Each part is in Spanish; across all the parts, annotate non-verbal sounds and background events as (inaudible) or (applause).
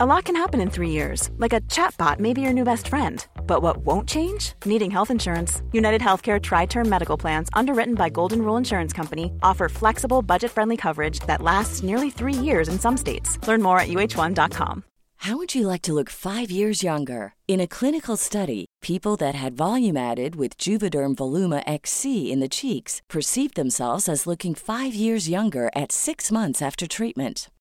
A lot can happen in three years, like a chatbot may be your new best friend. But what won't change? Needing health insurance. United Healthcare Tri Term Medical Plans, underwritten by Golden Rule Insurance Company, offer flexible, budget friendly coverage that lasts nearly three years in some states. Learn more at uh1.com. How would you like to look five years younger? In a clinical study, people that had volume added with Juvederm Voluma XC in the cheeks perceived themselves as looking five years younger at six months after treatment.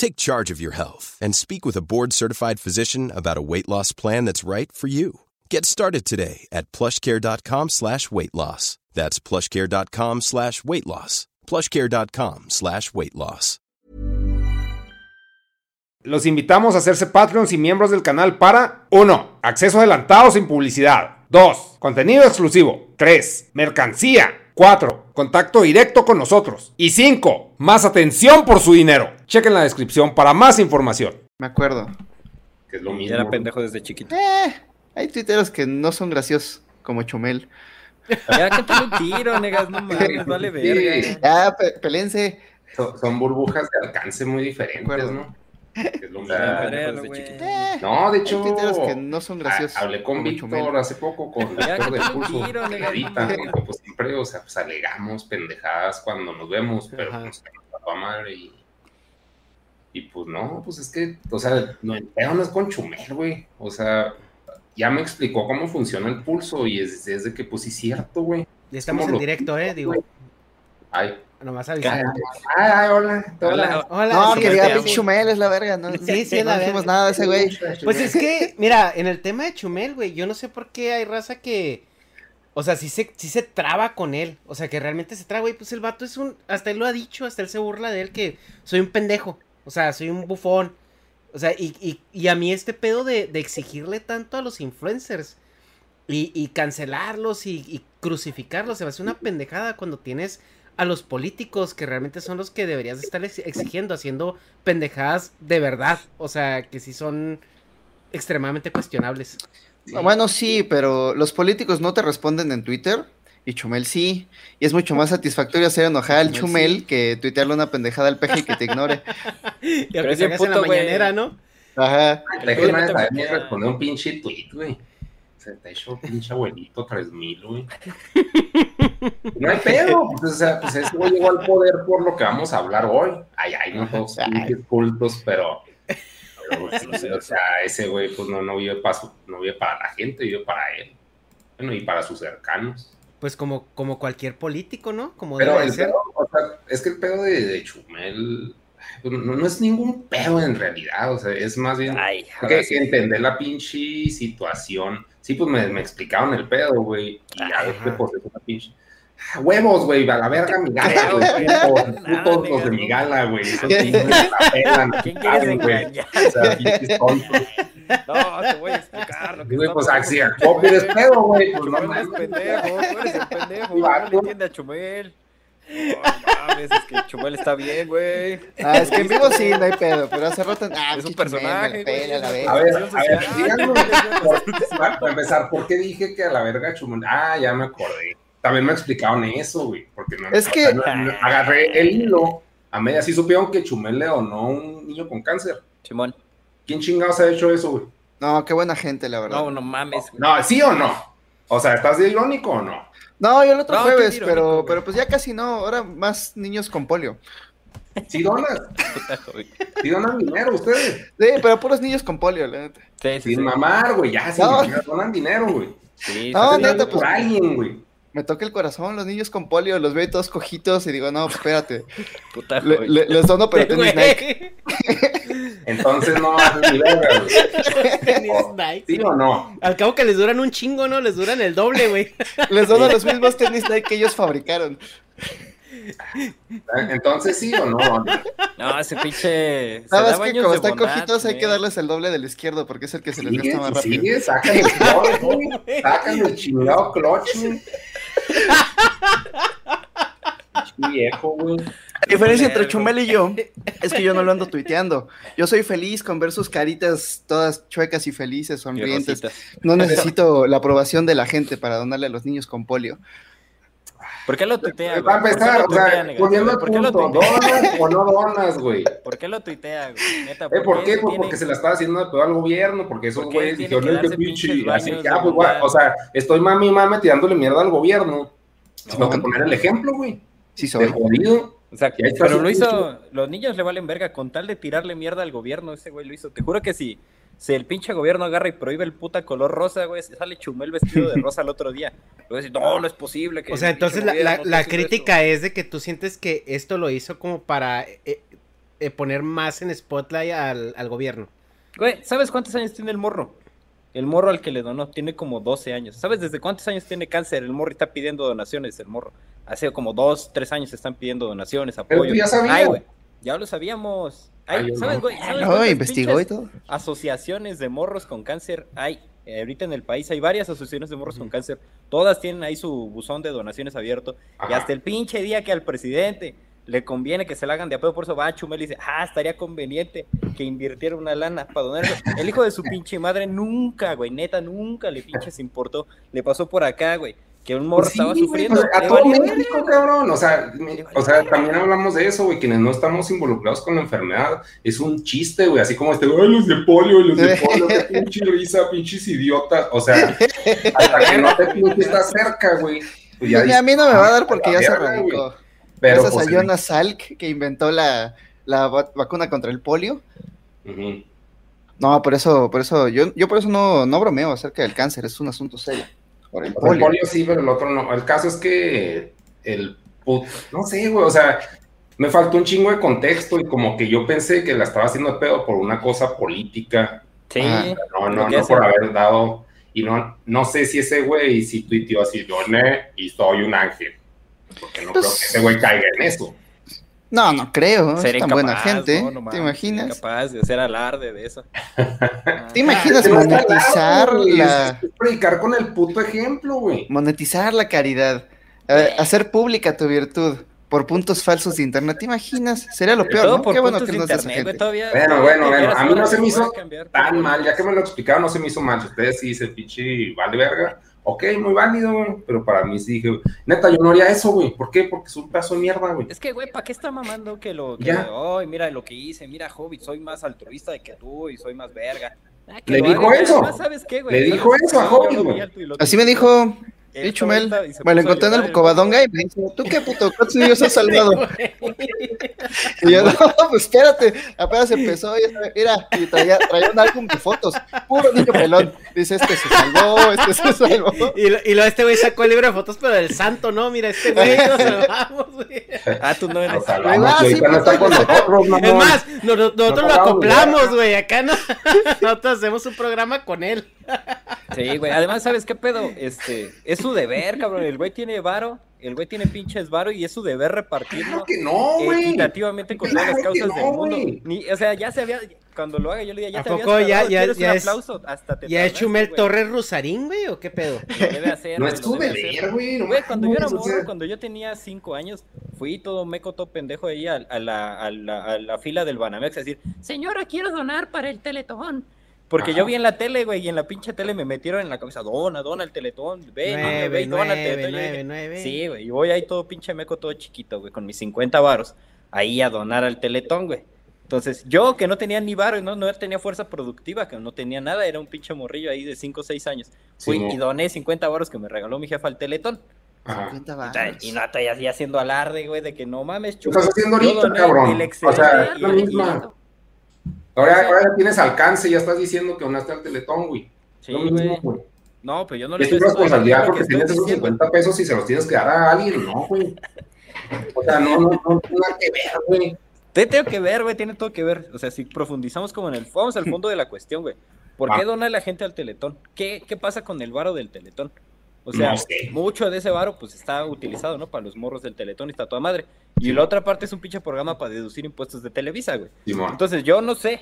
Take charge of your health and speak with a board-certified physician about a weight loss plan that's right for you. Get started today at plushcare.com slash weight loss. That's plushcare.com slash weight loss. plushcare.com slash weight loss. Los invitamos a hacerse Patreons y miembros del canal para 1. Acceso adelantado sin publicidad. 2. Contenido exclusivo. 3. Mercancía. 4. Contacto directo con nosotros. Y 5. Más atención por su dinero. Chequen la descripción para más información. Me acuerdo. Que es lo Ya mismo. era pendejo desde chiquito. Eh, hay tuiteros que no son graciosos, como Chumel. Ya que te un tiro, negas, no mames, vale verga. Ya, pe- pelense. Son, son burbujas de alcance muy diferentes, acuerdo. ¿no? Que es lo mismo. Ah, pendejo pues, desde güey. chiquito. Eh, No, de hay hecho, tuiteros que no son graciosos. ha- hablé con como Víctor Chumel. hace poco, con (laughs) Ya, Víctor del curso, tiro, que edita, porque pues siempre, o sea, pues alegamos pendejadas cuando nos vemos, pero Ajá. pues nos tapó a madre y, y pues no, pues es que, o sea, no, el pedo no es con Chumel, güey, o sea, ya me explicó cómo funciona el pulso y es, es de que, pues sí, cierto, güey. Y estamos en directo, ¿eh? Digo, Ay, nomás ay, avisando. ay, hola, hola. Hola. Hola, No, sí, que te diga amo. pinche Chumel es la verga. No, Sí, sí, no dijimos nada de ese güey. Pues es que, mira, en el tema de Chumel, güey, yo no sé por qué hay raza que. O sea, sí se, sí se traba con él. O sea, que realmente se traba, güey. Pues el vato es un. Hasta él lo ha dicho, hasta él se burla de él que soy un pendejo. O sea, soy un bufón. O sea, y, y, y a mí este pedo de, exigirle tanto a los influencers y, cancelarlos y, crucificarlos se me hace una pendejada cuando tienes a los políticos que realmente son los que deberías estar ex- exigiendo, haciendo pendejadas de verdad. O sea, que sí son extremadamente cuestionables. Bueno, sí, pero los políticos no te responden en Twitter y Chumel sí. Y es mucho más satisfactorio hacer enojar al Chumel Chumel sí. que tuitearle una pendejada al peje y que te ignore. (laughs) Y Pero es salgas en la puto, güey. mañanera, ¿no? Ajá. Ni responder un pinche tweet, güey. Se te echó pinche abuelito 3000, güey. No hay pedo. Pues, o sea, pues ese güey llegó al poder por lo que vamos a hablar hoy. Ay, ay, no todos cultos, pero. pero, pues, o sea, ese güey, pues no, no vive para su- no vive para la gente, vive para él. Bueno, y para sus cercanos. Pues como, como cualquier político, ¿no? Como Pero debe el ser. pedo, o sea, es que el pedo de, de Chumel no, no es ningún pedo en realidad, o sea, es más bien Ay, que, sí. entender la pinche situación. Sí, pues me, me explicaron el pedo, güey, y ya pues es una pinche... Ah, Huevos, güey, a la verga mi gala, güey. (laughs) putos, los de mi gala, güey. Esos (laughs) pinches la pelan, ¿Quién saben, quieres güey. engañar? O sea, pinches tontos. (laughs) No, te voy a explicar lo que güey, pues así, a eres pedo, güey. Pues no Chumel es mames. pendejo, tú eres el pendejo, no le entiende a Chumel. No mames, es que Chumel está bien, güey. Ah, es que en vivo sí, no hay (laughs) pedo, pero hace rato. Ah, Es un personaje, pela, la verga. A ver, a ver, díganme, para empezar, ¿por qué dije que a la verga Chumel? Ah, ya me acordé. También me explicaron eso, güey, porque no, Es que- sea, no- no- agarré el hilo a media, sí supieron que Chumel le donó un niño con cáncer. Simón. ¿Quién chingados ha hecho eso, güey? No, qué buena gente, la verdad. No, no mames. güey. No, ¿sí o no? O sea, ¿estás de irónico o no? No, yo el otro No, jueves, irónico, pero, güey. pero pues ya casi no. Ahora más niños con polio. Sí joven. sí donan dinero ustedes. Sí, pero puros niños con polio, la neta. Sí, sí, sí. Sin mamar, güey, ya, sin No. mamar, donan dinero, güey. Sí, No, sí, neta, pues- por alguien, güey. Me toca el corazón, los niños con polio, los veo todos cojitos y digo, no, pues, espérate. Puta, Le- le- les dono, pero tenis Nike. (laughs) Entonces no ni verga, güey. ¿Sí o no? Al cabo que les duran un chingo, ¿no? Les duran el doble, güey. (laughs) Les dono los mismos tenis Nike que ellos fabricaron. Entonces sí o no. No, ese pinche. más que como están bondad, cojitos hay que darles el doble del izquierdo porque es el que se les gasta más rápido. sigue, sacan el clutch, güey. Sacan el chingado clutch, (laughs) Viejo, güey. La diferencia entre Chumel y yo (laughs) es que yo no lo ando tuiteando. Yo soy feliz con ver sus caritas todas chuecas y felices, sonrientes. No necesito la aprobación de la gente para donarle a los niños con polio. ¿Por qué lo tuitea, güey? Para ¿Por qué empezar, lo o sea, qué lo punto? ¿donas o no donas, güey? ¿Por qué lo tuitea, güey? Neta, ¿Eh, ¿Por qué? Pues porque se la estaba haciendo de pedo al gobierno, porque esos ¿Por qué güeyes dijeron, "No, es que darse pinche", pinches así que, de ah, pues, o sea, estoy mami y mame tirándole mierda al gobierno. Sino No. que poner el ejemplo, güey. Sí De soy. jodido. O sea, pero lo hizo, los niños le valen verga con tal de tirarle mierda al gobierno, ese güey lo hizo. Te juro que si, si el pinche gobierno agarra y prohíbe el puta color rosa, güey, sale Chumel vestido de (laughs) rosa el otro día. No, no es posible que O sea, entonces la, la- crítica es de que tú sientes que esto lo hizo como para eh, eh, poner más en spotlight al, al gobierno. esto". Güey, ¿sabes cuántos años tiene el morro? El morro al que le donó tiene como 12 años. ¿Sabes desde cuántos años tiene cáncer? El morro y está pidiendo donaciones, el morro. Hace como 2, 3 años están pidiendo donaciones, Pero apoyo. tú ya sabías. Ay, güey, ya lo sabíamos. Ay, Ay, yo ¿sabes, güey? ¿Sabes No, investigó y todo. asociaciones de morros con cáncer hay. Eh, ahorita en el país hay varias asociaciones de morros con cáncer. Todas tienen ahí su buzón de donaciones abierto. Y hasta el pinche día que al presidente le conviene que se la hagan de apoyo, por eso va a Chumel y dice, ah, estaría conveniente que invirtiera una lana para donar. eso". El hijo de su pinche madre nunca, güey, neta, nunca le pinches importó. Le pasó por acá, güey, que un morro Pues sí, estaba güey, sufriendo. pues, a todo valió México, cabrón. O sea, o sea, también hablamos de eso, güey. Quienes no estamos involucrados con la enfermedad, es un chiste, güey. Así como este, ay, los de polio, los de (laughs) polio, qué pinche risa, pinches idiotas. O sea, hasta que no te pinche estás cerca, güey. Pues ya a mí no me va a dar porque ya se güey. Pero, Gracias pues, a Jonas Salk que inventó la, la va- vacuna contra el polio. No, por eso, por eso, yo, yo por eso no, no bromeo acerca del cáncer, es un asunto serio. Por el polio. sí, pero el otro no. El caso es que el put- no sé, güey, o sea, me faltó un chingo de contexto y como que yo pensé que la estaba haciendo de pedo por una cosa política. Sí, Ah, No, no, no por haber dado. Y no, no sé si ese güey sí tuiteó así, doné y soy un ángel. Porque no Pues- creo que ese güey caiga en eso. No, no creo, es Sería tan buena gente, ¿no? No ¿te imaginas? capaz de hacer alarde de eso. ¿Te imaginas está monetizar la, es- es predicar con el puto ejemplo, güey. monetizar la caridad, eh, hacer pública tu virtud por puntos falsos de internet? ¿Te imaginas? Sería lo peor, ¿no? Qué bueno que no es esa internet, gente. todavía- Bueno, bueno, bueno, a mí no se que me hizo Tan mal, ya que me lo explicaron, no se me hizo mal. Ustedes sí dicen, pinche, vale verga. Ok, muy válido, güey. Pero para mí sí dije, neta, yo no haría eso, güey. ¿Por qué? Porque es un pedazo de mierda, güey. Es que, güey, ¿para qué está mamando que lo que, Ya. ay, mira lo que hice, mira, Hobbit, soy más altruista de que tú y soy más verga? Ah, Le dijo haga, eso. además, ¿sabes qué, güey? Le ¿Sabes dijo eso a Hobbit, güey. Así me dijo y Chumel, me lo encontré en el Covadonga y me dice, ¿tú qué puto? ¿Cuántos niños has (laughs) salvado? Y yo, no, pues espérate, apenas empezó, y mira, y traía, traía un álbum de fotos, puro niño pelón. Dice, este se salvó, este se salvó. Y, lo- y luego este güey sacó el libro de fotos, pero del santo, ¿no? Mira, este güey (laughs) nos salvamos, güey. Ah, tú no eres. Salvamos, Ah, y sí, ahorita no está con pues, nosotros, mamón. Es más, no- no- nosotros lo acoplamos, güey. Acá no, (laughs) nosotros hacemos un programa con él. Sí, güey. Además, ¿sabes qué pedo? Este, es su deber, cabrón. El güey tiene varo, el güey tiene pinches varo y es su deber repartirlo Claro que no, güey. equitativamente con todas las Claro que causas del no, mundo. güey. Ni, o sea, ya se había, cuando lo haga, yo le diga, ya ¿A te habías poco ya- tardado, ya- ¿quieres ya un es- aplauso? Hasta te ¿Ya es Chumel güey. Torres Rusarín, güey? ¿O qué pedo? (laughs) Lo debe hacer, No es tu debe deber, güey. no Güey, cuando yo era morro, cuando yo tenía cinco años, fui todo meco, todo pendejo ahí a, a la, a, la, a la fila del Banamex a decir, señora, quiero donar para el Teletón. Porque yo vi en la tele, güey, y en la pinche tele me metieron en la cabeza, dona, dona el Teletón, ve, ve, Nueve, y dona el nueve, Teletón. Nueve, nueve. Sí, güey, y voy ahí todo pinche meco, todo chiquito, güey, con mis 50 varos, ahí a donar al Teletón, güey. Entonces, yo que no tenía ni varo, no, no tenía fuerza productiva, que no tenía nada, era un pinche morrillo ahí de 5 o 6 años. Fui Sí, y doné 50 varos que me regaló mi jefa al Teletón. Ajá. 50 Y no estoy así haciendo alarde, güey, de que no mames, Lo estás haciendo ahorita, cabrón. el O sea, es la y- misma. Ahora, ahora tienes alcance, ya estás diciendo que donaste al teletón, güey. Sí, Lo mismo, güey. No, pero yo no le Es tu responsabilidad porque tienes esos diciendo. 50 pesos y se los tienes que dar a alguien, ¿no, güey? O sea, no, no, no tiene nada que ver, güey. Te tengo que ver, güey, tiene todo que ver. O sea, si profundizamos como en el... Vamos al fondo de la cuestión, güey. ¿Por qué Ah. dona la gente al Teletón? ¿Qué, qué pasa con el varo del Teletón? O sea, No sé. mucho de ese varo pues está utilizado, ¿no? Para los morros del Teletón y está toda madre. Y la otra parte es un pinche programa para deducir impuestos de Televisa, güey. Entonces yo no sé.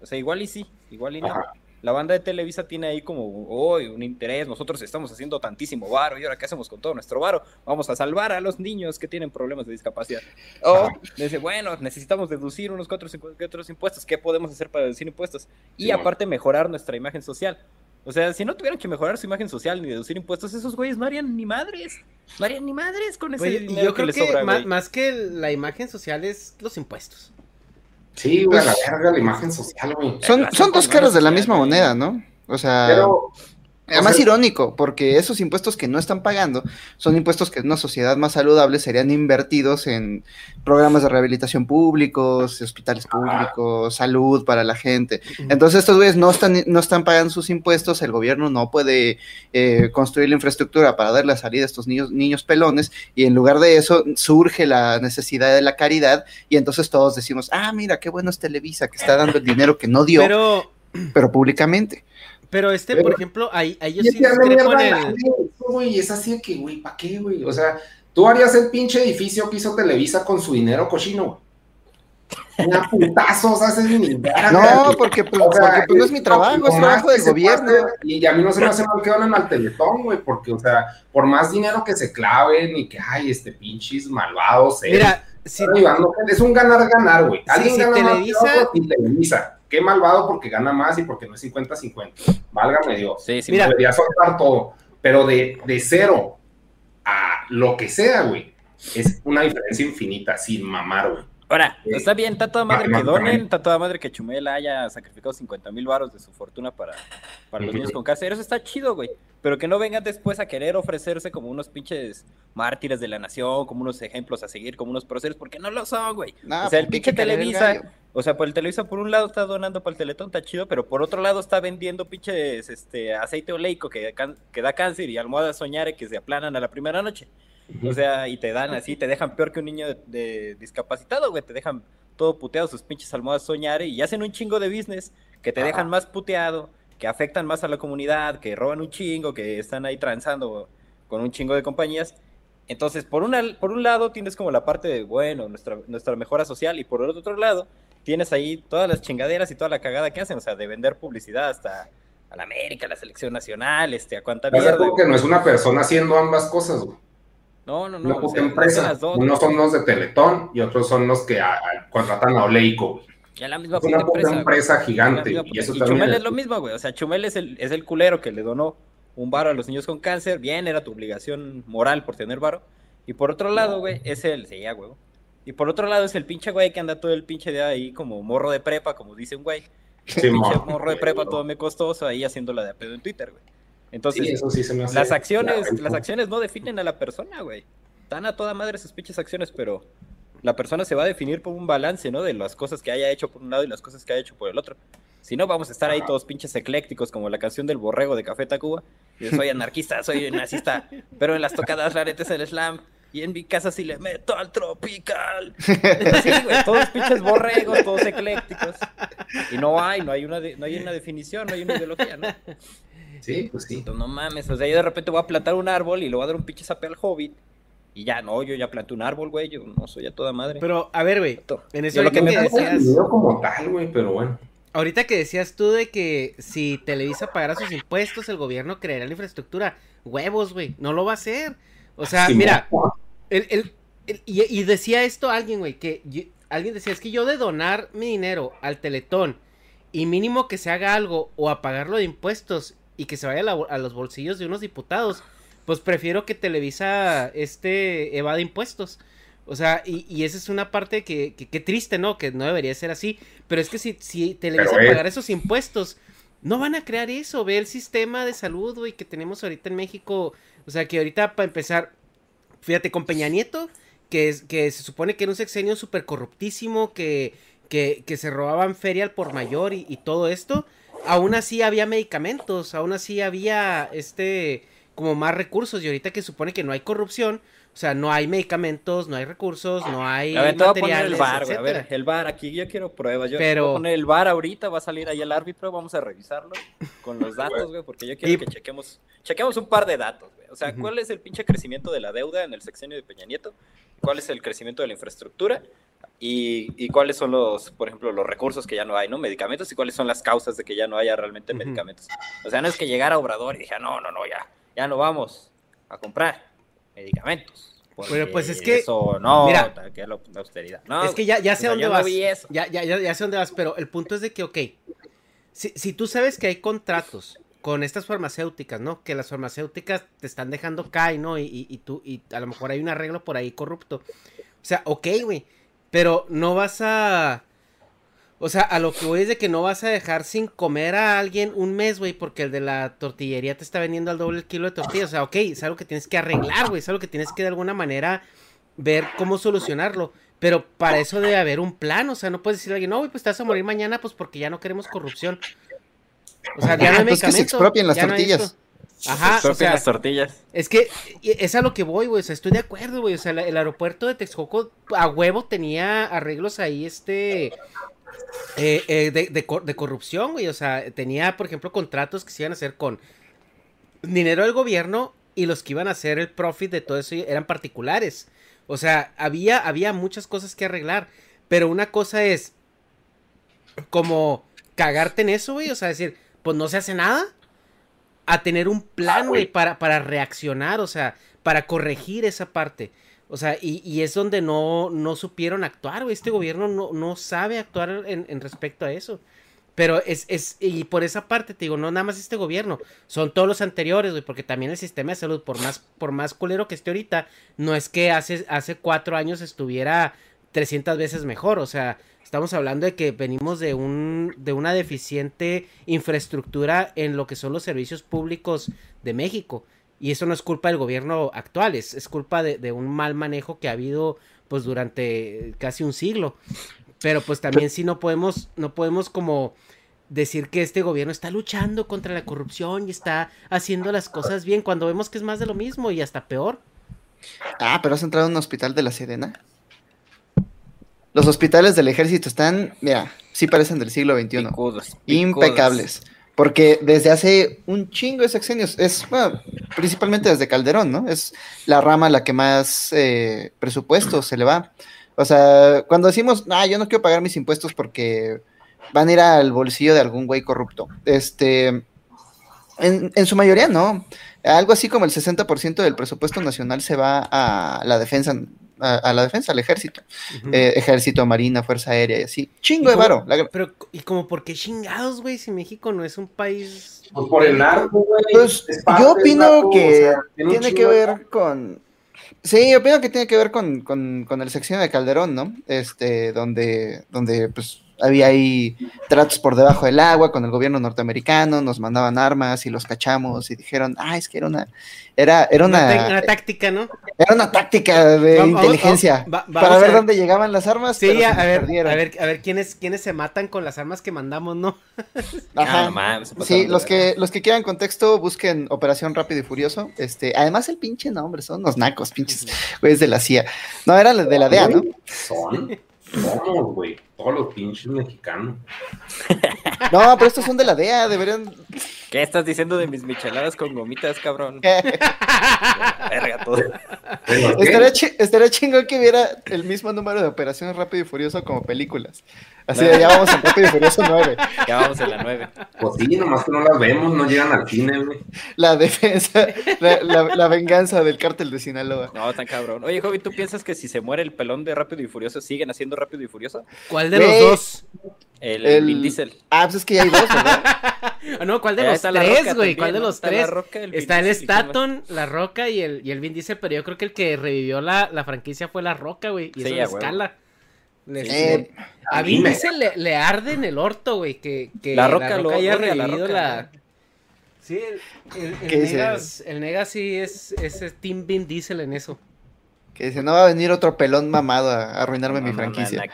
O sea, igual y sí, igual y no. Ajá. La banda de Televisa tiene ahí como, hoy un interés, nosotros estamos haciendo tantísimo varo, y ahora qué hacemos con todo nuestro varo, vamos a salvar a los niños que tienen problemas de discapacidad. O Ajá. dice, bueno, necesitamos deducir unos cuatro que otros impuestos, ¿qué podemos hacer para deducir impuestos? Y Sí, aparte mejorar nuestra imagen social. O sea, si no tuvieran que mejorar su imagen social ni deducir impuestos, esos güeyes no harían ni madres. No harían ni madres con ese Oye, dinero yo creo les que sobra, más, que la imagen social es los impuestos. Sí, güey, a la verga, la imagen social, güey. Son, son dos caras de la misma moneda, ¿no? O sea, Pero, además o sea- irónico, porque esos impuestos que no están pagando son impuestos que en una sociedad más saludable serían invertidos en programas de rehabilitación públicos, hospitales públicos, salud para la gente. Entonces estos güeyes no están, no están pagando sus impuestos, el gobierno no puede eh, construir la infraestructura para darle la salida a estos niños, niños pelones, y en lugar de eso surge la necesidad de la caridad, y entonces todos decimos, ah, mira, qué bueno es Televisa, que está dando el dinero que no dio, pero, Pero, públicamente. Pero este, Pero- por ejemplo, ahí, ahí yo sí discrepo en el... güey, es así de que, güey, ¿para qué, güey? O sea, tú harías el pinche edificio que hizo Televisa con su dinero cochino, güey. Una putazo, o sea, ese es mi No, porque, pues, O sea, porque, pues, no es mi trabajo, es trabajo del gobierno. Y a mí no se me hace mal que donen al Teletón, güey, porque, o sea, por más dinero que se claven y que, ay, este pinches malvados, eh, Mira, si, es un ganar-ganar, güey. Alguien si gana más que Televisa- otro y Televisa. Qué malvado porque gana más y porque no es 50-50. Válgame Dios. Sí, sí, Mira. Debería soltar todo. Pero de, de cero a lo que sea, güey, es una diferencia infinita, sin mamar, güey. Ahora, está bien, está toda madre que donen, está toda madre que Chumel haya sacrificado 50 mil varos de su fortuna para, para los niños con cáncer. Eso está chido, güey. Pero que no vengan después a querer ofrecerse como unos pinches mártires de la nación, como unos ejemplos a seguir, como unos próceres, porque no lo son, güey. O sea, el hay pinche el Televisa, o sea, por el Televisa por un lado está donando para el Teletón, está chido, pero por otro lado está vendiendo pinches este, aceite oleico que, que da cáncer y almohadas soñare que se aplanan a la primera noche. O sea, y te dan así, te dejan peor que un niño de, de discapacitado, güey. Te dejan todo puteado sus pinches almohadas soñar y hacen un chingo de business que te dejan más puteado, que afectan más a la comunidad, que roban un chingo, que están ahí transando con un chingo de compañías. Entonces, por, una, por un lado tienes como la parte de, bueno, nuestra, nuestra mejora social y por el otro lado tienes ahí todas las chingaderas y toda la cagada que hacen, o sea, de vender publicidad hasta a la América, a la selección nacional, este, a cuánta mierda. que no es una persona haciendo ambas cosas, güey. No, no, no. Una o puta sea, empresa. las dos, Unos son los de Teletón y otros son los que a- a- contratan a Oleico, ya la misma Es una puta empresa, La gigante. misma Y puta- eso y también. Chumel es lo mismo, güey. O sea, Chumel es el, es el culero que le donó un varo a los niños con cáncer. Bien, era tu obligación moral por tener varo. Y por otro lado, güey, es el. Sí, ya, güey. Y por otro lado es el pinche güey que anda todo el pinche día ahí como morro de prepa, como dice un güey. Sí, pinche morro de prepa todo me costoso ahí haciéndola de pedo en Twitter, güey. Entonces, Sí, eso sí se me hace. las acciones, las acciones no definen a la persona, güey. Están a toda madre sus pinches acciones, pero la persona se va a definir por un balance, ¿no? De las cosas que haya hecho por un lado y las cosas que haya hecho por el otro. Si no, vamos a estar ahí todos pinches eclécticos, como la canción del borrego de Café Tacuba. Y de, soy anarquista, soy nazista, pero en las tocadas la neta es el slam. Y en mi casa sí le meto al tropical. Sí, güey, todos pinches borregos, todos eclécticos. Y no hay, no hay una, de- no hay una definición, no hay una ideología, ¿no? Sí, pues sí. No mames, o sea, yo de repente voy a plantar un árbol y le voy a dar un pinche zape al hobbit. Y ya, no, yo ya planté un árbol, güey, yo no soy a toda madre. Pero, a ver, güey, en eso Yo lo que me decías, como tal, güey, pero bueno. ahorita que decías tú de que si Televisa pagara sus impuestos, el gobierno crearía la infraestructura. Huevos, güey, no lo va a hacer. O sea, Sí, mira, el, el- el- y, y decía esto alguien, güey, que yo- alguien decía, es que yo de donar mi dinero al Teletón y mínimo que se haga algo o a pagarlo de impuestos y que se vaya a, la- a los bolsillos de unos diputados, pues prefiero que Televisa este evade impuestos. O sea, y, y esa es una parte que, que, que triste, ¿no? Que no debería ser así. Pero es que si, si Televisa pagara esos impuestos, no van a crear eso. Ve el sistema de salud, güey, que tenemos ahorita en México. O sea, que ahorita para empezar, fíjate, con Peña Nieto, que, es, que se supone que era un sexenio súper corruptísimo, que, que, que se robaban feria al por mayor y, y todo esto, aún así había medicamentos, aún así había este como más recursos y ahorita que supone que no hay corrupción, o sea, no hay medicamentos, no hay recursos, no hay A ver, te voy a poner el bar, güey. A ver, el bar, aquí yo quiero pruebas. Yo Pero- voy a poner el bar ahorita, va a salir ahí el árbitro, vamos a revisarlo con los (laughs) datos, güey, porque yo quiero Y- que chequemos, chequemos un par de datos, güey. O sea. ¿cuál es el pinche crecimiento de la deuda en el sexenio de Peña Nieto? ¿Cuál es el crecimiento de la infraestructura? Y, y cuáles son los, por ejemplo, los recursos que ya no hay, ¿no? Medicamentos y cuáles son las causas de que ya no haya realmente medicamentos. O sea, no es que llegara Obrador y dije, no, no, no, ya, ya no vamos a comprar medicamentos. Pero, pues, es que- Eso no, mira, que la, la austeridad. No, es que ya, ya sé dónde no vas. ya, ya, ya sé dónde vas, pero el punto es de que, ok, si, si tú sabes que hay contratos con estas farmacéuticas, ¿no? Que las farmacéuticas te están dejando caer, ¿no? Y, y, y tú, y a lo mejor hay un arreglo por ahí corrupto. O sea, ok, güey, pero no vas a... O sea, a lo que voy es de que no vas a dejar sin comer a alguien un mes, güey, porque el de la tortillería te está vendiendo al doble el kilo de tortillas. O sea, ok, es algo que tienes que arreglar, güey, es algo que tienes que de alguna manera ver cómo solucionarlo. Pero para eso debe haber un plan, o sea, no puedes decirle a alguien, no, güey, pues te vas a morir mañana, pues porque ya no queremos corrupción. O sea, ya no hay Pues que se medicamento. expropien las no tortillas. Ajá, o Expropian sea, las tortillas. es que es a lo que voy, güey. O sea, estoy de acuerdo, güey. O sea, la- el aeropuerto de Texcoco a huevo tenía arreglos ahí, este. Eh, eh, de, de de corrupción, güey. O sea, tenía, por ejemplo, contratos que se iban a hacer con dinero del gobierno y los que iban a hacer el profit de todo eso eran particulares. O sea, había, había muchas cosas que arreglar. Pero una cosa es como cagarte en eso, güey. O sea, decir, pues no se hace nada. A tener un plan, güey, para, para reaccionar, o sea, para corregir esa parte. O sea, y, y es donde no, no supieron actuar, güey. Este gobierno no, no sabe actuar en, en respecto a eso. Pero es, es, y por esa parte te digo, no nada más este gobierno, son todos los anteriores, güey, porque también el sistema de salud, por más, por más culero que esté ahorita, no es que hace, hace cuatro años estuviera 300 veces mejor, o sea, estamos hablando de que venimos de un, de una deficiente infraestructura en lo que son los servicios públicos de México. Y eso no es culpa del gobierno actual, es, es culpa de, de un mal manejo que ha habido pues durante casi un siglo. Pero pues también sí no podemos, no podemos como decir que este gobierno está luchando contra la corrupción y está haciendo las cosas bien cuando vemos que es más de lo mismo y hasta peor. Ah, pero has entrado en un hospital de la Sedena. Los hospitales del ejército están, mira, sí parecen del siglo XXI. Picudos, Impecables. Porque desde hace un chingo de sexenios, es, bueno, principalmente desde Calderón, ¿no? Es la rama a la que más eh, presupuesto se le va. O sea, cuando decimos, ah, yo no quiero pagar mis impuestos porque van a ir al bolsillo de algún güey corrupto. Este, en, en su mayoría no. Algo así como el 60% del presupuesto nacional se va a la defensa, a, a la defensa, al ejército. Eh, ejército, marina, fuerza aérea y así. Chingo de cómo- varo. La- Pero, ¿y como por qué chingados, güey? Si México no es un país... Pues por el narco, güey. Pues yo opino narco, que o sea, tiene que de- ver con... Sí, opino que tiene que ver con, con, con el sección de Calderón, ¿no? Este, donde, donde pues había ahí tratos por debajo del agua con el gobierno norteamericano, nos mandaban armas y los cachamos y dijeron, ah, es que era una, era, era Una, una, una táctica, ¿no? era una táctica de Vamos- vamos- inteligencia va- para ver dónde llegaban las armas. Sí, a, ver, perdieron. a ver, a ver quiénes, quiénes se matan con las armas que mandamos, ¿no? (laughs) Ajá. Ah, pasaron Sí, los que, los que quieran contexto, busquen Operación Rápido y Furioso. Este, además el pinche nombre, son unos nacos, pinches güeyes de la CIA. No, era de la DEA, ¿no? Son. Güey. Todos los pinches mexicanos. (laughs) No, pero estos son de la DEA, deberían. ¿Qué estás diciendo de mis micheladas con gomitas, cabrón? Verga, todo. Estaría, chi- estaría chingón que viera el mismo número de Operaciones Rápido y Furioso como películas. Así de, ya vamos en Rápido y Furioso 9. Ya vamos en la 9. Pues sí, nomás que no las vemos, no llegan al cine, güey. La defensa, la, la- la venganza del cártel de Sinaloa. No, tan cabrón. Oye, Jovi, ¿tú piensas que si se muere el pelón de Rápido y Furioso, siguen haciendo Rápido y Furioso? ¿Cuál de los dos? El, El- Vin Diesel. (laughs) Ah, pues es que ya hay dos, ¿verdad? Ah, (laughs) no, ¿cuál de los está La tres, güey? ¿Cuál de los Está tres? La Roca, el Vin Está el. Staton, La Roca y el, y el Vin Diesel, pero yo creo que el que revivió la, la franquicia fue La Roca, güey. Y Sí, eso escala. Eh, a Vin me- Diesel le, le arde en el orto, güey, que, que La Roca lo haya La revivido Roca. la... Sí, el, el, el. Negas, el Negas sí es, es, es Team Vin Diesel en eso. Que dice, no va a venir otro pelón mamado a, a arruinarme mi No, no, no, franquicia.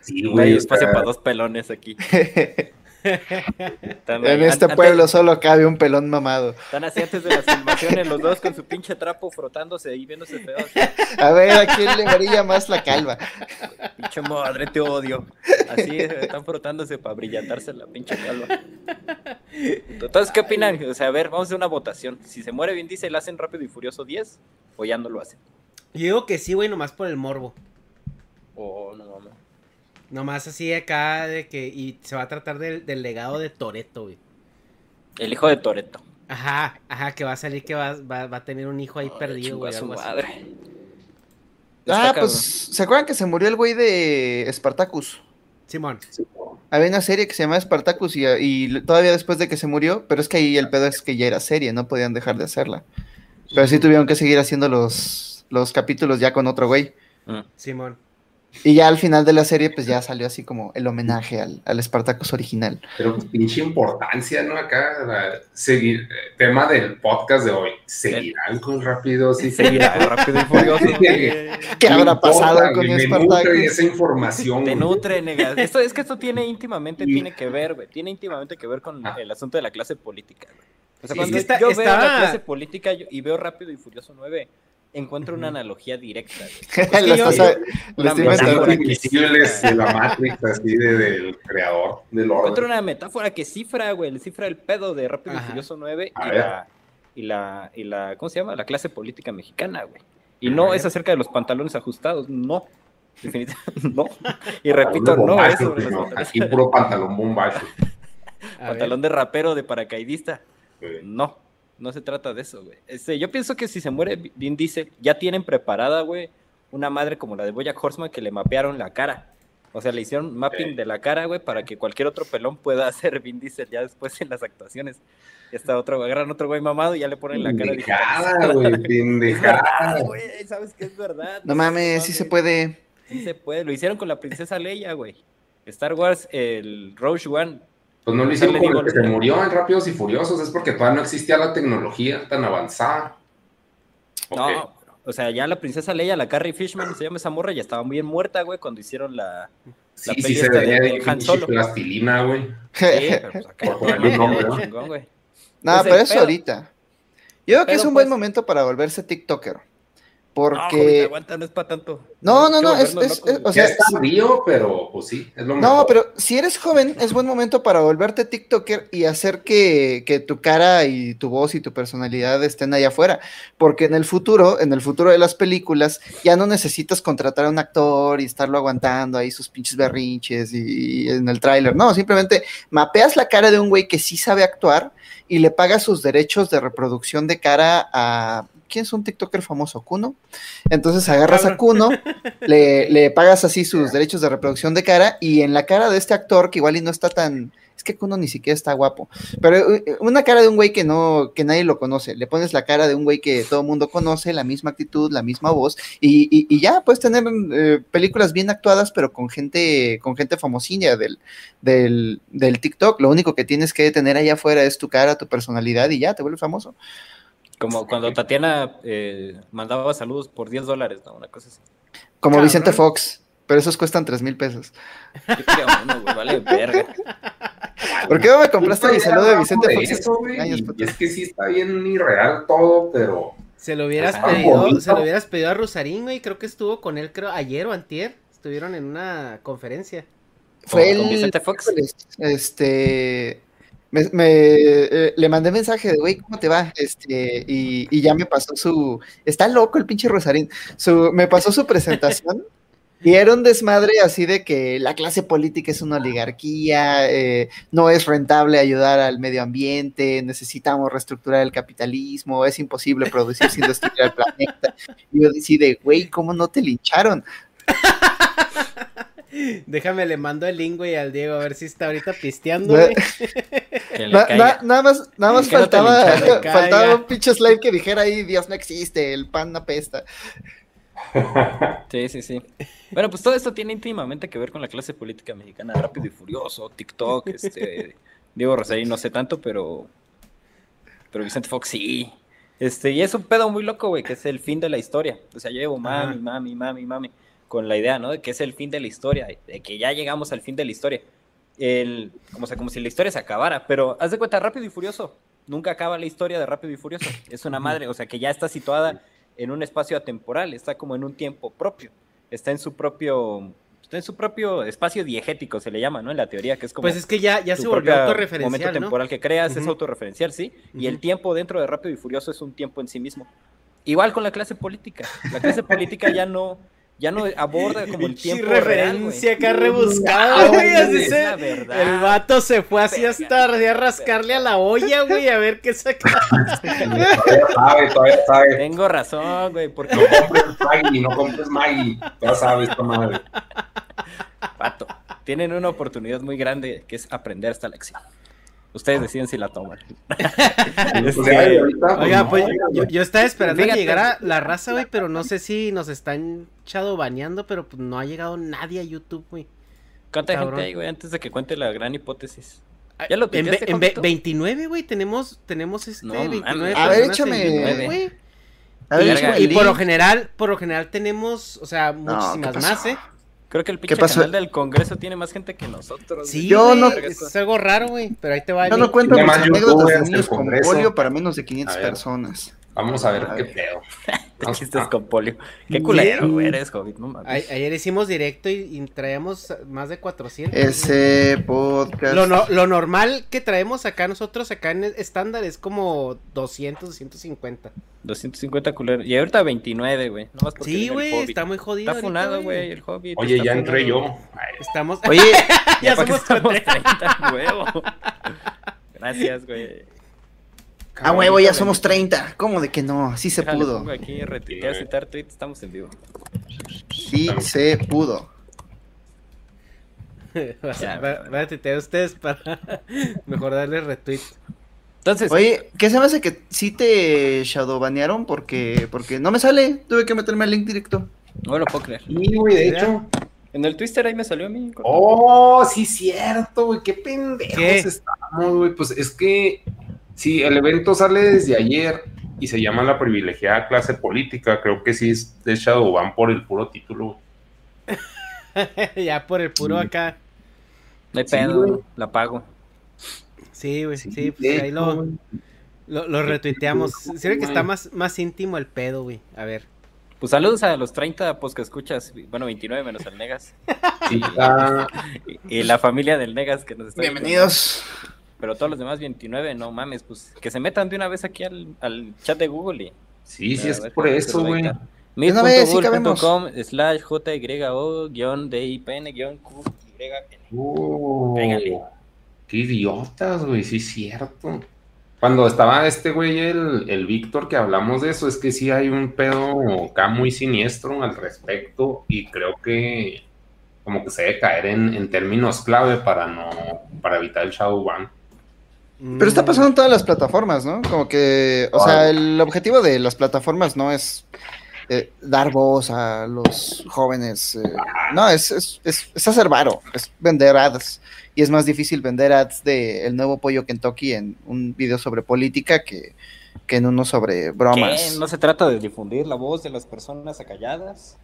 Sí, güey, hay espacio para dos pelones aquí. (laughs) En este pueblo solo cabe un pelón mamado. Están así antes de las filmaciones, los dos con su pinche trapo frotándose y viéndose feos. A ver, ¿a quién le brilla más la calva? Pinche madre, te odio. Así están frotándose para brillantarse la pinche calva. Entonces, ¿qué opinan? O sea, a ver, vamos a hacer una votación. Si se muere Vin Diesel, ¿hacen Rápido y Furioso 10? ¿O ya no lo hacen? Yo digo que sí, güey, nomás por el morbo. O no mames. Nomás así acá de que. Y se va a tratar del, del legado de Toreto, güey. El hijo de Toreto. Ajá, ajá, que va a salir que va, va, va a tener un hijo ahí perdido, güey. su algo así. madre. Ah, Está pues, cabrón. ¿se acuerdan que se murió el güey de Spartacus? Simón. Había una serie que se llamaba Spartacus y, y todavía después de que se murió, pero es que ahí el pedo es que ya era serie, no podían dejar de hacerla. Pero sí tuvieron que seguir haciendo los, los capítulos ya con otro güey. Mm. Simón. Y ya al final de la serie, pues ya salió así como el homenaje al, al Spartacus original. Pero pinche importancia, ¿no? Acá, la- seguir, eh, tema del podcast de hoy. ¿Seguirán con rápidos y Seguirá Rápido y Furioso. (laughs) ¿Qué habrá importa, pasado con me nutre Spartacus? esa información. Te nutre, nega. (laughs) Esto, es que esto tiene íntimamente, tiene que ver, güey. Tiene íntimamente que ver con Ah. el asunto de la clase política, güey. O sea, Sí, cuando está- yo veo la clase política yo- y veo Rápido y Furioso 9, encuentro una analogía directa, (laughs) de la Matrix, así de- del creador del Encuentro orden. una metáfora que cifra, güey, le cifra el pedo de Rápido Ajá. y Furioso 9 A y la, y la, y la, ¿cómo se llama? La clase política mexicana, güey. Y no es acerca de los pantalones ajustados, no. Definitivamente, (laughs) no. Y repito, no es sobre los. Aquí puro pantalón bombacho. (laughs) Pantalón de rapero de paracaidista. güey. No, no se trata de eso, güey. Este, yo pienso que si se muere Vin Diesel, ya tienen preparada, güey, una madre como la de Bojack Horseman que le mapearon la cara. O sea, le hicieron mapping Sí. de la cara, güey, para que cualquier otro pelón pueda (laughs) hacer Vin Diesel ya después en las actuaciones. Ya está otro, agarran otro güey mamado y ya le ponen la cara Pendejada, (laughs) güey, pendejada. güey, sabes que es verdad. No mames, sí se puede. Sí se puede. Lo hicieron con la princesa Leia, güey. Star Wars, el Rogue One. Pues no lo hicieron digo, el que se murió en Rápidos y Furiosos, es porque todavía no existía la tecnología tan avanzada. No, o sea, ya la princesa Leia, la Carrie Fishman, se llama esa morra, ya estaba bien muerta, güey, cuando hicieron la... Sí, la sí se veía de- Han Solo. plastilina, güey. Sí, pero pues (laughs) acá Por ya ponerle un nombre, quedó ¿no? chingón, güey. No, pero eso ahorita. Yo creo que es un buen pues- momento para volverse TikToker. Porque. aguanta, no es para tanto. No, no, no, es- es- o sea, pero pues sí, es lo No, pero si eres joven, es buen momento para volverte TikToker y hacer que, que tu cara y tu voz y tu personalidad estén allá afuera. Porque en el futuro, en el futuro de las películas, ya no necesitas contratar a un actor y estarlo aguantando ahí sus pinches berrinches y, y en el tráiler. No, simplemente mapeas la cara de un güey que sí sabe actuar y le pagas sus derechos de reproducción de cara a. ¿Quién es un TikToker famoso? ¿Kuno? Entonces agarras a Kuno, (laughs) le, le pagas así sus derechos de reproducción de cara y en la cara de este actor que igual y no está tan es que Kuno ni siquiera está guapo pero eh, una cara de un güey que no que nadie lo conoce le pones la cara de un güey que todo el mundo conoce la misma actitud la misma voz y, y- y ya puedes tener eh, películas bien actuadas pero con gente con gente famosilla del, del del TikTok lo único que tienes que tener allá afuera es tu cara tu personalidad y ya te vuelves famoso Como cuando Tatiana eh, mandaba saludos por 10 dólares, ¿no? Una cosa así. como Cabrón. Vicente Fox pero esos cuestan tres mil pesos uno, güey, vale verga. ¿por qué no me compraste mi saludo de Vicente De Fox? eso, Años, y es que sí está bien irreal todo, pero Se lo hubieras pedido, se lo hubieras pedido a Rosarín, güey. Creo que estuvo con él, creo, ayer o antier. Estuvieron en una conferencia. Fue ¿Con el Vicente Fox? Este me, eh, le mandé mensaje de güey, ¿cómo te va? Este, y, y ya me pasó su. Está loco el pinche Rosarín. Su, me pasó su presentación. Y era un desmadre así de que la clase política es una oligarquía, eh, no es rentable ayudar al medio ambiente, necesitamos reestructurar el capitalismo, es imposible producir sin destruir el planeta. Y yo decía, güey, ¿cómo no te lincharon? Déjame, le mando el link, güey, al Diego, a ver si está ahorita pisteando, güey. Na- na- nada más, nada más Que no faltaba, (laughs) faltaba un pinche slide que dijera ahí, Dios no existe, el pan apesta. (laughs) Sí, sí, sí. Bueno, pues todo esto tiene íntimamente que ver con la clase política mexicana, rápido y furioso, TikTok, este, (laughs) Diego Rosarín no sé tanto, pero, pero Vicente Fox sí. Este, y es un pedo muy loco, güey, que es el fin de la historia. O sea, yo llevo mami, mami, mami, mami, con la idea, ¿no? De que es el fin de la historia, de que ya llegamos al fin de la historia. El, como, sea, como si la historia se acabara, pero haz de cuenta, Rápido y Furioso. Nunca acaba la historia de Rápido y Furioso. Es una madre, o sea, que ya está situada en un espacio atemporal, está como en un tiempo propio. Está en su propio, está en su propio espacio diegético, se le llama, ¿no? En la teoría, que es como Pues es que ya, ya se volvió autorreferencial, momento ¿no? temporal que creas es Ujú. autorreferencial, sí. Y el tiempo dentro de Rápido y Furioso es un tiempo en sí mismo. Igual con la clase política. La clase política ya no, ya no aborda (laughs) como el tiempo real, referencia acá rebuscada, No, güey. así es se-. El vato se fue así hasta a rascarle a la olla, güey, a ver qué saca. Todavía sabe, todavía sabe. Tengo razón, güey, porque No compres Maggie, no compres Maggie. Ya sabes, esta madre. pato, tienen una oportunidad muy grande que es aprender esta lección. Ustedes deciden si la toman. Oiga, pues yo, yo estaba esperando a que Fíjate. llegara la raza, güey, pero no sé si nos están baneando, pero pues no ha llegado nadie a YouTube, güey. ¿Cuánta Cabrón. gente hay, güey? Antes de que cuente la gran hipótesis. ¿Ya lo En, en ve- Juanito? 29, güey, tenemos, tenemos este, No 29 mames. A ver, échame- güey. A ver, Y- échame Y por lo general, por lo general tenemos, o sea, muchísimas más, ¿eh? Creo que el pinche canal del Congreso tiene más gente que nosotros. Sí. Yo güey, no- es algo raro, güey, pero ahí te va. Yo no cuento mis más anécdotas de niños con polio para menos de 500 A ver. personas. Vamos a ver (laughs) A qué ver. pedo. Te chistes con polio. Qué culero, güey, eres, Hobbit, no mames. A- ayer hicimos directo y, y traíamos más de 400. Ese podcast. Lo, no- lo normal que traemos acá nosotros, acá en estándar, es como 200, 250. 250 culeros. Y ahorita 29, güey. Sí, güey, está muy jodido. Está funado, güey, el Hobbit. Oye, ya entré yo. Ay, Estamos. Oye, (laughs) ya que somos estamos 30. 30, huevo. Gracias, güey. A huevo, ya somos 30. ¿Cómo de que no? Sí se Déjale, pudo. aquí, retuitear, citar tweets, estamos en vivo. Sí se pudo. (laughs) Va a tuitear ustedes para (laughs) mejor darle retweet. Entonces, Oye, ¿qué se me hace que sí te shadowbanearon? Porque, porque no me sale. Tuve que meterme al link directo. no lo puedo creer. Sí, güey, de hecho. En el Twister ahí me salió a mí. Oh, sí, cierto, güey. Qué pendejos ¿Qué? estamos, güey. Pues es que si el evento sale desde ayer y se llama la privilegiada clase política, creo que sí es de Shadowban por el puro título. (laughs) ya por el puro Sí. acá. No hay Sí, pedo, güey. la pago. Sí, güey, sí, Sí, pues de ahí lo, lo, lo retuiteamos. Se ve que está más, más íntimo el pedo, güey. A ver. Pues saludos a los 30 pues que escuchas, bueno, 29 menos el Negas. Sí, ah, (laughs) Y, y la familia del Negas que nos está Bienvenidos. Pero todos los demás 29, no mames, pues que se metan de una vez aquí al, al chat de Google y sí, sí, es ver, por eso, güey. meet.google.com slash JYO guion DIPN guion QYN. Oh, qué idiotas, güey, sí es cierto. Cuando estaba este güey, el, el Víctor, que hablamos de eso, es que sí hay un pedo acá muy siniestro al respecto y creo que como que se debe caer en, en términos clave para no, para evitar el shadow ban. Pero está pasando en todas las plataformas, ¿no? Como que, o sea, el objetivo de las plataformas no es eh, dar voz a los jóvenes. eh, no, es, es, es, es hacer varo, es vender ads. Y es más difícil vender ads de el nuevo pollo Kentucky en un video sobre política que, que en uno sobre bromas. ¿Qué? ¿No se trata de difundir la voz de las personas acalladas?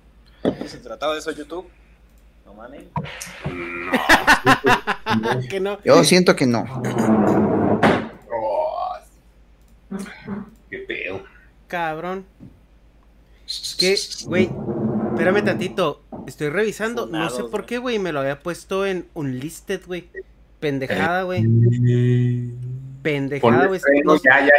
¿No se trataba de eso YouTube? No mames. No, (laughs) que no. Yo siento que no. (laughs) Qué pedo. Cabrón. ¿Qué? Güey, espérame tantito. Estoy revisando. No sé por güey. qué, güey. Me lo había puesto en unlisted, güey. Pendejada, güey. Pendejada, Ponle güey. No sé- ya, ya,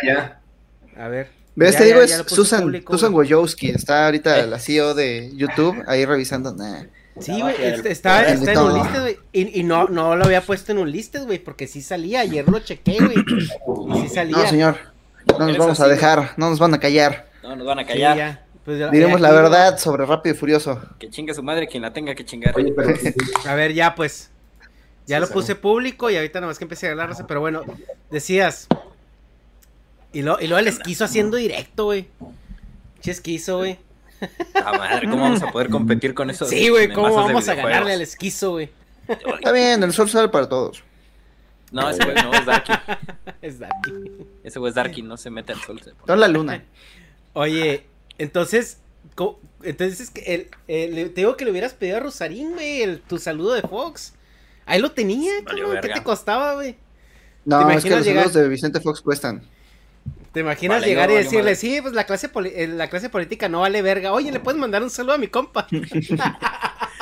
ya. A ver. ¿Ves? Ya, Te digo, ya, es ya Susan, público, Susan güey. Wojcicki, está ahorita Eh. la CEO de YouTube ahí revisando. Nah. Sí, güey, Trabaja est- el- está, en un listed, güey. Y, y no, no lo había puesto en un listed, güey, porque sí salía. Ayer lo chequé, güey. Y sí salía. No, señor, no nos vamos a dejar, no nos van a callar. No, nos van a Sí, callar. ya. Pues ya- Diremos ya la verdad sobre Rápido y Furioso. Que chingue su madre quien la tenga que chingar. Oye, pero A ver, ya pues. Ya Sí, lo puse público y ahorita nomás que empecé a hablar, pero bueno, decías. Y, lo, y luego el esquizo haciendo directo, güey. Che esquizo, güey. Madre, ¿cómo vamos a poder competir con eso? Sí, güey, ¿cómo vamos a ganarle al esquizo, güey? Está bien, el sol sale para todos. No, ese güey no, es Darky. (laughs) Es Darky. Ese güey es Darky, no se mete al sol. se pone. Toda la luna. Oye, entonces, entonces es que el, el- te digo que le hubieras pedido a Rosarín, güey, el- tu saludo de Fox. Ahí lo tenía, cabrón, ¿qué te costaba, güey? No, ¿Te es que imaginas los llegar- saludos de Vicente Fox cuestan. ¿Te imaginas Vale, llegar no, y decirle, madre. sí, pues la clase, eh, la clase política no vale verga? Oye, ¿le puedes mandar un saludo a mi compa? (laughs)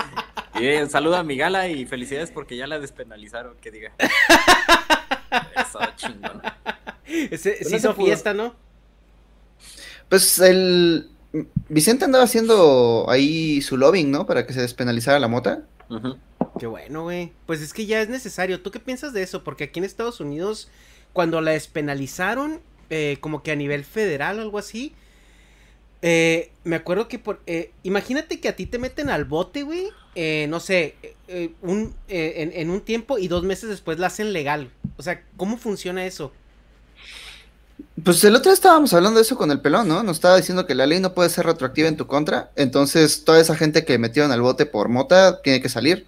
Y un saludo a mi gala y felicidades porque ya la despenalizaron, que diga. (laughs) Eso, chingón. Ese- no se se hizo fiesta, ¿no? Pues el Vicente andaba haciendo ahí su lobbying, ¿no? Para que se despenalizara la mota. Ujú. Qué bueno, güey. Pues es que ya es necesario. ¿Tú qué piensas de eso? Porque aquí en Estados Unidos, cuando la despenalizaron, eh, como que a nivel federal o algo así, eh, me acuerdo que por... eh, imagínate que a ti te meten al bote, güey, eh, no sé, eh, eh, un, en, en un tiempo y dos meses después la hacen legal. O sea, ¿cómo funciona eso? Pues el otro día estábamos hablando de eso con el pelón, ¿no? Nos estaba diciendo que la ley no puede ser retroactiva en tu contra. Entonces, toda esa gente que metieron al bote por mota tiene que salir.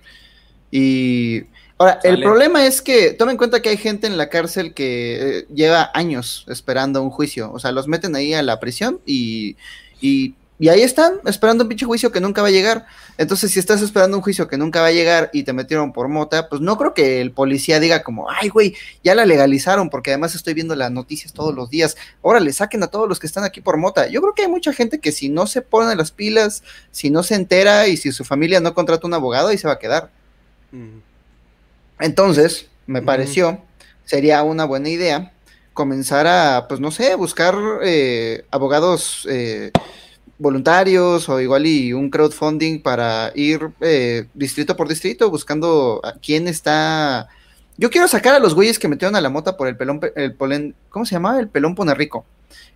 Y. Ahora, el problema es que toma en cuenta que hay gente en la cárcel que eh, lleva años esperando un juicio. O sea, los meten ahí a la prisión y, y, y ahí están, esperando un pinche juicio que nunca va a llegar. Entonces, si estás esperando un juicio que nunca va a llegar y te metieron por mota, pues no creo que el policía diga como, ay, güey, ya la legalizaron, porque además estoy viendo las noticias todos los días. Órale, saquen a todos los que están aquí por mota. Yo creo que hay mucha gente que si no se pone las pilas, si no se entera y si su familia no contrata un abogado, ahí se va a quedar. Entonces, me pareció, sería una buena idea comenzar a, pues no sé, buscar eh, abogados eh, voluntarios o igual y un crowdfunding para ir eh, distrito por distrito buscando a quién está... Yo quiero sacar a los güeyes que metieron a la mota por el pelón, pe- el polen, ¿cómo se llamaba? El pelón pone rico.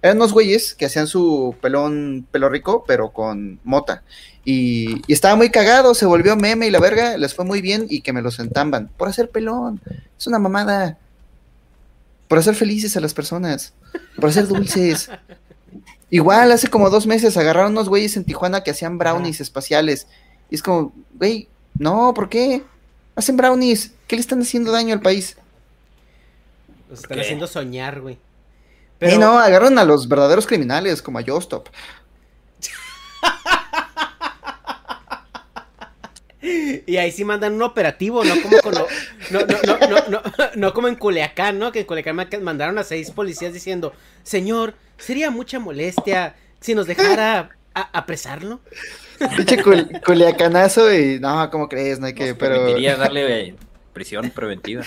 Eran unos güeyes que hacían su pelón pelo rico, pero con mota. Y, y estaba muy cagado, se volvió meme y la verga, les fue muy bien y que me los entamban. Por hacer pelón. Es una mamada. Por hacer felices a las personas. Por hacer dulces. Igual, hace como dos meses agarraron unos güeyes en Tijuana que hacían brownies espaciales. Y es como, güey, no, ¿por qué? Hacen brownies. ¿Qué le están haciendo daño al país? Los están qué? haciendo soñar, güey. Pero... no, agarraron a los verdaderos criminales, como a Yostop. (laughs) Y ahí sí mandan un operativo, no como con lo- no, no, no, no, no, no como en Culiacán, ¿no? Que en Culiacán ma- mandaron a seis policías diciendo, señor, sería mucha molestia si nos dejara a- apresarlo. Pinche cul- culiacanazo y no, ¿cómo crees? No hay que, Nos pero, permitiría darle eh, prisión preventiva.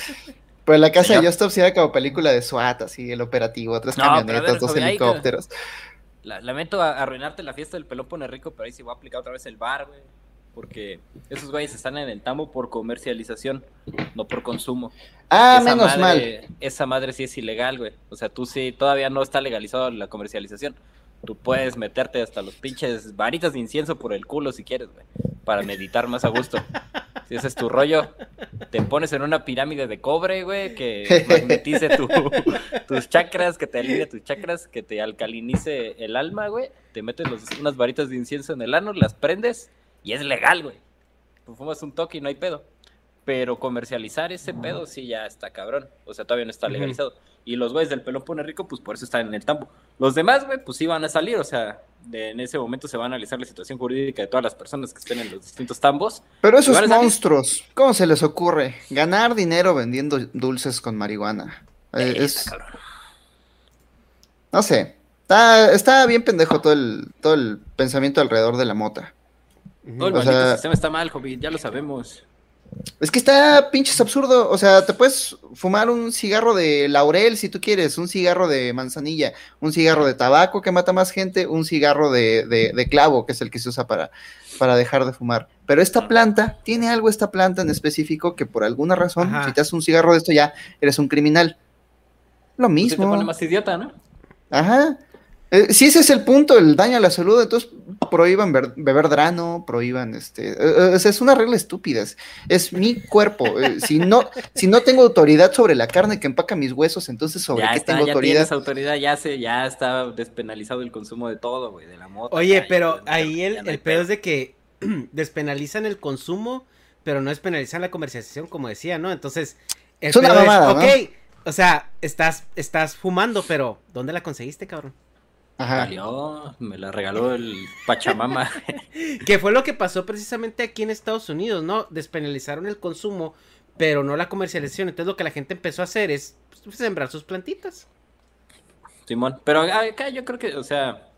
pero la casa Señor. de Yostop sí era como película de SWAT, así, el operativo, tres No, camionetas, ver, dos helicópteros. La- lamento arruinarte la fiesta del pelón pone rico, pero ahí sí voy a aplicar otra vez el bar, güey. Porque esos güeyes están en el tambo por comercialización, no por consumo. Ah, Esa menos madre- mal. Esa madre sí es ilegal, güey. O sea, tú sí, todavía no está legalizado la comercialización. Tú puedes meterte hasta los pinches varitas de incienso por el culo si quieres, güey. Para meditar más a gusto. Si ese es tu rollo, te pones en una pirámide de cobre, güey, que magnetice tu- tus chakras, que te alinee tus chakras, que te alcalinice el alma, güey. Te metes los- unas varitas de incienso en el ano, las prendes y es legal, güey. Tú fumas un toque y no hay pedo. Pero comercializar ese pedo sí ya está cabrón. O sea, todavía no está legalizado. Y los güeyes del pelón pone rico, pues por eso están en el tambo. Los demás, güey, pues sí van a salir. O sea, de- en ese momento se va a analizar la situación jurídica de todas las personas que estén en los distintos tambos. Pero esos monstruos, ¿cómo se les ocurre ganar dinero vendiendo dulces con marihuana? Eh, Eh, es, está cabrón. no sé, está, está bien pendejo todo el, todo el pensamiento alrededor de la mota. Todo el O maldito sea- sistema está mal, Jovi, ya lo sabemos. Es que está pinches absurdo, o sea, te puedes fumar un cigarro de laurel si tú quieres, un cigarro de manzanilla, un cigarro de tabaco que mata más gente, un cigarro de, de- de clavo, que es el que se usa para, para dejar de fumar. Pero esta planta, tiene algo esta planta en específico que por alguna razón, Ajá. si te haces un cigarro de esto ya, eres un criminal. Lo Pues sí te mismo. pone más idiota, ¿no? Ajá. Eh, si ese es el punto, el daño a la salud, entonces prohíban beber drano, prohíban este. eh, eh, o sea, es una regla estúpida. Es, es mi cuerpo. eh, si, no, si no tengo autoridad sobre la carne que empaca mis huesos, entonces sobre ya qué está, tengo ya autoridad. tienes autoridad, ya se, ya está despenalizado el consumo de todo, güey, de la moto. Oye, pero ahí el, el pedo es de que (clears throat) despenalizan el consumo, pero no despenalizan la comercialización, como decía, ¿no? Entonces, El Es una mamada, ¿no? Ok, o sea, estás, estás fumando, pero ¿dónde la conseguiste, cabrón? Ajá. Valió, me la regaló el Pachamama. (laughs) Que fue lo que pasó precisamente aquí en Estados Unidos, ¿no? Despenalizaron el consumo, pero no la comercialización. Entonces lo que la gente empezó a hacer es pues, sembrar sus plantitas. Simón. Pero acá yo creo que, o sea,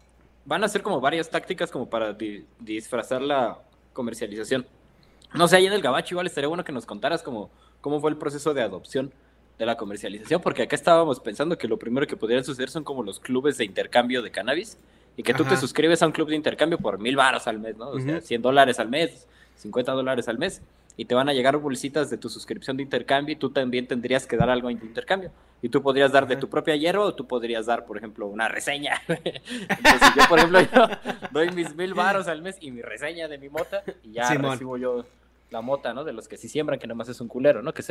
van a ser como varias tácticas como para di- disfrazar la comercialización. No sé, ahí en el Gabacho igual estaría bueno que nos contaras como cómo fue el proceso de adopción de la comercialización, porque acá estábamos pensando que lo primero que podrían suceder son como los clubes de intercambio de cannabis y que tú te suscribes a un club de intercambio por mil baros al mes, ¿no? O sea, Ujú. 100 dólares al mes, 50 dólares al mes. Y te van a llegar bolsitas de tu suscripción de intercambio y tú también tendrías que dar algo de intercambio. Y tú podrías dar de tu propia hierba o tú podrías dar, por ejemplo, una reseña. (laughs) Entonces yo, por ejemplo, yo doy mis mil baros al mes y mi reseña de mi mota y ya Simón. recibo yo la mota, ¿no? De los que sí siembran, que nomás es un culero, ¿no? Que se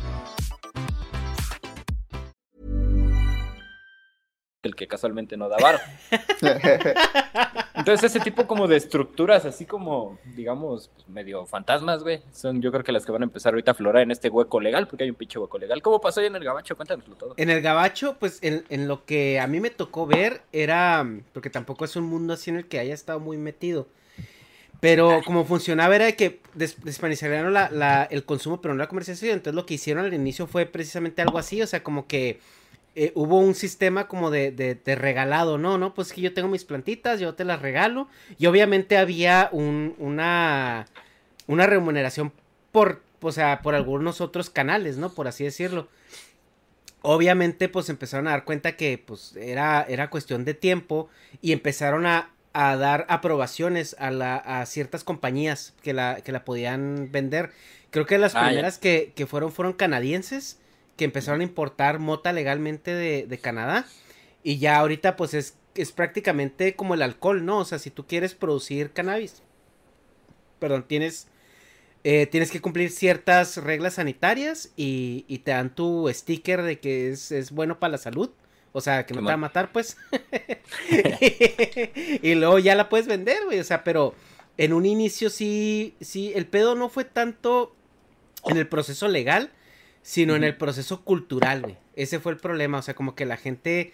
El que casualmente no da varo. Entonces ese tipo como de estructuras, así como, digamos, pues, medio fantasmas, güey, son yo creo que las que van a empezar ahorita a aflorar en este hueco legal, porque hay un pinche hueco legal. ¿Cómo pasó ahí en el gabacho? Cuéntanoslo todo. En el gabacho, pues en, en lo que a mí me tocó ver era, porque tampoco es un mundo así en el que haya estado muy metido, pero como funcionaba era que des despenalizaron la, la- el consumo, pero no la comercialización, entonces lo que hicieron al inicio fue precisamente algo así, o sea, como que eh, hubo un sistema como de, de- de regalado, ¿no? ¿no? Pues que yo tengo mis plantitas, yo te las regalo, y obviamente había un, una, una remuneración por, o sea, por algunos otros canales, ¿no? Por así decirlo obviamente pues empezaron a dar cuenta que pues era, era cuestión de tiempo y empezaron a, a dar aprobaciones a, la, a ciertas compañías que la, que la podían vender. Creo que las Ah, primeras que, que fueron fueron canadienses que empezaron a importar mota legalmente de, de Canadá y ya ahorita pues es, es prácticamente como el alcohol, ¿no? O sea, si tú quieres producir cannabis, perdón, tienes eh, tienes que cumplir ciertas reglas sanitarias y, y te dan tu sticker de que es, es bueno para la salud. O sea, que no te va a matar, pues. (laughs) (laughs) y luego ya la puedes vender, güey. O sea, pero en un inicio sí, sí, el pedo no fue tanto en el proceso legal, sino en el proceso cultural, güey. Ese fue el problema. O sea, como que la gente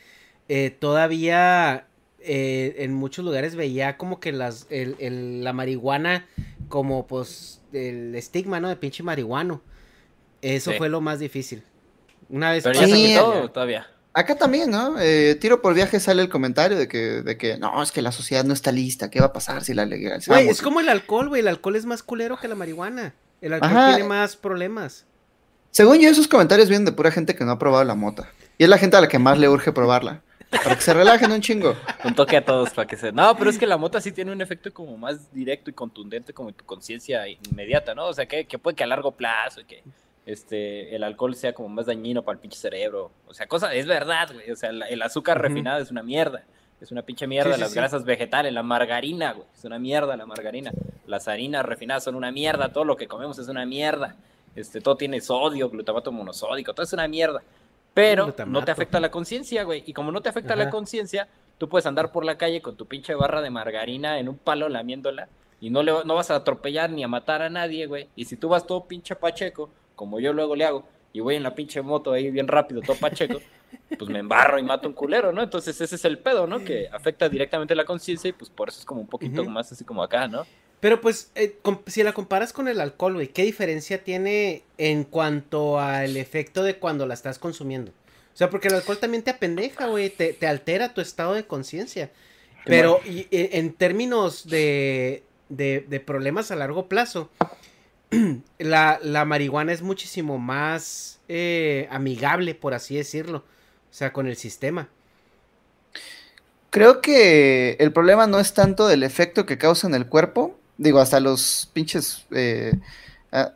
eh, todavía eh, en muchos lugares veía como que las, el- el- la marihuana como pues el estigma, ¿no? De pinche marihuano. Eso Sí. fue lo más difícil. Una vez Pero ya se quitó todavía. Acá también, ¿no? Eh, tiro por viaje sale el comentario de que, de que no, es que la sociedad no está lista. ¿Qué va a pasar si la legalizamos? Güey, es como el alcohol, güey. El alcohol es más culero que la marihuana. El alcohol Ajá. tiene más problemas. Según yo, esos comentarios vienen de pura gente que no ha probado la mota. Y es la gente a la que más le urge probarla. Para que se relajen un chingo. Un toque a todos para que se... No, pero es que la mota sí tiene un efecto como más directo y contundente como en tu conciencia inmediata, ¿no? O sea, que, que puede que a largo plazo, que este, el alcohol sea como más dañino para el pinche cerebro. O sea, cosa, es verdad, güey. O sea, la- el azúcar refinado es una mierda. Es una pinche mierda. Sí, sí, Las sí. grasas vegetales, la margarina, güey. Es una mierda la margarina. Las harinas refinadas son una mierda. Todo lo que comemos es una mierda. Este, todo tiene sodio, glutamato monosódico, todo es una mierda. Pero no te afecta la conciencia, güey. Y como no te afecta la Ajá. conciencia, tú puedes andar por la calle con tu pinche barra de margarina en un palo lamiéndola y no, le, no vas a atropellar ni a matar a nadie, güey. Y si tú vas todo pinche pacheco, como yo luego le hago, y voy en la pinche moto ahí bien rápido, todo pacheco, (laughs) pues me embarro y mato un culero, ¿no? Entonces ese es el pedo, ¿no? Que afecta directamente la conciencia y pues por eso es como un poquito Ujú. más así como acá, ¿no? Pero pues, eh, si la comparas con el alcohol, güey, ¿qué diferencia tiene en cuanto al efecto de cuando la estás consumiendo? O sea, porque el alcohol también te apendeja, güey, te, te altera tu estado de conciencia. Pero y- en términos de, de, de problemas a largo plazo, (clears throat) la, la marihuana es muchísimo más eh, amigable, por así decirlo. O sea, con el sistema. Creo que el problema no es tanto del efecto que causa en el cuerpo. Digo, hasta los pinches eh,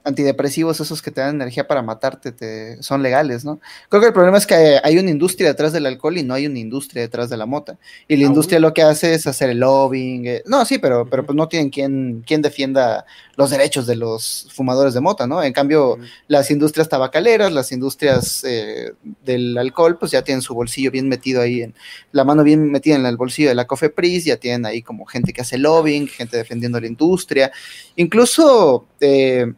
antidepresivos, esos que te dan energía para matarte, te, son legales, ¿no? Creo que el problema es que hay una industria detrás del alcohol y no hay una industria detrás de la mota. Y la Ah, industria lo que hace es hacer el lobbying. eh, no, sí, pero, pero pues no tienen quien, quien defienda los derechos de los fumadores de mota, ¿no? En cambio, las industrias tabacaleras, las industrias eh, del alcohol, pues ya tienen su bolsillo bien metido ahí, en la mano bien metida en el bolsillo de la COFEPRIS, ya tienen ahí como gente que hace lobbying, gente defendiendo la industria. Incluso eh,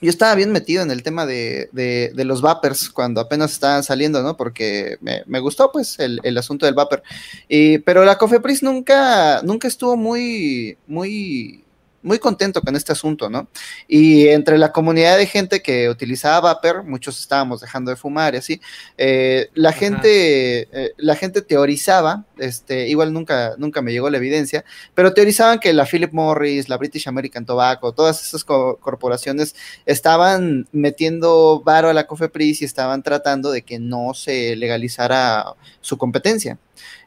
yo estaba bien metido en el tema de, de- de los vapers cuando apenas estaban saliendo, ¿no? Porque me, me gustó pues el, el asunto del vapor. Y, pero la COFEPRIS nunca, nunca estuvo muy, muy muy contento con este asunto, ¿no? Y entre la comunidad de gente que utilizaba vapor, muchos estábamos dejando de fumar y así, eh, la Ajá. gente, eh, la gente teorizaba, este, igual nunca, nunca me llegó la evidencia, pero teorizaban que la Philip Morris, la British American Tobacco, todas esas co- corporaciones estaban metiendo varo a la COFEPRIS y estaban tratando de que no se legalizara su competencia.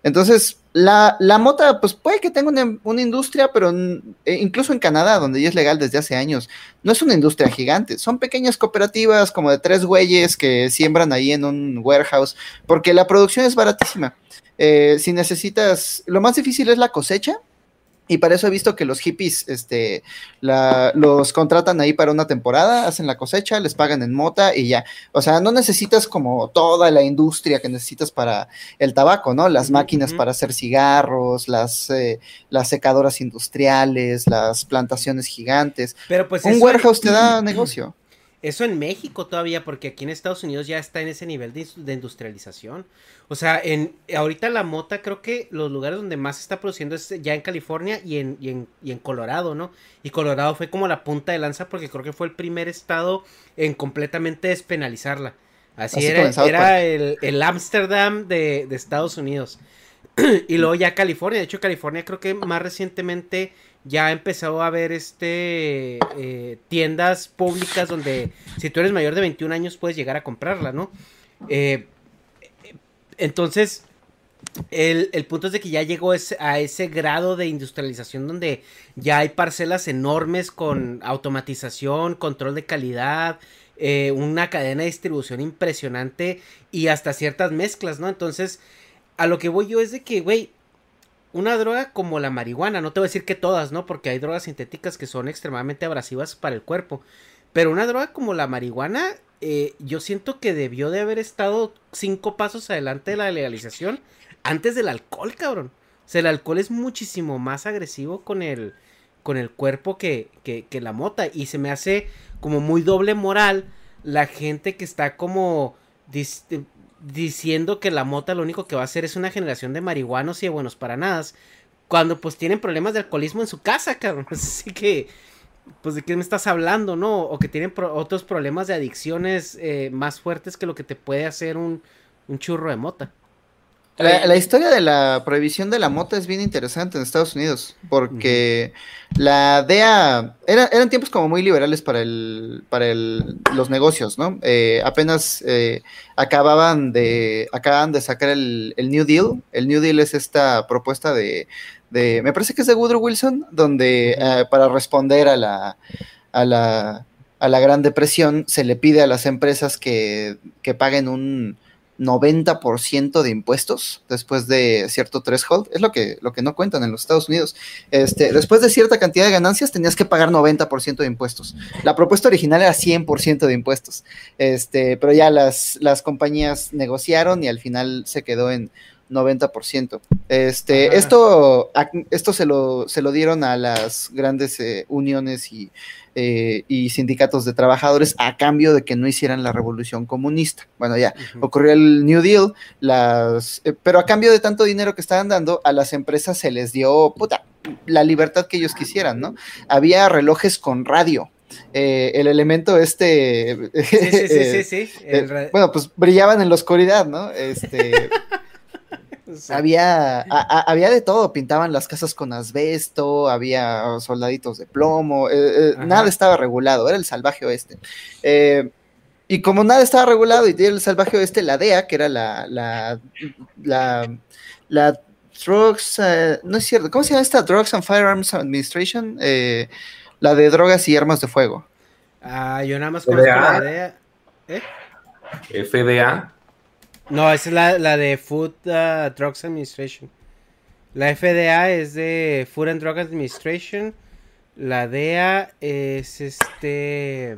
Entonces, la, la mota, pues puede que tenga una, una industria, pero eh, incluso en Canadá, donde ya es legal desde hace años, no es una industria gigante, son pequeñas cooperativas como de tres güeyes que siembran ahí en un warehouse, porque la producción es baratísima. Eh, si necesitas, lo más difícil es la cosecha, y para eso he visto que los hippies este, la- los contratan ahí para una temporada, hacen la cosecha, les pagan en mota y ya. O sea, no necesitas como toda la industria que necesitas para el tabaco, ¿no? Las máquinas para hacer cigarros, las, eh, las secadoras industriales, las plantaciones gigantes. Pero pues Un eso- warehouse te da negocio. Eso en México todavía, porque aquí en Estados Unidos ya está en ese nivel de, industrialización. O sea, en ahorita la mota creo que los lugares donde más se está produciendo es ya en California y en, y en, y en Colorado, ¿no? Y Colorado fue como la punta de lanza porque creo que fue el primer estado en completamente despenalizarla. Así, Así era, era el, el Ámsterdam de, de Estados Unidos. (clears throat) y luego ya California. De hecho, California creo que más recientemente ya empezó a haber este eh, tiendas públicas donde si tú eres mayor de 21 años puedes llegar a comprarla, ¿no? Eh, entonces, el, el punto es de que ya llegó a ese grado de industrialización donde ya hay parcelas enormes con automatización, control de calidad, eh, una cadena de distribución impresionante y hasta ciertas mezclas, ¿no? Entonces, a lo que voy yo es de que, güey, una droga como la marihuana, no te voy a decir que todas, ¿no? Porque hay drogas sintéticas que son extremadamente abrasivas para el cuerpo. Pero una droga como la marihuana, eh, yo siento que debió de haber estado cinco pasos adelante de la legalización antes del alcohol, cabrón. O sea, el alcohol es muchísimo más agresivo con el, con el cuerpo que, que, que la mota. Y se me hace como muy doble moral la gente que está como diciendo que la mota lo único que va a hacer es una generación de marihuanos y de buenos para nada. Cuando pues tienen problemas de alcoholismo en su casa, cabrón. (laughs) Así que, pues de qué me estás hablando, ¿no? O que tienen otros problemas de adicciones eh, más fuertes que lo que te puede hacer un, un churro de mota. La, la historia de la prohibición de la mota es bien interesante en Estados Unidos, porque la DEA era- eran tiempos como muy liberales para el, para el, los negocios, ¿no? Eh, apenas eh, acababan de acababan de sacar el, el New Deal. El New Deal es esta propuesta de, de me parece que es de Woodrow Wilson, donde eh, para responder a la a la a la Gran Depresión se le pide a las empresas que, que paguen un 90% de impuestos después de cierto threshold. Es lo que, lo que no cuentan en los Estados Unidos. Este, después de cierta cantidad de ganancias tenías que pagar 90% de impuestos. La propuesta original era 100% de impuestos. Este, pero ya las, las compañías negociaron y al final se quedó en 90%. Este, esto, esto se lo, se lo dieron a las grandes eh, uniones y, eh, y, sindicatos de trabajadores a cambio de que no hicieran la revolución comunista. Bueno, ya ocurrió el New Deal, las, eh, pero a cambio de tanto dinero que estaban dando, a las empresas se les dio puta, la libertad que ellos quisieran, ¿no? Había relojes con radio. el elemento este sí, sí, sí, sí, (laughs) bueno pues brillaban en la oscuridad no este (laughs) Había, había de todo, pintaban las casas con asbesto, había soldaditos de plomo, eh, eh, nada estaba regulado, era el salvaje oeste. Eh, y como nada estaba regulado y era el salvaje oeste, la DEA, que era la, la, la, la Drugs, no es cierto, ¿cómo se llama esta? Drugs and Firearms Administration, la de drogas y armas de fuego. Ah, yo nada más conozco la DEA. FDA. No, esa es la, la de Food uh, Drugs Administration. La FDA es de Food and Drug Administration. La DEA es este.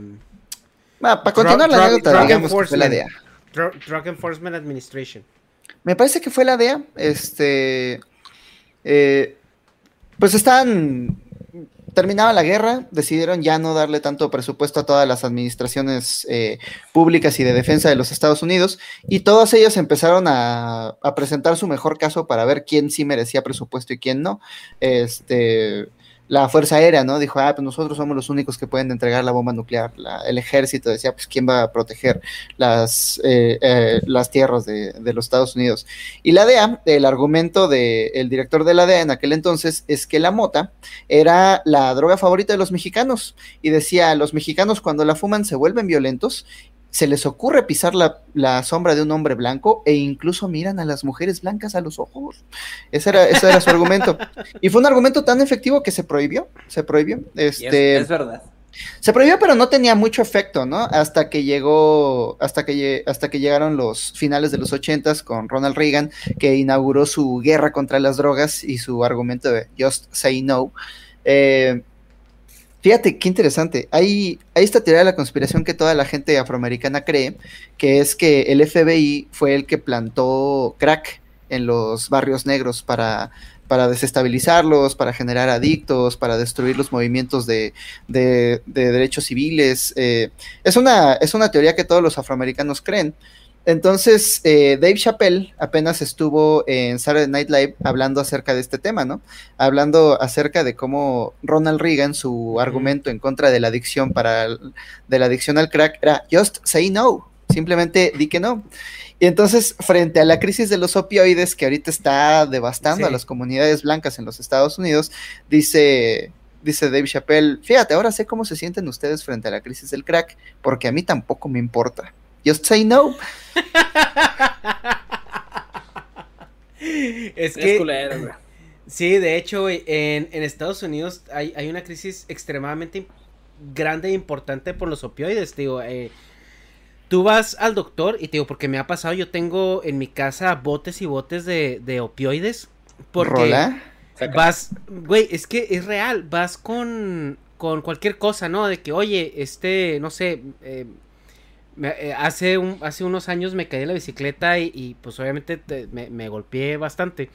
para continuar la anécdota, digamos que fue la DEA. Drug, Enforcement Administration. Me parece que fue la DEA. Este. Eh, pues están terminaba la guerra, decidieron ya no darle tanto presupuesto a todas las administraciones eh, públicas y de defensa de los Estados Unidos, y todas ellas empezaron a, a, presentar su mejor caso para ver quién sí merecía presupuesto y quién no. Este, la Fuerza Aérea, ¿no? Dijo, ah, pues nosotros somos los únicos que pueden entregar la bomba nuclear. el ejército decía, pues ¿quién va a proteger las, eh, eh, las tierras de, los Estados Unidos? Y la DEA, el argumento del director de la DEA en aquel entonces es que la mota era la droga favorita de los mexicanos. Y decía, los mexicanos cuando la fuman se vuelven violentos se les ocurre pisar la, sombra de un hombre blanco e incluso miran a las mujeres blancas a los ojos. Ese era, ese era su argumento. (laughs) Y fue un argumento tan efectivo que se prohibió. Se prohibió. Este, es, verdad. Se prohibió, pero no tenía mucho efecto, ¿no? Hasta que llegó, hasta que, hasta que llegaron los finales de los ochentas con Ronald Reagan, que inauguró su guerra contra las drogas y su argumento de Just Say No. Eh, Fíjate, qué interesante. Hay, hay esta teoría de la conspiración que toda la gente afroamericana cree, que es que el FBI fue el que plantó crack en los barrios negros para, desestabilizarlos, para generar adictos, para destruir los movimientos de, de, derechos civiles. Eh, es, una, es una teoría que todos los afroamericanos creen. Entonces, eh, Dave Chappelle apenas estuvo en Saturday Night Live hablando acerca de este tema, ¿no? Hablando acerca de cómo Ronald Reagan, su argumento en contra de la adicción para de la adicción al crack era just say no, simplemente di que no. Y entonces, frente a la crisis de los opioides que ahorita está devastando a las comunidades blancas en los Estados Unidos, dice dice Dave Chappelle, fíjate, ahora sé cómo se sienten ustedes frente a la crisis del crack, porque a mí tampoco me importa. Just say no. (laughs) es que. sí, de hecho, en, Estados Unidos hay, una crisis extremadamente grande e importante por los opioides, digo. Eh, tú vas al doctor y te digo, porque me ha pasado, yo tengo en mi casa botes y botes de, de opioides. Porque vas, güey, es que es real, vas con, con cualquier cosa, ¿no? De que, oye, este, no sé, eh, hace, un, hace unos años me caí en la bicicleta y, pues obviamente me, golpeé bastante.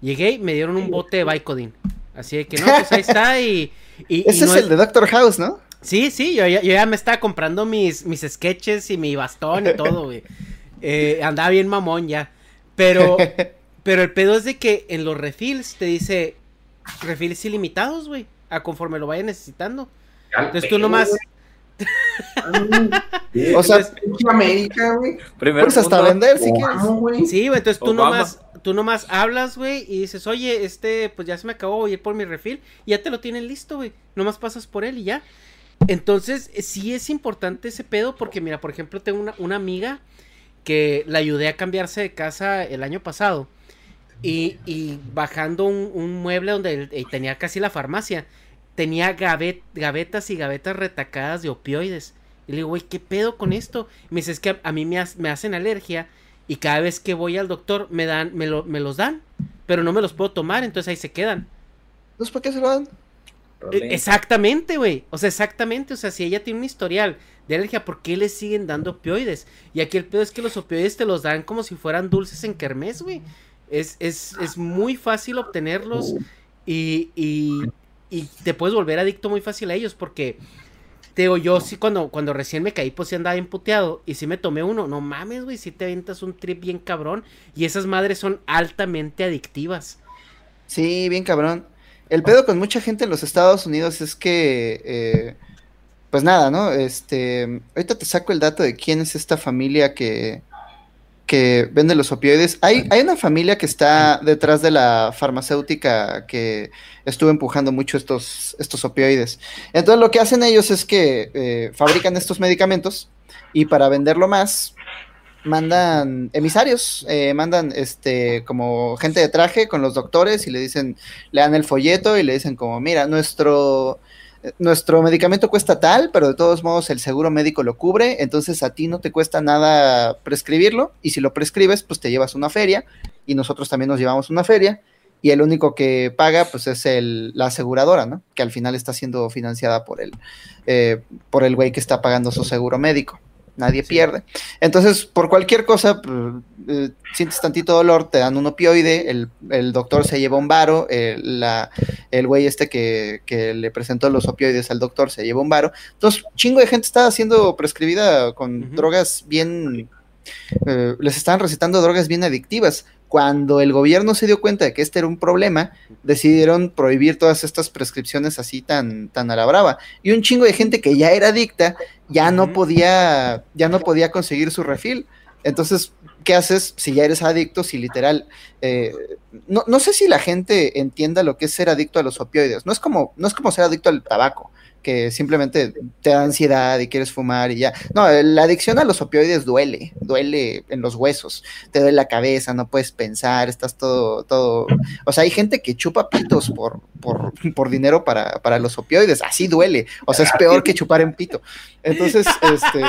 Llegué y me dieron un bote de Vicodin. Así que no, pues ahí está y... Ese es, el de Doctor House, ¿no? Sí, sí, yo, ya me estaba comprando mis, mis sketches y mi bastón y todo, güey. (laughs) Eh, andaba bien mamón ya. Pero, (laughs) pero el pedo es de que en los refills te dice refills ilimitados, güey. A conforme lo vaya necesitando. Entonces tú nomás, o sea, América, güey. Puedes hasta vender si quieres. Sí, güey, entonces tú nomás, tú nomás hablas, güey, y dices, oye, este, pues ya se me acabó, voy a ir por mi refil, y ya te lo tienen listo, güey. Nomás pasas por él y ya. Entonces, sí es importante ese pedo, porque mira, por ejemplo, tengo una, amiga que la ayudé a cambiarse de casa el año pasado. Y, y bajando un, un mueble donde tenía casi la farmacia tenía gavetas y gavetas retacadas de opioides. Y le digo, güey, ¿qué pedo con esto? me dice, es que a, mí me, hacen alergia y cada vez que voy al doctor me dan, me, me, los dan, pero no me los puedo tomar, entonces ahí se quedan. Entonces, ¿por qué se lo dan? E, exactamente, güey. O sea, exactamente. O sea, si ella tiene un historial de alergia, ¿por qué le siguen dando opioides? Y aquí el pedo es que los opioides te los dan como si fueran dulces en kermés, güey. Es, es, es muy fácil obtenerlos y, y, y te puedes volver adicto muy fácil a ellos porque te digo, yo sí cuando, cuando recién me caí, pues sí andaba imputeado y sí me tomé uno. No mames, güey, si te aventas un trip bien cabrón y esas madres son altamente adictivas. Sí, bien cabrón. El pedo con mucha gente en los Estados Unidos es que, eh, pues nada, ¿no? Este, ahorita te saco el dato de quién es esta familia que, que vende los opioides. Hay, hay una familia que está detrás de la farmacéutica que estuvo empujando mucho estos, estos opioides. Entonces lo que hacen ellos es que eh, fabrican estos medicamentos y para venderlo más mandan emisarios, eh, mandan este como gente de traje con los doctores y le dicen, le dan el folleto y le dicen como, mira, nuestro nuestro medicamento cuesta tal, pero de todos modos el seguro médico lo cubre, entonces a ti no te cuesta nada prescribirlo y si lo prescribes, pues te llevas una feria y nosotros también nos llevamos una feria y el único que paga pues es el, la aseguradora, ¿no? Que al final está siendo financiada por el, eh, por el güey que está pagando su seguro médico nadie pierde. Entonces, por cualquier cosa, pues, eh, sientes tantito dolor, te dan un opioide, el, doctor se lleva un varo, el, güey este que, le presentó los opioides al doctor se lleva un varo. Entonces, chingo de gente está siendo prescribida con drogas bien... Eh, les están recetando drogas bien adictivas cuando el gobierno se dio cuenta de que este era un problema, decidieron prohibir todas estas prescripciones así tan, tan a la brava. Y un chingo de gente que ya era adicta ya no podía, ya no podía conseguir su refil. Entonces, ¿qué haces si ya eres adicto? Si literal, eh, no, no, sé si la gente entienda lo que es ser adicto a los opioides. No es como, no es como ser adicto al tabaco que simplemente te da ansiedad y quieres fumar y ya. No, la adicción a los opioides duele, duele en los huesos, te duele la cabeza, no puedes pensar, estás todo, todo. O sea, hay gente que chupa pitos por, por, por dinero para, para los opioides, así duele. O sea, es peor que chupar en pito. Entonces, este.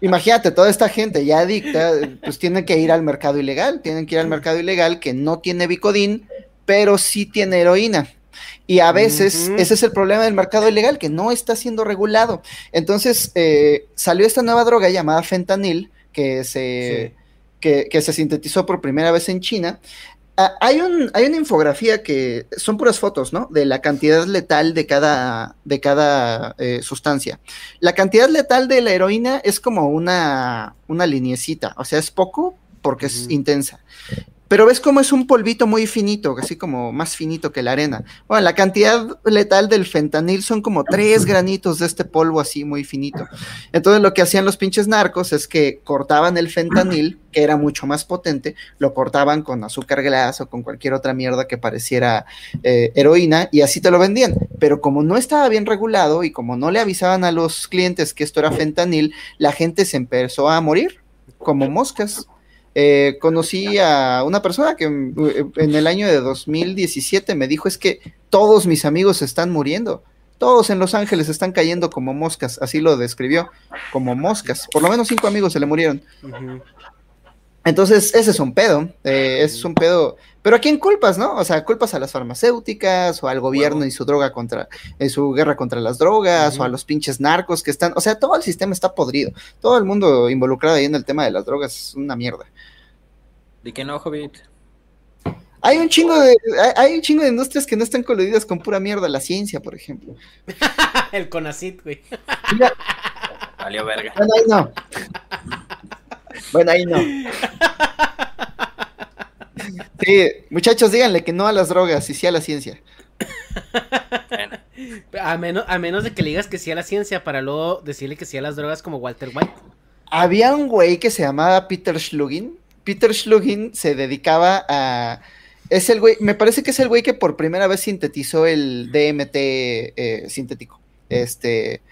Imagínate, toda esta gente ya adicta, pues tienen que ir al mercado ilegal, tienen que ir al mercado ilegal que no tiene bicodín, pero sí tiene heroína. Y a veces ese es el problema del mercado ilegal, que no está siendo regulado. Entonces eh, salió esta nueva droga llamada fentanil, que se, que, se sintetizó por primera vez en China. Ah, hay, un, hay una infografía que son puras fotos, ¿no? De la cantidad letal de cada, de cada eh, sustancia. La cantidad letal de la heroína es como una, una liniecita, o sea, es poco porque es intensa. Pero ves cómo es un polvito muy finito, así como más finito que la arena. Bueno, la cantidad letal del fentanil son como tres granitos de este polvo así muy finito. Entonces lo que hacían los pinches narcos es que cortaban el fentanil, que era mucho más potente, lo cortaban con azúcar glass o con cualquier otra mierda que pareciera eh, heroína y así te lo vendían. Pero como no estaba bien regulado y como no le avisaban a los clientes que esto era fentanil, la gente se empezó a morir como moscas. Eh, conocí a una persona que eh, en el año de 2017 me dijo es que todos mis amigos están muriendo. Todos en Los Ángeles están cayendo como moscas, así lo describió, como moscas. Por lo menos cinco amigos se le murieron. Entonces, ese es un pedo, eh, ese es un pedo. Pero ¿a quién culpas, no? O sea, culpas a las farmacéuticas o al gobierno y su droga contra, en su guerra contra las drogas o a los pinches narcos que están, o sea, todo el sistema está podrido. Todo el mundo involucrado ahí en el tema de las drogas es una mierda. ¿De qué no, Hobbit? Hay un chingo de, hay, un chingo de industrias que no están coludidas con pura mierda, la ciencia, por ejemplo. (laughs) el CONACIT, güey. Valió verga. Bueno, ahí no. Bueno, ahí no. Sí, muchachos, díganle que no a las drogas y sí a la ciencia. A menos, a menos de que le digas que sí a la ciencia para luego decirle que sí a las drogas como Walter White. Había un güey que se llamaba Peter Schlugin Peter Schlugin se dedicaba a... Es el güey, me parece que es el güey que por primera vez sintetizó el DMT eh, sintético. Este,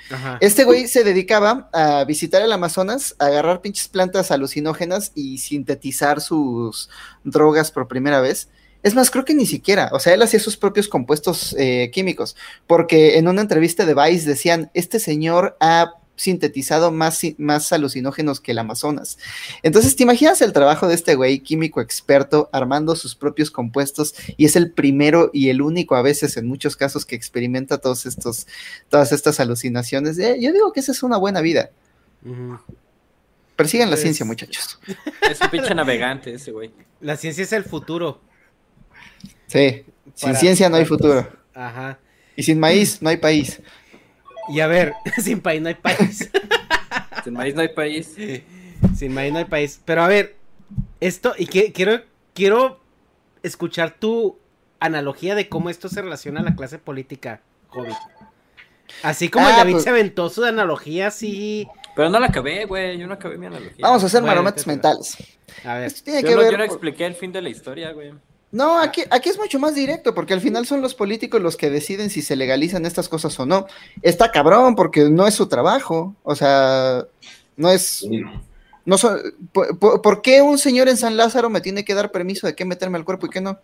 este güey se dedicaba a visitar el Amazonas, a agarrar pinches plantas alucinógenas y sintetizar sus drogas por primera vez. Es más, creo que ni siquiera, o sea, él hacía sus propios compuestos eh, químicos, porque en una entrevista de Vice decían, este señor ha sintetizado más, más alucinógenos que el Amazonas. Entonces, ¿te imaginas el trabajo de este güey químico experto armando sus propios compuestos y es el primero y el único a veces en muchos casos que experimenta todos estos, todas estas alucinaciones? Eh, yo digo que esa es una buena vida. Persigan la ciencia, muchachos. (laughs) Es un pinche navegante ese güey. La ciencia es el futuro. Sí, sin Para- ciencia no hay futuro. Ajá. Y sin maíz no hay país. Y a ver, (laughs) sin país no hay país. (laughs) Sin maíz no hay país. Sin maíz no hay país. Pero a ver, esto, y que, quiero, quiero escuchar tu analogía de cómo esto se relaciona a la clase política, Hobbit. Así como el Ah, David pues- se aventó su analogía así. Pero no la acabé, güey. Yo no acabé mi analogía. Vamos a hacer Bueno, marometas mentales. A ver. Esto tiene Yo que no, ver. yo no expliqué el fin de la historia, güey. No, aquí, aquí es mucho más directo, porque al final son los políticos los que deciden si se legalizan estas cosas o no. Está cabrón, porque no es su trabajo. O sea, no es. No son- por, por- por qué un señor en San Lázaro me tiene que dar permiso de qué meterme al cuerpo y qué no?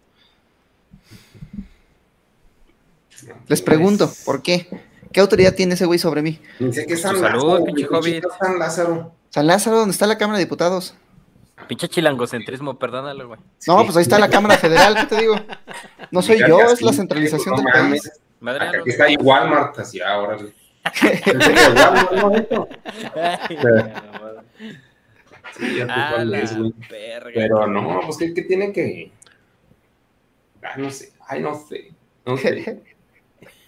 Les pregunto, ¿por qué? ¿Qué autoridad tiene ese güey sobre mí? Dice que es Tu San salud, Lázaro. San Lázaro. San Lázaro, ¿dónde está la Cámara de Diputados? Pinche chilangocentrismo, perdónalo, güey. No, pues ahí está la Cámara Federal, ¿qué te digo? No soy yo, es la centralización No del mames. país. Madre, Acá Aquí está ahí Walmart, así ahora. Sí, (laughs) ya Ah, cuál es, güey. Pero no, pues que, que tiene que. Ay, no sé. Ay, no sé. No sé.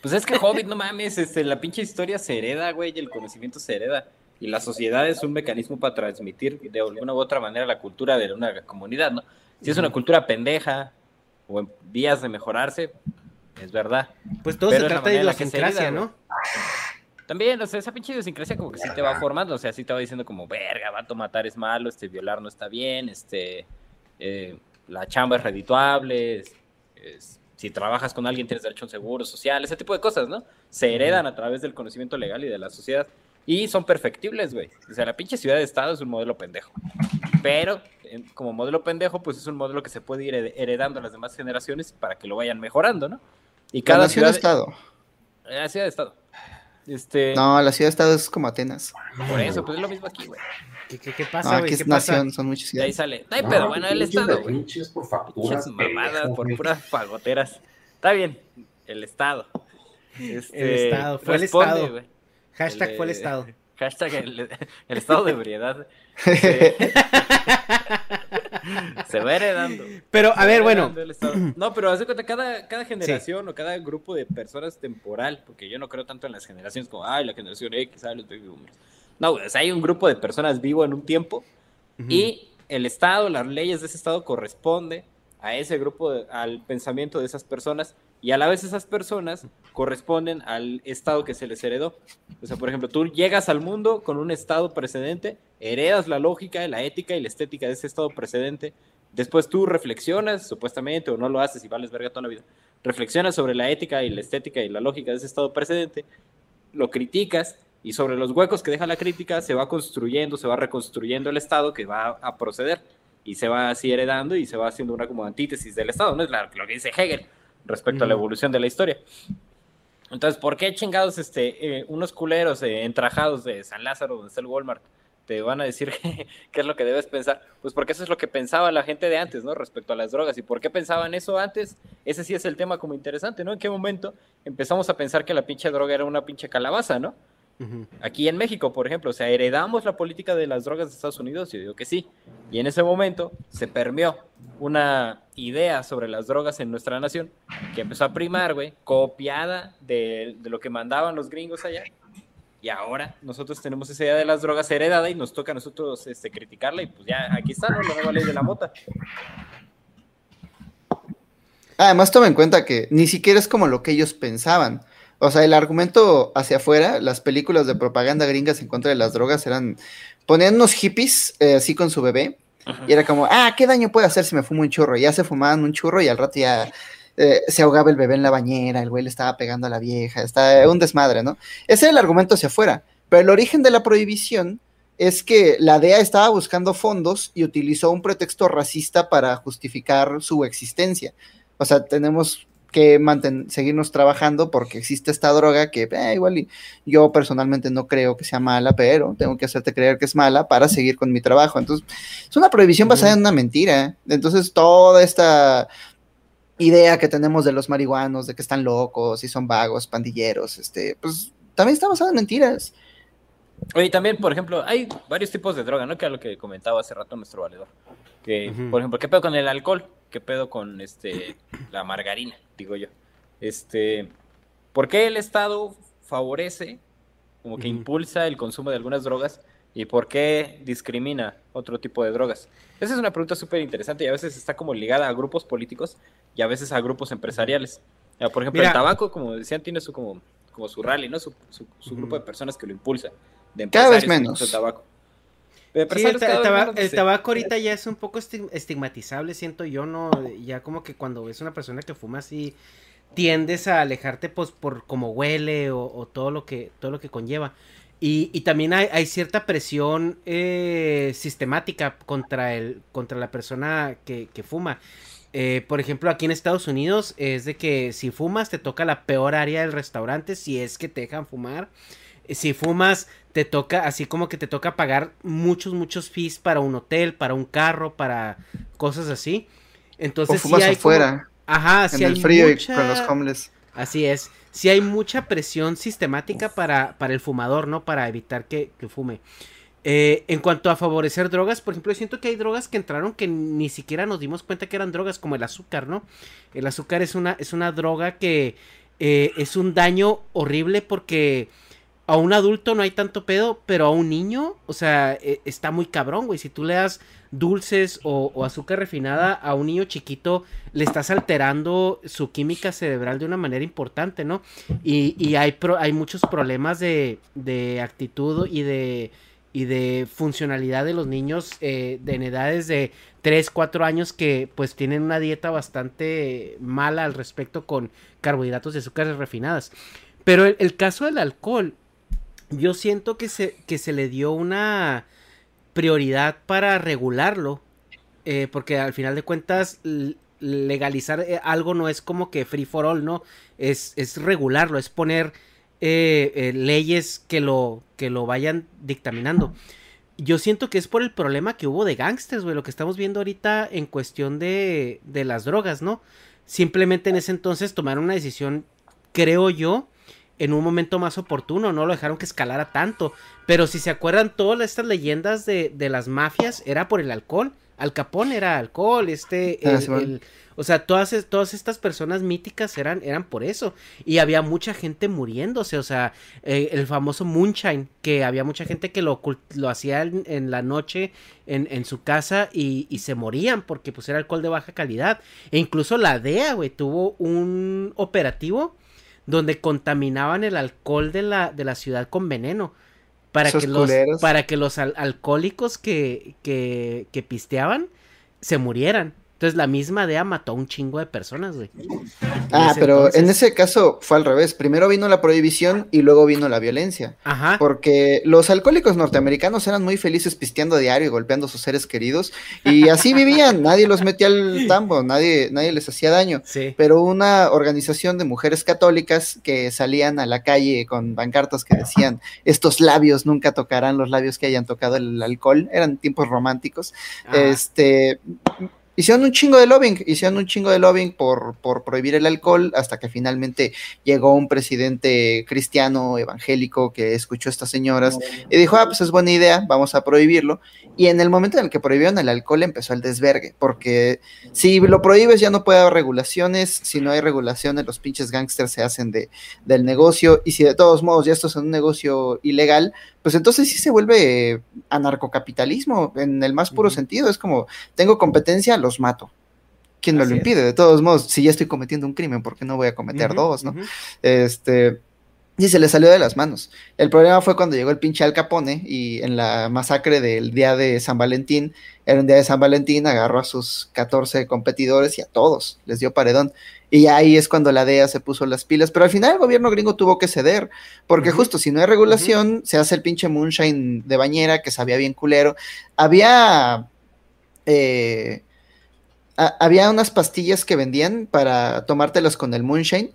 Pues es que Hobbit, no mames, este, la pinche historia se hereda, güey, y el conocimiento se hereda. Y la sociedad es un mecanismo para transmitir de alguna u otra manera la cultura de una comunidad, ¿no? Si es una cultura pendeja o en vías de mejorarse, es verdad. Pues todo Pero se trata de la idiosincrasia, ¿no? También, o sea, esa pinche idiosincrasia como que sí te va formando, o sea, sí te va diciendo como, verga, vato, matar es malo, este, violar no está bien, este, eh, la chamba es redituable, es- es- si trabajas con alguien tienes derecho a un seguro social, ese tipo de cosas, ¿no? Se heredan a través del conocimiento legal y de la sociedad y son perfectibles, güey. O sea, la pinche ciudad de estado es un modelo pendejo. Pero en- como modelo pendejo, pues es un modelo que se puede ir hered- heredando a las demás generaciones para que lo vayan mejororando, ¿no? Y La cada nación ciudad... Estado. Eh, La ciudad de estado. Este, No, la ciudad Estado es como Atenas. por eso, pues es lo mismo aquí, güey. ¿Qué, qué, qué No, pasa, güey? aquí ¿Qué es pasa? nación, son muchas De ahí ciudades. sale. No hay No, pedo, bueno, el estado, de güey. pinches por facturas. Mamadas por puras pagoteras. Está bien, el estado. Este, El Estado, fue el responde, Estado. güey. Hashtag El, fue el eh, estado. (laughs) Hashtag el, el estado de ebriedad. Se, (laughs) se va heredando. Pero, a ver, bueno. No, pero haz de cuenta, cada, cada generación o cada grupo de personas temporal, porque yo no creo tanto en las generaciones como, ay, la generación X, ay, los baby boomers. No, o sea, hay un grupo de personas vivo en un tiempo y el Estado, las leyes de ese Estado corresponde a ese grupo, de- al pensamiento de esas personas y a la vez esas personas corresponden al Estado que se les heredó. O sea, por ejemplo, tú llegas al mundo con un Estado precedente, heredas la lógica, la ética y la estética de ese Estado precedente, después tú reflexionas, supuestamente, o no lo haces y vales verga toda la vida, reflexionas sobre la ética y la estética y la lógica de ese Estado precedente, lo criticas y sobre los huecos que deja la crítica se va construyendo, se va reconstruyendo el Estado que va a proceder y se va así heredando y se va haciendo una como antítesis del Estado, ¿no? Es lo que dice Hegel respecto a la evolución de la historia. Entonces, ¿por qué chingados este, eh, unos culeros eh, entrajados de San Lázaro, donde está el Walmart, te van a decir (laughs) qué, es lo que debes pensar? Pues porque eso es lo que pensaba la gente de antes, ¿no? Respecto a las drogas. ¿Y por qué pensaban eso antes? Ese sí es el tema como interesante, ¿no? ¿En qué momento empezamos a pensar que la pinche droga era una pinche calabaza, ¿no? Aquí en México, por ejemplo, o sea, heredamos la política de las drogas de Estados Unidos, yo digo que sí. Y en ese momento se permeó una idea sobre las drogas en nuestra nación que empezó a primar, güey, copiada de, lo que mandaban los gringos allá. Y ahora nosotros tenemos esa idea de las drogas heredada y nos toca a nosotros este, criticarla y pues ya aquí está, ¿no? La nueva ley de la mota. Además, toma en cuenta que ni siquiera es como lo que ellos pensaban. O sea, el argumento hacia afuera, las películas de propaganda gringas en contra de las drogas eran, ponían unos hippies eh, así con su bebé, y era como, ah, ¿qué daño puede hacer si me fumo un churro? Y ya se fumaban un churro y al rato ya eh, se ahogaba el bebé en la bañera, el güey le estaba pegando a la vieja, está un desmadre, ¿no? Ese era el argumento hacia afuera. Pero el origen de la prohibición es que la DEA estaba buscando fondos y utilizó un pretexto racista para justificar su existencia. O sea, tenemos que manten- seguirnos trabajando porque existe esta droga que eh, igual y yo personalmente no creo que sea mala, pero tengo que hacerte creer que es mala para seguir con mi trabajo. Entonces, es una prohibición basada en una mentira. Entonces, toda esta idea que tenemos de los marihuanos, de que están locos y son vagos, pandilleros, este, pues también está basada en mentiras. Oye, también, por ejemplo, hay varios tipos de droga, ¿no? Que es lo que comentaba hace rato nuestro valedor. Que, por ejemplo, ¿qué pedo con el alcohol? ¿Qué pedo con este la margarina? Digo yo. Este, ¿por qué el Estado favorece, como que impulsa el consumo de algunas drogas? ¿Y por qué discrimina otro tipo de drogas? Esa es una pregunta súper interesante y a veces está como ligada a grupos políticos y a veces a grupos empresariales. Ya, Por ejemplo, Mira. el tabaco, como decían, tiene su como, como su rally, ¿no? Su, su- grupo de personas que lo impulsa. De Cada vez menos. impulsan tabaco. Sí, el, taba- tabaco ahorita ya es un poco esti- estigmatizable, siento yo, ¿no? Ya como que cuando ves una persona que fuma así, tiendes a alejarte pues por cómo huele o, o todo lo que todo lo que conlleva. Y, y también hay, hay cierta presión eh, sistemática contra el contra la persona que, que fuma. Eh, por ejemplo, aquí en Estados Unidos es de que si fumas te toca la peor área del restaurante si es que te dejan fumar. Si fumas te toca, así como que te toca pagar muchos, muchos fees para un hotel, para un carro, para cosas así. Entonces o fumas sí hay como- afuera, Ajá, sí en el hay frío mucha- y con los homeless. Así es. Sí hay mucha presión sistemática para, para el fumador, ¿no? Para evitar que, que fume. Eh, en cuanto a favorecer drogas, por ejemplo, yo siento que hay drogas que entraron que ni siquiera nos dimos cuenta que eran drogas, como el azúcar, ¿no? El azúcar es una, es una droga que eh, es un daño horrible porque a un adulto no hay tanto pedo, pero a un niño, o sea, eh, está muy cabrón, güey. Si tú le das dulces o, azúcar refinada a un niño chiquito, le estás alterando su química cerebral de una manera importante, ¿no? Y, y hay, pro- hay muchos problemas de, de actitud y de, y de funcionalidad de los niños eh, de en edades de 3, 4 años que pues tienen una dieta bastante mala al respecto con carbohidratos y azúcares refinadas. Pero el caso del alcohol, yo siento que se, que se le dio una prioridad para regularlo. eh, porque al final de cuentas, legalizar eh, algo no es como que free for all, ¿no? Es, es regularlo, es poner eh, eh, leyes que lo, que lo vayan dictaminando. Yo siento que es por el problema que hubo de gangsters, güey, lo que estamos viendo ahorita en cuestión de, de las drogas, ¿no? Simplemente en ese entonces tomaron una decisión, creo yo, en un momento más oportuno, no lo dejaron que escalara tanto. Pero si se acuerdan, todas estas leyendas de, de las mafias era por el alcohol. Al Capón era alcohol, este, Ah, el- o sea, todas, todas estas personas míticas eran, eran por eso. Y había mucha gente muriéndose, o sea, eh, el famoso Moonshine, que había mucha gente que lo, lo hacía en, en la noche en, en su casa y, y se morían porque pues era alcohol de baja calidad. E incluso la DEA, güey, tuvo un operativo donde contaminaban el alcohol de la, de la ciudad con veneno. Para Esos que, los, culeros. para que los al- alcohólicos que, que, que pisteaban se murieran. Entonces la misma DEA mató a un chingo de personas, güey. Ah, pero en ese caso fue al revés. Primero vino la prohibición y luego vino la violencia. Ajá. Porque los alcohólicos norteamericanos eran muy felices pisteando diario y golpeando a sus seres queridos. Y así vivían. nadie los metía al tambo, nadie, nadie les hacía daño. Sí. Pero una organización de mujeres católicas que salían a la calle con pancartas que decían, estos labios nunca tocarán los labios que hayan tocado el alcohol, eran tiempos románticos, Ajá. este, hicieron un chingo de lobbying, hicieron un chingo de lobbying por, por prohibir el alcohol hasta que finalmente llegó un presidente cristiano evangélico que escuchó a estas señoras y dijo, ah, pues es buena idea, vamos a prohibirlo. Y en el momento en el que prohibieron el alcohol empezó el desvergue, porque si lo prohíbes ya no puede haber regulaciones, si no hay regulaciones los pinches gángsters se hacen de, del negocio y si de todos modos ya esto es un negocio ilegal, pues entonces sí se vuelve eh, anarcocapitalismo en el más puro sentido, es como tengo competencia, los mato. ¿Quién me lo es. impide? De todos modos, si ya estoy cometiendo un crimen, ¿por qué no voy a cometer dos, no? Este, y se le salió de las manos. El problema fue cuando llegó el pinche Al Capone y en la masacre del día de San Valentín, era un día de San Valentín, agarró a sus 14 competidores y a todos les dio paredón. Y ahí es cuando la DEA se puso las pilas. Pero al final el gobierno gringo tuvo que ceder, porque justo si no hay regulación, se hace el pinche moonshine de bañera que sabía bien culero. Había. eh, a- había unas pastillas que vendían para tomártelas con el moonshine.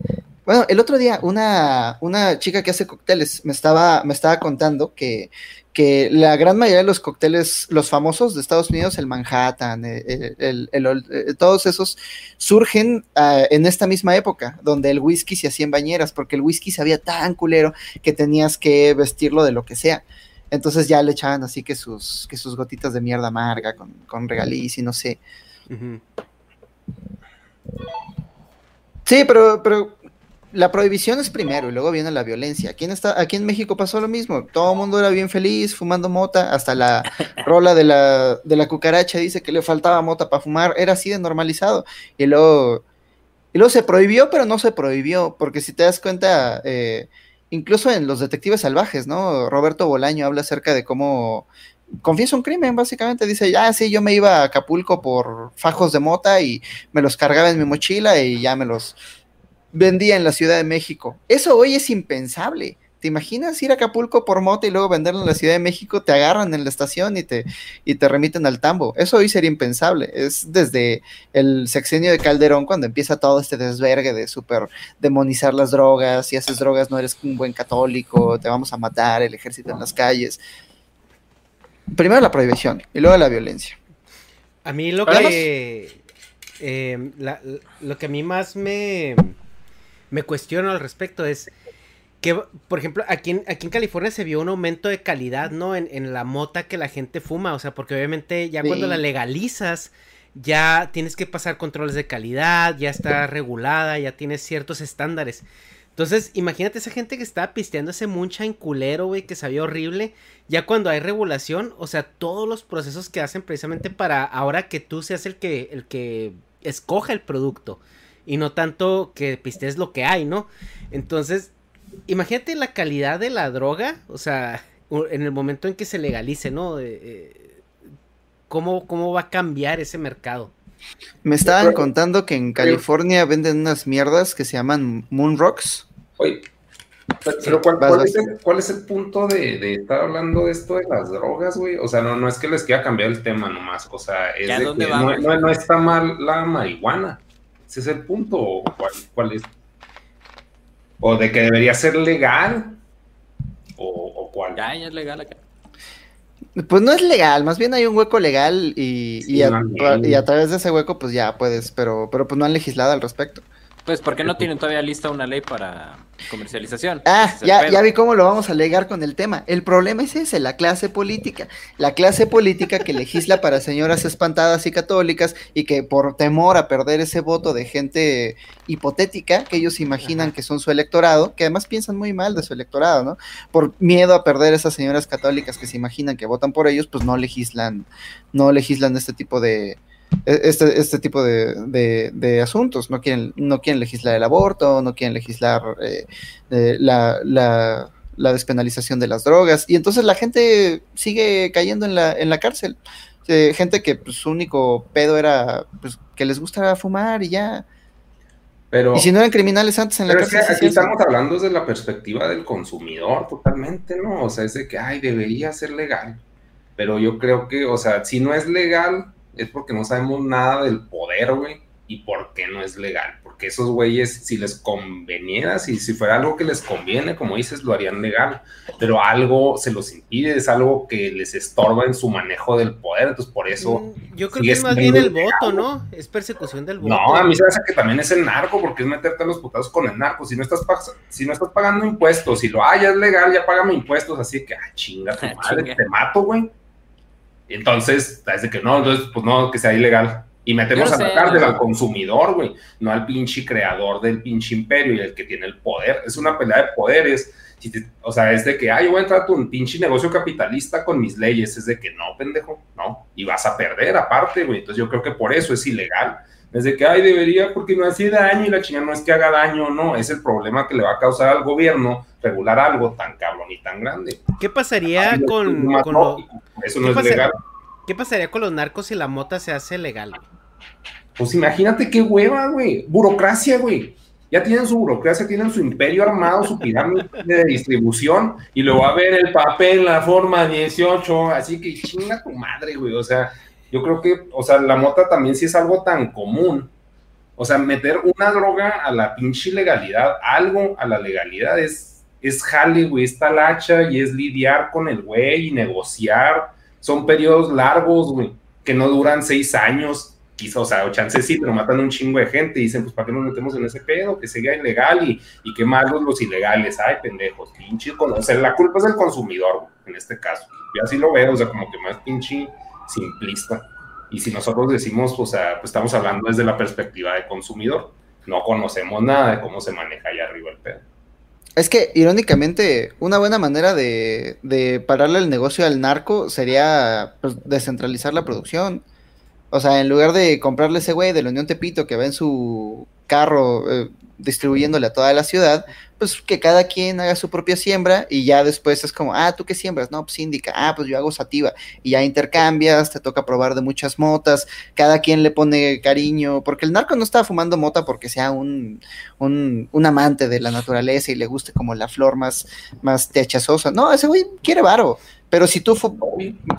Bueno, el otro día una, una chica que hace cócteles me estaba, me estaba contando que, que la gran mayoría de los cócteles, los famosos de Estados Unidos, el Manhattan, eh, el- el- el- eh, todos esos, surgen ah, en esta misma época, donde el whisky se hacía en bañeras, porque el whisky sabía tan culero que tenías que vestirlo de lo que sea. Entonces ya le echaban así que sus, que sus gotitas de mierda amarga con, con regaliz y no sé. Sí, pero, pero la prohibición es primero y luego viene la violencia. Aquí en, esta, aquí en México pasó lo mismo. Todo el mundo era bien feliz fumando mota. Hasta la (laughs) rola de la, de la cucaracha dice que le faltaba mota para fumar. Era así de normalizado. Y luego, y luego se prohibió, pero no se prohibió. Porque si te das cuenta, eh, incluso en Los Detectives Salvajes, ¿no? Roberto Bolaño habla acerca de cómo confiesa un crimen, básicamente. Dice, ya, sí, yo me iba a Acapulco por fajos de mota y me los cargaba en mi mochila y ya me los vendía en la Ciudad de México. Eso hoy es impensable. ¿Te imaginas ir a Acapulco por mota y luego venderlo en la Ciudad de México? Te agarran en la estación y te, y te remiten al tambo. Eso hoy sería impensable. Es desde el sexenio de Calderón cuando empieza todo este desvergue de super demonizar las drogas. Si haces drogas no eres un buen católico, te vamos a matar, el ejército en las calles. Primero la prohibición y luego la violencia. A mí lo que. eh, la- lo que a mí más me. Me cuestiono al respecto es. Que, por ejemplo, aquí en, aquí en California se vio un aumento de calidad, ¿no? En, en la mota que la gente fuma. O sea, porque obviamente ya cuando la legalizas, ya tienes que pasar controles de calidad, ya está regulada, ya tienes ciertos estándares. Entonces, imagínate esa gente que estaba pisteando ese moonshine culero, güey, que sabía horrible. Ya cuando hay regulación, o sea, todos los procesos que hacen precisamente para ahora que tú seas el que, el que escoja el producto. Y no tanto que pistees lo que hay, ¿no? Entonces, imagínate la calidad de la droga, o sea, en el momento en que se legalice, ¿no? Eh, eh, ¿cómo, ¿Cómo va a cambiar ese mercado? Me estaban contando que en California venden unas mierdas que se llaman Moon Rocks. Oye, pero, ¿cuál, es el, cuál es el punto de, de estar hablando de esto de las drogas, güey? O sea, no, no es que les quiera cambiar el tema nomás, o sea, no, no- no está mal la marihuana. Ese es el punto, ¿o cuál, cuál es? ¿O de que debería ser legal? ¿O, o cuál? Ya, ya es legal acá. Pues no es legal, más bien hay un hueco legal y, Sí, y a, más bien. y a través de ese hueco pues ya puedes, pero, pero pues no han legislado al respecto. Pues, ¿por qué no tienen todavía lista una ley para comercialización? Ah, ya, ya vi cómo lo vamos a alegar con el tema. El problema es ese, la clase política. La clase política que legisla para señoras espantadas y católicas y que por temor a perder ese voto de gente hipotética, que ellos imaginan Ajá. que son su electorado, que además piensan muy mal de su electorado, ¿no? Por miedo a perder esas señoras católicas que se imaginan que votan por ellos, pues no legislan, no legislan este tipo de, este, este tipo de, de- de asuntos. No quieren, no quieren legislar el aborto, no quieren legislar eh, eh, la, la- la despenalización de las drogas. Y entonces la gente sigue cayendo en la, en la cárcel. Eh, gente que pues, su único pedo era pues, que les gusta fumar y ya. Pero, Y si no eran criminales antes en la pero es que cárcel. aquí estamos hablando desde la perspectiva del consumidor totalmente, ¿no? O sea, es de que, ay, debería ser legal. Pero yo creo que, o sea, si no es legal, es porque no sabemos nada del poder, güey, y por qué no es legal. Porque esos güeyes, si les conveniera, si, si fuera algo que les conviene, como dices, lo harían legal. Pero algo se los impide, es algo que les estorba en su manejo del poder. Entonces, por eso. Mm, Yo creo que es más bien el voto, ¿no? Es persecución del voto. No, a mí se me hace que también es el narco, porque es meterte a los putados con el narco. Si no estás, si no estás pagando impuestos, si lo ah, ya es legal, ya págame impuestos, así que, ah, chinga tu (laughs) Ah, madre, chinga. te mato, güey. Entonces, es de que no, entonces, pues no, que sea ilegal. Y metemos a la cárcel al consumidor, güey, no al pinche creador del pinche imperio y el que tiene el poder. Es una pelea de poderes. Si te- o sea, es de que, ah, yo voy a entrar a tu pinche negocio capitalista con mis leyes. Es de que no, pendejo, no. Y vas a perder aparte, güey. Entonces yo creo que por eso es ilegal. Es de que, ay, debería, porque no hace daño y la chingada no es que haga daño, no. Es el problema que le va a causar al gobierno regular algo tan cabrón y tan grande. ¿Qué pasaría Así con, lo- Eso ¿Qué no es legal. ¿Qué pasaría con los narcos si la mota se hace legal? Pues imagínate qué hueva, güey. Burocracia, güey. Ya tienen su burocracia, tienen su imperio armado, su pirámide de distribución, y luego va a ver el papel, la forma 18, así que chinga tu madre, güey. O sea, yo creo que, o sea, la mota también sí es algo tan común. O sea, meter una droga a la pinche legalidad, algo a la legalidad es, es jale, güey, es talacha y es lidiar con el güey y negociar. Son periodos largos, güey, que no duran seis años quizá, o sea, o chance sí, pero matan un chingo de gente y dicen, pues, ¿para qué nos metemos en ese pedo? Que siga ilegal y, y qué malos los ilegales. Ay, pendejos, pinche, o sea, la culpa es del consumidor, en este caso. Yo así lo veo, o sea, como que más pinche simplista. Y si nosotros decimos, o sea, pues estamos hablando desde la perspectiva de consumidor, no conocemos nada de cómo se maneja allá arriba el pedo. Es que, irónicamente, una buena manera de, de pararle el negocio al narco sería pues, descentralizar la producción. O sea, en lugar de comprarle ese güey de la Unión Tepito que va en su carro eh, distribuyéndole a toda la ciudad, pues que cada quien haga su propia siembra y ya después es como, ah, ¿tú qué siembras? No, pues indica, ah, pues yo hago sativa y ya intercambias, te toca probar de muchas motas, cada quien le pone cariño, porque el narco no está fumando mota porque sea un, un, un amante de la naturaleza y le guste como la flor más, más techazosa, no, ese güey quiere varo. Pero si tú...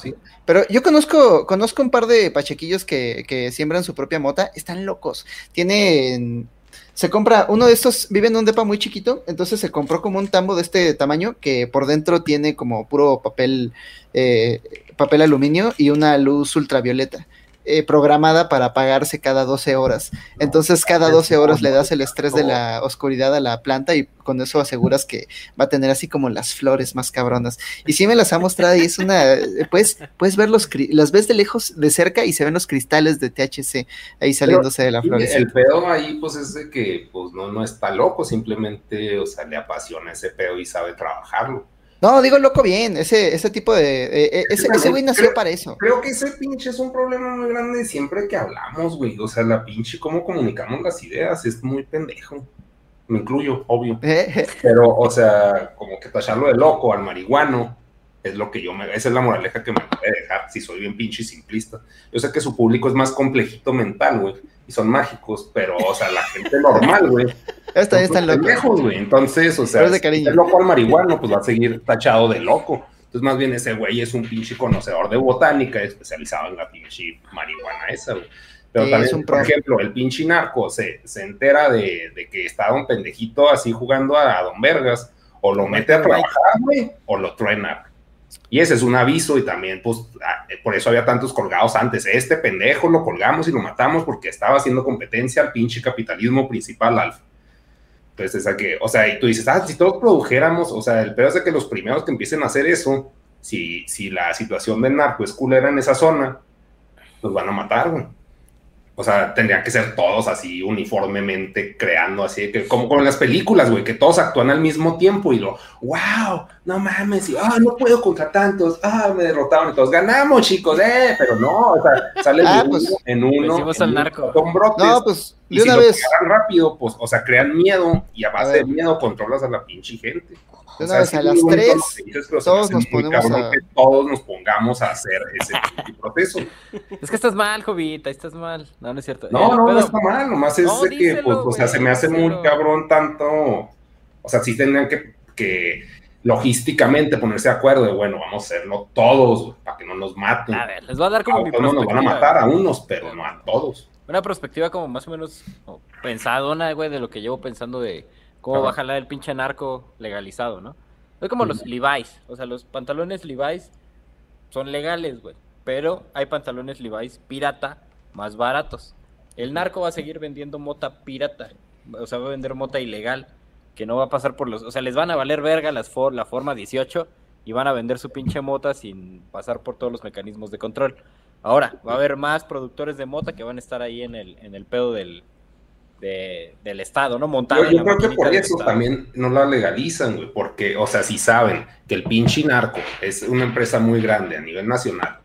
Sí. Pero yo conozco, conozco un par de pachequillos que, que siembran su propia mota, están locos. Tienen se compra uno de estos, vive en un depa muy chiquito, entonces se compró como un tambo de este tamaño que por dentro tiene como puro papel, eh, papel aluminio y una luz ultravioleta. Eh, programada para apagarse cada 12 horas. Entonces cada 12 horas le das el estrés de la oscuridad a la planta y con eso aseguras que va a tener así como las flores más cabronas. Y sí me las ha mostrado y es una, pues, puedes ver los, las ves de lejos, de cerca y se ven los cristales de THC ahí saliéndose de la flor. El pedo ahí pues es de que pues no, no está loco, simplemente, o sea, le apasiona ese pedo y sabe trabajarlo. No, digo loco bien, ese, ese tipo de... Eh, ese, ese güey nació para eso. Creo que ese pinche es un problema muy grande siempre que hablamos, güey. O sea, la pinche, cómo comunicamos las ideas, es muy pendejo. Me incluyo, obvio. (laughs) Pero, o sea, como que tacharlo de loco al marihuano, es lo que yo me... Esa es la moraleja que me puede dejar, si soy bien pinche y simplista. Yo sé que su público es más complejito mental, güey, y son mágicos, pero, o sea, la gente (laughs) normal, güey Está, están locos. güey. Entonces, o sea, si es loco al marihuano, pues va a seguir tachado de loco. Entonces, más bien ese güey es un pinche conocedor de botánica especializado en la pinche marihuana esa, güey. Pero también, por ejemplo, el pinche narco se, se entera de, de, que está un pendejito así jugando a, Don Vergas, o lo mete a trabajar, güey, o lo truena. Y ese es un aviso y también, pues, ah, por eso había tantos colgados antes. Este pendejo lo colgamos y lo matamos porque estaba haciendo competencia al pinche capitalismo principal, Alfa. Entonces, esa que, o sea, y tú dices, ah, si todos produjéramos, o sea, el peor es de que los primeros que empiecen a hacer eso, si, si la situación del narco es culera en esa zona, los van a matar, güey. O sea, tendrían que ser todos así uniformemente creando así, que como con las películas, güey, que todos actúan al mismo tiempo y lo, wow, no mames, y ah, no puedo contra tantos, ah, me derrotaron y todos ganamos, chicos, eh, pero no, o sea, sale ah, pues, en uno, al narco. Con brotes, no, pues, y si una vez. rápido, pues, o sea, crean miedo y a base de miedo controlas a la pinche gente. De una vez a las tres, todos nos ponemos a... Que todos nos pongamos a hacer ese proceso. Es que estás mal, Jovita, estás mal. No, no es cierto. No, no, no está mal, nomás es de que, pues, o sea, se me hace muy cabrón tanto, o sea, sí tendrían que, que logísticamente ponerse de acuerdo de, bueno, vamos a hacerlo todos, para que no nos maten. A ver, les voy a dar como a mi No nos van a matar a unos, pero no a todos. Una perspectiva como más o menos pensadona, güey, de lo que llevo pensando de cómo va a jalar el pinche narco legalizado, ¿no? Es como los Levi's, o sea, los pantalones Levi's son legales, güey, pero hay pantalones Levi's pirata más baratos. El narco va a seguir vendiendo mota pirata, o sea, va a vender mota ilegal, que no va a pasar por los, o sea, les van a valer verga las for, la forma 18 y van a vender su pinche mota sin pasar por todos los mecanismos de control. Ahora, va a haber más productores de mota que van a estar ahí en el, en el pedo del, del Estado, ¿no? Montado. Yo, creo que por eso también no la legalizan, güey, porque, o sea, si saben que el pinche narco es una empresa muy grande a nivel nacional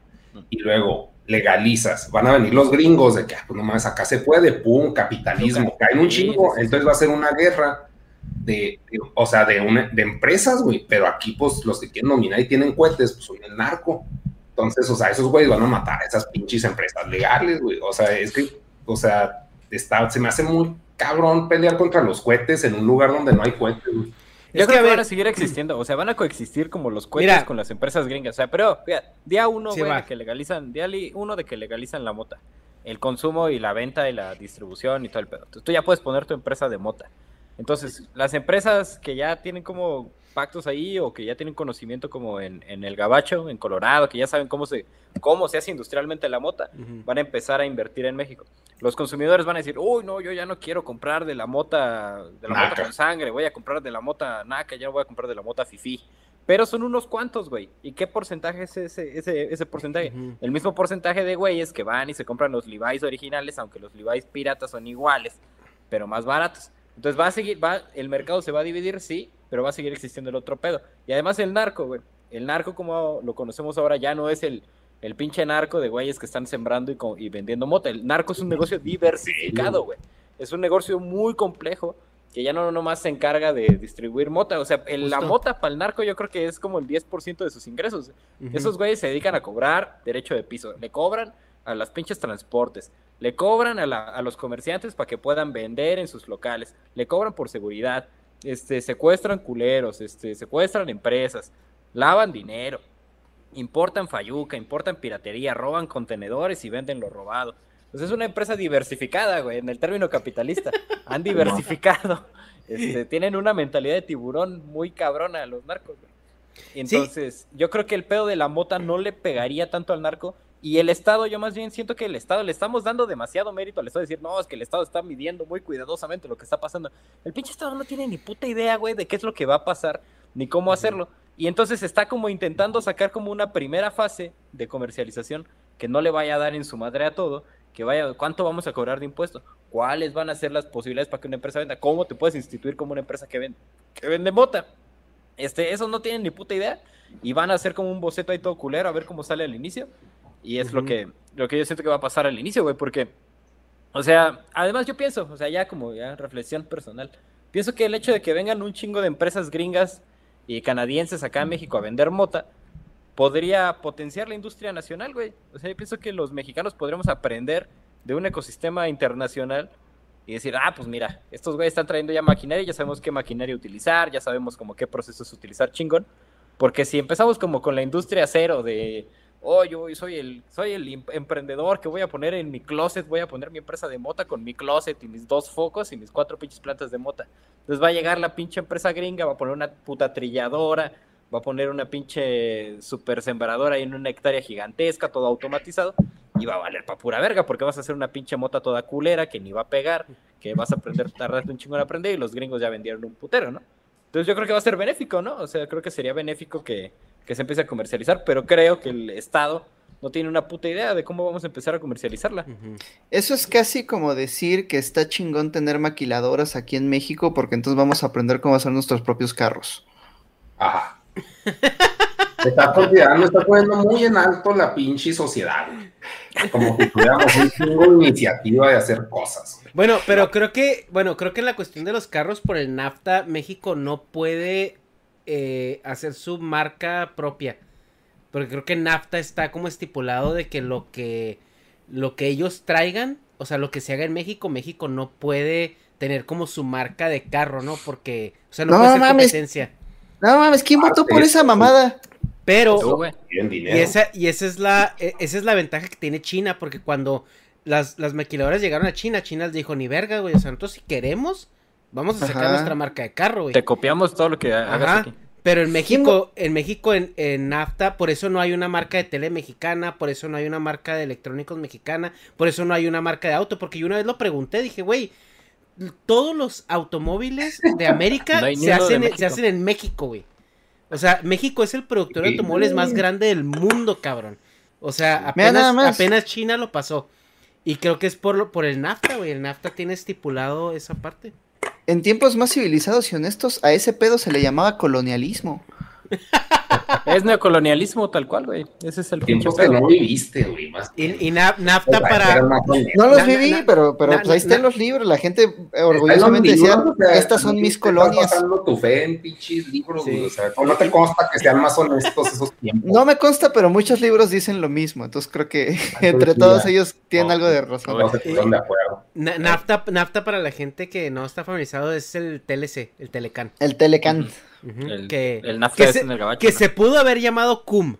y luego legalizas, van a venir los gringos de que, ah, pues nomás acá se puede, pum, capitalismo, caen un chingo, entonces va a ser una guerra de, o sea, de, una, de empresas, güey, pero aquí, pues, los que quieren nominar y tienen cohetes, pues son el narco. Entonces, o sea, esos güeyes van a matar a esas pinches empresas legales, güey. O sea, es que, o sea, está, se me hace muy cabrón pelear contra los cohetes en un lugar donde no hay cohetes. Yo creo que, van a seguir existiendo, o sea, van a coexistir como los cohetes con las empresas gringas. O sea, pero, día uno, güey, de que legalizan, día uno de que legalizan la mota. El consumo y la venta y la distribución y todo el pedo. Tú ya puedes poner tu empresa de mota. Entonces, las empresas que ya tienen como pactos ahí o que ya tienen conocimiento como en, en el Gabacho, en Colorado, que ya saben cómo se, cómo se hace industrialmente la mota, van a empezar a invertir en México. Los consumidores van a decir, uy, no, yo ya no quiero comprar de la mota, de la Naca. mota con sangre, voy a comprar de la mota naca, ya no voy a comprar de la mota fifi. Pero son unos cuantos, güey. ¿Y qué porcentaje es ese, ese, ese porcentaje? El mismo porcentaje de güeyes que van y se compran los Levi's originales, aunque los Levi's piratas son iguales, pero más baratos. Entonces va a seguir, va, el mercado se va a dividir, sí, pero va a seguir existiendo el otro pedo. Y además el narco, güey. El narco, como lo conocemos ahora, ya no es el, el pinche narco de güeyes que están sembrando y, y vendiendo mota. El narco es un negocio diversificado, güey. Es un negocio muy complejo que ya no nomás se encarga de distribuir mota. O sea, el- la mota para el narco yo creo que es como el 10% de sus ingresos. Esos güeyes se dedican a cobrar derecho de piso. Le cobran a las pinches transportes. Le cobran a, la- a los comerciantes para que puedan vender en sus locales. Le cobran por seguridad. Este, secuestran culeros, este, secuestran empresas, lavan dinero, importan fayuca, importan piratería, roban contenedores y venden lo robado. Pues es una empresa diversificada, güey, en el término capitalista. Han (laughs) diversificado. Este, tienen una mentalidad de tiburón muy cabrona los narcos, güey. Entonces, yo creo que el pedo de la mota no le pegaría tanto al narco. Y el Estado, yo más bien siento que el Estado le estamos dando demasiado mérito al Estado. Decir, no, es que el Estado está midiendo muy cuidadosamente lo que está pasando. El pinche Estado no tiene ni puta idea, güey, de qué es lo que va a pasar, ni cómo hacerlo. Y entonces está como intentando sacar como una primera fase de comercialización que no le vaya a dar en su madre a todo. Que vaya, ¿cuánto vamos a cobrar de impuestos? ¿Cuáles van a ser las posibilidades para que una empresa venda? ¿Cómo te puedes instituir como una empresa que vende, que vende mota? Este, esos no tienen ni puta idea y van a hacer como un boceto ahí todo culero a ver cómo sale al inicio. Y es lo que lo que yo siento que va a pasar al inicio, güey, porque o sea, además yo pienso, o sea, ya como ya reflexión personal, pienso que el hecho de que vengan un chingo de empresas gringas y canadienses acá en México a vender mota podría potenciar la industria nacional, güey. O sea, yo pienso que los mexicanos podríamos aprender de un ecosistema internacional y decir, ah, pues mira, estos güeyes están trayendo ya maquinaria, ya sabemos qué maquinaria utilizar, ya sabemos como qué procesos utilizar chingón. Porque si empezamos como con la industria cero de, oh, yo soy el, soy el em- emprendedor que voy a poner en mi closet, voy a poner mi empresa de mota con mi closet y mis dos focos y mis cuatro pinches plantas de mota. Entonces va a llegar la pinche empresa gringa, va a poner una puta trilladora, va a poner una pinche super sembradora ahí en una hectárea gigantesca, todo automatizado, y va a valer pa' pura verga, porque vas a hacer una pinche mota toda culera que ni va a pegar, que vas a aprender, tardarte un chingo en aprender, y los gringos ya vendieron un putero, ¿no? Entonces yo creo que va a ser benéfico, ¿no? O sea, creo que sería benéfico que, que se empiece a comercializar, pero creo que el Estado no tiene una puta idea de cómo vamos a empezar a comercializarla. Eso es casi como decir que está chingón tener maquiladoras aquí en México porque entonces vamos a aprender cómo hacer nuestros propios carros. Ajá. (laughs) Está considerando, está poniendo muy en alto la pinche sociedad. Como si tuviéramos un chingo de iniciativa de hacer cosas. Bueno, pero creo que, bueno, creo que en la cuestión de los carros por el NAFTA, México no puede eh, hacer su marca propia. Porque creo que NAFTA está como estipulado de que lo que lo que ellos traigan, o sea, lo que se haga en México, México no puede tener como su marca de carro, ¿no? Porque, o sea, no, No puede ser mames. competencia. No mames, ¿quién Ah, votó por esa mamada? Pero. Y esa, y esa es la, e- esa es la ventaja que tiene China, porque cuando las, las maquiladoras llegaron a China, China les dijo, ni verga, güey, o sea, nosotros si queremos, vamos a sacar Ajá. nuestra marca de carro, güey. Te copiamos todo lo que hagas Ajá. aquí. Pero en México, en México, en, en NAFTA, por eso no hay una marca de tele mexicana, por eso no hay una marca de electrónicos mexicana, por eso no hay una marca de auto, porque yo una vez lo pregunté, dije, güey, todos los automóviles de (laughs) América No se, de hacen, en- México. se hacen en México, güey. O sea, México es el productor de automóviles más grande del mundo, cabrón. O sea, apenas, apenas China lo pasó. Y creo que es por, lo- por el NAFTA, güey. El NAFTA tiene estipulado esa parte. En tiempos más civilizados y honestos, a ese pedo se le llamaba colonialismo. (laughs) Es neocolonialismo tal cual, güey. Ese es el Tiempos que no viviste, güey. Más Y, y na- NAFTA para... No los Na- viví, na- pero, pero na- pues ahí están na- los libros. La gente orgullosamente los decía, libros, o sea, estas son no mis te colonias. Tu fe en pinches libros, Sí. güey, O sea, no te consta que sean más honestos esos tiempos. No me consta, pero muchos libros dicen lo mismo. Entonces creo que (laughs) entre sí, todos ellos tienen No, algo de No razón. se pusieron de acuerdo. Na- NAFTA, NAFTA para la gente que no está familiarizado es el TLC, el Telecan. El Telecan. El, que, el NAFTA que es se, en el gabacho. que ¿no? se pudo haber llamado CUM,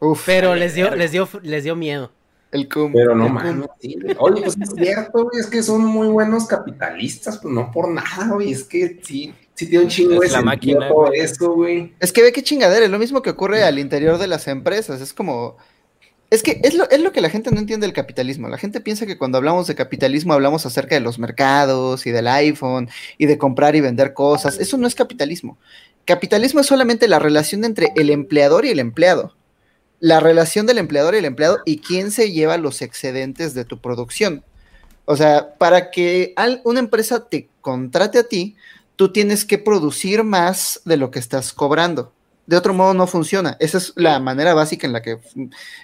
Uf, pero les dio, les dio, les dio miedo. el cum. Pero no mames. sí. Oye, pues es cierto, güey. Es que son muy buenos capitalistas, pues no por nada, güey. Es que sí, Sí tiene un chingo de Es la sentido máquina, todo güey. eso, güey. Es que ve qué chingadera, es lo mismo que ocurre al interior de las empresas. Es como. Es que es lo, es lo que la gente no entiende del capitalismo. La gente piensa que cuando hablamos de capitalismo hablamos acerca de los mercados y del iPhone y de comprar y vender cosas. Eso no es capitalismo. Capitalismo es solamente la relación entre el empleador y el empleado. La relación del empleador y el empleado y quién se lleva los excedentes de tu producción. O sea, para que una empresa te contrate a ti, tú tienes que producir más de lo que estás cobrando. De otro modo no funciona. Esa es la manera básica en la que...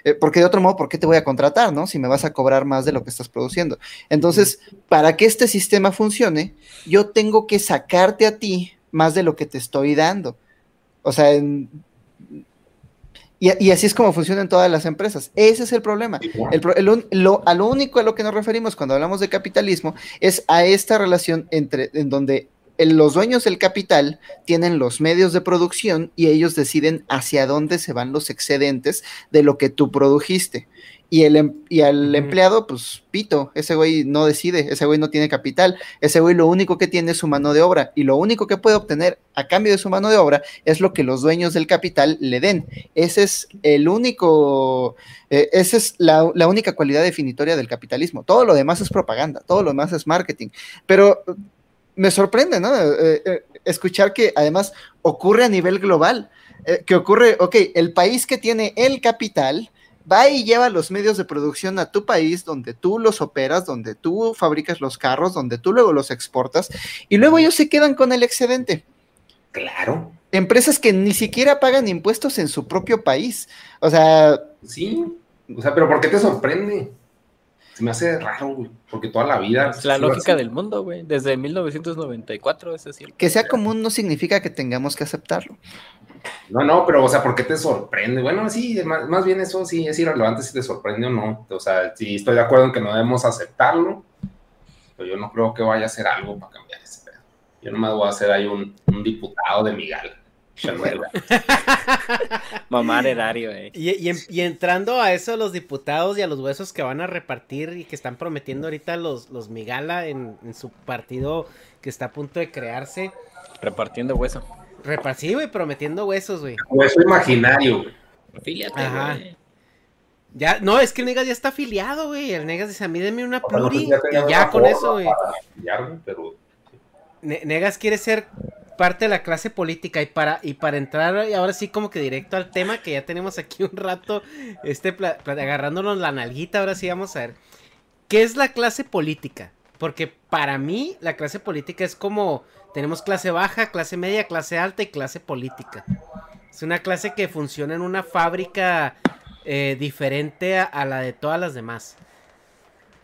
eh, porque de otro modo, ¿por qué te voy a contratar, no? Si me vas a cobrar más de lo que estás produciendo. Entonces, para que este sistema funcione, yo tengo que sacarte a ti más de lo que te estoy dando. O sea, en- y, y así es como funcionan todas las empresas. Ese es el problema. El lo- a lo único a lo que nos referimos cuando hablamos de capitalismo es a esta relación entre en donde los dueños del capital tienen los medios de producción y ellos deciden hacia dónde se van los excedentes de lo que tú produjiste. Y, el, em- y al empleado, pues pito, ese güey no decide, ese güey no tiene capital, ese güey lo único que tiene es su mano de obra y lo único que puede obtener a cambio de su mano de obra es lo que los dueños del capital le den. Ese es el único, eh, esa es la, la única cualidad definitoria del capitalismo. Todo lo demás es propaganda, todo lo demás es marketing. Pero me sorprende, ¿no? Eh, eh, escuchar que además ocurre a nivel global, eh, que ocurre, ok, el país que tiene el capital va y lleva los medios de producción a tu país, donde tú los operas, donde tú fabricas los carros, donde tú luego los exportas, y luego ellos se quedan con el excedente. Claro, Empresas que ni siquiera pagan impuestos en su propio país. O sea, sí. O sea, pero ¿por qué te sorprende? Se me hace raro, güey. Porque toda la vida. Es la lógica así. del mundo, güey. Desde 1994, ese sí. el- que sea común no significa que tengamos que aceptarlo. No, no, pero, o sea, ¿por qué te sorprende? Bueno, sí, más, más bien eso sí es irrelevante si te sorprende o no. O sea, sí estoy de acuerdo en que no debemos aceptarlo, pero yo no creo que vaya a hacer algo para cambiar ese pedo. Yo nomás voy a hacer ahí un, un diputado de Miguel. (laughs) Mamar erario, eh. Y, y en- y entrando a eso, los diputados y a los huesos que van a repartir y que están prometiendo ahorita los, los Migala en, en su partido que está a punto de crearse. Repartiendo hueso. Repar sí, güey, prometiendo huesos, güey. Hueso imaginario, güey. Afíliate, Ajá. güey. Ya, no, es que el Negas ya está afiliado, güey. El Negas dice, a mí deme una Bueno, pues pluri ya y ya con eso, güey. para afiliar, güey, Pero Ne- Negas quiere ser parte de la clase política y para y para entrar ahora sí como que directo al tema que ya tenemos aquí un rato este agarrándonos la nalguita ahora sí vamos a ver. Qué es la clase política porque para mí la clase política es como tenemos clase baja clase media clase alta y clase política. Es una clase que funciona en una fábrica eh, diferente a, la de todas las demás.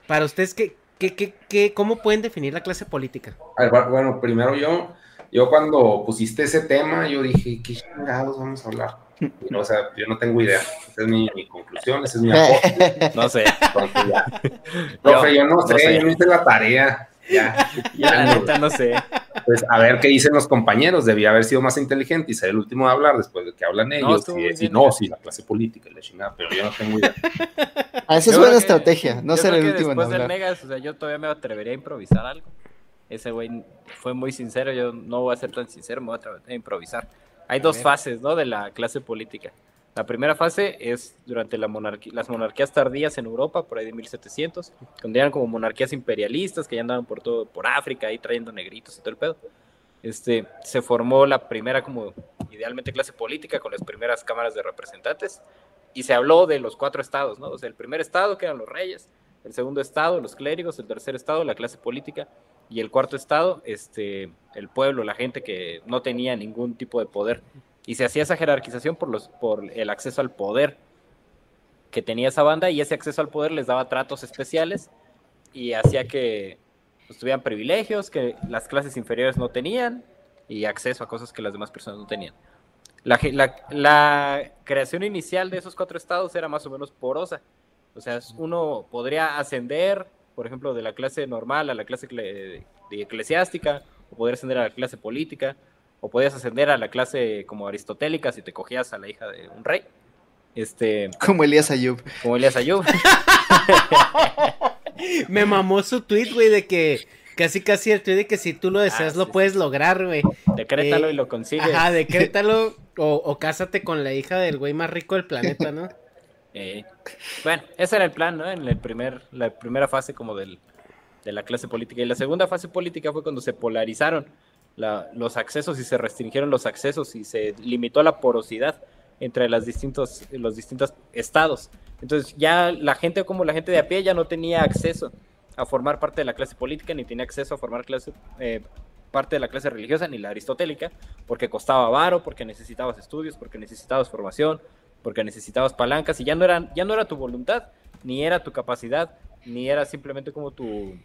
Para ustedes qué, qué, qué, cómo pueden definir la clase política bueno, primero yo, yo cuando pusiste ese tema, yo dije, ¿qué chingados vamos a hablar? Y, (laughs) o sea, yo no tengo idea. Esa es mi, mi conclusión, ese es mi aporte. (laughs) No sé. Entonces, ya. (laughs) Profe, yo no no sé, sé. yo no hice la tarea. Ya, La ya, neta, no sé. pues a ver qué dicen los compañeros. Debía haber sido más inteligente y ser el último de hablar después de que hablan ellos. estuvo y bien. no, sí, la clase política y la chingada, pero yo no tengo idea. Ah, esa es buena estrategia, no ser el último en Después del hablar. Negas, o sea, yo todavía me atrevería a improvisar algo. Ese güey fue muy sincero, yo no voy a ser tan sincero, me voy a improvisar. Hay dos ver. fases, ¿no? De la clase política. La primera fase es durante la monarquía, las monarquías tardías en Europa, por ahí de 1700, cuando eran como monarquías imperialistas que ya andaban por todo, por África, ahí trayendo negritos y todo el pedo. Este, se formó la primera como idealmente clase política con las primeras cámaras de representantes y se habló de los cuatro estados, ¿no? O sea, el primer estado que eran los reyes, el segundo estado, los clérigos, el tercer estado, la clase política, y el cuarto estado, este, el pueblo, la gente que no tenía ningún tipo de poder. Y se hacía esa jerarquización por, los, por el acceso al poder que tenía esa banda, y ese acceso al poder les daba tratos especiales y hacía que pues, tuvieran privilegios que las clases inferiores no tenían y acceso a cosas que las demás personas no tenían. La, la- creación inicial de esos cuatro estados era más o menos porosa. O sea, uno podría ascender, por ejemplo, de la clase normal a la clase de eclesiástica, o podría ascender a la clase política, o podías ascender a la clase como aristotélica si te cogías a la hija de un rey. Este, Como Elías Ayub. como Elías Ayub. (laughs) Me mamó su tweet, güey, de que casi casi el tuit de que si tú lo deseas Ah, lo sí, puedes lograr, güey. Decrétalo Eh, y lo consigues. Ajá, (laughs) decrétalo o, o cásate con la hija del güey más rico del planeta, ¿no? Eh, bueno, ese era el plan, ¿no? En el primer, la primera fase como del, de la clase política. Y la segunda fase política fue cuando se polarizaron la- los accesos y se restringieron los accesos y se limitó la porosidad entre las distintos, los distintos estados. Entonces ya la gente como la gente de a pie ya no tenía acceso a formar parte de la clase política, ni tenía acceso a formar clase, eh, parte de la clase religiosa, ni la aristotélica, porque costaba varo, porque necesitabas estudios, porque necesitabas formación, porque necesitabas palancas, y ya no, eran, ya no era tu voluntad, ni era tu capacidad, ni era simplemente como tu,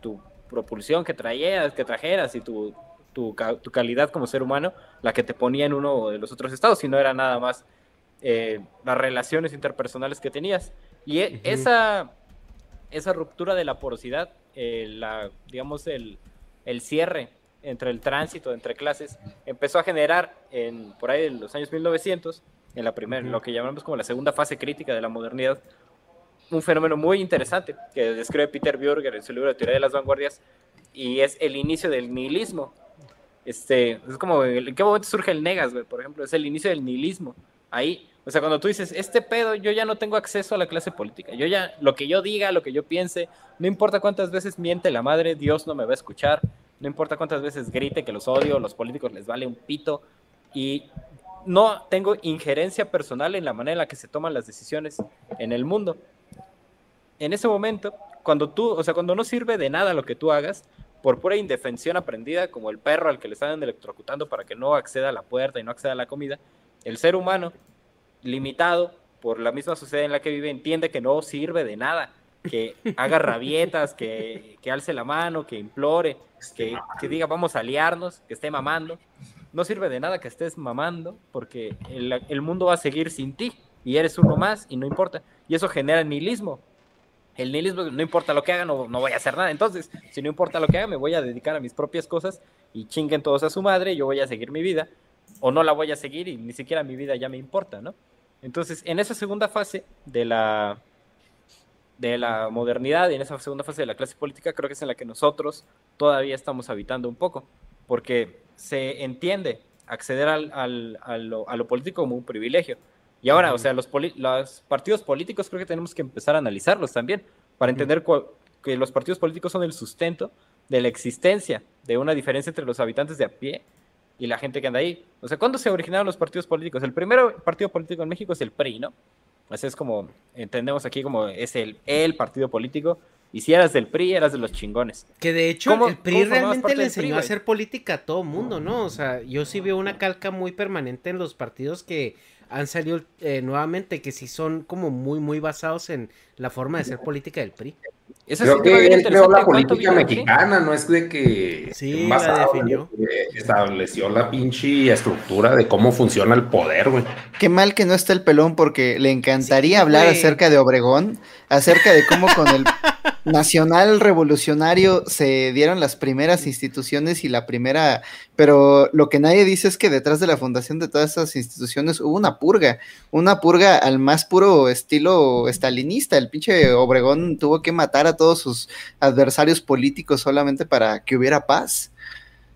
tu propulsión que traías, que trajeras y tu, tu, tu calidad como ser humano, la que te ponía en uno de los otros estados, sino era nada más eh, las relaciones interpersonales que tenías. Y e- esa, esa ruptura de la porosidad, eh, la, digamos, el, el cierre entre el tránsito entre clases, empezó a generar en, por ahí en los años 1900, en la primera, lo que llamamos como la segunda fase crítica de la modernidad, un fenómeno muy interesante que describe Peter Bürger en su libro de Teoría de las Vanguardias, y es el inicio del nihilismo. Este, es como, ¿en qué momento surge el negas, güey? Por ejemplo, es el inicio del nihilismo. Ahí, o sea, cuando tú dices, este pedo, yo ya no tengo acceso a la clase política. Yo ya, lo que yo diga, lo que yo piense, no importa cuántas veces miente la madre, Dios no me va a escuchar. No importa cuántas veces grite que los odio, los políticos les vale un pito. Y no tengo injerencia personal en la manera en la que se toman las decisiones en el mundo. En ese momento, cuando tú, o sea, cuando no sirve de nada lo que tú hagas, por pura indefensión aprendida, como el perro al que le están electrocutando para que no acceda a la puerta y no acceda a la comida, el ser humano, limitado por la misma sociedad en la que vive, entiende que no sirve de nada, que haga rabietas, que, que alce la mano, que implore, que, que diga vamos a aliarnos, que esté mamando. No sirve de nada que estés mamando porque el, mundo va a seguir sin ti y eres uno más y no importa. Y eso genera nihilismo. El nihilismo, no importa lo que haga, no, no voy a hacer nada. Entonces, si no importa lo que haga, me voy a dedicar a mis propias cosas y chinguen todos a su madre, yo voy a seguir mi vida, o no la voy a seguir y ni siquiera mi vida ya me importa, ¿no? Entonces, en esa segunda fase de la, de la modernidad y en esa segunda fase de la clase política, creo que es en la que nosotros todavía estamos habitando un poco, porque se entiende acceder al, al- a, lo, a lo político como un privilegio. Y ahora, o sea, los, los partidos políticos creo que tenemos que empezar a analizarlos también, para entender que los partidos políticos son el sustento de la existencia de una diferencia entre los habitantes de a pie y la gente que anda ahí. O sea, ¿cuándo se originaron los partidos políticos? El primer partido político en México es el PRI, ¿no? Así es como entendemos aquí como es el, el partido político. Y si eras del PRI, eras de los chingones. Que de hecho ¿Cómo- el PRI realmente le PRI, enseñó a güey? hacer política a todo mundo, ¿no? O sea, yo sí veo una calca muy permanente en los partidos que han salido eh, nuevamente, que sí son como muy, muy basados en la forma de hacer política del PRI. Ese Creo tema que él creó la ¿Cuánto política mexicana, no es de que Sí, la definió. que estableció la pinche estructura de cómo funciona el poder, güey. Qué mal que no está el pelón porque le encantaría Sí, hablar güey. acerca de Obregón, acerca de cómo con el Nacional Revolucionario se dieron las primeras instituciones y la primera, pero lo que nadie dice es que detrás de la fundación de todas esas instituciones hubo una purga, una purga al más puro estilo estalinista. El pinche Obregón tuvo que matar a todos sus adversarios políticos solamente para que hubiera paz.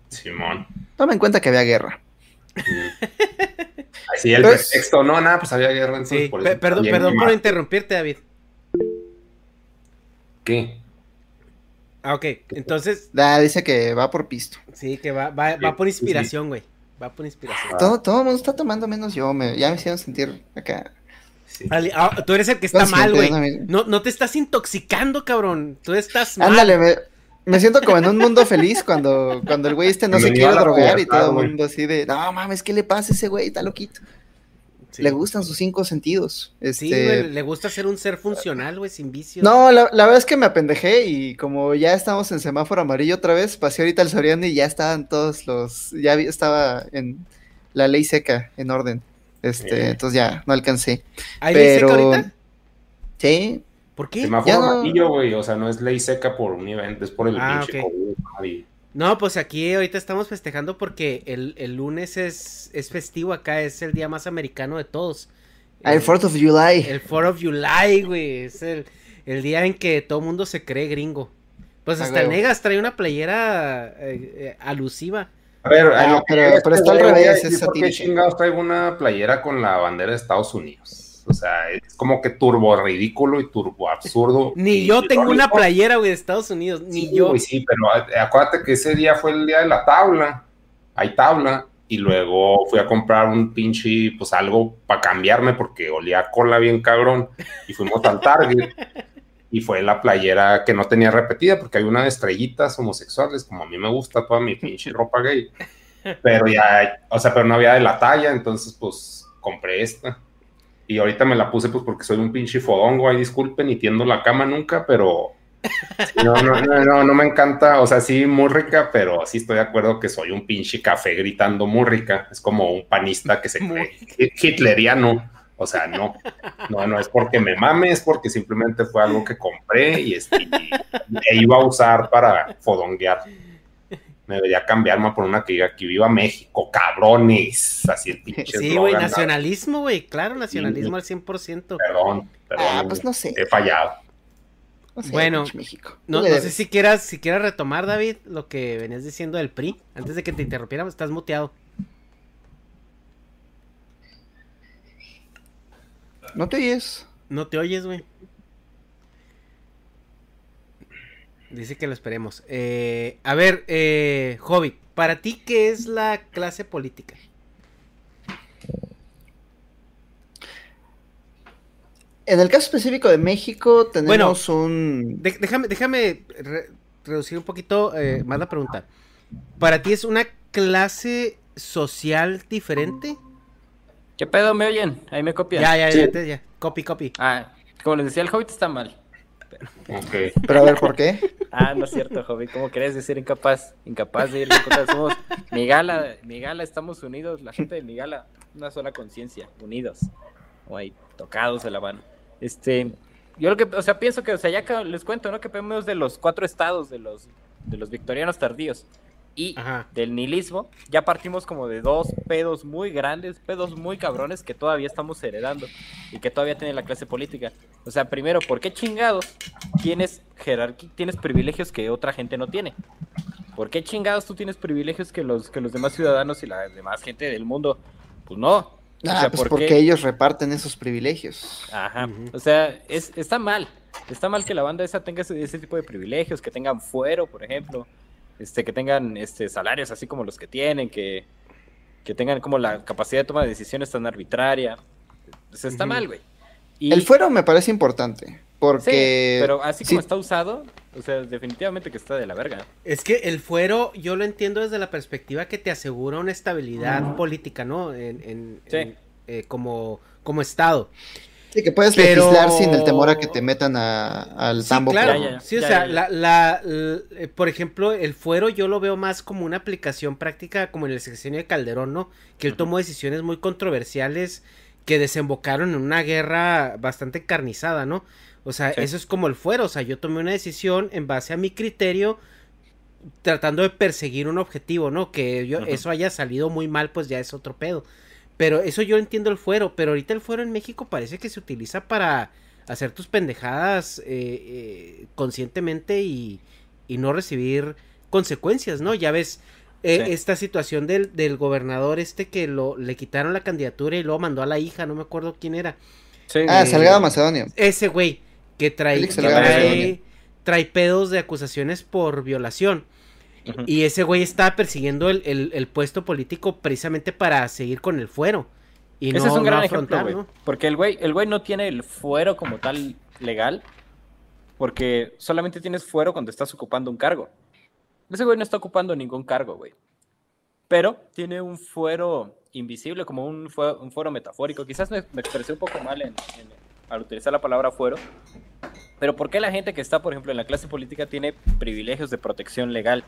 Simón. Toma en cuenta que había guerra. Así el Pues- pretexto, no, nada, pues había guerra. entonces Sí, por pe- eso perdón, perdón por interrumpirte, David. ¿Qué? Ah, ok. Entonces, Ah, dice que va por pisto. sí, que va, va, va por inspiración, güey. Va por inspiración. Todo, todo el mundo está tomando menos yo, me, ya me hicieron sentir acá. Sí. Ah, tú eres el que está mal, güey. No, no te estás intoxicando, cabrón. Tú estás mal. Ándale, me, me siento como en un mundo feliz cuando, cuando el güey este no se quiere drogar y todo el mundo así de, no mames, ¿qué le pasa a ese güey? Está loquito. Sí. Le gustan sus cinco sentidos. Sí, Este, güey, le gusta ser un ser funcional, güey, sin vicios. No, la, la verdad es que me apendejé y como ya estamos en semáforo amarillo otra vez, pasé ahorita al Soriano y ya estaban todos los, ya estaba en la ley seca en orden. Este, Eh. entonces ya no alcancé. ¿Hay ley seca Pero ahorita? sí, ¿Por qué? Semáforo Ya no- amarillo, güey. O sea, no es ley seca por un evento, es por el Ah, pinche ok. COVID. No, pues aquí ahorita estamos festejando porque el, el lunes es, es festivo acá, es el día más americano de todos. Ah, el Eh, 4th of July. El 4 of July, güey, es el, el día en que todo mundo se cree gringo. Pues hasta el. Negas trae una playera eh, eh, alusiva. A ver, Ah, que pero- este pero está al revés, ¿y es ¿Por qué chingados traigo una playera con la bandera de Estados Unidos? O sea, es como que turbo ridículo y turbo absurdo. (laughs) Ni y yo tengo una playera, güey, de Estados Unidos. Ni Sí, yo. güey, sí, pero eh, acuérdate que ese día fue el día de la tabla. Hay tabla. Y luego fui a comprar un pinche, pues algo para cambiarme porque olía a cola bien cabrón. Y fuimos al Target. Y fue la playera que no tenía repetida porque hay una de estrellitas homosexuales, como a mí me gusta toda mi pinche ropa gay. Pero ya, o sea, pero no había de la talla, entonces pues compré esta. Y ahorita me la puse pues porque soy un pinche fodongo, ahí disculpen, y tiendo la cama nunca, pero (laughs) no, no, no, no, no me encanta, o sea, sí, muy rica, pero sí estoy de acuerdo que soy un pinche café gritando muy rica. Es como un panista que se cree hi- hitleriano. O sea, no, no, no es porque me mame, es porque simplemente fue algo que compré y, este, y- e iba a usar para fodonguear. Me debería cambiarme por una que diga que viva México, cabrones. Así el pinche Sí, güey, nacionalismo, güey. Claro, nacionalismo al 100%. Perdón, perdón. Ah, pues no sé. He fallado. No sé, Bueno, México. No, sé si quieras, si quieras retomar, David, lo que venías diciendo del PRI. Antes de que te interrumpiéramos, estás muteado. No te oyes. No te oyes, güey. Dice que lo esperemos. Eh, a ver, eh, Hobbit, ¿para ti qué es la clase política? En el caso específico de México, tenemos un. De- déjame, déjame re- reducir un poquito eh, más la pregunta. ¿Para ti es una clase social diferente? ¿Qué pedo me oyen? Ahí me copian. Ya, ya, Sí. ya, te- ya. Copy, copy. Ah, como les decía, el Hobbit está mal. Pero a ver, ¿por qué? (laughs) Ah, no es cierto, Hobbit. ¿Cómo querés decir incapaz? Incapaz de ir en contra. Somos Migala, Migala, estamos unidos. La gente de Migala, una sola conciencia, unidos. O ahí, tocados de la mano. Este, yo lo que, o sea, pienso que, o sea, ya que les cuento, ¿no? Que vemos de los cuatro estados de los, de los victorianos tardíos y Ajá. del nihilismo, ya partimos como de dos pedos muy grandes, pedos muy cabrones que todavía estamos heredando y que todavía tiene la clase política. O sea, primero, ¿por qué chingados tienes jerarquía, tienes privilegios que otra gente no tiene? ¿Por qué chingados tú tienes privilegios que los, que los demás ciudadanos y la demás gente del mundo? Pues no. O Ah, sea, pues ¿por porque qué? ellos reparten esos privilegios. Ajá. O sea, es, está mal. Está mal que la banda esa tenga ese, ese tipo de privilegios, que tengan fuero, por ejemplo, este, que tengan este, salarios así como los que tienen, que, que tengan como la capacidad de toma de decisiones tan arbitraria. Sea, está mal, güey. Y- El fuero me parece importante. Sí, Porque. pero así sí, como está usado, o sea, definitivamente que está de la verga. Es que el fuero, yo lo entiendo desde la perspectiva que te asegura una estabilidad política, ¿no? En, en- Sí. en, eh, como, como Estado. Sí, que puedes pero- legislar sin el temor a que te metan a- al Sí, tambo. claro. Ya, ya, ya. Sí, o Ya, sea. La, la- eh, por ejemplo, el fuero yo lo veo más como una aplicación práctica como en el sexenio de Calderón, ¿no? Que él tomó decisiones muy controversiales que desembocaron en una guerra bastante encarnizada, ¿no? O sea, Sí. eso es como el fuero, o sea, yo tomé una decisión en base a mi criterio tratando de perseguir un objetivo, ¿no? Que yo, eso haya salido muy mal, pues ya es otro pedo. Pero eso yo entiendo el fuero, pero ahorita el fuero en México parece que se utiliza para hacer tus pendejadas eh, eh, conscientemente y, y no recibir consecuencias, ¿no? Ya ves eh, Sí. esta situación del, del gobernador este que lo, le quitaron la candidatura y luego mandó a la hija, no me acuerdo quién era. Sí, Ah, Salgado Macedonio. Ese güey que trae, que trae, trae pedos de acusaciones por violación. Y ese güey está persiguiendo el, el- el puesto político precisamente para seguir con el fuero. Y Ese no, es un no gran afrontar, ejemplo, güey. ¿no? Porque el güey, el güey no tiene el fuero como tal legal, porque solamente tienes fuero cuando estás ocupando un cargo. Ese güey no está ocupando ningún cargo, güey. Pero tiene un fuero invisible, como un fuero, un fuero metafórico. Quizás me, me expresé un poco mal en- en- al utilizar la palabra fuero. Pero ¿por qué la gente que está, por ejemplo, en la clase política tiene privilegios de protección legal?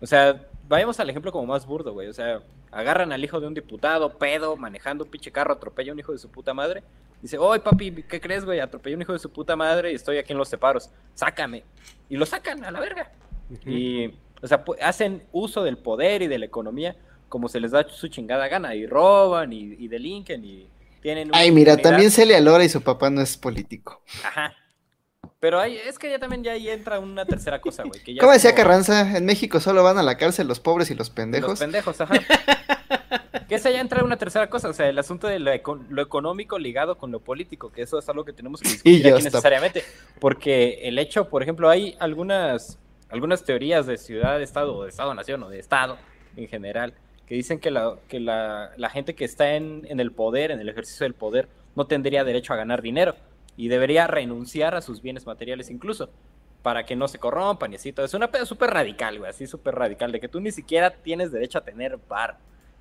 O sea, vayamos al ejemplo como más burdo, güey. O sea, agarran al hijo de un diputado, pedo, manejando un pinche carro, atropella a un hijo de su puta madre. Dice, oye papi, ¿qué crees, güey? Atropellé a un hijo de su puta madre y estoy aquí en los separos. Sácame. Y lo sacan a la verga. Y, o sea, hacen uso del poder y de la economía como se les da su chingada gana. Y roban y, y delinquen y tienen... Ay, mira, también Celia Lora y su papá no es político. Ajá. Pero ahí, es que ya también ya ahí entra una tercera cosa, güey. que ya ¿Cómo decía como- Carranza? En México solo van a la cárcel los pobres y los pendejos. Los pendejos, ajá. (laughs) que esa ya entra una tercera cosa, o sea, el asunto de lo, eco- lo económico ligado con lo político, que eso es algo que tenemos que (laughs) discutir aquí necesariamente. Porque el hecho, por ejemplo, hay algunas, algunas teorías de ciudad-estado, o de estado-nación, o de estado en general, que dicen que la, que la, la gente que está en, en el poder, en el ejercicio del poder, no tendría derecho a ganar dinero y debería renunciar a sus bienes materiales incluso para que no se corrompan y así todo. Es una pedo súper radical, güey, así súper radical, de que tú ni siquiera tienes derecho a tener bar.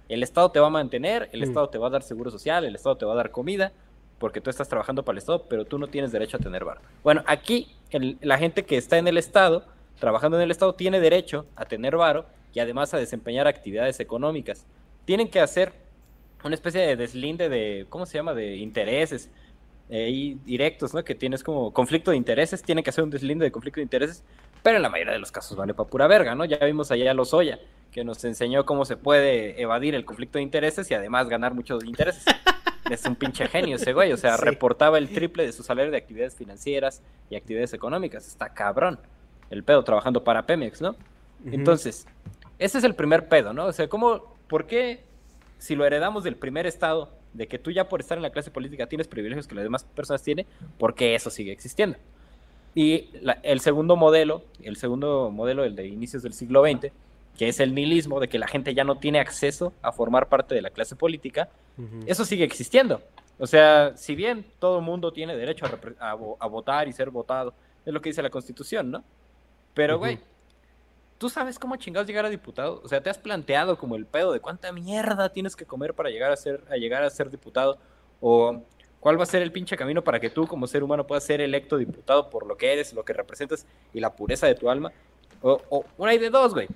El Estado te va a mantener, el Mm. Estado te va a dar seguro social, el Estado te va a dar comida, porque tú estás trabajando para el Estado, pero tú no tienes derecho a tener bar. Bueno, aquí el- la gente que está en el Estado, trabajando en el Estado, tiene derecho a tener varo y además a desempeñar actividades económicas. Tienen que hacer una especie de deslinde de, ¿cómo se llama?, de intereses eh, directos, ¿no? Que tienes como conflicto de intereses, tienen que hacer un deslinde de conflicto de intereses, pero en la mayoría de los casos vale para pura verga, ¿no? Ya vimos allá a Lozoya, que nos enseñó cómo se puede evadir el conflicto de intereses y además ganar muchos intereses. (laughs) Es un pinche genio ese güey, o sea, Sí. reportaba el triple de su salario de actividades financieras y actividades económicas. Está cabrón. El pedo trabajando para Pemex, ¿no? Entonces, ese es el primer pedo, ¿no? O sea, ¿cómo, por qué si lo heredamos del primer estado, de que tú ya por estar en la clase política tienes privilegios que las demás personas tienen, por qué eso sigue existiendo? Y la- el segundo modelo, el segundo modelo, el de inicios del siglo XX, que es el nihilismo, de que la gente ya no tiene acceso a formar parte de la clase política, eso sigue existiendo. O sea, si bien todo el mundo tiene derecho a, votar y ser votado, es lo que dice la Constitución, ¿no? Pero, güey, ¿tú sabes cómo chingados llegar a diputado? O sea, ¿te has planteado como el pedo de cuánta mierda tienes que comer para llegar a ser, a llegar a ser diputado? ¿O cuál va a ser el pinche camino para que tú como ser humano puedas ser electo diputado por lo que eres, lo que representas y la pureza de tu alma? O, o una hay de dos, güey.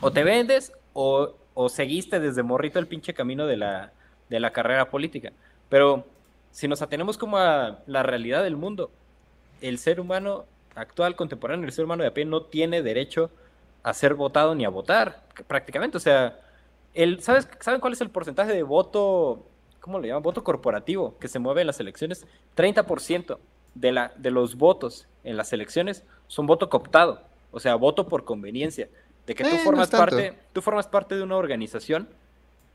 O te vendes o, o seguiste desde morrito el pinche camino de la, de la carrera política. Pero si nos atenemos como a la realidad del mundo, el ser humano actual, contemporáneo, el ser humano de a pie no tiene derecho a ser votado ni a votar, prácticamente. O sea, el, ¿sabes, ¿saben cuál es el porcentaje de voto, cómo le llaman? Voto corporativo que se mueve en las elecciones. 30% de, la, de los votos en las elecciones son voto cooptado, o sea, voto por conveniencia. De que Eh, tú no formas parte, tú formas parte de una organización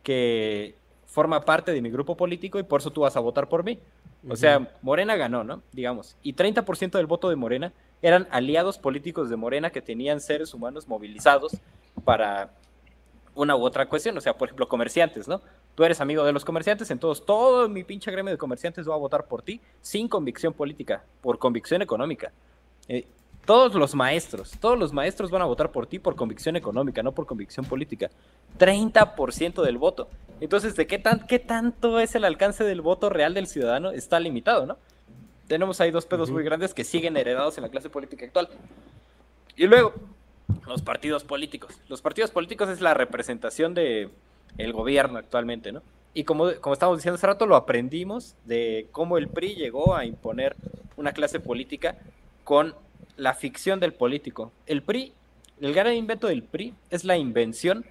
que forma parte de mi grupo político y por eso tú vas a votar por mí. O sea, Morena ganó, ¿no? Digamos. Y 30% del voto de Morena eran aliados políticos de Morena que tenían seres humanos movilizados para una u otra cuestión. O sea, por ejemplo, comerciantes, ¿no? Tú eres amigo de los comerciantes, entonces todo mi pinche gremio de comerciantes va a votar por ti sin convicción política, por convicción económica. Eh, todos los maestros, todos los maestros van a votar por ti por convicción económica, no por convicción política. 30% del voto. Entonces, ¿de qué, tan, qué tanto es el alcance del voto real del ciudadano? Está limitado, ¿no? Tenemos ahí dos pedos muy grandes que siguen heredados en la clase política actual. Y luego, los partidos políticos. Los partidos políticos es la representación de el gobierno actualmente, ¿no? Y como, como estábamos diciendo hace rato, lo aprendimos de cómo el PRI llegó a imponer una clase política con la ficción del político. El PRI, el gran invento del PRI es la invención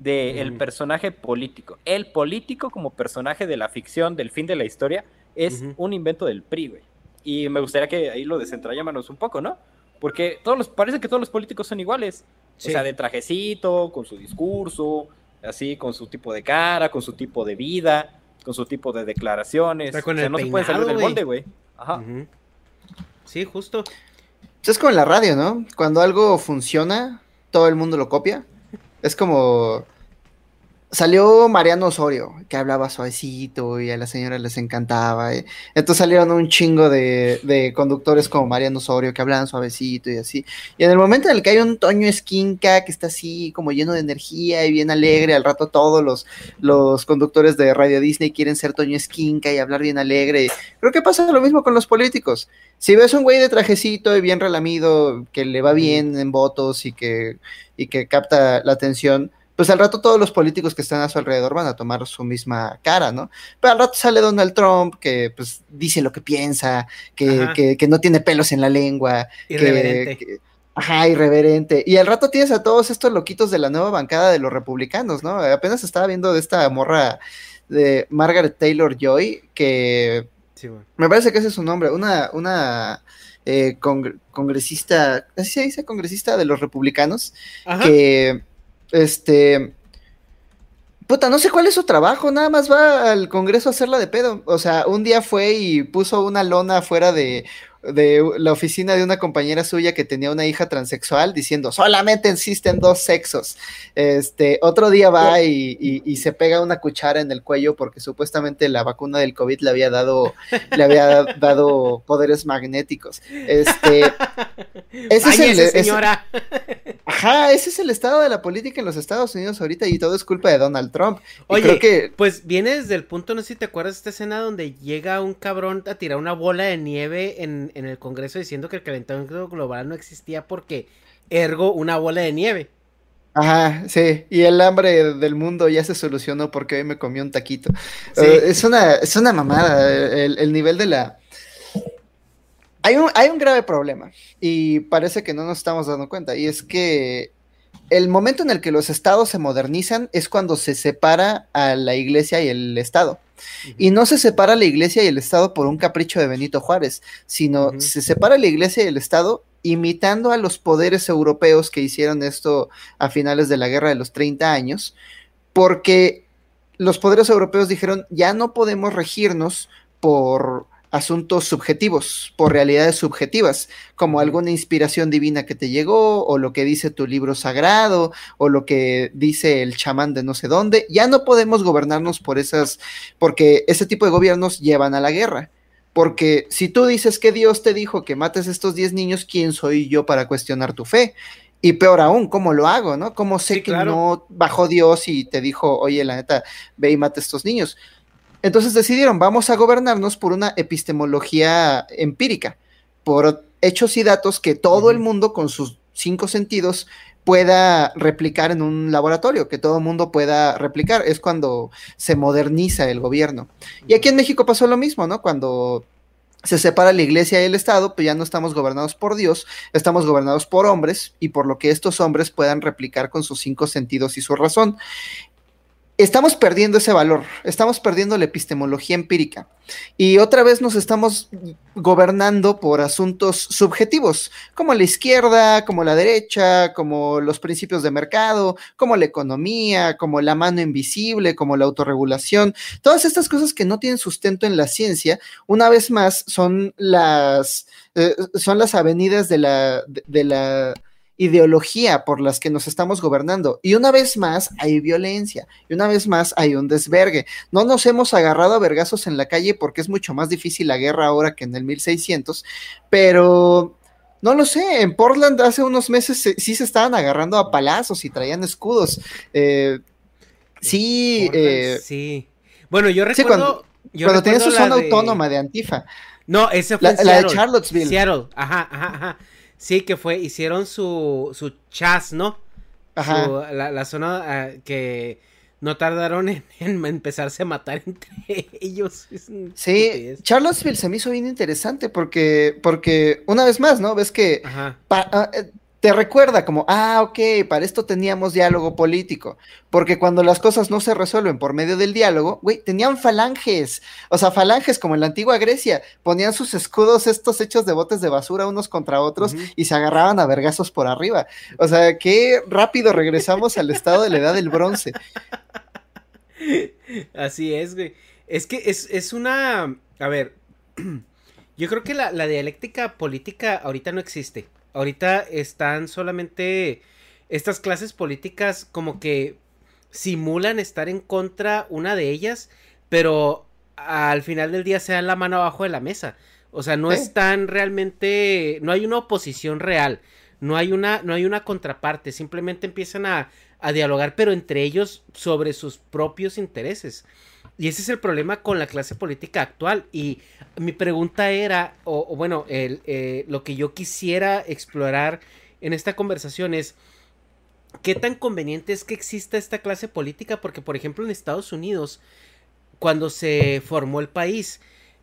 del Ujú. personaje político. El político como personaje de la ficción, del fin de la historia, es un invento del PRI, güey. Y me gustaría que ahí lo desentrañáramos un poco, ¿no? Porque todos los, parece que todos los políticos son iguales. Sí. O sea, de trajecito, con su discurso, así, con su tipo de cara, con su tipo de vida, con su tipo de declaraciones. Está con o sea, el no se pueden salir del molde, güey. Ajá. Sí, justo. Pues es como en la radio, ¿no? Cuando algo funciona, todo el mundo lo copia. Es como. Salió Mariano Osorio, que hablaba suavecito y a las señoras les encantaba. ¿eh? Entonces salieron un chingo de, de conductores como Mariano Osorio que hablaban suavecito y así. Y en el momento en el que hay un Toño Esquinca que está así como lleno de energía y bien alegre, al rato todos los, los conductores de Radio Disney quieren ser Toño Esquinca y hablar bien alegre. Creo que pasa lo mismo con los políticos. Si ves un güey de trajecito y bien relamido, que le va bien en votos y que, y que capta la atención, pues al rato todos los políticos que están a su alrededor van a tomar su misma cara, ¿no? Pero al rato sale Donald Trump, que pues dice lo que piensa, que, que, que no tiene pelos en la lengua, que- Irreverente. que- Ajá, irreverente. Y al rato tienes a todos estos loquitos de la nueva bancada de los republicanos, ¿no? Apenas estaba viendo de esta morra de Margaret Taylor Joy, que Sí. Me parece que ese es su nombre. Una, una eh, congre- congresista, ¿así se dice? Congresista de los republicanos. Ajá. que este puta, no sé cuál es su trabajo, nada más va al Congreso a hacerla de pedo. O sea, un día fue y puso una lona afuera de, de la oficina de una compañera suya que tenía una hija transexual diciendo solamente existen dos sexos. Este, otro día va y, y- y se pega una cuchara en el cuello porque supuestamente la vacuna del COVID le había dado, le había dado poderes magnéticos. Este, (laughs) ese es el- ese- señora. Ajá, ese es el estado de la política en los Estados Unidos ahorita y todo es culpa de Donald Trump. Y Oye, creo que pues viene desde el punto, no sé si te acuerdas de esta escena donde llega un cabrón a tirar una bola de nieve en, en el Congreso diciendo que el calentamiento global no existía porque ergo una bola de nieve. Ajá, sí, y el hambre del mundo ya se solucionó porque hoy me comí un taquito. Sí. Eh, es una, es una mamada el, el nivel de la... Hay un, hay un grave problema y parece que no nos estamos dando cuenta y es que el momento en el que los estados se modernizan es cuando se separa a la iglesia y el estado. Y no se separa la iglesia y el Estado por un capricho de Benito Juárez, sino se separa la iglesia y el Estado imitando a los poderes europeos que hicieron esto a finales de la guerra de los 30 años, porque los poderes europeos dijeron, ya no podemos regirnos por asuntos subjetivos, por realidades subjetivas, como alguna inspiración divina que te llegó, o lo que dice tu libro sagrado, o lo que dice el chamán de no sé dónde, ya no podemos gobernarnos por esas, porque ese tipo de gobiernos llevan a la guerra. Porque si tú dices que Dios te dijo que mates estos 10 niños, ¿quién soy yo para cuestionar tu fe? Y peor aún, ¿cómo lo hago? ¿No? ¿Cómo sé Sí, que no bajó Dios y te dijo, oye, la neta, ve y mate a estos niños? Entonces decidieron, vamos a gobernarnos por una epistemología empírica, por hechos y datos que todo el mundo con sus cinco sentidos pueda replicar en un laboratorio, que todo el mundo pueda replicar. Es cuando se moderniza el gobierno. Y aquí en México pasó lo mismo, ¿no? Cuando se separa la iglesia y el Estado, pues ya no estamos gobernados por Dios, estamos gobernados por hombres y por lo que estos hombres puedan replicar con sus cinco sentidos y su razón. Estamos perdiendo ese valor, estamos perdiendo la epistemología empírica. Y otra vez nos estamos gobernando por asuntos subjetivos, como la izquierda, como la derecha, como los principios de mercado, como la economía, como la mano invisible, como la autorregulación, todas estas cosas que no tienen sustento en la ciencia, una vez más son las, eh, son las avenidas de la, de, de la ideología por las que nos estamos gobernando. Y una vez más hay violencia, y una vez más hay un desvergue. No nos hemos agarrado a vergazos en la calle porque es mucho más difícil la guerra ahora que en el 1600, pero no lo sé, en Portland hace unos meses se- sí se estaban agarrando a palazos y traían escudos. Eh, sí, Portland, eh, sí. Bueno, yo sí, recuerdo. cuando- yo cuando tenían su zona de- autónoma de Antifa. No, ese fue La- en la de. Charlottesville. Seattle, ajá, ajá, ajá. Sí, que fue, hicieron su, su chas, ¿no? Ajá. Su- la, la zona ah, que no tardaron en, (laughs) en empezarse a matar entre (laughs) ellos. Sí. Charlottesville se me hizo bien interesante porque, porque una vez más, ¿no? Ves que Ajá. pa- ah, eh, te recuerda como, ah, ok, para esto teníamos diálogo político, porque cuando las cosas no se resuelven por medio del diálogo, güey, tenían falanges, o sea, falanges como en la antigua Grecia, ponían sus escudos estos hechos de botes de basura unos contra otros y se agarraban a vergazos por arriba. O sea, qué rápido regresamos al estado de la edad del bronce. Así es, güey. Es que es, es una. A ver. (clears throat) Yo creo que la, la dialéctica política ahorita no existe. Ahorita están solamente. Estas clases políticas como que simulan estar en contra una de ellas, pero al final del día se dan la mano abajo de la mesa. O sea, no están realmente. No hay una oposición real. No hay una, no hay una contraparte. Simplemente empiezan a, a dialogar, pero entre ellos sobre sus propios intereses. Y ese es el problema con la clase política actual. Y mi pregunta era, o, bueno, eh, lo que yo quisiera explorar en esta conversación es, ¿qué tan conveniente es que exista esta clase política? Porque, por ejemplo, en Estados Unidos, cuando se formó el país,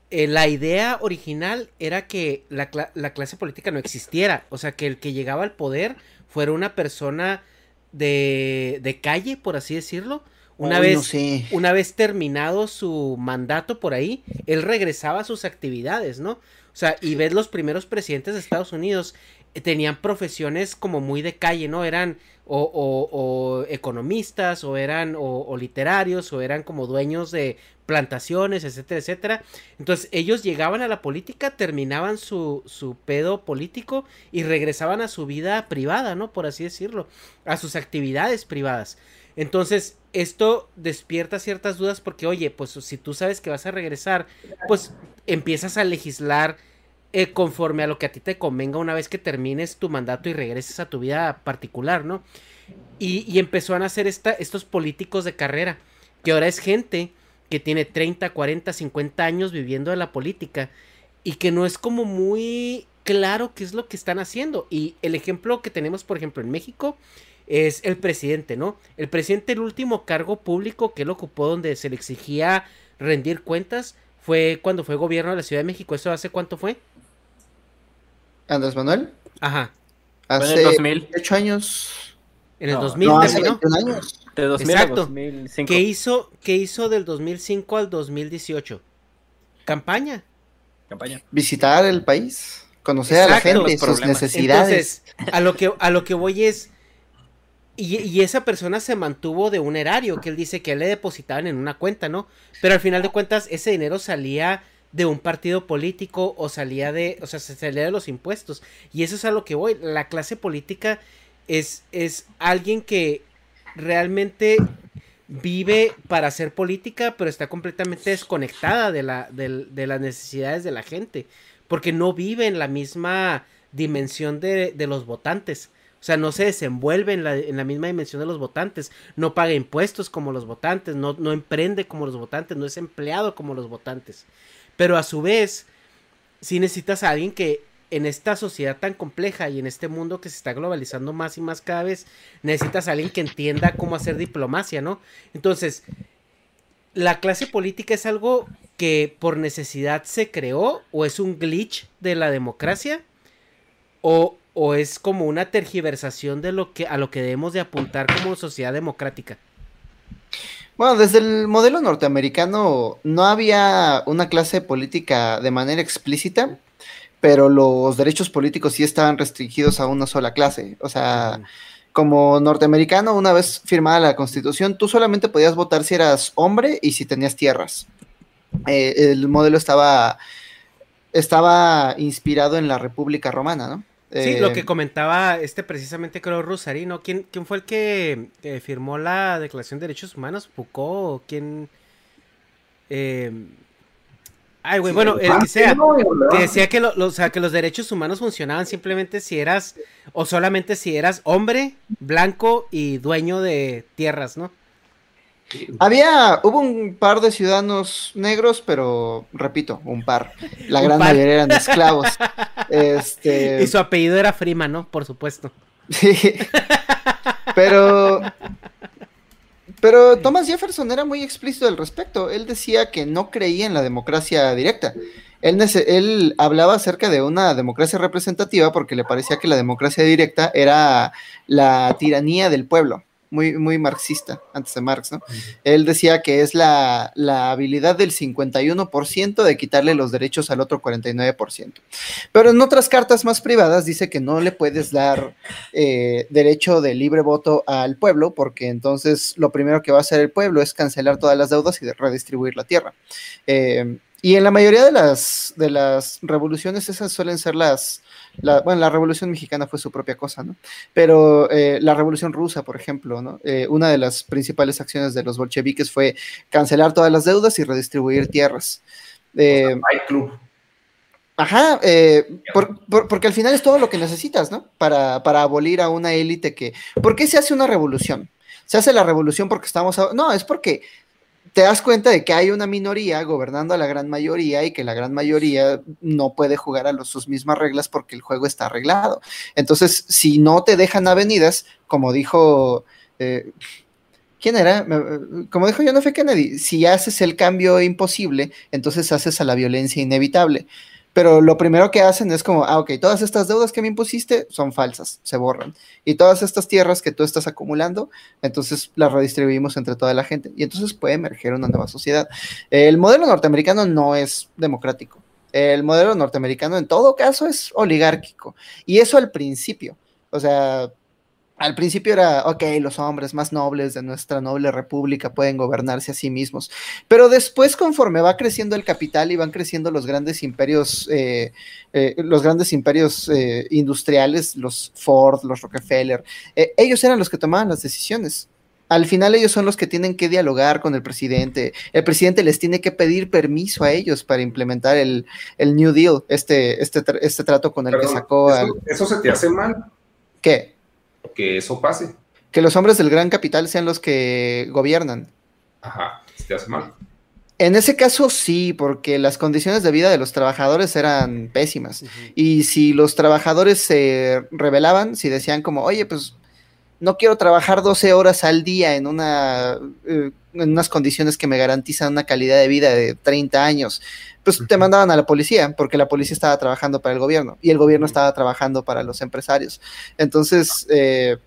eh, la idea original era que la, la clase política no existiera. O sea, que el que llegaba al poder fuera una persona de, de calle, por así decirlo. Una vez, no sé. una vez terminado su mandato por ahí, él regresaba a sus actividades, ¿no? O sea, y ves los primeros presidentes de Estados Unidos eh, tenían profesiones como muy de calle, ¿no? Eran o, o- o economistas, o eran o, o literarios, o eran como dueños de plantaciones, etcétera, etcétera. Entonces ellos llegaban a la política, terminaban su, su pedo político y regresaban a su vida privada, ¿no? Por así decirlo, a sus actividades privadas. Entonces, esto despierta ciertas dudas porque, oye, pues si tú sabes que vas a regresar, pues empiezas a legislar eh, conforme a lo que a ti te convenga una vez que termines tu mandato y regreses a tu vida particular, ¿no? Y, empezó a nacer esta, estos políticos de carrera, que ahora es gente que tiene 30, 40, 50 años viviendo de la política y que no es como muy claro qué es lo que están haciendo. Y el ejemplo que tenemos, por ejemplo, en México es el presidente, ¿no? El presidente, el último cargo público que él ocupó donde se le exigía rendir cuentas fue cuando fue gobierno de la Ciudad de México. ¿Eso hace cuánto fue? Andrés Manuel, Ajá. Hace el 2000. 8 años. En el No, 2000 No, hace. 21 años. De 2000 Exacto. a 2005. ¿Qué hizo, ¿Qué hizo del 2005 al 2018? Campaña. Campaña. Visitar el país, conocer a la gente, sus necesidades. Entonces, a lo que, a lo que voy es. Y, esa persona se mantuvo de un erario que él dice que le depositaban en una cuenta, ¿no? Pero al final de cuentas, ese dinero salía de un partido político o salía de. O sea, se salía de los impuestos. Y eso es a lo que voy. La clase política es, es alguien que realmente vive para hacer política, pero está completamente desconectada de, la, del- de las necesidades de la gente, porque no vive en la misma dimensión de, de los votantes. O sea, no se desenvuelve en la, en la misma dimensión de los votantes, no paga impuestos como los votantes, no, no emprende como los votantes, no es empleado como los votantes. Pero a su vez, sí necesitas a alguien que en esta sociedad tan compleja y en este mundo que se está globalizando más y más cada vez, necesitas a alguien que entienda cómo hacer diplomacia, ¿no? Entonces, ¿la clase política es algo que por necesidad se creó o es un glitch de la democracia? ¿O, o es como una tergiversación de lo que a lo que debemos de apuntar como sociedad democrática? Bueno, desde el modelo norteamericano no había una clase política de manera explícita, pero los derechos políticos sí estaban restringidos a una sola clase. O sea, como norteamericano, una vez firmada la constitución, tú solamente podías votar si eras hombre y si tenías tierras. Eh, el modelo estaba, estaba inspirado en la República Romana, ¿no? Sí, lo Eh, que comentaba este precisamente creo Rosarino. ¿Quién, quién fue el que, que firmó la Declaración de Derechos Humanos? ¿Foucault? ¿Quién? Eh, Ay, güey, bueno, el que sea. Que decía que, lo- lo- o sea, que los derechos humanos funcionaban simplemente si eras, o solamente si eras hombre, blanco y dueño de tierras, ¿no? Había, hubo un par de ciudadanos negros, pero repito, un par. La gran par. mayoría eran esclavos. Este, (laughs) Y su apellido era Freeman, ¿no? Por supuesto. sí. Pero, pero Thomas Jefferson era muy explícito al respecto. Él decía que no creía en la democracia directa. Él, él hablaba acerca de una democracia representativa porque le parecía que la democracia directa era la tiranía del pueblo. Muy, muy marxista, antes de Marx, ¿no? Él decía que es la, la habilidad del 51% de quitarle los derechos al otro 49%. Pero en otras cartas más privadas dice que no le puedes dar eh, derecho de libre voto al pueblo, porque entonces lo primero que va a hacer el pueblo es cancelar todas las deudas y redistribuir la tierra. Eh, y en la mayoría de las, de las revoluciones, esas suelen ser las, la- bueno, la revolución mexicana fue su propia cosa, ¿no? Pero eh, la revolución rusa, por ejemplo, ¿no? Eh, una de las principales acciones de los bolcheviques fue cancelar todas las deudas y redistribuir tierras. Eh, Club. Ajá, eh, por- por- porque al final es todo lo que necesitas, ¿no? Para, para abolir a una élite que... ¿Por qué se hace una revolución? Se hace la revolución porque estamos... a- No, es porque te das cuenta de que hay una minoría gobernando a la gran mayoría y que la gran mayoría no puede jugar a los- sus mismas reglas porque el juego está arreglado. Entonces, si no te dejan avenidas, como dijo... eh, ¿Quién era? Como dijo John F. Kennedy, si haces el cambio imposible, entonces haces a la violencia inevitable. Pero lo primero que hacen es como, ah, ok, todas estas deudas que me impusiste son falsas, se borran. Y todas estas tierras que tú estás acumulando, entonces las redistribuimos entre toda la gente. Y entonces puede emerger una nueva sociedad. El modelo norteamericano no es democrático. El modelo norteamericano en todo caso es oligárquico. Y eso al principio. O sea, al principio era, ok, los hombres más nobles de nuestra noble república pueden gobernarse a sí mismos, pero después conforme va creciendo el capital y van creciendo los grandes imperios, eh, eh, los grandes imperios eh, industriales, los Ford, los Rockefeller, ellos eran los que tomaban las decisiones. Al final ellos son los que tienen que dialogar con el presidente. El presidente les tiene que pedir permiso a ellos para implementar el, New Deal, este, este, este trato con el que sacó. Eso, ¿Eso se te hace mal? ¿Qué? Que eso pase. Que los hombres del gran capital sean los que gobiernan. Ajá, se te hace mal. En ese caso sí, porque las condiciones de vida de los trabajadores eran pésimas. Y si los trabajadores se rebelaban, si decían como, oye, pues no quiero trabajar 12 horas al día en, una, eh, en unas condiciones que me garantizan una calidad de vida de 30 años, pues te mandaban a la policía, porque la policía estaba trabajando para el gobierno y el gobierno estaba trabajando para los empresarios. Entonces, eh,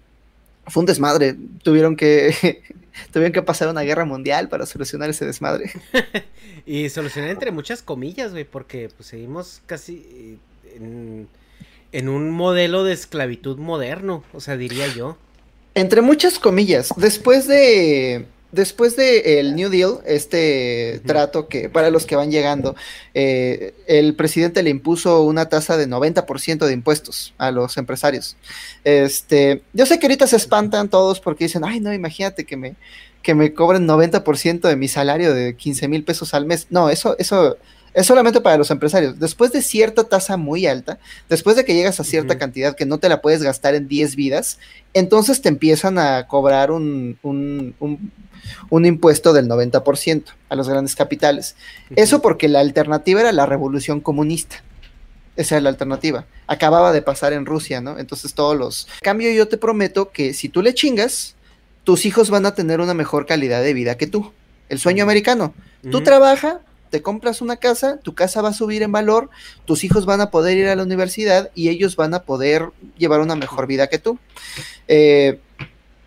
fue un desmadre. Tuvieron que, (laughs) tuvieron que pasar una guerra mundial para solucionar ese desmadre. (laughs) y solucionar entre muchas comillas, güey, porque pues seguimos casi en, en un modelo de esclavitud moderno, o sea, diría yo. Entre muchas comillas, después de después del New Deal, este trato que para los que van llegando, eh, el presidente le impuso una tasa de 90% de impuestos a los empresarios. Este, yo sé que ahorita se espantan todos porque dicen, ay, no, imagínate que me, que me cobren 90% de mi salario de 15 mil pesos al mes. No, eso, eso es solamente para los empresarios. Después de cierta tasa muy alta, después de que llegas a cierta cantidad que no te la puedes gastar en 10 vidas, entonces te empiezan a cobrar un, un, un, impuesto del 90% a los grandes capitales. Eso porque la alternativa era la revolución comunista. Esa era la alternativa. Acababa de pasar en Rusia, ¿no? Entonces todos los... cambio, yo te prometo que si tú le chingas, tus hijos van a tener una mejor calidad de vida que tú. El sueño americano. Tú trabaja, te compras una casa, tu casa va a subir en valor, tus hijos van a poder ir a la universidad y ellos van a poder llevar una mejor vida que tú. Eh,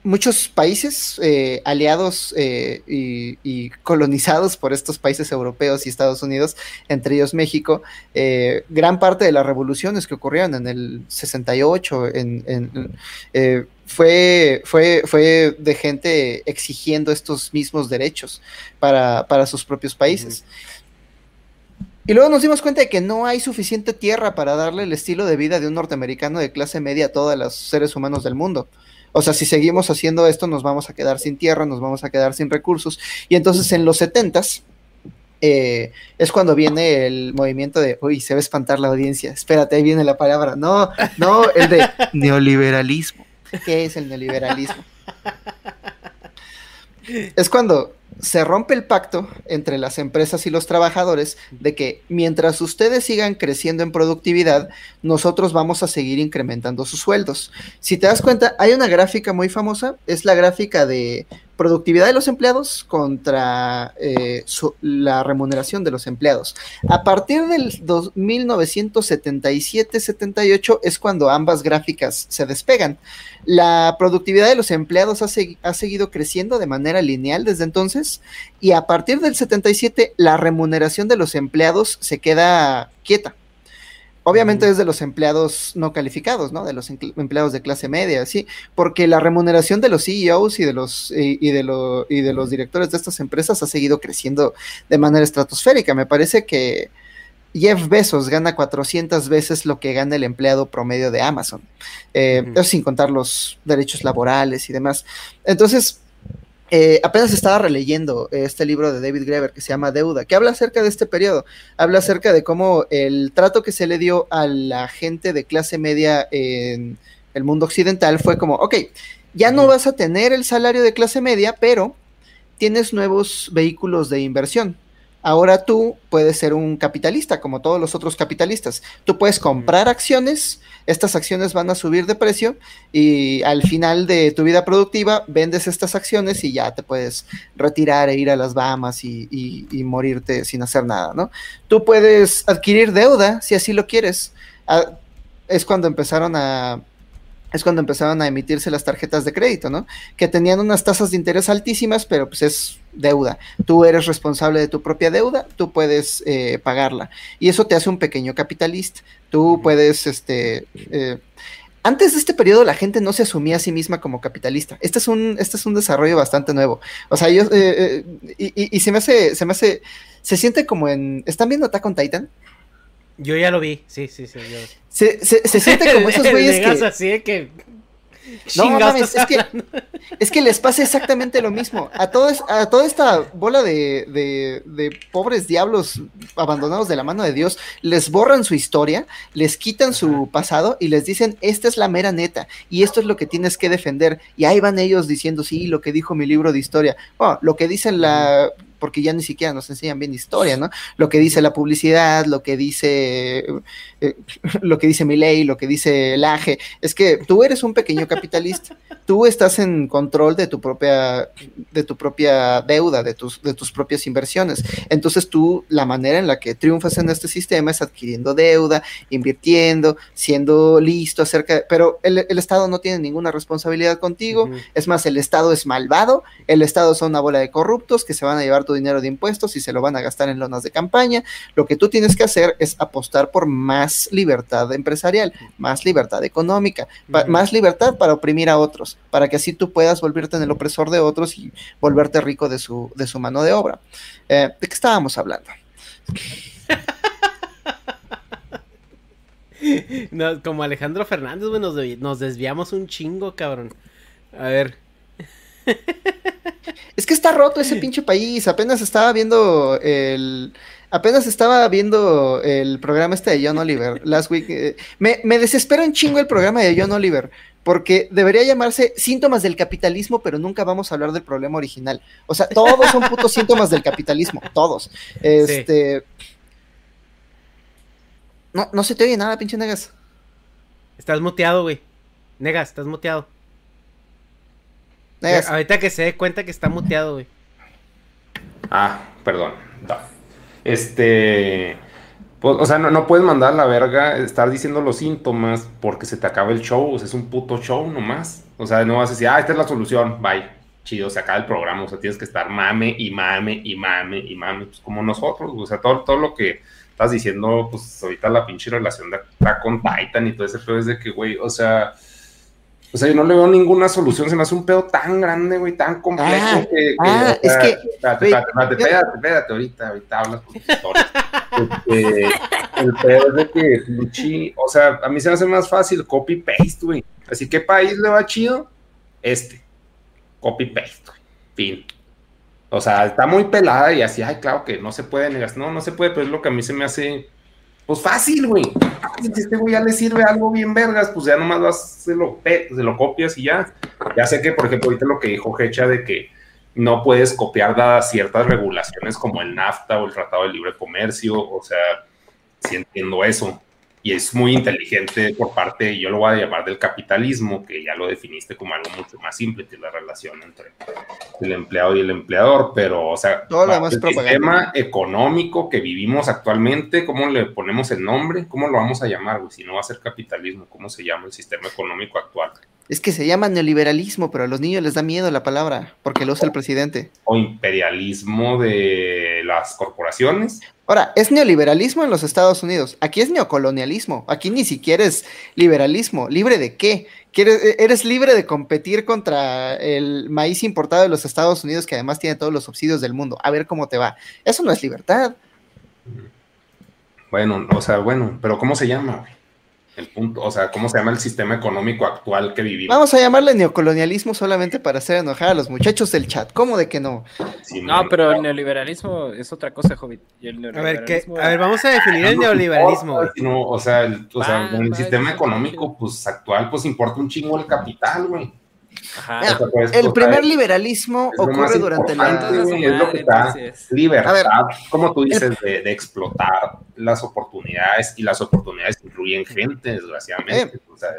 muchos países eh, aliados eh, y, colonizados por estos países europeos y Estados Unidos, entre ellos México, gran parte de las revoluciones que ocurrieron en el 68 fue, fue, fue de gente exigiendo estos mismos derechos para, sus propios países. Y luego nos dimos cuenta de que no hay suficiente tierra para darle el estilo de vida de un norteamericano de clase media a todos los seres humanos del mundo. O sea, si seguimos haciendo esto, nos vamos a quedar sin tierra, nos vamos a quedar sin recursos. Y entonces en los setentas eh, es cuando viene el movimiento de, uy, se va a espantar la audiencia. Espérate, ahí viene la palabra. No, no, el de (laughs) neoliberalismo. ¿Qué es el neoliberalismo? Es cuando se rompe el pacto entre las empresas y los trabajadores de que mientras ustedes sigan creciendo en productividad, nosotros vamos a seguir incrementando sus sueldos. Si te das cuenta, hay una gráfica muy famosa, es la gráfica de productividad de los empleados contra eh, la remuneración de los empleados. A partir del 1977-78 es cuando ambas gráficas se despegan. La productividad de los empleados ha, ha, seguido creciendo de manera lineal desde entonces y a partir del 77 la remuneración de los empleados se queda quieta. Obviamente es de los empleados no calificados, ¿no? De los empleados de clase media, sí, porque la remuneración de los CEOs y de los y, de y de los directores de estas empresas ha seguido creciendo de manera estratosférica. Me parece que Jeff Bezos gana 400 veces lo que gana el empleado promedio de Amazon. Eh, sin contar los derechos laborales y demás. Entonces, eh, apenas estaba releyendo este libro de David Graeber que se llama Deuda, que habla acerca de este periodo, habla acerca de cómo el trato que se le dio a la gente de clase media en el mundo occidental fue como, ok, ya no vas a tener el salario de clase media, pero tienes nuevos vehículos de inversión. Ahora tú puedes ser un capitalista, como todos los otros capitalistas. Tú puedes comprar acciones, estas acciones van a subir de precio y al final de tu vida productiva vendes estas acciones y ya te puedes retirar e ir a las Bahamas y, y- y morirte sin hacer nada, ¿no? Tú puedes adquirir deuda si así lo quieres. Ah, es cuando empezaron a es cuando empezaron a emitirse las tarjetas de crédito, ¿no? Que tenían unas tasas de interés altísimas, pero pues es deuda. Tú eres responsable de tu propia deuda, tú puedes eh, pagarla. Y eso te hace un pequeño capitalista. Tú puedes, este... eh, antes de este periodo la gente no se asumía a sí misma como capitalista. Este es un, este es un desarrollo bastante nuevo. O sea, yo... eh, y, y- y se me hace... Se me hace... Se siente como en... ¿Están viendo Attack on Titan? Yo ya lo vi, sí, sí, sí. Yo... Se, se- se siente como esos (laughs) güeyes que... así que... (laughs) No mames, es que, es que les pasa exactamente lo mismo. A, todo es- a toda esta bola de, de- de pobres diablos abandonados de la mano de Dios, les borran su historia, les quitan su pasado y les dicen, esta es la mera neta y esto es lo que tienes que defender. Y ahí van ellos diciendo, sí, lo que dijo mi libro de historia. Bueno, lo que dicen la... porque ya ni siquiera nos enseñan bien historia, ¿no? Lo que dice la publicidad, lo que dice... eh, (laughs) lo que dice mi ley, lo que dice el AGE, es que tú eres un pequeño capitalista, tú estás en control de tu propia, de tu propia deuda, de tus, de tus propias inversiones. Entonces tú, la manera en la que triunfas en este sistema es adquiriendo deuda, invirtiendo, siendo listo acerca, de- pero el, el Estado no tiene ninguna responsabilidad contigo, es más, el Estado es malvado, el Estado son una bola de corruptos que se van a llevar tu dinero de impuestos y se lo van a gastar en lonas de campaña. Lo que tú tienes que hacer es apostar por más libertad empresarial, más libertad económica, más libertad para oprimir a otros, para que así tú puedas volverte en el opresor de otros y volverte rico de su, de su mano de obra. Eh, ¿De qué estábamos hablando? (laughs) No, como Alejandro Fernández, güey, nos, nos desviamos un chingo, cabrón. A ver. Es que está roto ese pinche país. Apenas estaba viendo el. Apenas estaba viendo el programa este de John Oliver last week. eh, me, me desespera un chingo el programa de John Oliver. Porque debería llamarse síntomas del capitalismo, pero nunca vamos a hablar del problema original. O sea, todos son putos síntomas del capitalismo. Todos. Este. No, no se te oye nada, pinche negas. Estás muteado, güey. Negas, estás muteado. Negas. Ahorita que se dé cuenta que está muteado, güey. Ah, perdón. No. Este. pues, o sea, no, no puedes mandar a la verga estar diciendo los síntomas porque se te acaba el show. O sea, es un puto show nomás. O sea, no vas a decir, ah, esta es la solución. Bye. Chido, se acaba el programa. O sea, tienes que estar mame y mame y mame y mame. Pues como nosotros. O sea, todo, todo lo que estás diciendo, pues ahorita la pinche relación de acá con Titan y todo ese pedo es de que, güey, o sea. O sea, yo no le veo ninguna solución. Se me hace un pedo tan grande, güey, tan complejo Ah, que, que, ah, o es sea, que, Espérate, espérate, espérate, espérate, ahorita, ahorita hablas con. Este, el pedo es de que, pinche, o sea, a mí se me hace más fácil copy-paste, güey. Así que país le va chido, este. Copy-paste, güey. Fin. O sea, está muy pelada y así, ay, claro que no se puede negar. No, no se puede, pero es lo que a mí se me hace, pues fácil, güey. Si este güey ya le sirve algo bien vergas, pues ya nomás vas, se lo, se lo copias y ya. Ya sé que, por ejemplo, ahorita lo que dijo Hecha de que no puedes copiar dadas ciertas regulaciones como el NAFTA o el Tratado de Libre Comercio, o sea, sí entiendo eso. Y es muy inteligente por parte, yo lo voy a llamar del capitalismo, que ya lo definiste como algo mucho más simple, que es la relación entre el empleado y el empleador, pero, o sea, Todo lo demás el sistema económico que vivimos actualmente, ¿cómo le ponemos el nombre? ¿Cómo lo vamos a llamar, güey? Si no va a ser capitalismo, ¿cómo se llama el sistema económico actual? Es que se llama neoliberalismo, pero a los niños les da miedo la palabra, porque lo usa el presidente. ¿O imperialismo de las corporaciones? Ahora, es neoliberalismo en los Estados Unidos. Aquí es neocolonialismo. Aquí ni siquiera es liberalismo. ¿Libre de qué? ¿Quieres- e- eres libre de competir contra el maíz importado de los Estados Unidos, que además tiene todos los subsidios del mundo. A ver cómo te va. Eso no es libertad. Bueno, o sea, bueno, pero ¿cómo se llama? El punto, o sea, ¿cómo se llama el sistema económico actual que vivimos? Vamos a llamarle neocolonialismo solamente para hacer enojar a los muchachos del chat. ¿Cómo de que no? Sí, No, pero el neoliberalismo es otra cosa, Hobbit. Y el A ver, ¿qué? A ver, vamos a definir el neoliberalismo. No, o sea, el, o sea, Va, el va, sistema económico pues actual pues importa un chingo el capital, güey. Ajá. Mira, puedes el primer liberalismo ocurre durante la... Entonces, es lo que entonces- libertad, como tú dices, de, de explotar las oportunidades y las oportunidades incluyen gente, desgraciadamente. o sea,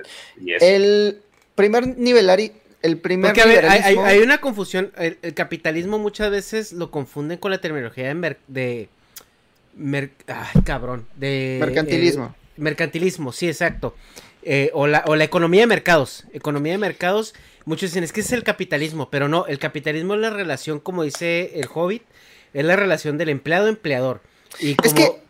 y El primer nivelari... El primer Porque a ver, hay, hay- liberalismo... hay una confusión. El, el capitalismo muchas veces lo confunden con la terminología de. mer- de mer- ay, cabrón. De. Mercantilismo. eh, mercantilismo, sí, exacto. Eh, o, la, o la economía de mercados. Economía de mercados. Muchos dicen, es que es el capitalismo. Pero no, el capitalismo es la relación, como dice el Hobbit, es la relación del empleado-empleador. Y Es como- que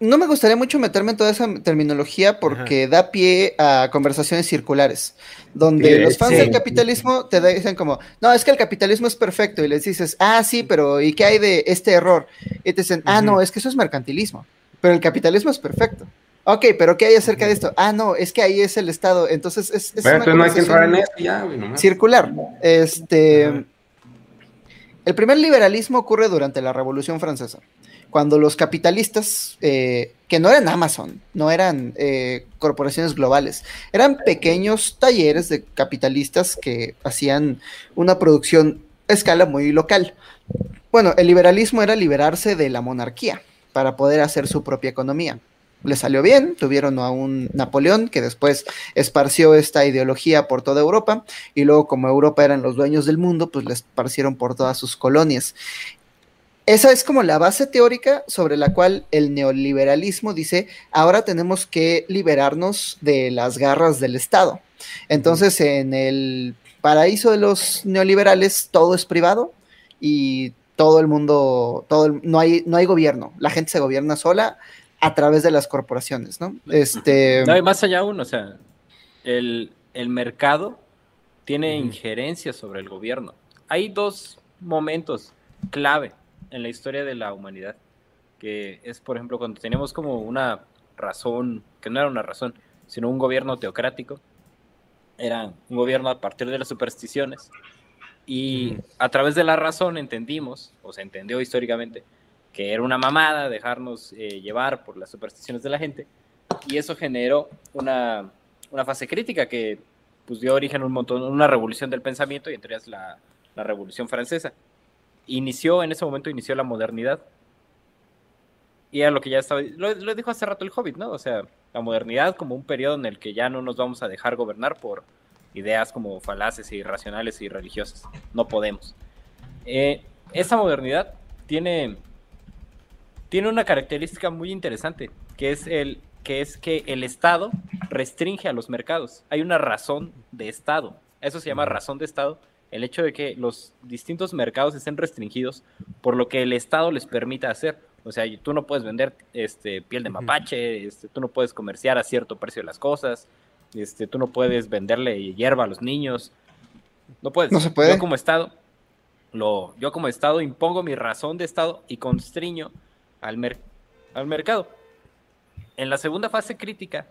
no me gustaría mucho meterme en toda esa terminología porque da pie a conversaciones circulares, donde Sí, los fans sí. del capitalismo te dicen como, no, es que el capitalismo es perfecto, y les dices, ah, sí, pero ¿y qué hay de este error? Y te dicen, ah, no, es que eso es mercantilismo, pero el capitalismo es perfecto. Ok, pero ¿qué hay acerca de esto? Ah, no, es que ahí es el Estado, entonces es... es una no hay que entrar en eso ya, güey, nomás. circular. Este, el primer liberalismo ocurre durante la Revolución Francesa, cuando los capitalistas, eh, que no eran Amazon, no eran eh, corporaciones globales, eran pequeños talleres de capitalistas que hacían una producción a escala muy local. Bueno, el liberalismo era liberarse de la monarquía para poder hacer su propia economía. Le salió bien, tuvieron a un Napoleón que después esparció esta ideología por toda Europa y luego como Europa eran los dueños del mundo, pues la esparcieron por todas sus colonias. Esa es como la base teórica sobre la cual el neoliberalismo dice, ahora tenemos que liberarnos de las garras del Estado. Entonces, en el paraíso de los neoliberales, todo es privado y todo el mundo, todo el- no, hay, no hay gobierno, la gente se gobierna sola a través de las corporaciones, ¿no? Este, No, y más allá aún, o sea, el, el mercado tiene injerencia sobre el gobierno. Hay dos momentos clave en la historia de la humanidad, que es, por ejemplo, cuando tenemos como una razón, que no era una razón, sino un gobierno teocrático, era un gobierno a partir de las supersticiones, y a través de la razón entendimos, o se entendió históricamente, que era una mamada dejarnos eh, llevar por las supersticiones de la gente, y eso generó una, una fase crítica que pues, dio origen a un montón, una revolución del pensamiento, y entre ellas la, la Revolución Francesa. Inició, en ese momento inició la modernidad. Y era lo que ya estaba, lo, lo dijo hace rato el Hobbit, ¿no? O sea, la modernidad como un periodo en el que ya no nos vamos a dejar gobernar por ideas como falaces irracionales y religiosas. No podemos. Eh, esa modernidad tiene, tiene una característica muy interesante, que es, el, que es que el Estado restringe a los mercados. Hay una razón de Estado. Eso se llama razón de Estado. El hecho de que los distintos mercados estén restringidos por lo que el Estado les permita hacer. O sea, tú no puedes vender este, piel de mapache, este, tú no puedes comerciar a cierto precio las cosas, este, tú no puedes venderle hierba a los niños. No puedes. No se puede. Yo como Estado, lo, yo como Estado impongo mi razón de Estado y constriño al, mer- al mercado. En la segunda fase crítica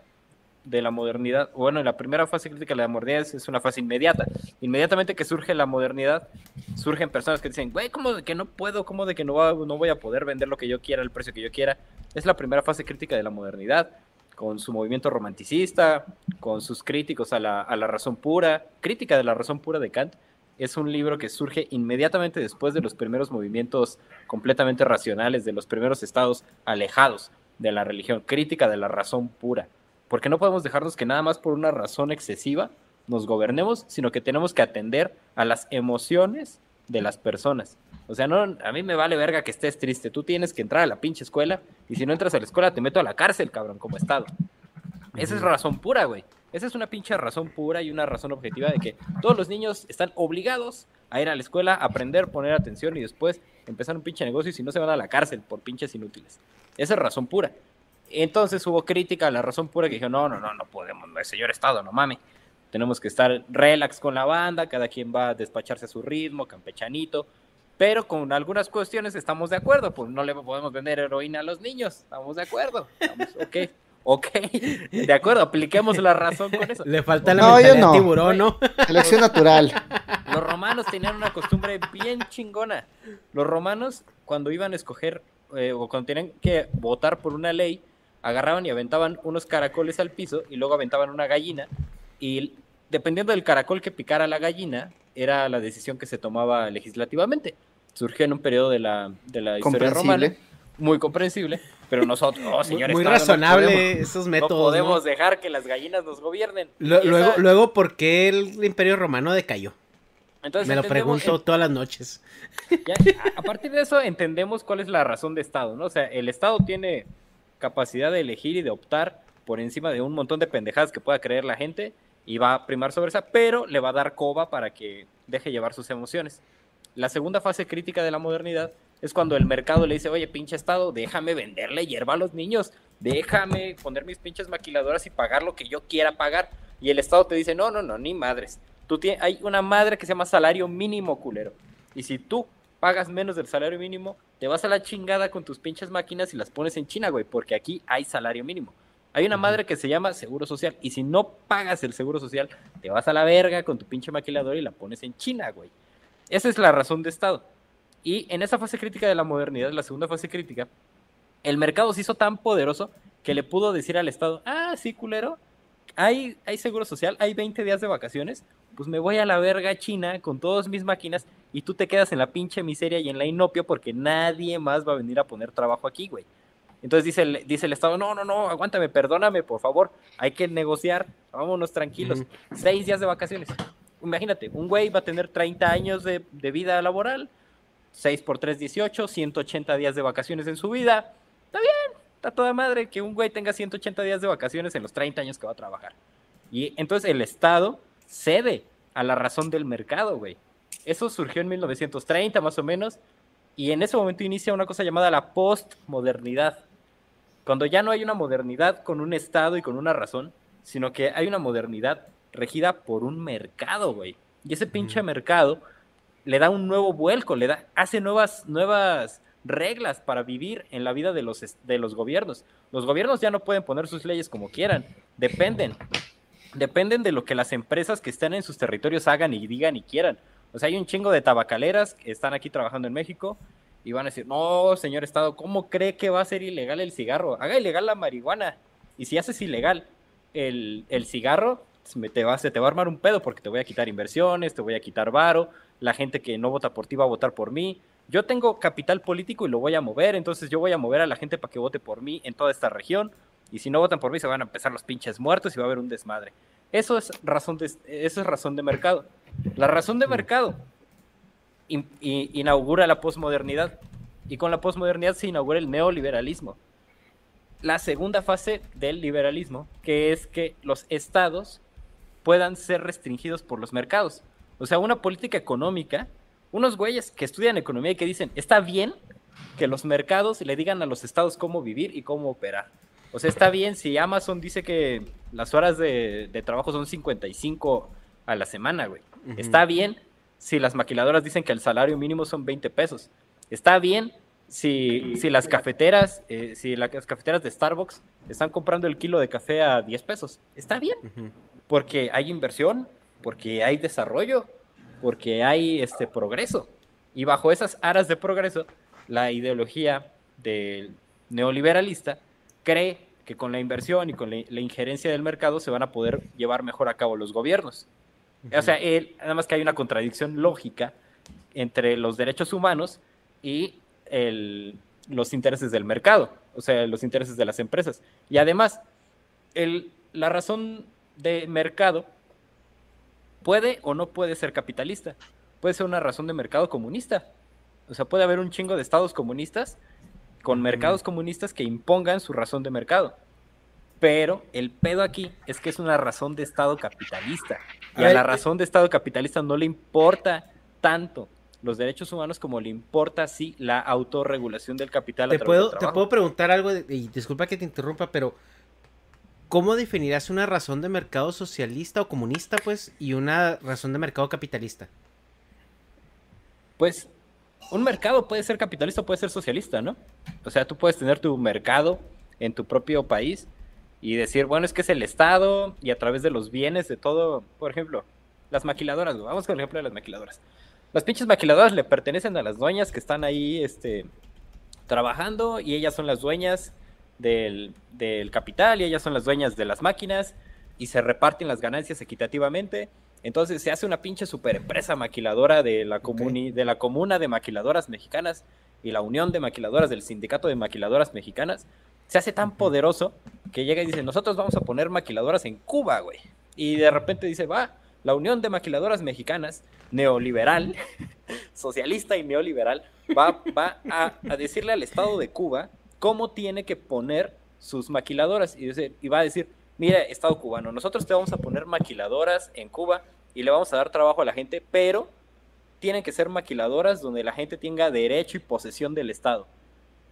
de la modernidad, bueno, en la primera fase crítica de la modernidad es, una fase inmediata. Inmediatamente que surge la modernidad, surgen personas que dicen, güey, ¿cómo de que no puedo? ¿Cómo de que no, va- no voy a poder vender lo que yo quiera, el precio que yo quiera? Es la primera fase crítica de la modernidad, con su movimiento romanticista, con sus críticos a la, a la razón pura, crítica de la razón pura de Kant. Es un libro que surge inmediatamente después de los primeros movimientos completamente racionales, de los primeros estados alejados de la religión, crítica de la razón pura. Porque no podemos dejarnos que nada más por una razón excesiva nos gobernemos, sino que tenemos que atender a las emociones de las personas. O sea, no, a mí me vale verga que estés triste. Tú tienes que entrar a la pinche escuela y si no entras a la escuela te meto a la cárcel, cabrón, como Estado. Esa es razón pura, güey. Esa es una pinche razón pura y una razón objetiva de que todos los niños están obligados a ir a la escuela, aprender, poner atención y después empezar un pinche negocio y si no se van a la cárcel por pinches inútiles. Esa es razón pura. Entonces hubo crítica a la razón pura que dijo, no, no, no, no podemos, no, señor Estado, no mames. Tenemos que estar relax con la banda, cada quien va a despacharse a su ritmo, campechanito, pero con algunas cuestiones estamos de acuerdo, pues no le podemos vender heroína a los niños, estamos de acuerdo, estamos, ok, ok, de acuerdo, apliquemos la razón con eso. Le falta la No, mentalidad no. de tiburón, ¿no? selección natural. Los romanos tenían una costumbre bien chingona. Los romanos, cuando iban a escoger eh, o cuando tenían que votar por una ley, agarraban y aventaban unos caracoles al piso y luego aventaban una gallina y dependiendo del caracol que picara la gallina, era la decisión que se tomaba legislativamente. Surgió en un periodo de la, de la historia Comprensible. romana, muy comprensible, pero nosotros, oh, Muy, señor muy no razonable podemos- esos No métodos. ¿no? podemos dejar que las gallinas nos gobiernen. Lo- luego, esa- luego, ¿por qué el Imperio Romano decayó? entonces Me lo pregunto todas las noches. (laughs) Ya, a- a partir de eso entendemos cuál es la razón de Estado, ¿no? O sea, el Estado tiene capacidad de elegir y de optar por encima de un montón de pendejadas que pueda creer la gente y va a primar sobre esa, pero le va a dar coba para que deje llevar sus emociones. La segunda fase crítica de la modernidad es cuando el mercado le dice, oye, pinche Estado, déjame venderle hierba a los niños, déjame poner mis pinches maquiladoras y pagar lo que yo quiera pagar. Y el Estado te dice, no, no, no, ni madres. Tú tie- hay una madre que se llama salario mínimo, culero. Y si tú pagas menos del salario mínimo, te vas a la chingada con tus pinches máquinas y las pones en China, güey, porque aquí hay salario mínimo. Hay una madre que se llama Seguro Social y si no pagas el Seguro Social, te vas a la verga con tu pinche maquiladora y la pones en China, güey. Esa es la razón de Estado. Y en esa fase crítica de la modernidad, la segunda fase crítica, el mercado se hizo tan poderoso que le pudo decir al Estado, ah, sí, culero, hay, hay seguro social, hay 20 días de vacaciones, pues me voy a la verga china con todas mis máquinas y tú te quedas en la pinche miseria y en la inopia porque nadie más va a venir a poner trabajo aquí, güey. Entonces dice el, dice el Estado, no, no, no, aguántame, perdóname, por favor, hay que negociar, vámonos tranquilos, seis días de vacaciones. Imagínate, un güey va a tener 30 años de, de vida laboral, 6 por 3, 18, 180 días de vacaciones en su vida. Está bien, está toda madre que un güey tenga 180 días de vacaciones en los 30 años que va a trabajar. Y entonces el Estado cede a la razón del mercado, güey. Eso surgió en 1930 más o menos, y en ese momento inicia una cosa llamada la postmodernidad. Cuando ya no hay una modernidad con un Estado y con una razón, sino que hay una modernidad regida por un mercado, güey. Y ese pinche mercado le da un nuevo vuelco, le da, hace nuevas, nuevas reglas para vivir en la vida de los, de los gobiernos. Los gobiernos ya no pueden poner sus leyes como quieran, dependen. Dependen de lo que las empresas que están en sus territorios hagan y digan y quieran. O sea, hay un chingo de tabacaleras que están aquí trabajando en México y van a decir, no, señor Estado, ¿cómo cree que va a ser ilegal el cigarro? Haga ilegal la marihuana. Y si haces ilegal el, el cigarro, se me- te va, se te va a armar un pedo porque te voy a quitar inversiones, te voy a quitar varo, la gente que no vota por ti va a votar por mí. Yo tengo capital político y lo voy a mover, entonces yo voy a mover a la gente para que vote por mí en toda esta región. Y si no votan por mí, se van a empezar los pinches muertos y va a haber un desmadre. Eso es razón de, eso es razón de mercado. La razón de mercado in- inaugura la posmodernidad. Y con la posmodernidad se inaugura el neoliberalismo. La segunda fase del liberalismo, que es que los estados puedan ser restringidos por los mercados. O sea, una política económica, unos güeyes que estudian economía y que dicen, está bien que los mercados le digan a los estados cómo vivir y cómo operar. O sea, está bien si Amazon dice que las horas de, de trabajo son 55 a la semana, güey. Está bien si las maquiladoras dicen que el salario mínimo son 20 pesos. Está bien si, si las cafeteras, eh, si la- las cafeteras de Starbucks están comprando el kilo de café a 10 pesos. Está bien, porque hay inversión, porque hay desarrollo, porque hay este progreso. Y bajo esas aras de progreso, la ideología del neoliberalista cree que con la inversión y con la, la injerencia del mercado se van a poder llevar mejor a cabo los gobiernos. O sea, él, nada más que hay una contradicción lógica entre los derechos humanos y el- los intereses del mercado, o sea, los intereses de las empresas. Y además, el- la razón de mercado puede o no puede ser capitalista, puede ser una razón de mercado comunista. O sea, puede haber un chingo de estados comunistas con mercados comunistas que impongan su razón de mercado. Pero el pedo aquí es que es una razón de Estado capitalista. Y A a ver, la eh, razón de Estado capitalista no le importa tanto los derechos humanos como le importa sí la autorregulación del capital. a Te puedo, del te puedo preguntar algo, de- y disculpa que te interrumpa, pero ¿cómo definirás una razón de mercado socialista o comunista, pues, y una razón de mercado capitalista? Pues un mercado puede ser capitalista o puede ser socialista, ¿no? O sea, tú puedes tener tu mercado en tu propio país y decir, bueno, es que es el Estado y a través de los bienes de todo, por ejemplo, las maquiladoras, vamos con el ejemplo de las maquiladoras. Las pinches maquiladoras le pertenecen a las dueñas que están ahí, este, trabajando y ellas son las dueñas del, del capital y ellas son las dueñas de las máquinas y se reparten las ganancias equitativamente. Entonces se hace una pinche super empresa maquiladora de la, comuni de la comuna de maquiladoras mexicanas y la unión de maquiladoras del sindicato de maquiladoras mexicanas. Se hace tan poderoso que llega y dice, nosotros vamos a poner maquiladoras en Cuba, güey. Y de repente dice, va, la unión de maquiladoras mexicanas, neoliberal, (laughs) socialista y neoliberal, va, va a, a decirle al Estado de Cuba cómo tiene que poner sus maquiladoras y, dice, y va a decir, mire, Estado cubano, nosotros te vamos a poner maquiladoras en Cuba y le vamos a dar trabajo a la gente, pero tienen que ser maquiladoras donde la gente tenga derecho y posesión del Estado.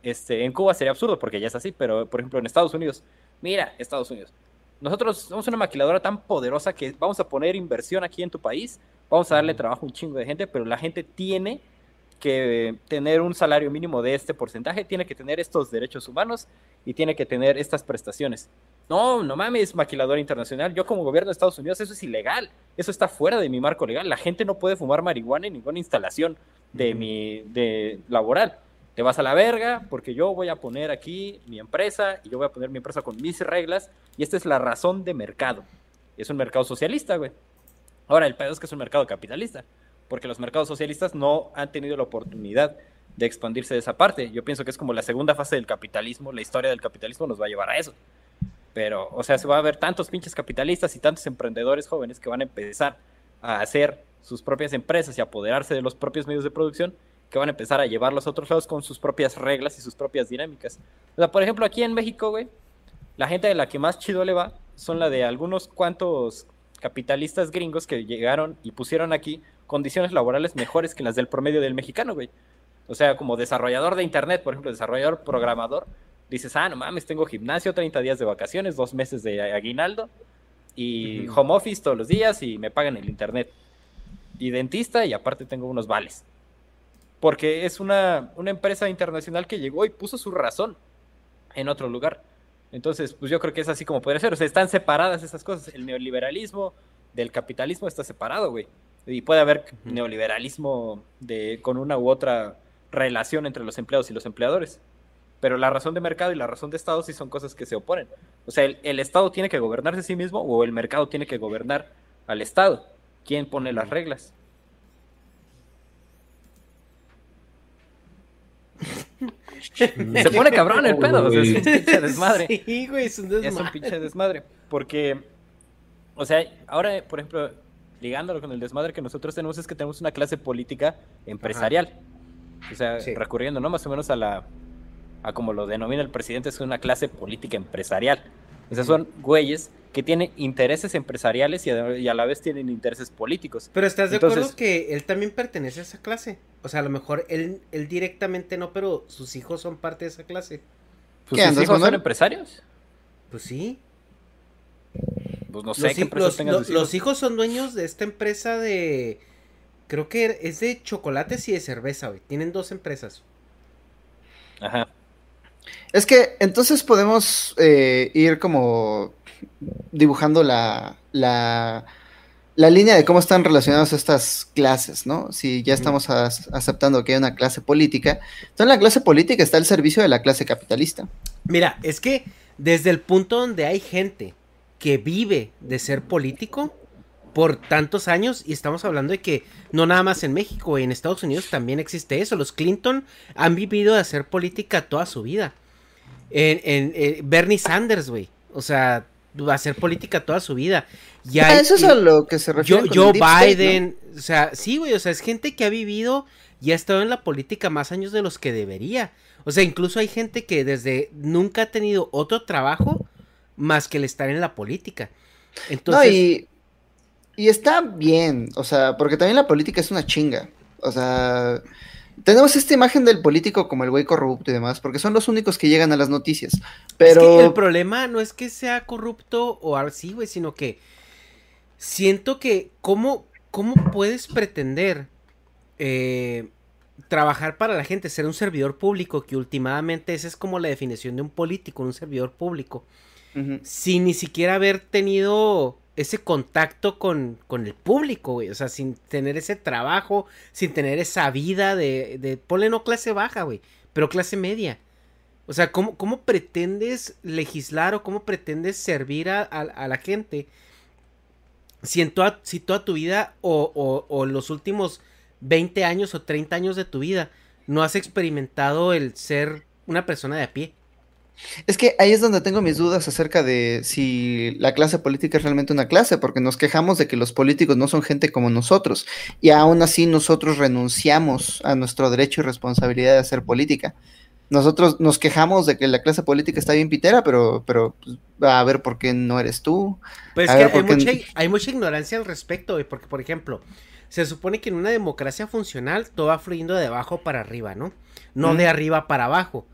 Este, en Cuba sería absurdo porque ya es así, pero por ejemplo en Estados Unidos, mira, Estados Unidos, nosotros somos una maquiladora tan poderosa que vamos a poner inversión aquí en tu país, vamos a darle trabajo a un chingo de gente, pero la gente tiene que tener un salario mínimo de este porcentaje, tiene que tener estos derechos humanos y tiene que tener estas prestaciones. No, no mames, maquiladora internacional. Yo como gobierno de Estados Unidos, eso es ilegal. Eso está fuera de mi marco legal. La gente no puede fumar marihuana en ninguna instalación de mi de laboral. Te vas a la verga porque yo voy a poner aquí mi empresa y yo voy a poner mi empresa con mis reglas y esta es la razón de mercado. Es un mercado socialista, güey. Ahora, el pedo es que es un mercado capitalista, porque los mercados socialistas no han tenido la oportunidad de expandirse de esa parte. Yo pienso que es como la segunda fase del capitalismo, la historia del capitalismo nos va a llevar a eso. Pero, o sea, se va a ver tantos pinches capitalistas y tantos emprendedores jóvenes que van a empezar a hacer sus propias empresas y apoderarse de los propios medios de producción, que van a empezar a llevarlos a otros lados con sus propias reglas y sus propias dinámicas. O sea, por ejemplo, aquí en México, güey, la gente de la que más chido le va son la de algunos cuantos capitalistas gringos que llegaron y pusieron aquí condiciones laborales mejores que las del promedio del mexicano, güey. O sea, como desarrollador de internet, por ejemplo, desarrollador programador, dices, ah, no mames, tengo gimnasio, 30 días de vacaciones, dos meses de aguinaldo y home office todos los días y me pagan el internet. Y dentista y aparte tengo unos vales. Porque es una, una empresa internacional que llegó y puso su razón en otro lugar. Entonces, pues yo creo que es así como podría ser. O sea, están separadas esas cosas. El neoliberalismo del capitalismo está separado, güey. Y puede haber neoliberalismo de, con una u otra relación entre los empleados y los empleadores. Pero la razón de mercado y la razón de Estado sí son cosas que se oponen. O sea, el, Estado tiene que gobernarse a sí mismo o el mercado tiene que gobernar al Estado. ¿Quién pone las reglas? Se pone cabrón el pedo. O sea, es un pinche desmadre. (laughs) Sí, güey, es un desmadre. Es un pinche desmadre. Porque, o sea, ahora, por ejemplo, ligándolo con el desmadre que nosotros tenemos, es que tenemos una clase política empresarial. O sea, recurriendo, ¿no? Más o menos a la, a como lo denomina el presidente, es una clase política empresarial. O sea, son güeyes que tienen intereses empresariales y a, la vez tienen intereses políticos. Pero estás de acuerdo que él también pertenece a esa clase. O sea, a lo mejor él, él directamente no, pero sus hijos son parte de esa clase. ¿Sus hijos son empresarios? Pues sí. Pues no sé los, qué los, los hijos son dueños de esta empresa de. Creo que es de chocolates y de cerveza, güey. Tienen dos empresas. Ajá. Es que entonces podemos eh, ir como dibujando la, la, la, línea de cómo están relacionadas estas clases, ¿no? Si ya estamos aceptando que hay una clase política, entonces en la clase política está el servicio de la clase capitalista. Mira, es que desde el punto donde hay gente que vive de ser político por tantos años y estamos hablando de que no nada más en México, en Estados Unidos también existe eso. Los Clinton han vivido de hacer política toda su vida. En, Bernie Sanders, güey. O sea, va a hacer política toda su vida. Ya ah, eso es a lo que se refiere. Joe Biden, o sea, sí, güey, o sea, es gente que ha vivido y ha estado en la política más años de los que debería. O sea, incluso hay gente que desde nunca ha tenido otro trabajo más que el estar en la política. Entonces... No, y, y está bien, o sea, porque también la política es una chinga. O sea, tenemos esta imagen del político como el güey corrupto y demás, porque son los únicos que llegan a las noticias. Pero el problema no es que sea corrupto o así, güey, sino que siento que cómo, cómo puedes pretender eh, trabajar para la gente, ser un servidor público, que últimamente esa es como la definición de un político, un servidor público sin ni siquiera haber tenido ese contacto con, con el público, güey. O sea, sin tener ese trabajo, sin tener esa vida de, de ponle no clase baja, güey, pero clase media. O sea, ¿cómo, cómo pretendes legislar o cómo pretendes servir a, a- la gente si, en toda, si toda tu vida o, o- o los últimos 20 años o 30 años de tu vida no has experimentado el ser una persona de a pie? Es que ahí es donde tengo mis dudas acerca de si la clase política es realmente una clase, porque nos quejamos de que los políticos no son gente como nosotros, y aún así nosotros renunciamos a nuestro derecho y responsabilidad de hacer política. Nosotros nos quejamos de que la clase política está bien pitera, pero, pero pues, a ver por qué no eres tú. Pues es que hay ¿por qué mucha, n- hay mucha ignorancia al respecto, güey, porque, por ejemplo, se supone que en una democracia funcional todo va fluyendo de abajo para arriba, ¿no? No de arriba para abajo.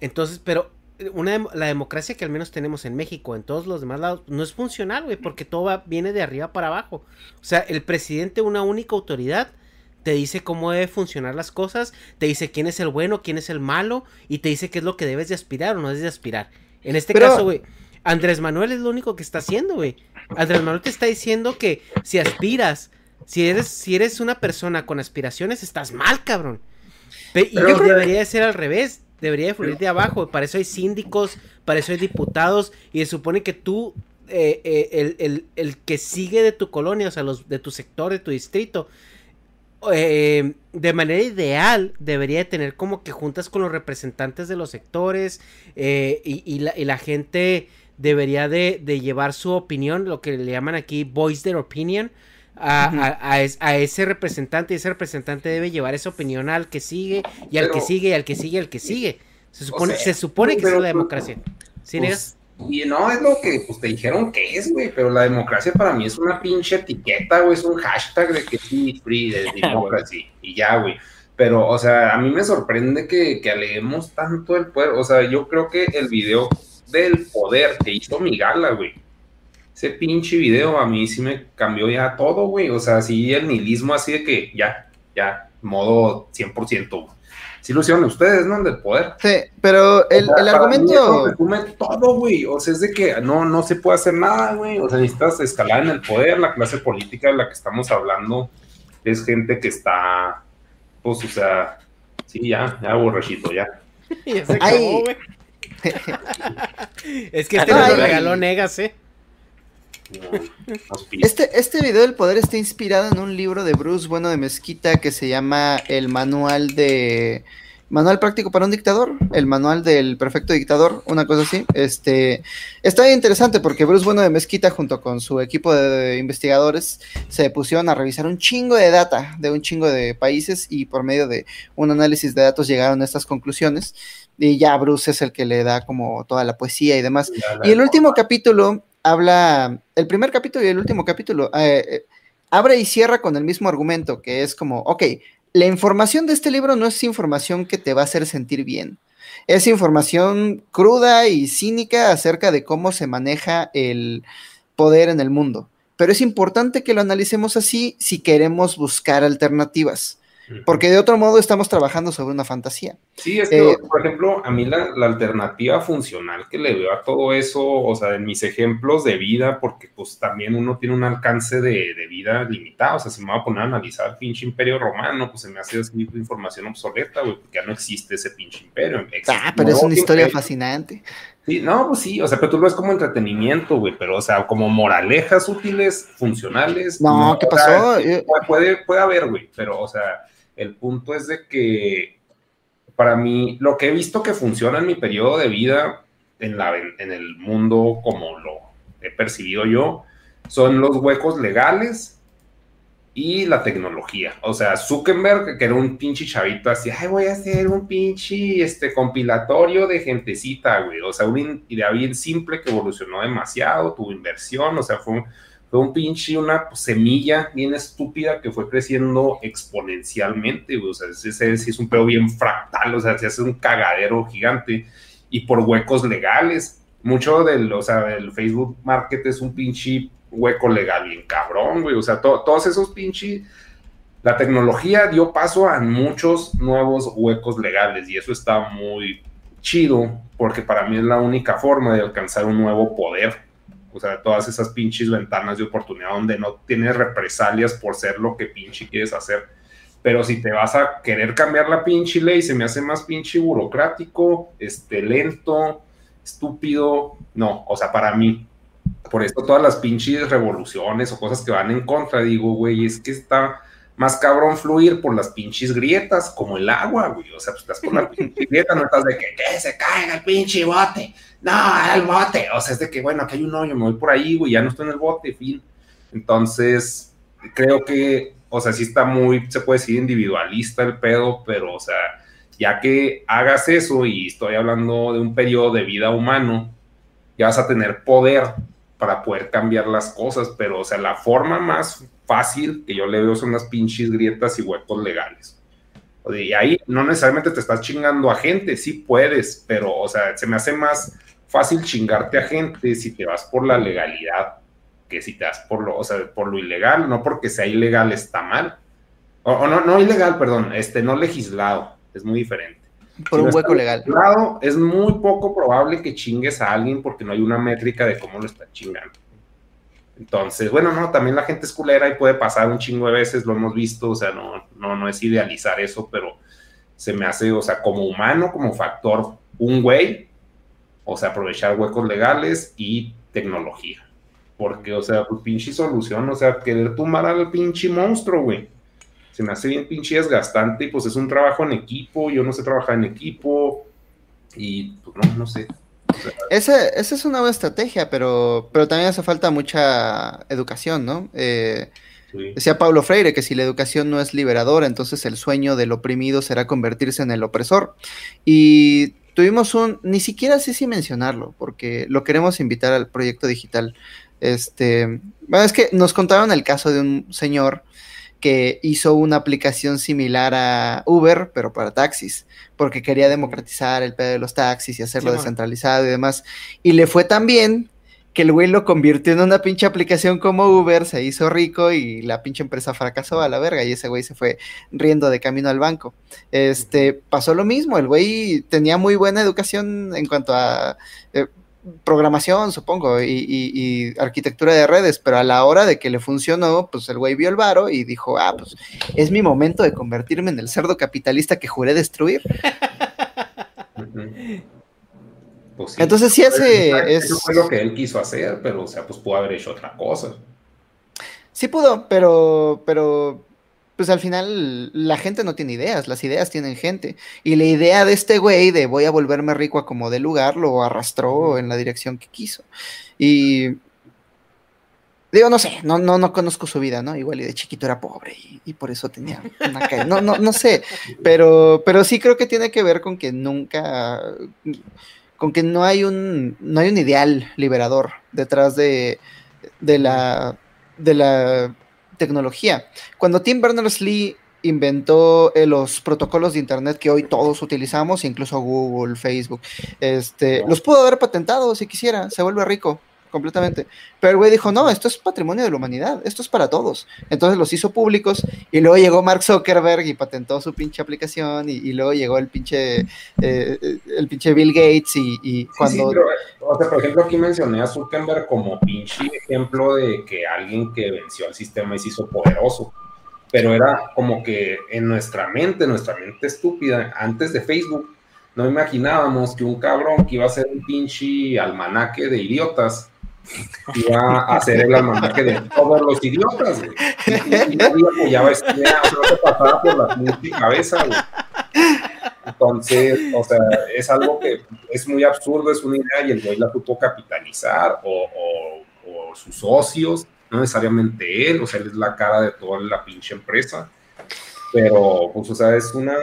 Entonces, pero eh, una, la democracia que al menos tenemos en México, en todos los demás lados, no es funcional, güey, porque todo va- viene de arriba para abajo. O sea, el presidente, una única autoridad, te dice cómo debe funcionar las cosas, te dice quién es el bueno, quién es el malo, y te dice qué es lo que debes de aspirar o no debes de aspirar. En este Pero- caso, güey, Andrés Manuel es lo único que está haciendo, güey. Andrés Manuel te está diciendo que si aspiras, si eres, si eres una persona con aspiraciones, estás mal, cabrón. Pe- y Pero- yo creo que debería de ser al revés. Debería de fluir de abajo. Para eso hay síndicos, para eso hay diputados. Y se supone que tú, eh, eh, el, el- el que sigue de tu colonia, o sea, los, de tu sector, de tu distrito, eh, de manera ideal debería de tener como que juntas con los representantes de los sectores eh, y, y la, y la gente debería de, de llevar su opinión, lo que le llaman aquí voice their opinion, a, Ujú. a- a es- a ese representante y ese representante debe llevar esa opinión al que sigue y al que sigue y al que sigue y al que sigue. Se supone, sea, se supone que es la democracia. ¿Sí, Pues, y no es lo que pues, te dijeron que es, güey, pero la democracia para mí es una pinche etiqueta, güey, es un hashtag de que sí, free, de (laughs) democracy, y ya, güey. Pero, o sea, a mí me sorprende que, que aleguemos tanto el poder. O sea, yo creo que el video del poder que hizo mi gala, güey. Ese pinche video a mí sí me cambió ya todo, güey. O sea, sí el nihilismo así de que ya, ya, modo 100%. güey. Sí lo hicieron ustedes, ¿no? El del poder. Sí, pero el, O sea, el mí argumento... resume todo, güey. O sea, es de que no, no se puede hacer nada, güey. O sea, necesitas escalar en el poder. La clase política de la que estamos hablando es gente que está, pues, o sea, sí, ya, ya borrachito, ya. (laughs) Ya se Ay. acabó, güey. (laughs) es que este nos lo regaló Negas, ¿eh? Este, este video del poder está inspirado en un libro de Bruce Bueno de Mezquita que se llama El Manual de... Manual práctico para un dictador, el manual del perfecto dictador, una cosa así. Este está interesante porque Bruce Bueno de Mezquita junto con su equipo de investigadores se pusieron a revisar un chingo de data de un chingo de países y por medio de un análisis de datos llegaron a estas conclusiones y ya Bruce es el que le da como toda la poesía y demás. La- la- Y el último capítulo habla, el primer capítulo y el último capítulo, eh, eh, abre y cierra con el mismo argumento, que es como, ok, la información de este libro no es información que te va a hacer sentir bien. Es información cruda y cínica acerca de cómo se maneja el poder en el mundo. Pero es importante que lo analicemos así si queremos buscar alternativas, porque de otro modo estamos trabajando sobre una fantasía. Sí, es que, Eh, por ejemplo, a mí la, la alternativa funcional que le veo a todo eso, o sea, en mis ejemplos de vida, porque pues también uno tiene un alcance de, de vida limitado, o sea, si me voy a poner a analizar el pinche imperio romano, pues se me hace así información obsoleta, güey, porque ya no existe ese pinche imperio. Existe Ah, pero es un una historia imperio. fascinante. Sí, no, pues sí, o sea, pero tú lo ves como entretenimiento, güey, pero, o sea, como moralejas útiles, funcionales. No, ¿qué o sea, pasó? puede- puede, puede haber, güey, pero, o sea, el punto es de que para mí, lo que he visto que funciona en mi periodo de vida en, la, en, el mundo como lo he percibido yo, son los huecos legales y la tecnología. O sea, Zuckerberg, que era un pinche chavito así, ay, voy a hacer un pinche este, compilatorio de gentecita, güey. O sea, una idea bien simple que evolucionó demasiado, tuvo inversión, o sea, fue un, fue un pinche, una semilla bien estúpida que fue creciendo exponencialmente, güey. O sea, ese, es un pedo bien fractal, o sea, se hace un cagadero gigante y por huecos legales. Mucho del, o sea, del Facebook Market es un pinche hueco legal bien cabrón, güey. O sea, to- todos esos pinches. La tecnología dio paso a muchos nuevos huecos legales y eso está muy chido porque para mí es la única forma de alcanzar un nuevo poder. O sea, todas esas pinches ventanas de oportunidad donde no tienes represalias por ser lo que pinche quieres hacer. Pero si te vas a querer cambiar la pinche ley, se me hace más pinche burocrático, este, lento, estúpido. No, o sea, para mí. Por esto todas las pinches revoluciones o cosas que van en contra, digo, güey, es que está más cabrón fluir por las pinches grietas, como el agua, güey. O sea, pues estás por la pinche (laughs) grieta, no estás de que, que se caiga el pinche bote. No, el bote. O sea, es de que, bueno, aquí hay un hoyo, me voy por ahí, güey, ya no estoy en el bote, fin. Entonces, creo que, o sea, sí está muy, se puede decir individualista el pedo, pero, o sea, ya que hagas eso, y estoy hablando de un periodo de vida humano, ya vas a tener poder para poder cambiar las cosas, pero, o sea, la forma más fácil que yo le veo son las pinches grietas y huecos legales. Y ahí no necesariamente te estás chingando a gente, sí puedes, pero, o sea, se me hace más fácil chingarte a gente si te vas por la legalidad que si te vas por lo, o sea, por lo ilegal, no porque sea ilegal está mal. O, no, no ilegal, perdón, este, no legislado, es muy diferente. Por un hueco legal. es muy poco probable que chingues a alguien porque no hay una métrica de cómo lo está chingando. Entonces, bueno, no, también la gente es culera y puede pasar un chingo de veces, lo hemos visto, o sea, no, no, no es idealizar eso, pero se me hace, o sea, como humano, como factor, un güey, o sea, aprovechar huecos legales y tecnología. Porque, o sea, pues pinche solución, o sea, querer tumbar al pinche monstruo, güey. Se me hace bien pinche desgastante y pues es un trabajo en equipo, yo no sé trabajar en equipo y pues no, no sé, esa, esa es una buena estrategia, pero, pero también hace falta mucha educación, ¿no? Eh, decía Pablo Freire que si la educación no es liberadora, entonces el sueño del oprimido será convertirse en el opresor. Y tuvimos un, ni siquiera sé si mencionarlo, porque lo queremos invitar al proyecto digital. Este, bueno, es que nos contaron el caso de un señor que hizo una aplicación similar a Uber, pero para taxis, porque quería democratizar el pedo de los taxis y hacerlo descentralizado y demás. Y le fue tan bien que el güey lo convirtió en una pinche aplicación como Uber, se hizo rico y la pinche empresa fracasó a la verga y ese güey se fue riendo de camino al banco. Este, pasó lo mismo, el güey tenía muy buena educación en cuanto a eh, programación, supongo, y, arquitectura de redes, pero a la hora de que le funcionó, pues el güey vio el varo y dijo, ah, pues es mi momento de convertirme en el cerdo capitalista que juré destruir. Pues Entonces sí hace... Eso fue lo que él quiso hacer, pero o sea, pues pudo haber hecho otra cosa. Sí pudo, pero, pero pues al final la gente no tiene ideas, las ideas tienen gente. Y la idea de este güey de voy a volverme rico a como de lugar lo arrastró en la dirección que quiso. Y digo, no sé, no, no, no conozco su vida, ¿no? Igual y de chiquito era pobre y, por eso tenía una (laughs) calle. No, no, no sé, pero, pero sí creo que tiene que ver con que nunca, con que no hay un, no hay un ideal liberador detrás de, de la, de la tecnología. Cuando Tim Berners-Lee inventó eh, los protocolos de internet que hoy todos utilizamos, incluso Google, Facebook, este, los pudo haber patentado si quisiera, se vuelve rico completamente. Pero el güey dijo, no, esto es patrimonio de la humanidad, esto es para todos. Entonces los hizo públicos y luego llegó Mark Zuckerberg y patentó su pinche aplicación y, luego llegó el pinche, eh, el pinche Bill Gates y, cuando... o sea, por ejemplo, aquí mencioné a Zuckerberg como pinche ejemplo de que alguien que venció al sistema y se hizo poderoso. Pero era como que en nuestra mente, nuestra mente estúpida, antes de Facebook, no imaginábamos que un cabrón que iba a ser un pinche almanaque de idiotas iba a hacer el almanaque de todos los idiotas, güey. Y nadie apoyaba esta idea, o sea, no se pasaba por la cabeza, güey. Entonces, o sea, es algo que es muy absurdo, es una idea y el güey la supo capitalizar o, o, o, sus socios, no necesariamente él, o sea, él es la cara de toda la pinche empresa, pero pues, o sea, es una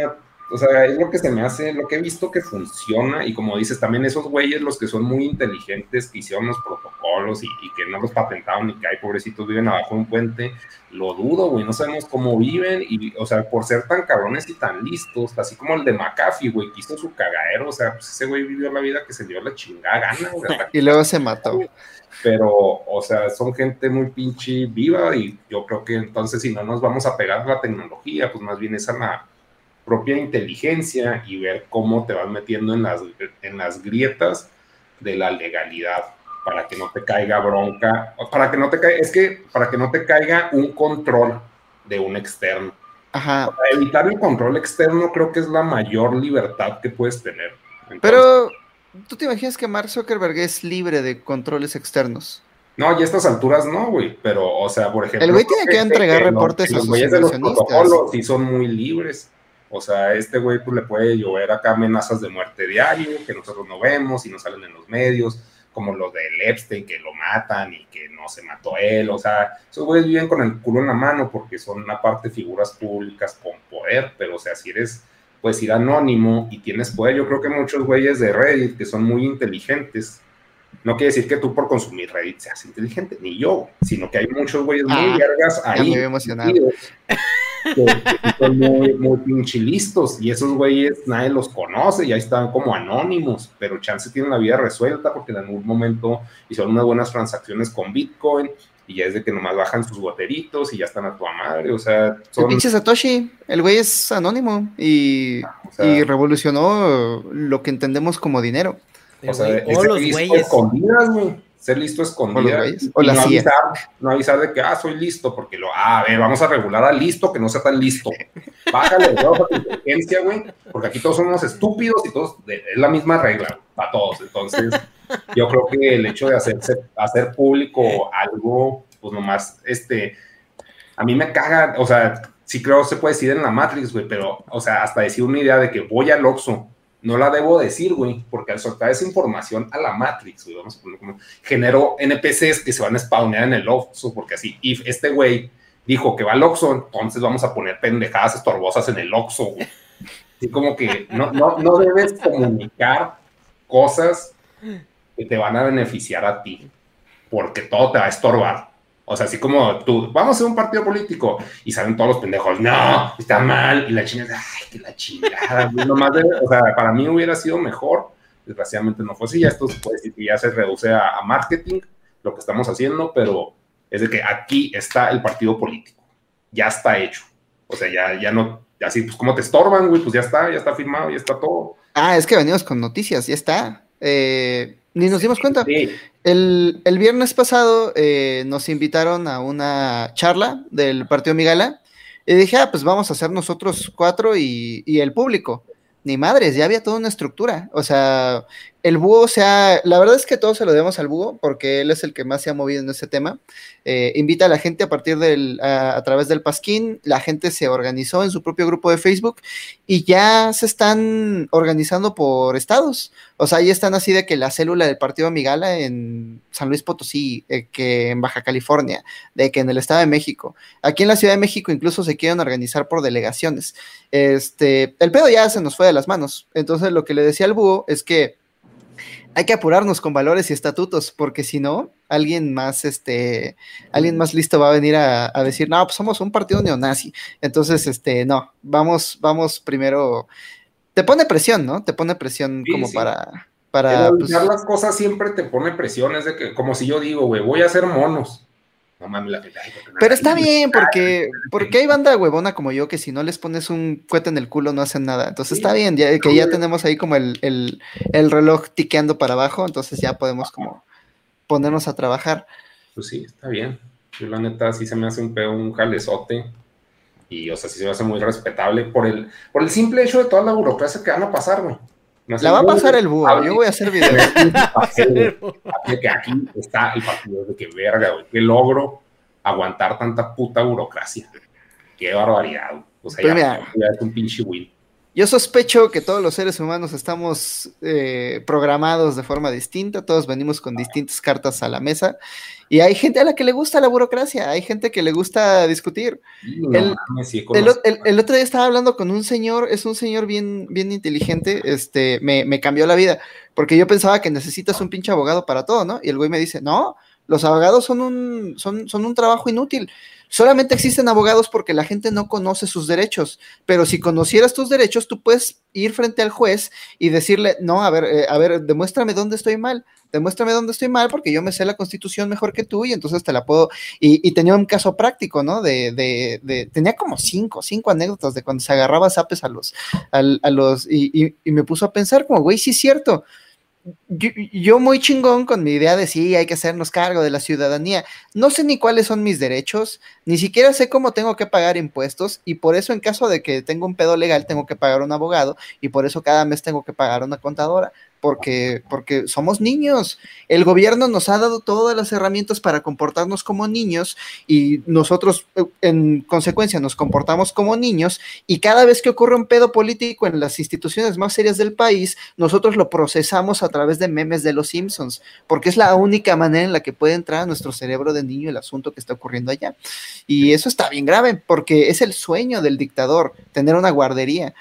o sea, es lo que se me hace, lo que he visto que funciona y como dices, también esos güeyes, los que son muy inteligentes, que hicieron los protocolos y, que no los patentaron ni que hay pobrecitos viven abajo de un puente, lo dudo, güey, no sabemos cómo viven y, o sea, por ser tan cabrones y tan listos, así como el de McAfee, güey, que hizo su cagadero, o sea, pues ese güey vivió la vida que se dio la chingada gana, güey. (laughs) y luego se mató. Pero, o sea, son gente muy pinche viva y yo creo que entonces si no nos vamos a pegar la tecnología, pues más bien es a la propia inteligencia y ver cómo te vas metiendo en las, en las grietas de la legalidad para que no te caiga bronca, para que no te caiga, es que para que no te caiga un control de un externo. Ajá. Para evitar el control externo creo que es la mayor libertad que puedes tener. Entonces, Pero, ¿tú te imaginas que Mark Zuckerberg es libre de controles externos? No, y a estas alturas no, güey. Pero, o sea, por ejemplo. El güey tiene que entregar los- reportes a los sus güeyes de los inversionistas. protocolos sí son muy libres. O sea, este güey pues le puede llover acá amenazas de muerte diario, que nosotros no vemos y no salen en los medios, como lo del Epstein, que lo matan y que no se mató él. O sea, esos güeyes viven con el culo en la mano porque son aparte figuras públicas con poder, pero o sea, si eres pues ir anónimo y tienes poder, yo creo que muchos güeyes de Reddit que son muy inteligentes, no quiere decir que tú por consumir Reddit seas inteligente, ni yo, sino que hay muchos güeyes muy Ah, vergas ya ahí. me emocionado. metidos, Que, que son muy, muy pinche listos y esos güeyes nadie los conoce y ahí están como anónimos, pero chance tienen la vida resuelta porque en algún momento hicieron unas buenas transacciones con Bitcoin y ya es de que nomás bajan sus goteritos y ya están a tu madre, o sea, El son, pinche Satoshi, el güey es anónimo y, o sea, y revolucionó lo que entendemos como dinero. O sea, o los güeyes. escondidas, güey. Ser listo y o la no CIA. avisar, no avisar de que, ah, soy listo, porque lo, ah, a ver, vamos a regular a listo que no sea tan listo. (laughs) Bájale de huevos a tu inteligencia, güey, porque aquí todos somos estúpidos y todos, de- es la misma regla para todos. Entonces, yo creo que el hecho de hacerse, hacer público algo, pues nomás, este, a mí me caga, o sea, sí creo se puede decir en la Matrix, güey, pero, o sea, hasta decir una idea de que voy al Oxxo, no la debo decir, güey, porque al soltar esa información a la Matrix, güey, vamos a poner como, generó NPCs que se van a spawnear en el Oxxo, porque así, if este güey dijo que va al Oxxo, entonces vamos a poner pendejadas estorbosas en el Oxxo, güey. Así como que no, no, no debes comunicar cosas que te van a beneficiar a ti, porque todo te va a estorbar. O sea, así como tú, vamos a hacer un partido político y salen todos los pendejos, no, está mal, y la chingada, ay, que la chingada, o sea, para mí hubiera sido mejor, desgraciadamente no fue así, ya esto que ya se reduce a, a marketing, lo que estamos haciendo, pero es de que aquí está el partido político, ya está hecho, o sea, ya, ya no, así, pues como te estorban, güey, pues ya está, ya está firmado, ya está todo. Ah, es que venimos con noticias, ya está. Eh, ni nos dimos cuenta. Sí, El, el viernes pasado eh, nos invitaron a una charla del partido Migala y dije, ah, pues vamos a hacer nosotros cuatro y, y el público. Ni madres, ya había toda una estructura. O sea, el búho, o sea, la verdad es que todo se lo debemos al búho porque él es el que más se ha movido en ese tema. Eh, invita a la gente a partir del, a, través del Pasquín, la gente se organizó en su propio grupo de Facebook y ya se están organizando por estados. O sea, ahí están así de que la célula del partido Migala en San Luis Potosí, eh, que en Baja California, de que en el Estado de México. Aquí en la Ciudad de México incluso se quieren organizar por delegaciones. Este, el pedo ya se nos fue de las manos. Entonces lo que le decía al búho es que hay que apurarnos con valores y estatutos, porque si no, alguien más, este, alguien más listo va a venir a, a decir, no, pues somos un partido neonazi. Entonces, este, no, vamos, vamos primero. Te pone presión, ¿no? Te pone presión Sí, como sí. para, para, pues, las cosas siempre te pone presión, es de que, como si yo digo, güey, voy a hacer monos. No mames, la ay, Pero está bien, porque, (laughs) porque hay banda huevona como yo que si no les pones un cohete en el culo no hacen nada. Entonces Sí. está bien, ya, que ya tenemos ahí como el, el, el reloj tiqueando para abajo, entonces ya podemos como ponernos a trabajar. Pues sí, está bien. Yo la neta sí se me hace un pedo, un jalezote. Y, o sea, sí se me hace muy respetable por el, por el simple hecho de toda la burocracia que van a pasar, güey. No La va a pasar el búho, yo voy a hacer videos. (laughs) (laughs) de que aquí está el partido de que verga, güey. Qué logro aguantar tanta puta burocracia. Qué barbaridad. güey. O sea, ya, mira. ya es un pinche win. Yo sospecho que todos los seres humanos estamos eh, programados de forma distinta, todos venimos con distintas cartas a la mesa y hay gente a la que le gusta la burocracia, hay gente que le gusta discutir. No El- sí, El, otro día estaba hablando con un señor, es un señor bien, bien inteligente, este, me, me cambió la vida, porque yo pensaba que necesitas un pinche abogado para todo, ¿no? Y el güey me dice, no, los abogados son un, son, son un trabajo inútil. Solamente existen abogados porque la gente no conoce sus derechos, pero si conocieras tus derechos, tú puedes ir frente al juez y decirle, no, a ver, eh, a ver, demuéstrame dónde estoy mal, demuéstrame dónde estoy mal porque yo me sé la constitución mejor que tú y entonces te la puedo y, y tenía un caso práctico, ¿no? De, de, de- tenía como cinco, cinco anécdotas de cuando se agarraba zapes a los, al- a los, y, y- y me puso a pensar como, güey, sí es cierto. Yo, yo muy chingón con mi idea de sí, hay que hacernos cargo de la ciudadanía. No sé ni cuáles son mis derechos, ni siquiera sé cómo tengo que pagar impuestos y por eso en caso de que tenga un pedo legal tengo que pagar un abogado y por eso cada mes tengo que pagar una contadora porque, porque somos niños. El gobierno nos ha dado todas las herramientas para comportarnos como niños y nosotros eh, en consecuencia nos comportamos como niños y cada vez que ocurre un pedo político en las instituciones más serias del país, nosotros lo procesamos a través de memes de los Simpsons, porque es la única manera en la que puede entrar a nuestro cerebro de niño el asunto que está ocurriendo allá. Y eso está bien grave, porque es el sueño del dictador, tener una guardería.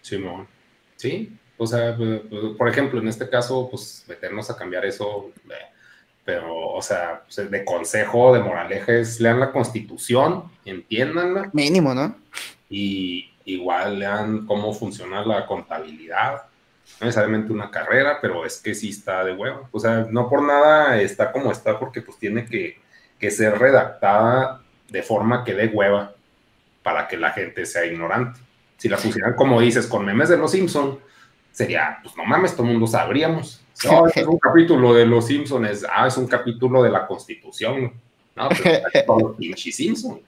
Simón. Sí, o sea, por ejemplo, en este caso, pues meternos a cambiar eso, pero, o sea, pues, de consejo, de moraleja es lean la constitución, entiéndanla. Mínimo, ¿no? Y igual lean cómo funciona la contabilidad. No necesariamente una carrera, pero es que sí está de huevo. O sea, no por nada está como está, porque pues tiene que, que ser redactada de forma que dé hueva para que la gente sea ignorante. Si la pusieran, como dices, con memes de los Simpson, sería, pues no mames, todo el mundo sabríamos. No, es un capítulo de los Simpsons, ah, es un capítulo de la Constitución. No, (laughs) pero todos los pinches Simpsons.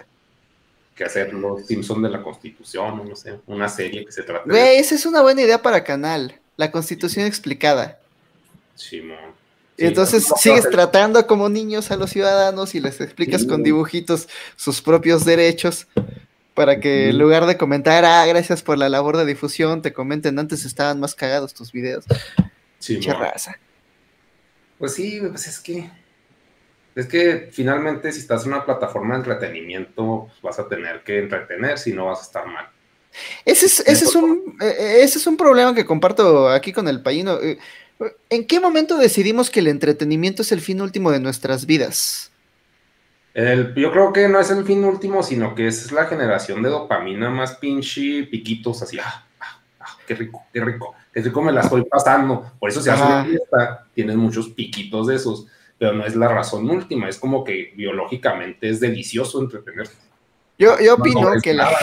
Que hacer los Simpsons de la Constitución, no sé, una serie que se trate Güey, esa es una buena idea para canal, la Constitución explicada. Sí, y entonces sigues tratando como niños a los ciudadanos y les explicas con dibujitos sus propios derechos para que en lugar de comentar, ah, gracias por la labor de difusión, te comenten, antes estaban más cagados tus videos. Sí, raza. Pues sí, pues es que es que finalmente si estás en una plataforma de entretenimiento, pues vas a tener que entretener, si no vas a estar mal. Ese es, ese es, un, e, e, ese es un problema que comparto aquí con el payino. Eh, ¿En qué momento decidimos que el entretenimiento es el fin último de nuestras vidas? Yo creo que no es el fin último, sino que es la generación de dopamina más pinche piquitos, así, ah, ah, ah, qué rico, qué rico, qué rico me la estoy pasando. Por eso se hace una fiesta, tienes muchos piquitos de esos, pero no es la razón última, es como que biológicamente es delicioso entretenerte. Yo, yo opino que la... (laughs)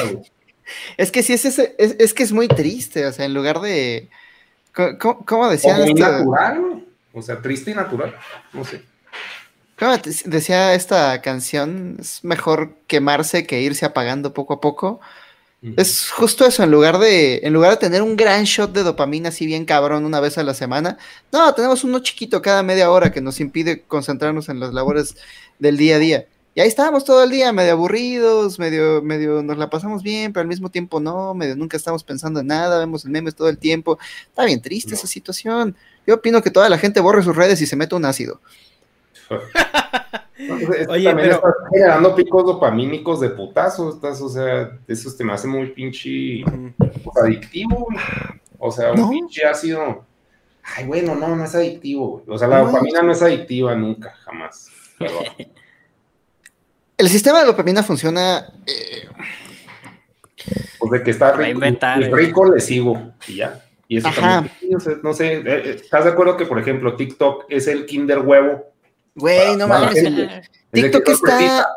Es que sí, es, es, es, que es muy triste, o sea, en lugar de... ¿Cómo, cómo decían? Este natural, o sea, triste y natural, no sé decía esta canción, es mejor quemarse que irse apagando poco a poco. Es justo eso, en lugar de en lugar de tener un gran shot de dopamina así bien cabrón una vez a la semana, no, tenemos uno chiquito cada media hora que nos impide concentrarnos en las labores del día a día. Y ahí estábamos todo el día, medio aburridos, medio, medio nos la pasamos bien, pero al mismo tiempo no, medio nunca estamos pensando en nada, vemos el memes todo el tiempo. Está bien triste esa situación. Yo opino que toda la gente borre sus redes y se mete un ácido. (laughs) Oye, pero... estás generando picos dopamínicos de putazo, estás, o sea, eso te me hace muy pinche adictivo, o sea, un pinche ácido. Ay, bueno, no, no es adictivo, o sea, la dopamina no es adictiva nunca, jamás. (laughs) El sistema de dopamina funciona... Eh... Pues de que está rico, rico le sigo, y ya. Y eso también, no sé, eh, eh, ¿estás de acuerdo que, por ejemplo, TikTok es el Kinder huevo Güey, no mames. TikTok está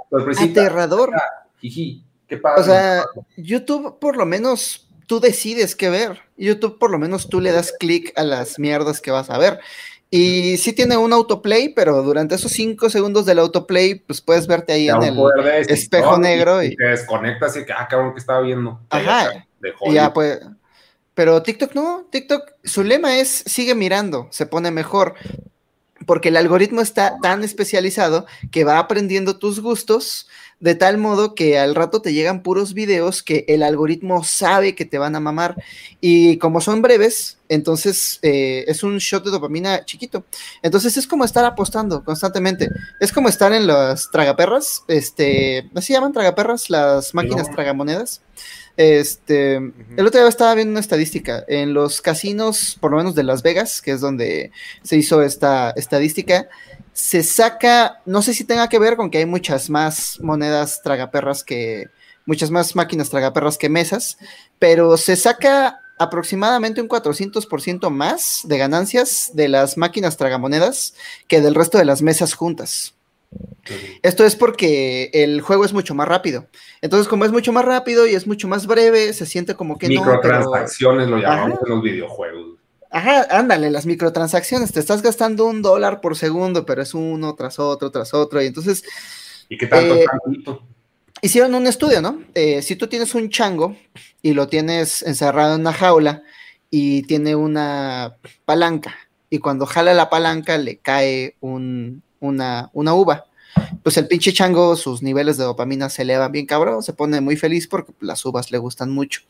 aterrador. ¿Qué pasa? O sea, YouTube por lo menos tú decides qué ver. YouTube por lo menos tú le das clic a las mierdas que vas a ver. Y sí tiene un autoplay, pero durante esos cinco segundos del autoplay, pues puedes verte ahí en el espejo negro. Y, te desconectas y que, ah, cabrón, que estaba viendo. Ajá. ya, pues. Pero TikTok no, TikTok, su lema es sigue mirando, se pone mejor porque el algoritmo está tan especializado que va aprendiendo tus gustos de tal modo que al rato te llegan puros videos que el algoritmo sabe que te van a mamar y como son breves, entonces eh, es un shot de dopamina chiquito. Entonces es como estar apostando constantemente. Es como estar en las tragaperras, este, ¿no se llaman tragaperras? Las máquinas tragamonedas. Este, el otro día estaba viendo una estadística. En los casinos, por lo menos de Las Vegas, que es donde se hizo esta estadística, se saca, no sé si tenga que ver con que hay muchas más monedas tragaperras que, muchas más máquinas tragaperras que mesas, pero se saca aproximadamente un 400% más de ganancias de las máquinas tragamonedas que del resto de las mesas juntas. Esto es porque el juego es mucho más rápido. Entonces, como es mucho más rápido y es mucho más breve, se siente como que Microtransacciones no. Microtransacciones lo llamamos en los videojuegos. Ajá, ándale, las microtransacciones, te estás gastando un dólar por segundo, pero es uno tras otro, tras otro, y entonces... ¿Y qué tanto? Eh? Hicieron un estudio, ¿no? Eh, si tú tienes un chango y lo tienes encerrado en una jaula y tiene una palanca, y cuando jala la palanca le cae un, una, una uva, pues el pinche chango, sus niveles de dopamina se elevan bien cabrón, se pone muy feliz porque las uvas le gustan mucho.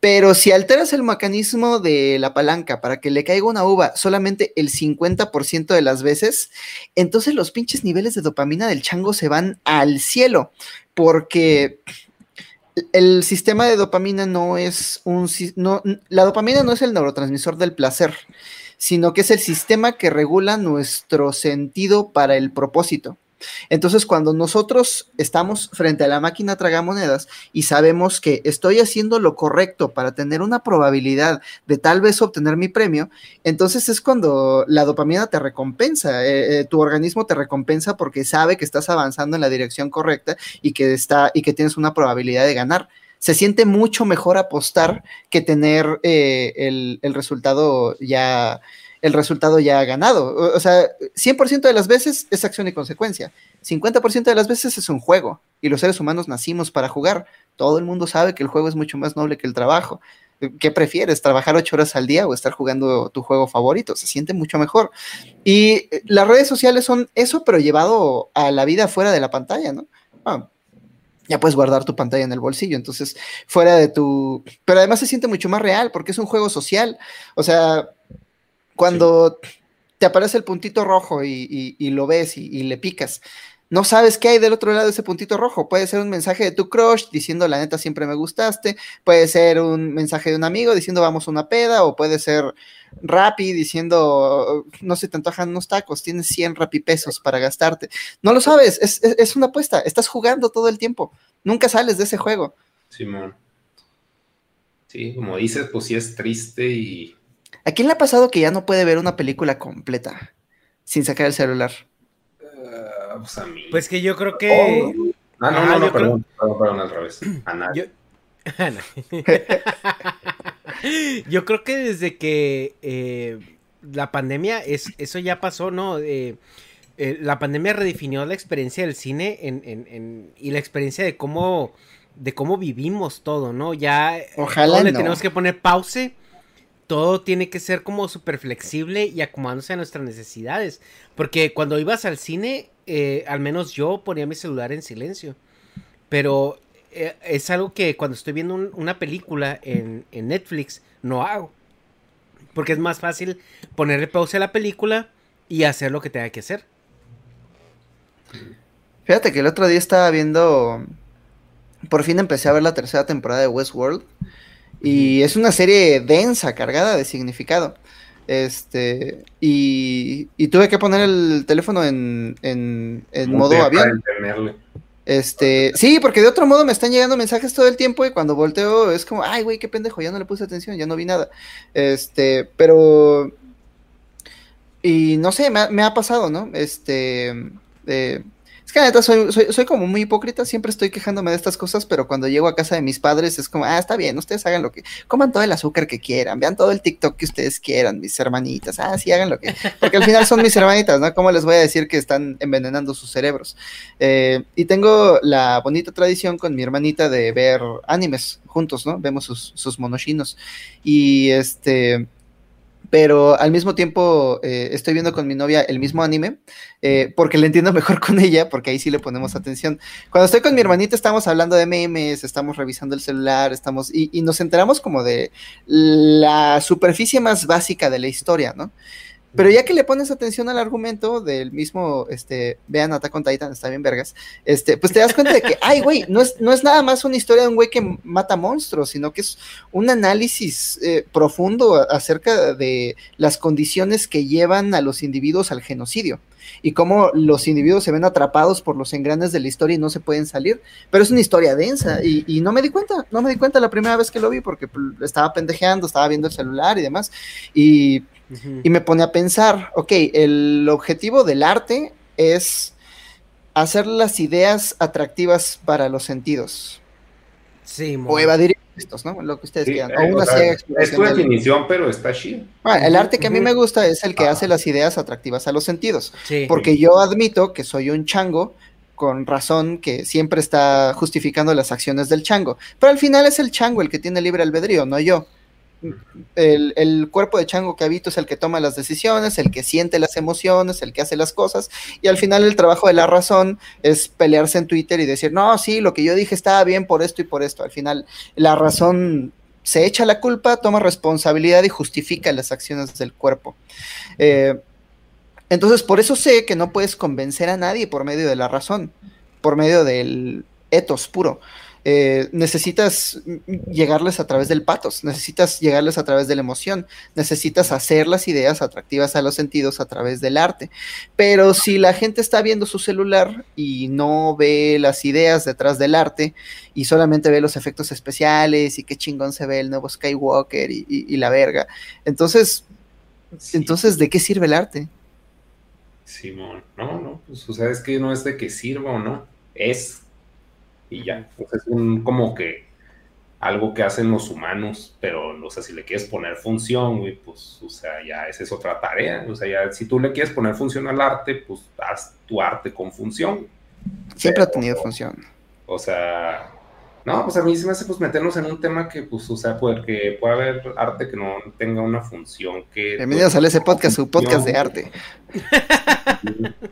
Pero si alteras el mecanismo de la palanca para que le caiga una uva solamente el 50% de las veces, entonces los pinches niveles de dopamina del chango se van al cielo, porque el sistema de dopamina no es un... No, la dopamina no es el neurotransmisor del placer, sino que es el sistema que regula nuestro sentido para el propósito. Entonces, cuando nosotros estamos frente a la máquina tragamonedas y sabemos que estoy haciendo lo correcto para tener una probabilidad de tal vez obtener mi premio, entonces es cuando la dopamina te recompensa, eh, eh, tu organismo te recompensa porque sabe que estás avanzando en la dirección correcta y que está y que tienes una probabilidad de ganar. Se siente mucho mejor apostar que tener eh, el, el, resultado ya el resultado ya ha ganado. O, sea, 100% de las veces es acción y consecuencia. 50% de las veces es un juego. Y los seres humanos nacimos para jugar. Todo el mundo sabe que el juego es mucho más noble que el trabajo. ¿Qué prefieres? ¿Trabajar ocho horas al día o estar jugando tu juego favorito? Se siente mucho mejor. Y eh, las redes sociales son eso, pero llevado a la vida fuera de la pantalla, ¿no? Ah, ya puedes guardar tu pantalla en el bolsillo, entonces fuera de tu... Pero además se siente mucho más real porque es un juego social. O sea, cuando te aparece el puntito rojo y, lo ves y, le picas, no sabes qué hay del otro lado de ese puntito rojo. Puede ser un mensaje de tu crush diciendo la neta siempre me gustaste, puede ser un mensaje de un amigo diciendo vamos a una peda, o puede ser Rappi diciendo no se te antojan unos tacos, tienes 100 Rappi pesos para gastarte. No lo sabes, es, una apuesta, estás jugando todo el tiempo, nunca sales de ese juego. Simón. Sí, como dices, pues sí es triste y ¿A quién le ha pasado que ya no puede ver una película completa sin sacar el celular? Uh, pues, a mí. pues, que yo creo que. Oh. Ah, no, no, no, perdón, perdón, perdón, al revés. A nadie. (laughs) Yo... (laughs) yo creo que desde que eh, la pandemia, es, eso ya pasó, ¿no? Eh, eh, la pandemia redefinió la experiencia del cine en, en, en, y la experiencia de cómo, de cómo vivimos todo, ¿no? Ya Ojalá le tenemos que poner pause todo tiene que ser como súper flexible y acomodándose a nuestras necesidades. Porque cuando ibas al cine, eh, al menos yo ponía mi celular en silencio. Pero eh, es algo que cuando estoy viendo una película en, Netflix, no hago. Porque es más fácil ponerle pausa a la película y hacer lo que tenga que hacer. Fíjate que el otro día estaba viendo. Por fin empecé a ver la tercera temporada de Westworld. Y es una serie densa, cargada de significado. Este, y, tuve que poner el teléfono en, en, modo avión. Este, sí, porque de otro modo me están llegando mensajes todo el tiempo y cuando volteo es como, ay, güey, qué pendejo, ya no le puse atención, ya no vi nada. Este, pero, y no sé, me me ha pasado, ¿no? Este, eh, es que neta soy, soy, como muy hipócrita, siempre estoy quejándome de estas cosas, pero cuando llego a casa de mis padres es como, ah, está bien, ustedes hagan lo que, coman todo el azúcar que quieran, vean todo el TikTok que ustedes quieran, mis hermanitas, ah, sí, hagan lo que, porque al final son mis hermanitas, ¿no? ¿Cómo les voy a decir que están envenenando sus cerebros? Eh, y tengo la bonita tradición con mi hermanita de ver animes juntos, ¿no? Vemos sus, sus monoshinos. Y este, pero al mismo tiempo eh, estoy viendo con mi novia el mismo anime, eh, porque le entiendo mejor (laughs) con ella, porque ahí sí le ponemos atención. Cuando estoy con mi hermanita estamos hablando de memes, estamos revisando el celular, estamos, y, y nos enteramos como de la superficie más básica de la historia, ¿no? Pero ya que le pones atención al argumento del mismo, este, vean Attack on Titan, está bien vergas, este, pues te das cuenta de que, (laughs) ay, güey, no es, no es nada más una historia de un güey que mata monstruos, sino que es un análisis eh, profundo acerca de las condiciones que llevan a los individuos al genocidio y cómo los individuos se ven atrapados por los engranes de la historia y no se pueden salir. Pero es una historia densa y, y no me di cuenta, no me di cuenta la primera vez que lo vi porque pues, estaba pendejeando, estaba viendo el celular y demás. Y y me pone a pensar, ok, el objetivo del arte es hacer las ideas atractivas para los sentidos. Sí, o evadir, textos, ¿no? Lo que ustedes Sí, quieran. eh, O una o sea, ciega es tu definición, pero está chido. Ah, el arte que a mí me gusta es el que Ajá. hace las ideas atractivas a los sentidos. Sí. Porque yo admito que soy un chango con razón que siempre está justificando las acciones del chango. Pero al final es el chango el que tiene libre albedrío, no yo. El, cuerpo de chango que habito es el que toma las decisiones, el que siente las emociones, el que hace las cosas. Y al final el trabajo de la razón es pelearse en Twitter y decir, no, sí, lo que yo dije estaba bien por esto y por esto. Al final la razón se echa la culpa, toma responsabilidad y justifica las acciones del cuerpo. Eh, entonces, por eso sé que no puedes convencer a nadie por medio de la razón, por medio del etos puro. Eh, necesitas llegarles a través del patos, necesitas llegarles a través de la emoción, necesitas hacer las ideas atractivas a los sentidos a través del arte. Pero si la gente está viendo su celular y no ve las ideas detrás del arte y solamente ve los efectos especiales y qué chingón se ve el nuevo Skywalker y, y- y la verga, entonces, Sí. entonces, ¿de qué sirve el arte? Simón, no, no, pues o sea, es que no es de que sirva o no, es. Y ya, pues es un como que algo que hacen los humanos, pero, o sea, si le quieres poner función, güey, pues, o sea, ya esa es otra tarea. O sea, ya si tú le quieres poner función al arte, pues haz tu arte con función. Siempre ha tenido función. O sea, no, pues a mí se me hace pues meternos en un tema que, pues, o sea, puede, que pueda haber arte que no tenga una función que... Bienvenidos al ese podcast, su podcast de arte. (laughs)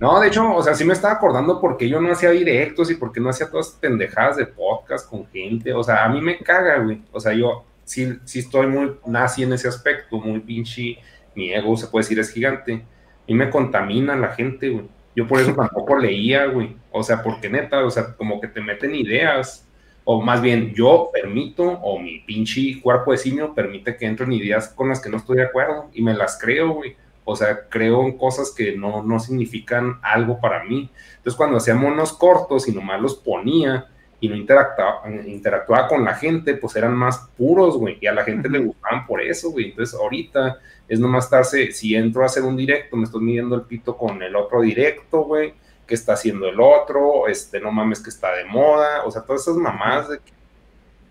No, de hecho, o sea, sí me estaba acordando porque yo no hacía directos y porque no hacía todas pendejadas de podcast con gente. O sea, a mí me caga, güey. O sea, yo sí, sí estoy muy nazi en ese aspecto, muy pinche. Mi ego, se puede decir, es gigante. A mí me contamina la gente, güey. Yo por eso tampoco leía, güey. O sea, porque neta, o sea, como que te meten ideas. O más bien, yo permito, o mi pinche cuerpo de simio permite que entren ideas con las que no estoy de acuerdo y me las creo, güey. O sea, creo en cosas que no, no significan algo para mí. Entonces, cuando hacía monos cortos y nomás los ponía y no interactuaba, interactuaba con la gente, pues eran más puros, güey. Y a la gente le gustaban por eso, güey. Entonces, ahorita es nomás estarse, si entro a hacer un directo, me estoy midiendo el pito con el otro directo, güey. ¿Qué está haciendo el otro? Este, no mames que está de moda. O sea, todas esas mamás de que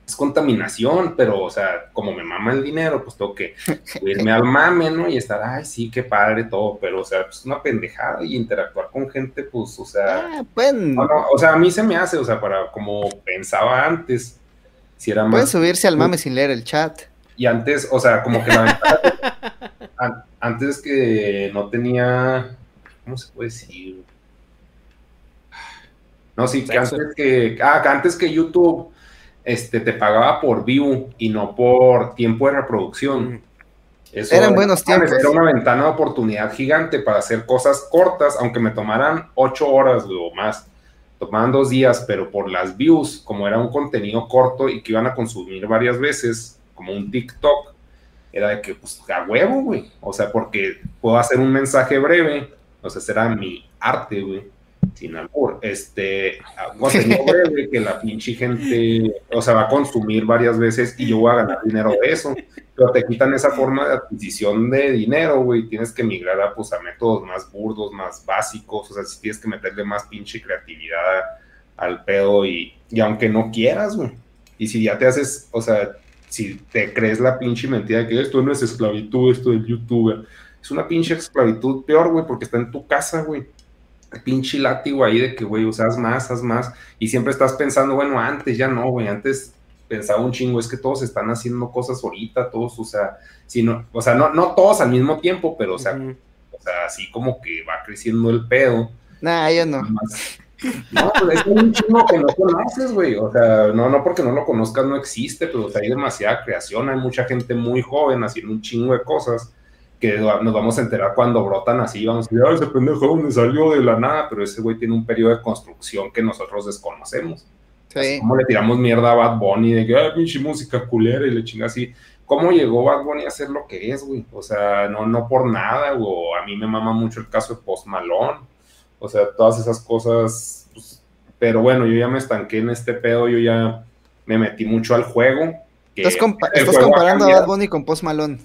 es contaminación, pero, o sea, como me mama el dinero, pues tengo que (laughs) irme al mame, ¿no? Y estar, ay, sí, qué padre todo, pero, o sea, pues una pendejada y interactuar con gente, pues, o sea, Ah, pueden, no, no, o sea, a mí se me hace, o sea, para como pensaba antes, si era pueden más, subirse al mame (laughs) sin leer el chat. y antes, o sea, como que la ventaja, (laughs) an- antes que no tenía, ¿cómo se puede decir? No, sí, que antes que, ah, que antes que YouTube, este, te pagaba por view y no por tiempo de reproducción. Eso Eran buenos tiempos. Era una ventana de oportunidad gigante para hacer cosas cortas, aunque me tomaran ocho horas o más. Tomaban dos días, pero por las views, como era un contenido corto y que iban a consumir varias veces, como un TikTok, era de que, pues, a huevo, güey. O sea, porque puedo hacer un mensaje breve, o sea, será mi arte, güey, sin albur. Este, contenido breve que la pinche gente, o sea, va a consumir varias veces y yo voy a ganar dinero de eso. Pero te quitan esa forma de adquisición de dinero, güey. Tienes que migrar a, pues, a métodos más burdos, más básicos. O sea, si tienes que meterle más pinche creatividad al pedo y, y aunque no quieras, güey. Y si ya te haces, o sea, si te crees la pinche mentira de que esto no es esclavitud, esto del youtuber, es una pinche esclavitud peor, güey, porque está en tu casa, güey. Pinche látigo ahí de que, güey, o sea, haz más, haz más. Y siempre estás pensando, bueno, antes ya no, güey, antes pensaba un chingo, es que todos están haciendo cosas ahorita, todos, o sea, si no, o sea, no, no todos al mismo tiempo, pero, o sea, o sea, así como que va creciendo el pedo. Nah, yo no. Más- No, pues es un chingo que no conoces, güey. O sea, no, no porque no lo conozcas no existe, pero o sea, hay demasiada creación, hay mucha gente muy joven haciendo un chingo de cosas que nos vamos a enterar cuando brotan así, vamos a decir, ay, ese pendejo dónde salió de la nada, pero ese güey tiene un periodo de construcción que nosotros desconocemos. Sí. ¿Cómo le tiramos mierda a Bad Bunny de que, ay, pinche música culera y le chinga así? ¿Cómo llegó Bad Bunny a ser lo que es, güey? O sea, no, no por nada, o a mí me mama mucho el caso de Post Malone. O sea, todas esas cosas. pues, pero bueno, yo ya me estanqué en este pedo, yo ya me metí mucho al juego. que Estás, compa- el estás juego ha comparando a. Bad Bunny con Post Malone.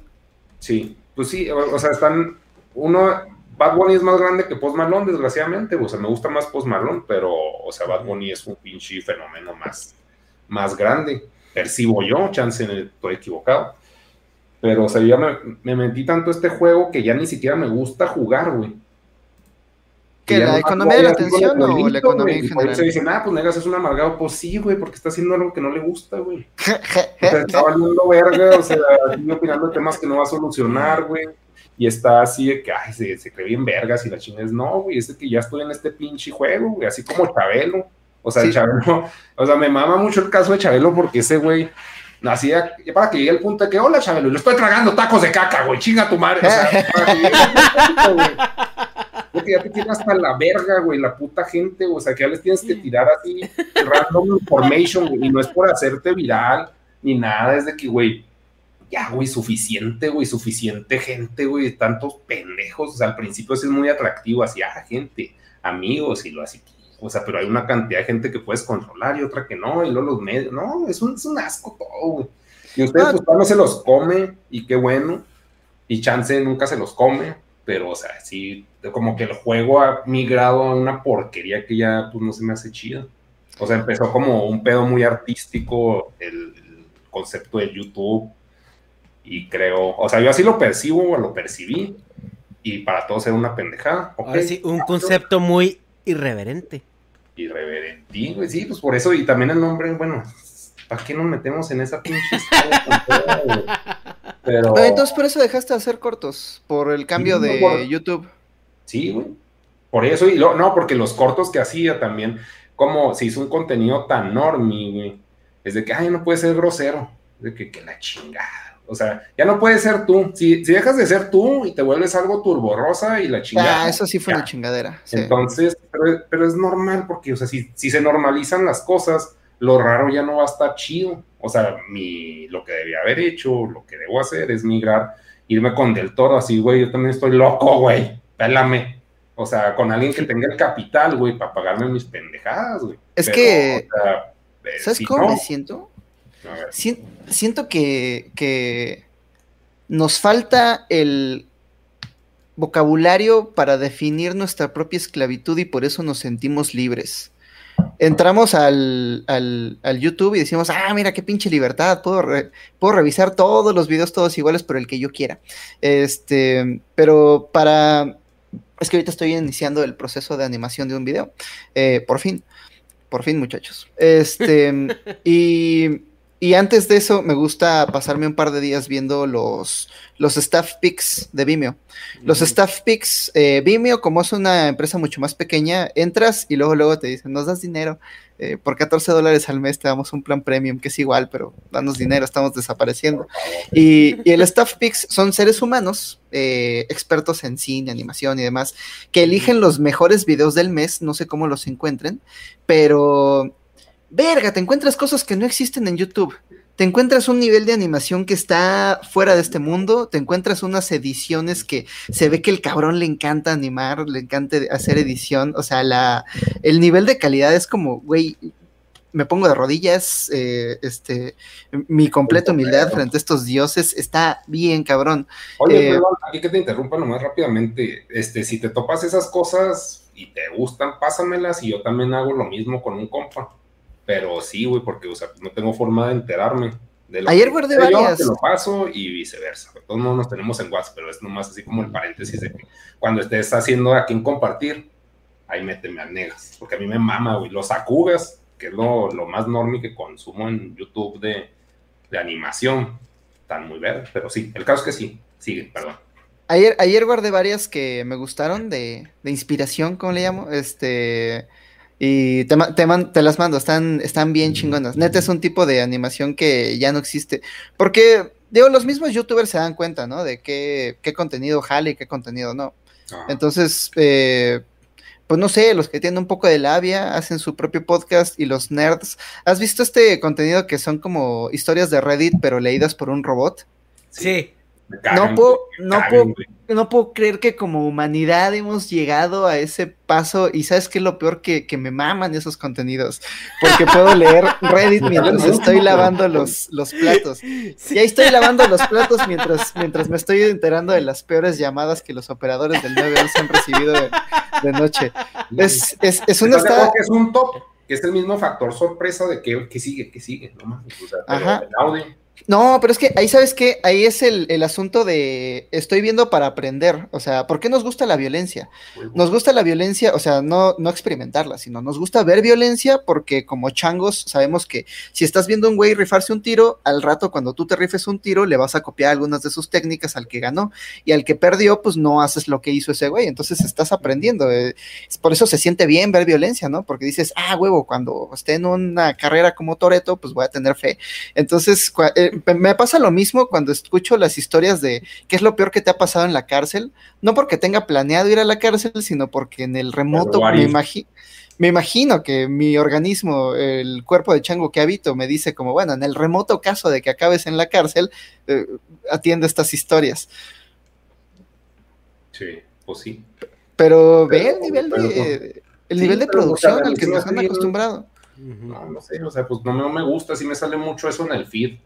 Sí, pues sí, o, sea, están. Uno, Bad Bunny es más grande que Post Malone, desgraciadamente. O sea, me gusta más Post Malone, pero, o sea, Bad Bunny es un pinche fenómeno más, más grande. percibo yo, chance estoy equivocado. Pero, o sea, yo me, me metí tanto este juego que ya ni siquiera me gusta jugar, güey. ¿Que la economía de la atención o la economía en general? Se dicen, ah, pues Negas es un amargado. Pues sí, güey, porque está haciendo algo que no le gusta, güey. (laughs) o sea, está valiendo verga, o sea, opinando temas que no va a solucionar, güey. Y está así de que, ay, se, se cree bien vergas y la chingada es, no, güey, es que ya estoy en este pinche juego, güey, así como Chabelo. O sea, Chabelo, o sea, me mama mucho el caso de Chabelo porque ese güey nacía, para que llegue al punto de que, hola Chabelo, le estoy tragando tacos de caca, güey, chinga tu madre. O sea, (laughs) para que llegue al punto, güey. Porque ya te tiene hasta la verga, güey, la puta gente, o sea, que ya les tienes que tirar así random information, güey, y no es por hacerte viral ni nada, es de que, güey, ya, güey, suficiente, güey, suficiente gente, güey, tantos pendejos, o sea, al principio sí es muy atractivo, así, ah, gente, amigos, y lo así, o sea, pero hay una cantidad de gente que puedes controlar y otra que no, y luego los medios, no, es un, es un asco todo, güey. Y ustedes, pues, no se los come, y qué bueno, y Chance nunca se los come, pero, o sea, sí, como que el juego ha migrado a una porquería que ya, pues, no se me hace chido. O sea, empezó como un pedo muy artístico, el, el concepto de YouTube, y creo, o sea, yo así lo percibo, o lo percibí, y para todos era una pendejada. Ahora sí, un concepto muy irreverente. Irreverente, güey, sí, pues por eso, y también el nombre, bueno, ¿para qué nos metemos en esa pinche historia? Pero... Entonces por eso dejaste de hacer cortos, por el cambio Sí, de por- YouTube. Sí, güey. Por eso, y lo, no, porque los cortos que hacía también, como se hizo un contenido tan normie, güey, es de que, ay, no puede ser grosero, de que, que la chingada. O sea, ya no puedes ser tú. Si, si dejas de ser tú y te vuelves algo turborrosa y la chingada. Ah, eso sí fue ya. una chingadera. sí. Entonces, pero, pero es normal porque, o sea, si, si se normalizan las cosas, lo raro ya no va a estar chido. O sea, mi, lo que debía haber hecho, lo que debo hacer es migrar, irme con Del Toro, así, güey, yo también estoy loco, güey, pélame. O sea, con alguien que tenga el capital, güey, para pagarme mis pendejadas, güey. Es Pero, que- o sea, eh, ¿Sabes si cómo no- me siento? Sien- siento que, que nos falta el vocabulario para definir nuestra propia esclavitud y por eso nos sentimos libres. Entramos al, al- al YouTube y decimos, ah, mira qué pinche libertad, puedo, re- puedo revisar todos los videos todos iguales, pero el que yo quiera. Este, pero para... Es que ahorita estoy iniciando el proceso de animación de un video, eh, por fin, por fin muchachos. Este, (laughs) y, y antes de eso me gusta pasarme un par de días viendo los, los staff picks de Vimeo. Los staff picks, eh, Vimeo, como es una empresa mucho más pequeña, entras y luego, luego te dicen, nos das dinero. eh, por 14 dólares al mes te damos un plan premium que es igual, pero danos dinero, estamos desapareciendo. Y, y el staff picks son seres humanos, eh, expertos en cine, animación y demás, que eligen los mejores videos del mes, no sé cómo los encuentren, pero verga, te encuentras cosas que no existen en YouTube. Te encuentras un nivel de animación que está fuera de este mundo, te encuentras unas ediciones que se ve que el cabrón le encanta animar, le encanta hacer edición, o sea, la, el nivel de calidad es como, güey, me pongo de rodillas, eh, este, mi completa humildad frente a estos dioses está bien cabrón. Oye, Eh, perdón, aquí que te interrumpa nomás rápidamente. Este, si te topas esas cosas y te gustan, pásamelas y yo también hago lo mismo con un compa. Pero sí, güey, porque, o sea, no tengo forma de enterarme. De lo Ayer guardé yo, varias. Te lo paso y viceversa. Todos modos nos tenemos en WhatsApp, pero es nomás así como el paréntesis de que cuando estés haciendo a quien compartir, ahí méteme a negas. Porque a mí me mama, güey. Los Akugas, que es lo, lo más normie que consumo en YouTube de, de animación, están muy verdes. Pero sí, el caso es que sí. Sigue, perdón. Ayer, ayer guardé varias que me gustaron de, de inspiración, ¿cómo le llamo? Este. Y te, ma- te, man- te las mando, están, están bien chingonas. Neta es un tipo de animación que ya no existe. Porque, digo, los mismos youtubers se dan cuenta, ¿no? De qué, qué contenido jale y qué contenido no. Ah. Entonces, eh, pues no sé, los que tienen un poco de labia hacen su propio podcast y los nerds. ¿Has visto este contenido que son como historias de Reddit, pero leídas por un robot? Sí. Cagan, No puedo, no cagan, puedo, no puedo creer que como humanidad hemos llegado a ese paso y sabes qué es lo peor que, que me maman esos contenidos porque puedo leer (laughs) Reddit mientras estoy lavando los, los platos y ahí estoy lavando los platos mientras, mientras me estoy enterando de las peores llamadas que los operadores del 911 han recibido de, de noche es, es, es una ¿Estás de acuerdo está que es un top? que es el mismo factor sorpresa de que, que sigue, que sigue, no. O sea, Ajá. el audio. No, pero es que ahí sabes que ahí es el, el asunto de estoy viendo para aprender. O sea, ¿por qué nos gusta la violencia? Nos gusta la violencia, o sea, no, no experimentarla, sino nos gusta ver violencia porque como changos sabemos que si estás viendo a un güey rifarse un tiro, al rato cuando tú te rifes un tiro le vas a copiar algunas de sus técnicas al que ganó y al que perdió pues no haces lo que hizo ese güey, entonces estás aprendiendo. eh, por eso se siente bien ver violencia, ¿no? Porque dices, ah, huevo, cuando esté en una carrera como Toreto, pues voy a tener fe. Entonces, eh, me- pasa lo mismo cuando escucho las historias de qué es lo peor que te ha pasado en la cárcel, no porque tenga planeado ir a la cárcel, sino porque en el remoto me, if. imagi- me imagino que mi organismo, el cuerpo de chango que habito, me dice como, bueno, en el remoto caso de que acabes en la cárcel, eh, atiende estas historias. Sí, pues sí. Pero, Pero- ve el nivel pero- de, el Sí, nivel de o sea, producción al que nos han acostumbrado. No, no sé, o sea, pues no, no me gusta, sí me sale mucho eso en el feed.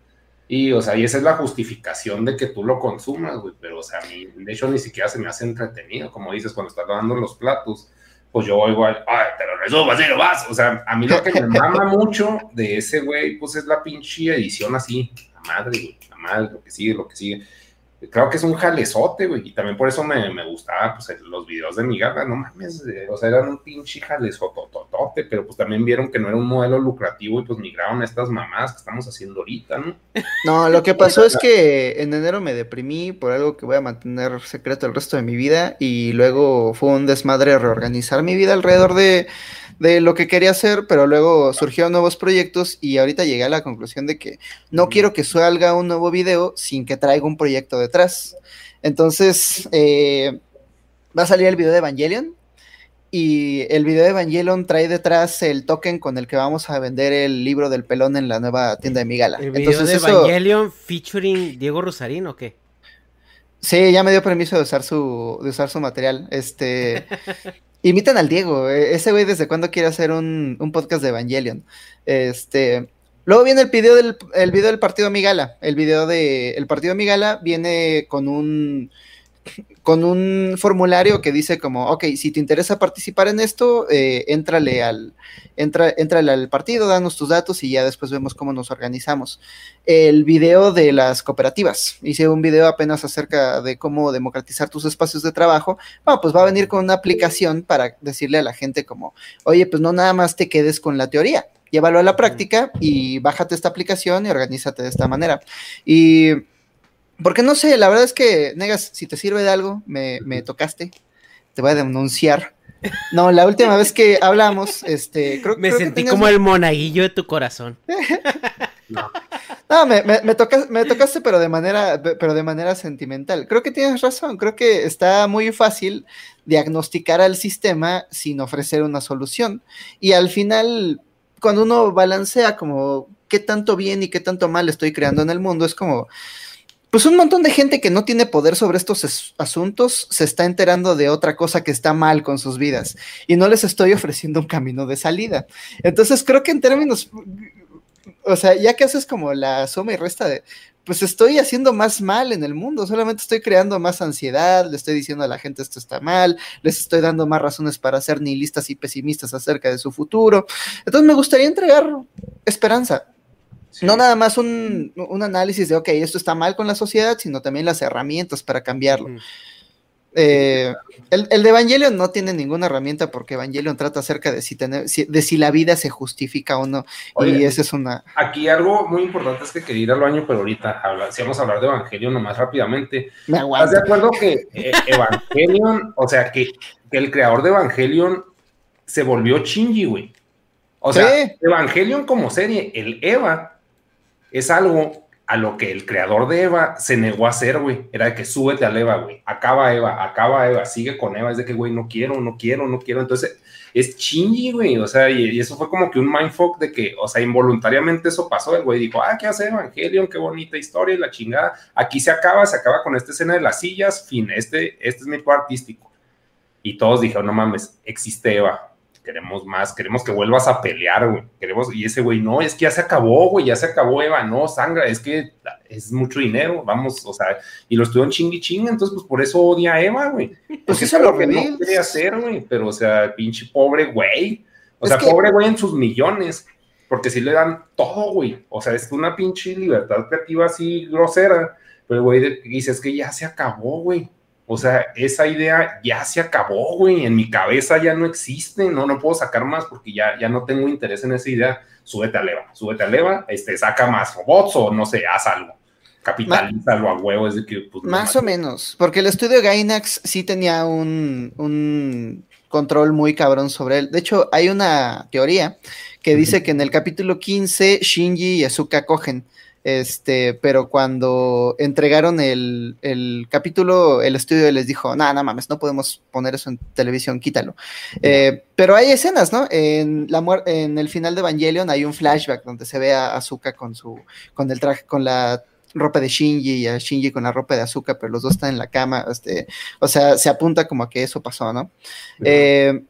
Y, o sea, y esa es la justificación de que tú lo consumas, güey, pero, o sea, a mí, de hecho, ni siquiera se me hace entretenido, como dices, cuando estás lavando los platos, pues yo oigo, al, ay, pero resuba, así lo vas, o sea, a mí lo que me mama (laughs) mucho de ese güey, pues es la pinche edición así, la madre, güey, la madre, lo que sigue, lo que sigue. Creo que es un jalezote, güey, y también por eso me, me gustaba, pues, los videos de mi gata, no mames, eh, o sea, eran un pinche jalezotototote, pero pues también vieron que no era un modelo lucrativo y pues migraron a estas mamás que estamos haciendo ahorita, ¿no? No, lo que (laughs) pasó es que en enero me deprimí por algo que voy a mantener secreto el resto de mi vida y luego fue un desmadre reorganizar mi vida alrededor de, de lo que quería hacer, pero luego surgieron nuevos proyectos y ahorita llegué a la conclusión de que no quiero que salga un nuevo video sin que traiga un proyecto detrás. Entonces, eh, va a salir el video de Evangelion y el video de Evangelion trae detrás el token con el que vamos a vender el libro del pelón en la nueva tienda de Migala. ¿El video Entonces, de eso- Evangelion featuring Diego Rosarín o qué? Sí, ya me dio permiso de usar su, de usar su material. Este, (laughs) imitan al Diego, eh, ese güey desde cuándo quiere hacer un, un podcast de Evangelion. Este, luego viene el video del, el video del partido Migala. El video de, el partido Migala viene con un, con un formulario que dice como, ok, si te interesa participar en esto, eh, éntrale al, entra, al partido, danos tus datos y ya después vemos cómo nos organizamos. El video de las cooperativas. Hice un video apenas acerca de cómo democratizar tus espacios de trabajo. Bueno, pues va a venir con una aplicación para decirle a la gente como, oye, pues no nada más te quedes con la teoría. Llévalo a la práctica y bájate esta aplicación y organízate de esta manera. Y porque no sé, la verdad es que, Negas, si te sirve de algo, me, me tocaste, te voy a denunciar. No, la última vez que hablamos, este, creo, Me creo que sentí tenías- como el monaguillo de tu corazón. (laughs) No, me, me, me tocas- me tocaste, pero de manera, pero de manera sentimental. Creo que tienes razón. Creo que está muy fácil diagnosticar al sistema sin ofrecer una solución. Y al final, cuando uno balancea como qué tanto bien y qué tanto mal estoy creando en el mundo, es como, pues un montón de gente que no tiene poder sobre estos es- asuntos se está enterando de otra cosa que está mal con sus vidas y no les estoy ofreciendo un camino de salida. Entonces creo que en términos, o sea, ya que haces como la suma y resta de, pues estoy haciendo más mal en el mundo, solamente estoy creando más ansiedad, le estoy diciendo a la gente esto está mal, les estoy dando más razones para ser nihilistas y pesimistas acerca de su futuro. Entonces me gustaría entregar esperanza. Sí. No nada más un, un análisis de, ok, esto está mal con la sociedad, sino también las herramientas para cambiarlo. Eh, el, el de Evangelion no tiene ninguna herramienta porque Evangelion trata acerca de si, tener, si- de si la vida se justifica o no. y esa es una... Aquí algo muy importante es que quería ir al baño, pero ahorita habla- si vamos a hablar de Evangelio nomás rápidamente. Me ¿Estás de acuerdo que eh, Evangelion, o sea, que, que el creador de Evangelion se volvió Shinji, güey? O sea. Evangelion como serie, el Eva, es algo a lo que el creador de Eva se negó a hacer, güey. Era de que súbete al Eva, güey. Acaba Eva, acaba Eva, sigue con Eva. Es de que, güey, no quiero, no quiero, no quiero. Entonces, es Shinji, güey. O sea, y, eso fue como que un mindfuck de que, o sea, involuntariamente eso pasó. El güey dijo, ah, ¿qué hace Evangelion? Qué bonita historia y la chingada. Aquí se acaba, se acaba con esta escena de las sillas. Fin, este, este es mi artístico. Y todos dijeron, no mames, existe Eva. Queremos más, queremos que vuelvas a pelear, güey. Queremos, y ese güey, no, es que ya se acabó, güey, ya se acabó Eva, no, sangra, es que es mucho dinero, vamos, o sea, y lo estuvo en chingui ching, entonces, pues por eso odia a Eva, güey. Porque Pues es hizo algo los que no quería hacer, güey, pero, o sea, pinche pobre güey. O Es sea, que- pobre güey en sus millones, porque si le dan todo, güey. O sea, es una pinche libertad creativa así grosera. Pero, güey, de- dice, es que ya se acabó, güey. O sea, esa idea ya se acabó, güey. En mi cabeza ya no existe. No, no puedo sacar más porque ya, ya no tengo interés en esa idea. Súbete a leva, súbete a leva, este, saca más robots o no sé, haz algo. Capitalízalo a huevo, es de que, pues, no Más o menos, porque el estudio Gainax sí tenía un, un control muy cabrón sobre él. De hecho, hay una teoría que dice que en el capítulo 15 Shinji y Asuka cogen. Este, pero cuando entregaron el, el capítulo, el estudio les dijo, nada, no mames, no podemos poner eso en televisión, quítalo. Eh, pero hay escenas, ¿no? En, la en el final de Evangelion hay un flashback donde se ve a Asuka con su, con el traje, con la ropa de Shinji y a Shinji con la ropa de Asuka, pero los dos están en la cama, este, o sea, se apunta como a que eso pasó, ¿no? Eh,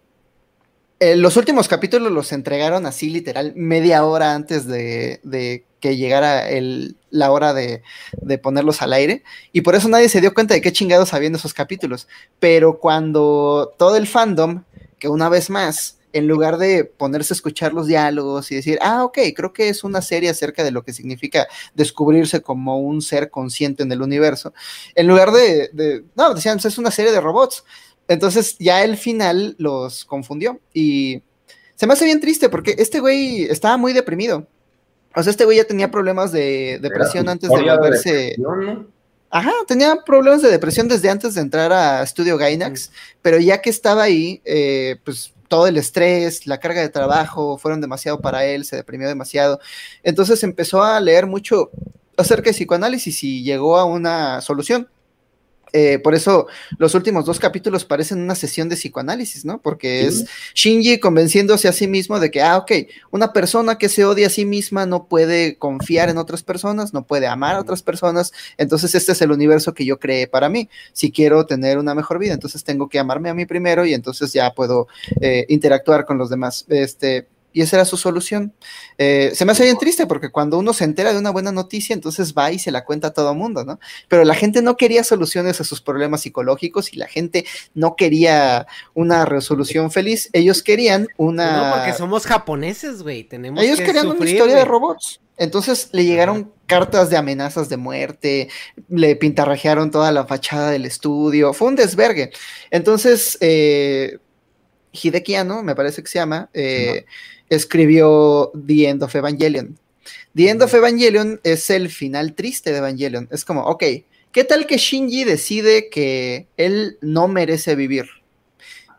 eh, los últimos capítulos los entregaron así literal media hora antes de, que llegara el, la hora de, de ponerlos al aire y por eso nadie se dio cuenta de qué chingados habían esos capítulos. Pero cuando todo el fandom, que una vez más, en lugar de ponerse a escuchar los diálogos y decir, ah, ok, creo que es una serie acerca de lo que significa descubrirse como un ser consciente en el universo, en lugar de, de no, decían, "Pues es una serie de robots. Entonces ya el final los confundió y se me hace bien triste porque este güey estaba muy deprimido. O sea, este güey ya tenía problemas de depresión antes de volverse... Ajá, tenía problemas de depresión desde antes de entrar a Studio Gainax, pero ya que estaba ahí, eh, pues todo el estrés, la carga de trabajo fueron demasiado para él, se deprimió demasiado. Entonces empezó a leer mucho acerca de psicoanálisis y llegó a una solución. Eh, por eso los últimos dos capítulos parecen una sesión de psicoanálisis, ¿no? Porque es Shinji convenciéndose a sí mismo de que, ah, ok, una persona que se odia a sí misma no puede confiar en otras personas, no puede amar a otras personas, entonces este es el universo que yo creé para mí. Si quiero tener una mejor vida, entonces tengo que amarme a mí primero y entonces ya puedo eh, interactuar con los demás. Este, y esa era su solución. Eh, se me hace bien triste porque cuando uno se entera de una buena noticia, entonces va y se la cuenta a todo mundo, ¿no? Pero la gente no quería soluciones a sus problemas psicológicos y la gente no quería una resolución feliz. Ellos querían una. No, porque somos japoneses, güey. Tenemos Ellos que querían una historia de robots. Entonces le llegaron cartas de amenazas de muerte, le pintarrajearon toda la fachada del estudio, fue un desvergue. Entonces, eh, Hideki Anno, me parece que se llama, eh, escribió The End of Evangelion. The End of Evangelion es el final triste de Evangelion. Es como, ok, ¿qué tal que Shinji decide que él no merece vivir?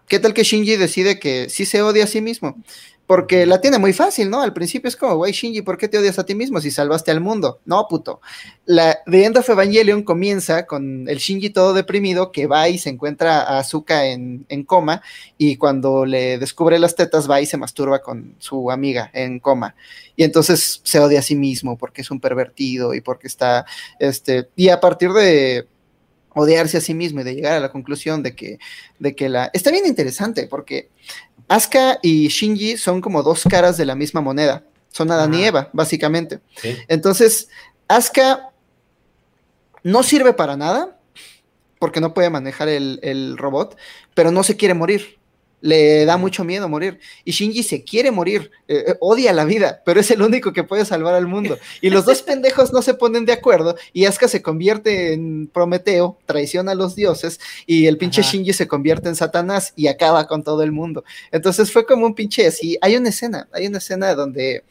¿Qué tal que Shinji decide que sí se odia a sí mismo? Porque la tiene muy fácil, ¿no? Al principio es como, güey, Shinji, ¿por qué te odias a ti mismo si salvaste al mundo? No, puto. La The End of Evangelion comienza con el Shinji todo deprimido que va y se encuentra a Asuka en, en coma y cuando le descubre las tetas va y se masturba con su amiga en coma. Y entonces se odia a sí mismo porque es un pervertido y porque está, este, y a partir de odiarse a sí mismo y de llegar a la conclusión de que, de que la... Está bien interesante porque Asuka y Shinji son como dos caras de la misma moneda. Son Adán y. Eva, básicamente. Sí. Entonces, Asuka no sirve para nada porque no puede manejar el, el robot, pero no se quiere morir. Le da mucho miedo morir. Y Shinji se quiere morir, eh, eh, odia la vida, pero es el único que puede salvar al mundo. Y los dos (laughs) pendejos no se ponen de acuerdo y Asuka se convierte en Prometeo, traiciona a los dioses y el pinche Ajá. Shinji se convierte en Satanás y acaba con todo el mundo. Entonces fue como un pinche así. Hay una escena, hay una escena donde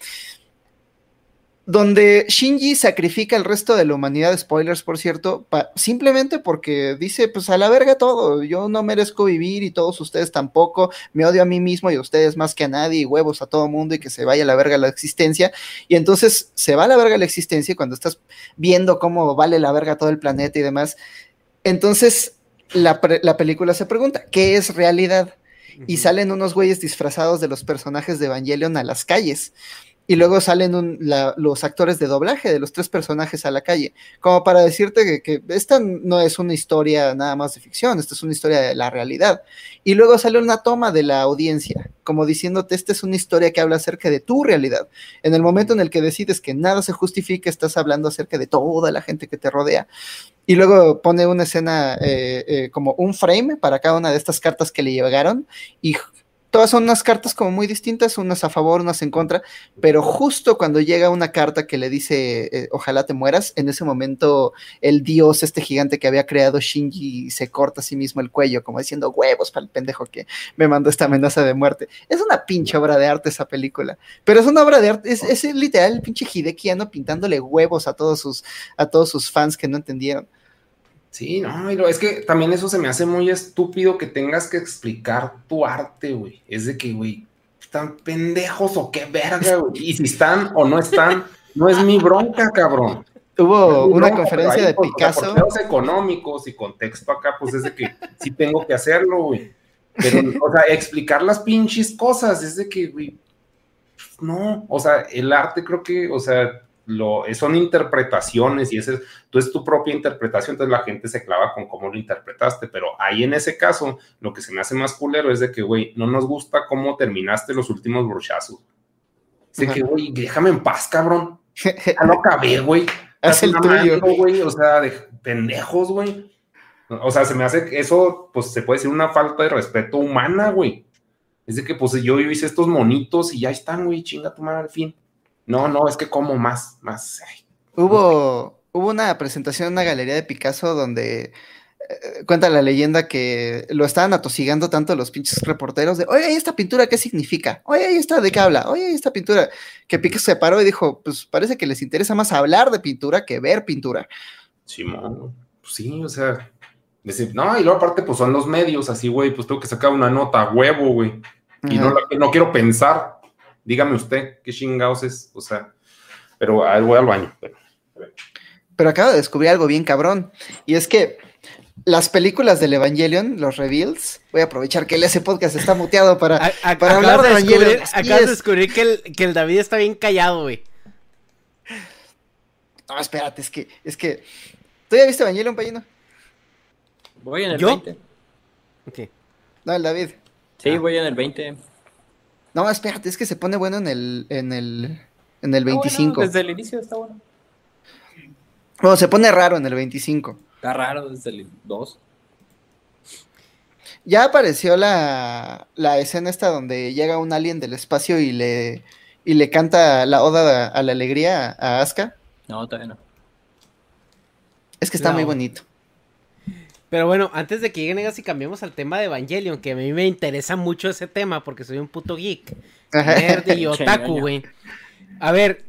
donde Shinji sacrifica el resto de la humanidad, spoilers por cierto, simplemente porque dice, pues a la verga todo, yo no merezco vivir y todos ustedes tampoco, me odio a mí mismo y a ustedes más que a nadie y huevos a todo mundo y que se vaya a la verga la existencia. Y entonces se va a la verga la existencia cuando estás viendo cómo vale la verga todo el planeta y demás, entonces la, la película se pregunta, ¿qué es realidad? y salen unos güeyes disfrazados de los personajes de Evangelion a las calles. Y luego salen un- la- los actores de doblaje de los tres personajes a la calle, como para decirte que, esta no es una historia nada más de ficción, esta es una historia de la realidad. Y luego sale una toma de la audiencia, como diciéndote, esta es una historia que habla acerca de tu realidad. En el momento en el que decides que nada se justifica, estás hablando acerca de toda la gente que te rodea. Y luego pone una escena eh, eh, como un frame para cada una de estas cartas que le llegaron y todas son unas cartas como muy distintas, unas a favor, unas en contra, pero justo cuando llega una carta que le dice eh, ojalá te mueras, en ese momento el dios, este gigante que había creado Shinji, se corta a sí mismo el cuello, como diciendo huevos para el pendejo que me mandó esta amenaza de muerte. Es una pinche obra de arte esa película, pero es una obra de arte, es, es literal el pinche Hidekiano pintándole huevos a todos sus, a todos sus fans que no entendieron. Sí, no, es que también eso se me hace muy estúpido que tengas que explicar tu arte, güey. Es de que, güey, están pendejos o qué verga, güey. Y si están o no están, no es mi bronca, cabrón. Hubo una conferencia de pues, Picasso. Por económicos y contexto acá, pues es de que sí tengo que hacerlo, güey. Pero, o sea, explicar las pinches cosas, es de que, güey, no, o sea, el arte creo que, o sea, lo, son interpretaciones y ese es, tú es tu propia interpretación, entonces la gente se clava con cómo lo interpretaste, pero ahí en ese caso, lo que se me hace más culero es de que, güey, no nos gusta cómo terminaste los últimos brochazos. Así que, güey, déjame en paz, cabrón. Ya lo acabé, güey. (laughs) Haz el tuyo. güey, o sea, de pendejos, güey. O sea, se me hace eso, pues se puede decir una falta de respeto humana, güey. Es de que, pues yo hice estos monitos y ya están, güey, chinga tu madre al fin. No, no, es que como más, más. hubo, hubo una presentación en una galería de Picasso donde eh, cuenta la leyenda que lo estaban atosigando tanto los pinches reporteros de, oye, esta pintura qué significa? Oye, esta de qué habla? Oye, esta pintura. Que Picasso se paró y dijo, pues parece que les interesa más hablar de pintura que ver pintura. Simón, pues sí, o sea, decir, no, y luego aparte, pues son los medios, así, güey, pues tengo que sacar una nota huevo, güey. Y no, no quiero pensar, dígame usted qué chingados es, o sea, pero a voy al baño. Pero, acabo de descubrir algo bien cabrón, y es que las películas del Evangelion, los reveals, voy a aprovechar que el ese podcast está muteado para, para hablar de, Evangelion. Acabas de descubrir que el, que el David está bien callado, güey. No, espérate, es que, es que. ¿Tú ya viste Evangelion, Payino? Voy en el ¿Yo? 20. Ok. No, el David. Sí, voy en el 20. No, espérate, es que se pone bueno en el, en el, en el 25. desde el inicio está bueno. Bueno, se pone raro en el 25. Está raro desde el 2. Ya apareció la, la escena esta donde llega un alien del espacio y le, y le canta la oda a la alegría a Asuka. No, todavía no. Es que está muy bonito. Pero bueno, antes de que lleguen y cambiemos al tema de Evangelion, que a mí me interesa mucho ese tema porque soy un puto geek, nerd y (laughs) otaku, güey. A ver,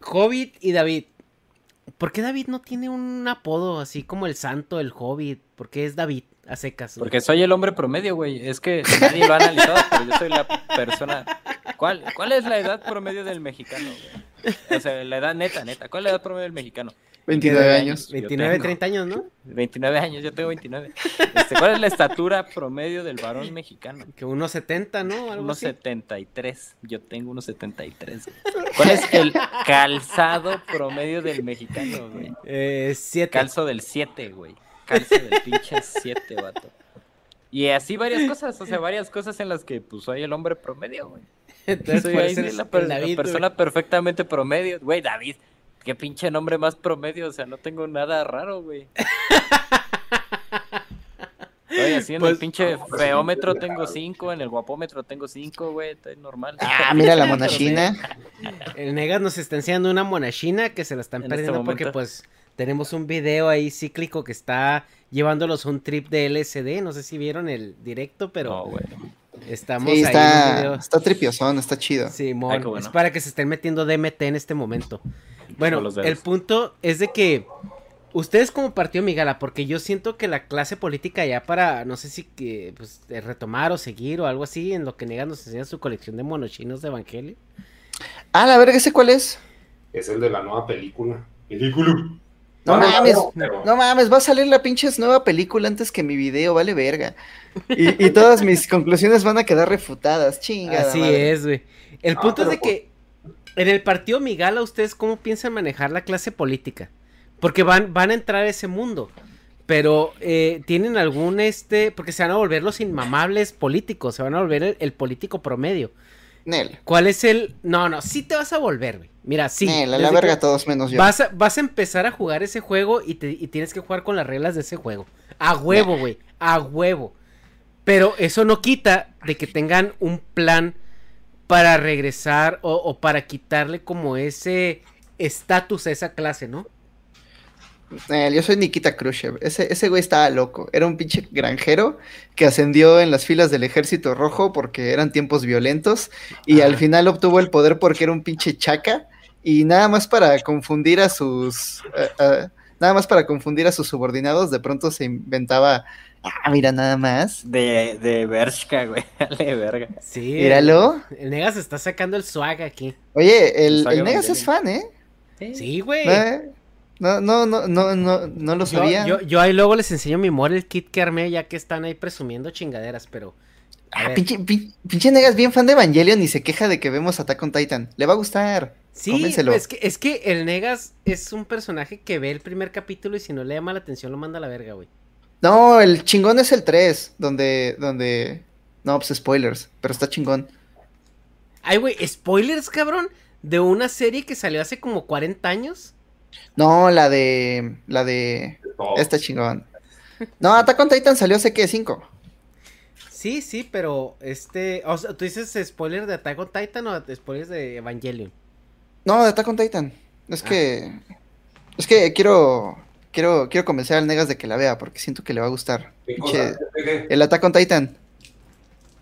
Hobbit y David. ¿Por qué David no tiene un apodo así como el santo, el Hobbit? ¿Por qué es David a secas? Porque soy el hombre promedio, güey. Es que nadie lo ha analizado, pero yo soy la persona. ¿Cuál, cuál es la edad promedio del mexicano, güey? O sea, la edad neta, neta. ¿Cuál es la edad promedio del mexicano? 29 años. 29, 30 años, ¿no? 29 años, yo tengo 29. Este, ¿Cuál es la estatura promedio del varón mexicano? Que 1,70, ¿no? 1,73. Yo tengo 1,73. ¿Cuál es el calzado promedio del mexicano, güey? Eh, 7. Calzo del 7, güey. Calzo del pinche 7, vato. Y así varias cosas, o sea, varias cosas en las que pues soy el hombre promedio, güey. Entonces, soy ahí la, la, persona perfectamente promedio. Güey, David, Qué pinche nombre más promedio, o sea, no tengo nada raro, güey. Oye, así en el pues, pinche feómetro tengo cinco, en el guapómetro tengo cinco, güey, está normal. Ah, mira la (laughs) monachina. El Negas nos está enseñando una monachina que se la están este perdiendo porque pues tenemos un video ahí cíclico que está llevándolos un trip de LSD, no sé si vieron el directo, pero no, güey. Estamos ahí está, en Está tripiosón, está chido. Sí, mon, es para que se estén metiendo DMT en este momento. Bueno, el punto es de que ustedes como partido Migala, porque yo siento que la clase política ya para, no sé si que pues, retomar o seguir o algo así, en lo que Negas nos enseña su colección de monochinos de Evangelio. Ah, la verga, ¿ese cuál es? Es el de la nueva película. Película. No, mames, no, mames, va a salir la pinche nueva película antes que mi video, vale verga. Y, todas mis (laughs) conclusiones van a quedar refutadas, chinga. Así es, güey. El punto es de que en el partido Migala, ¿ustedes cómo piensan manejar la clase política? Porque van, van a entrar a ese mundo. Pero eh, tienen algún este. Porque se van a volver los inmamables políticos. Se van a volver el, político promedio. Nel. ¿Cuál es el.? No, no, sí te vas a volver, güey. Mira, sí. Nel, a la verga todos menos yo. Vas a, vas a empezar a jugar ese juego y, te, y tienes que jugar con las reglas de ese juego. A huevo, güey. A huevo. Pero eso no quita de que tengan un plan para regresar o, o para quitarle como ese estatus a esa clase, ¿no? Eh, yo soy Nikita Khrushchev. Ese, ese güey estaba loco. Era un pinche granjero que ascendió en las filas del ejército rojo porque eran tiempos violentos y al final obtuvo el poder porque era un pinche chaca y nada más para confundir a sus... eh, eh, nada más para confundir a sus subordinados, de pronto se inventaba... Ah, mira, nada más. De, de Bershka, güey. (laughs) Dale, verga. Sí. Míralo. El Negas está sacando el swag aquí. Oye, el, el Negas es fan, ¿eh? Sí, güey. Eh, No, no, no, no, no, no lo sabía. yo, yo ahí luego les enseño mi model kit que armé ya que están ahí presumiendo chingaderas, pero... Ah, pinche, pin- pinche Negas bien fan de Evangelion y se queja de que vemos Attack on Titan. Le va a gustar. Sí, es que, es que el Negas es un personaje que ve el primer capítulo y si no le llama la atención lo manda a la verga, güey. No, el chingón es el 3, donde, donde... No, pues spoilers, pero está chingón. Ay, güey, spoilers, cabrón, de una serie que salió hace como 40 años. No, la de... La de... Está chingón. No, Attack on Titan salió hace, ¿qué? 5. Sí, sí, pero este... O sea, ¿tú dices spoiler de Attack on Titan o spoilers de Evangelion? No, de Attack on Titan. Es Ah. que... Es que quiero... Quiero, quiero convencer al Negas de que la vea, porque siento que le va a gustar. ¿Qué Pinche- cosa? ¿Qué- qué? El Attack on Titan.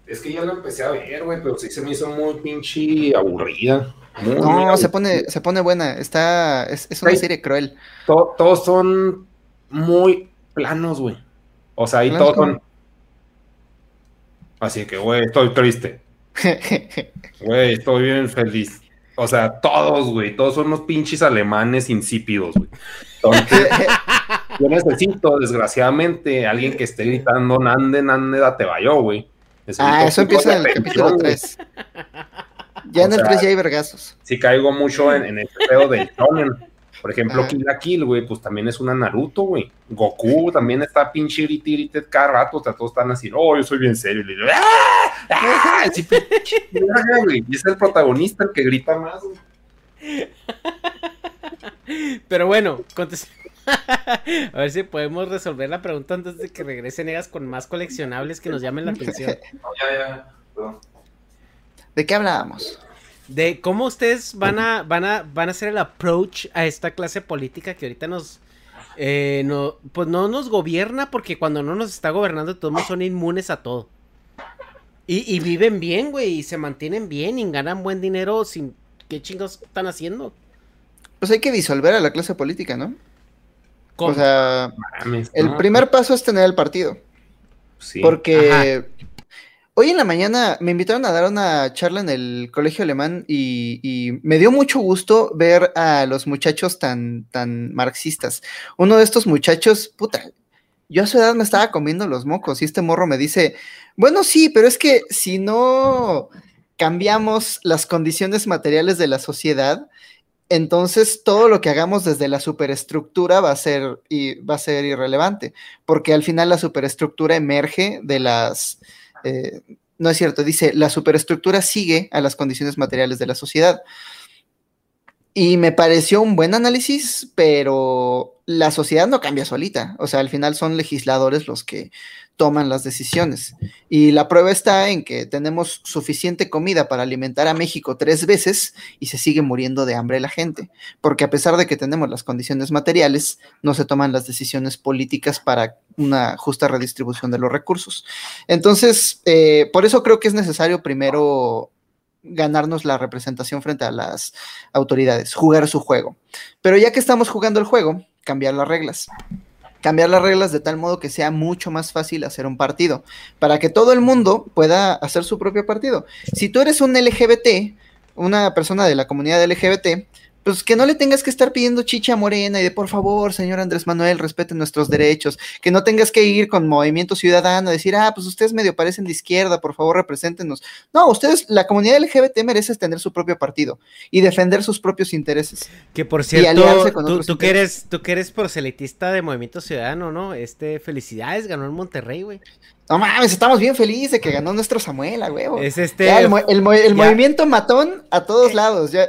Es que ya lo empecé a ver, güey, pero sí se me hizo muy pinche aburrida. Muy, muy No, se pone, se pone buena. Está... Es, es una serie cruel. To- todos son muy planos, güey. O sea, ahí ¿Planos todos son. Así que, güey, estoy triste. (laughs) Güey, estoy bien feliz. O sea, todos, güey, todos son unos pinches alemanes insípidos, güey. Entonces, (laughs) yo necesito, desgraciadamente, alguien que esté gritando Nande, Nande, date vaya, güey. Ah, eso empieza en el capítulo atención, güey. 3. Ya O en el sea, 3 ya hay vergazos. Sí caigo mucho en, en el pedo del shonen. Por ejemplo, Ajá. Kill la Kill, güey, pues también es una Naruto, güey. Goku también está pinche grite cada rato, o sea, todos están así, oh, yo soy bien serio. Y le digo, ¡ah! ¡ah! Güey. Y es el protagonista el que grita más, güey. Pero bueno, (laughs) a ver si podemos resolver la pregunta antes de que regrese Negas con más coleccionables que nos llamen la atención. No, ya, ya. perdón. ¿De qué hablábamos? De cómo ustedes van a, van a, van a hacer el approach a esta clase política que ahorita nos, eh, no, pues no nos gobierna porque cuando no nos está gobernando todos son inmunes a todo. Y, y viven bien, güey, y se mantienen bien y ganan buen dinero sin... ¿Qué chingados están haciendo? Pues hay que disolver a la clase política, ¿no? ¿Cómo? O sea, Mames, el no, primer paso es tener el partido. Sí. Porque hoy en la mañana me invitaron a dar una charla en el colegio alemán y, me dio mucho gusto ver a los muchachos tan, tan marxistas. Uno de estos muchachos, puta, yo a su edad me estaba comiendo los mocos y este morro me dice, bueno, sí, pero es que si no cambiamos las condiciones materiales de la sociedad, entonces todo lo que hagamos desde la superestructura va a ser, y, va a ser irrelevante, porque al final la superestructura emerge de las... eh, no es cierto, dice, la superestructura sigue a las condiciones materiales de la sociedad. Y me pareció un buen análisis, pero la sociedad no cambia solita. O sea, al final son legisladores los que toman las decisiones. Y la prueba está en que tenemos suficiente comida para alimentar a México tres veces y se sigue muriendo de hambre la gente. Porque a pesar de que tenemos las condiciones materiales, no se toman las decisiones políticas para una justa redistribución de los recursos. Entonces, eh, por eso creo que es necesario primero ganarnos la representación frente a las autoridades, jugar su juego. Pero ya que estamos jugando el juego, cambiar las reglas. Cambiar las reglas de tal modo que sea mucho más fácil hacer un partido, para que todo el mundo pueda hacer su propio partido. Si tú eres un LGBT, una persona de la comunidad LGBT, pues que no le tengas que estar pidiendo chicha morena y de por favor, señor Andrés Manuel, respete nuestros derechos, que no tengas que ir con movimiento ciudadano a decir, ah, pues ustedes medio parecen de izquierda, por favor, represéntenos. No, ustedes, la comunidad LGBT merece tener su propio partido y defender sus propios intereses. Que por cierto, con tú, tú que eres, tú que eres proselitista de Movimiento Ciudadano, ¿no? Este, felicidades, ganó en Monterrey, güey. No mames, estamos bien felices de que ganó nuestro Samuel, a huevo. Es este. Ya, el, movimiento matón a todos lados. Ya,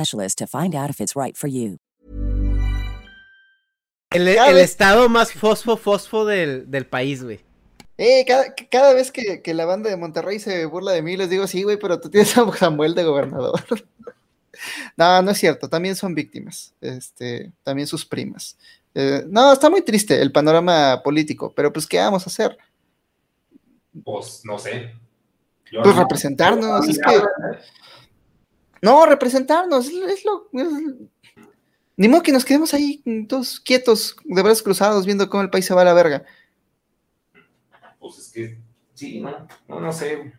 to find out if it's right for you. El, estado más fosfo fosfo del, del país, güey. Eh, cada, cada vez que, que la banda de Monterrey se burla de mí, les digo, sí, güey, pero tú tienes a Samuel de gobernador. (laughs) no, no es cierto, también son víctimas, este, también sus primas. Eh, no, está muy triste el panorama político, pero pues, ¿qué vamos a hacer? Pues no sé. Yo Pues no- representarnos, es que... No, representarnos, es, lo... es- Ni modo que nos quedemos ahí todos quietos, de brazos cruzados, viendo cómo el país se va a la verga. Pues es que sí, no, no, no sé.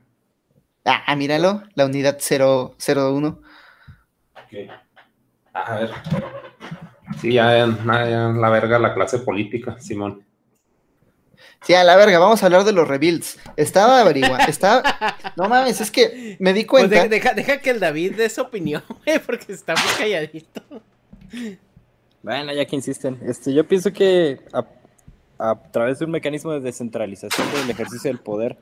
Ah, míralo, la unidad 001. Ok. A ver. Sí, ya, ya, ya la verga la clase política, Simón. Sí, a la verga, vamos a hablar de los rebuilds. Estaba averiguando, (laughs) estaba... No mames, es que me di Pues cuenta... de- deja, deja que el David dé su opinión, (laughs) güey, porque está muy calladito. Bueno, ya que insisten, este, yo pienso que a, a través de un mecanismo de descentralización del ejercicio del poder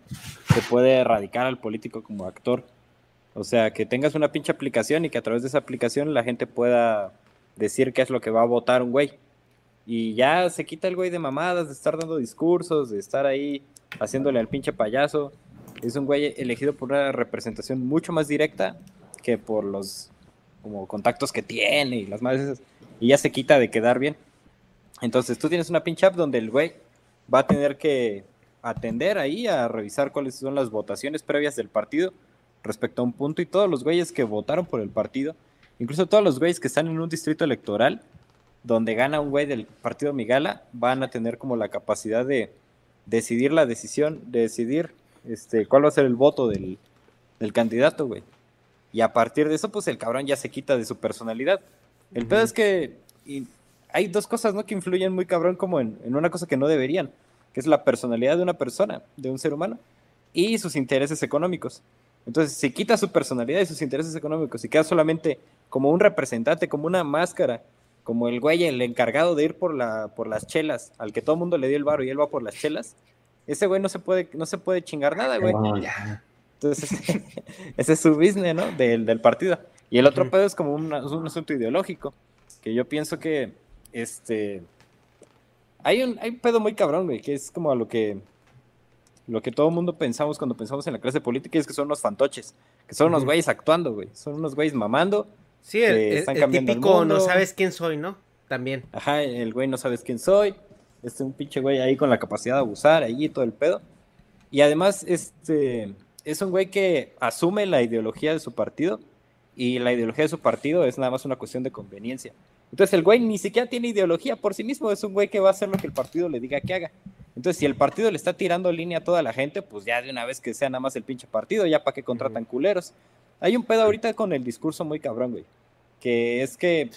se puede erradicar al político como actor. O sea, que tengas una pinche aplicación y que a través de esa aplicación la gente pueda decir qué es lo que va a votar un güey. Y ya se quita el güey de mamadas, de estar dando discursos, de estar ahí haciéndole al pinche payaso. Es un güey elegido por una representación mucho más directa que por los como contactos que tiene y las madres esas. Y ya se quita de quedar bien. Entonces tú tienes una pinche donde el güey va a tener que atender ahí a revisar cuáles son las votaciones previas del partido respecto a un punto y todos los güeyes que votaron por el partido, incluso todos los güeyes que están en un distrito electoral donde gana un güey del partido Migala, van a tener como la capacidad de decidir la decisión, de decidir este, cuál va a ser el voto del, del candidato, güey. Y a partir de eso, pues el cabrón ya se quita de su personalidad. El pedo es que y hay dos cosas, ¿no? Que influyen muy cabrón como en, en una cosa que no deberían, que es la personalidad de una persona, de un ser humano, y sus intereses económicos. Entonces, si quita su personalidad y sus intereses económicos y queda solamente como un representante, como una máscara, como el güey, el encargado de ir por, la, por las chelas, al que todo el mundo le dio el varo y él va por las chelas, ese güey no se puede, no se puede chingar nada, güey. Entonces, (laughs) ese es su business, ¿no? Del, del partido. Y el otro pedo es como es un asunto ideológico, que yo pienso que, este, hay un, hay un pedo muy cabrón, güey, que es como a lo que, lo que todo el mundo pensamos cuando pensamos en la clase política, y es que son unos fantoches, que son unos güeyes actuando, güey, son unos güeyes mamando, Sí, el, el- están el cambiando el típico no sabes quién soy, ¿no? También. Ajá, el güey no sabes quién soy. Este, un pinche güey ahí con la capacidad de abusar, ahí y todo el pedo. Y además, este, es un güey que asume la ideología de su partido. Y la ideología de su partido es nada más una cuestión de conveniencia. Entonces el güey ni siquiera tiene ideología por sí mismo, es un güey que va a hacer lo que el partido le diga que haga. Entonces, si el partido le está tirando línea a toda la gente, pues ya de una vez que sea nada más el pinche partido, ya para que contratan culeros. Hay un pedo ahorita con el discurso muy cabrón, güey. Que es que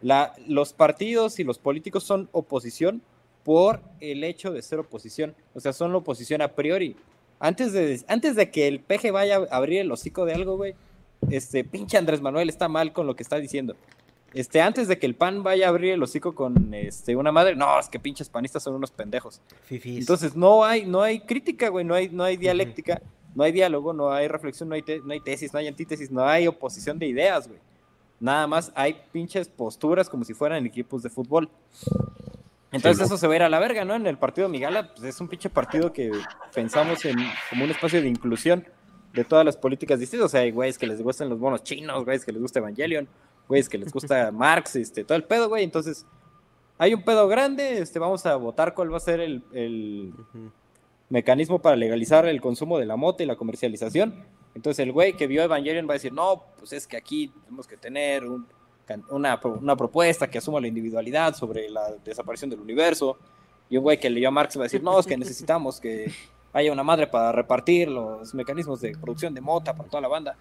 la, los partidos y los políticos son oposición por el hecho de ser oposición. O sea, son la oposición a priori. Antes de, antes de que el peje vaya a abrir el hocico de algo, güey, este pinche Andrés Manuel está mal con lo que está diciendo. Este, antes de que el pan vaya a abrir el hocico con este, una madre, no, es que pinches panistas son unos pendejos. Entonces no hay, no hay crítica, güey, no hay, no hay dialéctica, no hay diálogo, no hay reflexión, no hay, no hay tesis, no hay antítesis, no hay oposición de ideas, güey. Nada más hay pinches posturas como si fueran equipos de fútbol. Entonces eso se va a ir a la verga, ¿no? En el partido Migala, pues es un pinche partido que pensamos en como un espacio de inclusión de todas las políticas distintas. O sea, hay güeyes que les gustan los bonos chinos, güeyes que les gusta Evangelion, güeyes que les gusta (laughs) Marx, este, todo el pedo, güey. Entonces, hay un pedo grande, este, vamos a votar cuál va a ser el, el mecanismo para legalizar el consumo de la moto y la comercialización. Entonces el güey que vio Evangelion va a decir, no, pues es que aquí tenemos que tener un una, una, propuesta que asuma la individualidad sobre la desaparición del universo. Y un güey que leyó a Marx va a decir, no, es que necesitamos que haya una madre para repartir los mecanismos de producción de mota para toda la banda.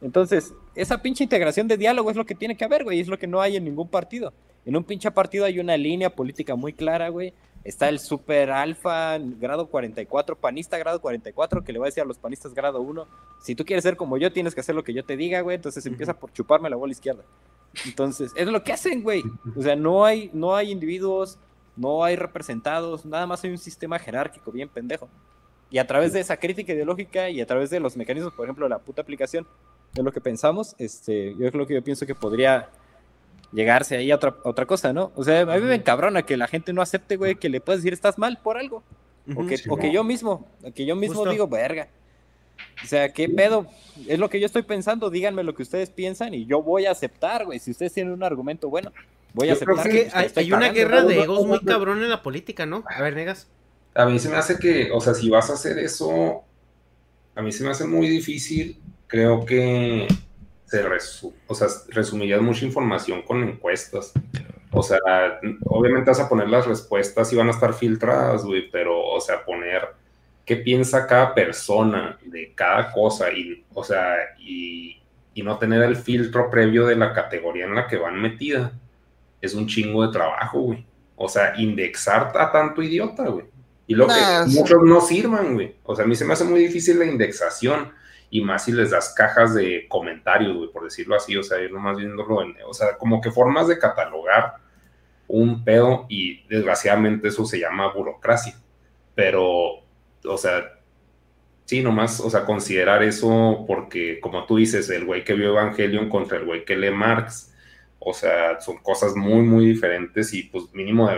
Entonces, esa pinche integración de diálogo es lo que tiene que haber, güey, es lo que no hay en ningún partido. En un pinche partido hay una línea política muy clara, güey. Está el super alfa grado 44, panista grado 44, que le va a decir a los panistas grado 1, si tú quieres ser como yo, tienes que hacer lo que yo te diga, güey. Entonces empieza por chuparme la bola izquierda. Entonces, es lo que hacen, güey. O sea, no hay, no hay individuos, no hay representados, nada más hay un sistema jerárquico bien pendejo. Y a través de esa crítica ideológica y a través de los mecanismos, por ejemplo, la puta aplicación de lo que pensamos, este, yo creo que yo pienso que podría llegarse ahí a otra, otra cosa, ¿no? O sea, a mí me encabrona que la gente no acepte, güey, que le puedes decir estás mal por algo. O que, o que yo mismo, que yo mismo digo, verga, o sea, ¿qué pedo? Es lo que yo estoy pensando. Díganme lo que ustedes piensan y yo voy a aceptar, güey. Si ustedes tienen un argumento bueno, voy a aceptar. Que hay, una guerra de egos muy cabrón en la política, ¿no? A ver, negas. A mí se me hace que, o sea, si vas a hacer eso, a mí se me hace muy difícil. Creo que se o sea, resumirías mucha información con encuestas. O sea, obviamente vas a poner las respuestas y van a estar filtradas, güey, pero, o sea, poner qué piensa cada persona de cada cosa y, o sea, y, no tener el filtro previo de la categoría en la que van metida. Es un chingo de trabajo, güey. O sea, indexar a tanto idiota, güey. Y lo que muchos no sirvan, güey. O sea, a mí se me hace muy difícil la indexación y más si les das cajas de comentarios, güey, por decirlo así. O sea, ir nomás viéndolo en, o sea, como que formas de catalogar un pedo y desgraciadamente eso se llama burocracia. Pero o sea, sí, nomás, o sea, considerar eso porque, como tú dices, el güey que vio Evangelion contra el güey que lee Marx, o sea, son cosas muy, muy diferentes y pues mínimo,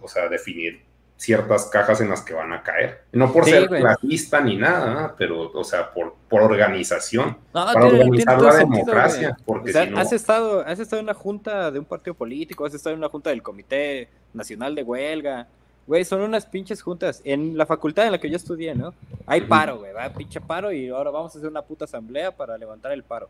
o sea, definir ciertas cajas en las que van a caer. No por ser clasista ni nada, pero, o sea, por, por organización, para organizar la democracia. porque has, estado, has estado en una junta de un partido político, has estado en una junta del Comité Nacional de Huelga, Güey, son unas pinches juntas. En la facultad en la que yo estudié, ¿no? Hay paro, güey, va, pinche paro y ahora vamos a hacer una puta asamblea para levantar el paro.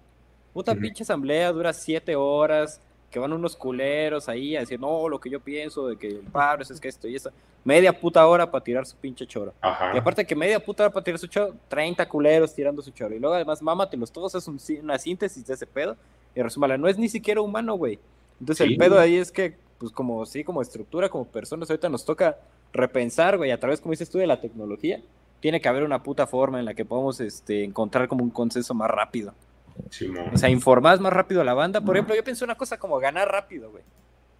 Puta pinche asamblea dura siete horas, que van unos culeros ahí a decir, no, lo que yo pienso de que el paro es, que esto y eso. Media puta hora para tirar su pinche choro. Y aparte que media puta hora para tirar su choro, 30 culeros tirando su choro. Y luego además, mámatelos todos, es una síntesis de ese pedo. Y resúmala, no es ni siquiera humano, güey. Entonces el pedo ahí es que pues como sí, como estructura, como personas, ahorita nos toca repensar, güey, a través, como dices tú, de la tecnología. Tiene que haber una puta forma en la que podamos este, encontrar como un consenso más rápido. O sea, informar más rápido a la banda. Por ejemplo, yo pienso una cosa como ganar rápido, güey.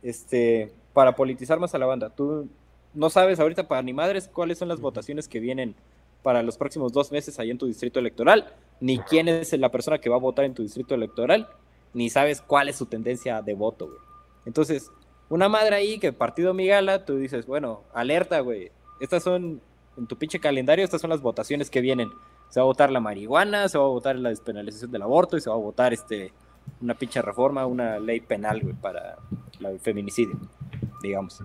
Este, para politizar más a la banda. Tú no sabes ahorita para ni madres cuáles son las votaciones que vienen para los próximos dos meses ahí en tu distrito electoral, ni quién es la persona que va a votar en tu distrito electoral, ni sabes cuál es su tendencia de voto, güey. Entonces, una madre ahí que partido Migala, tú dices, bueno, alerta, güey. Estas son, en tu pinche calendario, estas son las votaciones que vienen. Se va a votar la marihuana, se va a votar la despenalización del aborto y se va a votar este una pinche reforma, una ley penal, güey, para el feminicidio, digamos.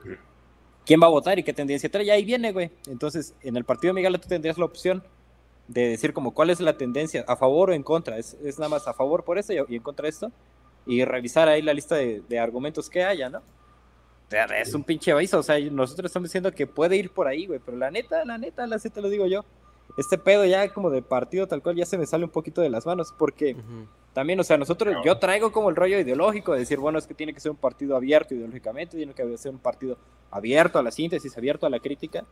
¿Quién va a votar y qué tendencia trae? Y ahí viene, güey. Entonces, en el partido Migala tú tendrías la opción de decir como cuál es la tendencia, a favor o en contra. Es, nada más a favor por esto y, en contra de esto. Y revisar ahí la lista de, de argumentos que haya, ¿no? Es un pinche aviso, o sea, nosotros estamos diciendo que puede ir por ahí, güey, pero la neta, la neta, la neta lo digo yo. Este pedo ya como de partido tal cual ya se me sale un poquito de las manos, porque también, o sea, nosotros, yo traigo como el rollo ideológico de decir, bueno, es que tiene que ser un partido abierto ideológicamente, tiene que ser un partido abierto a la síntesis, abierto a la crítica,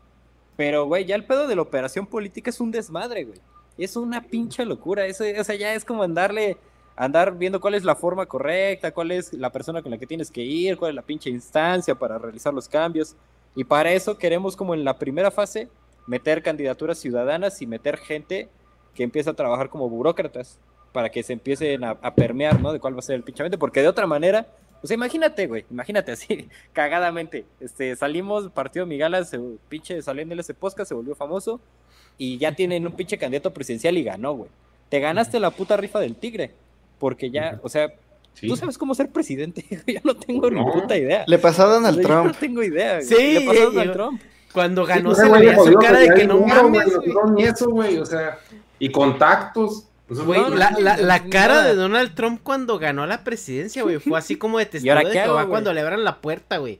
pero, güey, ya el pedo de la operación política es un desmadre, güey. Es una pinche locura, eso, o sea, ya es como andarle andar viendo cuál es la forma correcta, cuál es la persona con la que tienes que ir, cuál es la pinche instancia para realizar los cambios. Y para eso queremos como en la primera fase meter candidaturas ciudadanas y meter gente que empiece a trabajar como burócratas para que se empiecen a, permear, ¿no? De cuál va a ser el pinche porque de otra manera, pues imagínate, güey, imagínate así, (laughs) cagadamente, este, salimos, partido Migala, se, pinche saliendo en ese podcast, se volvió famoso y ya tienen un pinche candidato presidencial y ganó, güey. Te ganaste la puta rifa del tigre porque ya, o sea, tú sabes cómo ser presidente, (laughs) yo no tengo ni puta idea. Le pasó a Donald Trump. Yo no tengo idea. Sí, le pasó a Donald Trump. Cuando ganó se le veía su cara de que no mames, Ni eso, güey, o sea, y contactos. Güey, la, la, la cara de Donald Trump cuando ganó la presidencia, güey, fue así como de (laughs) testigo de Jehová cuando le abran la puerta, güey.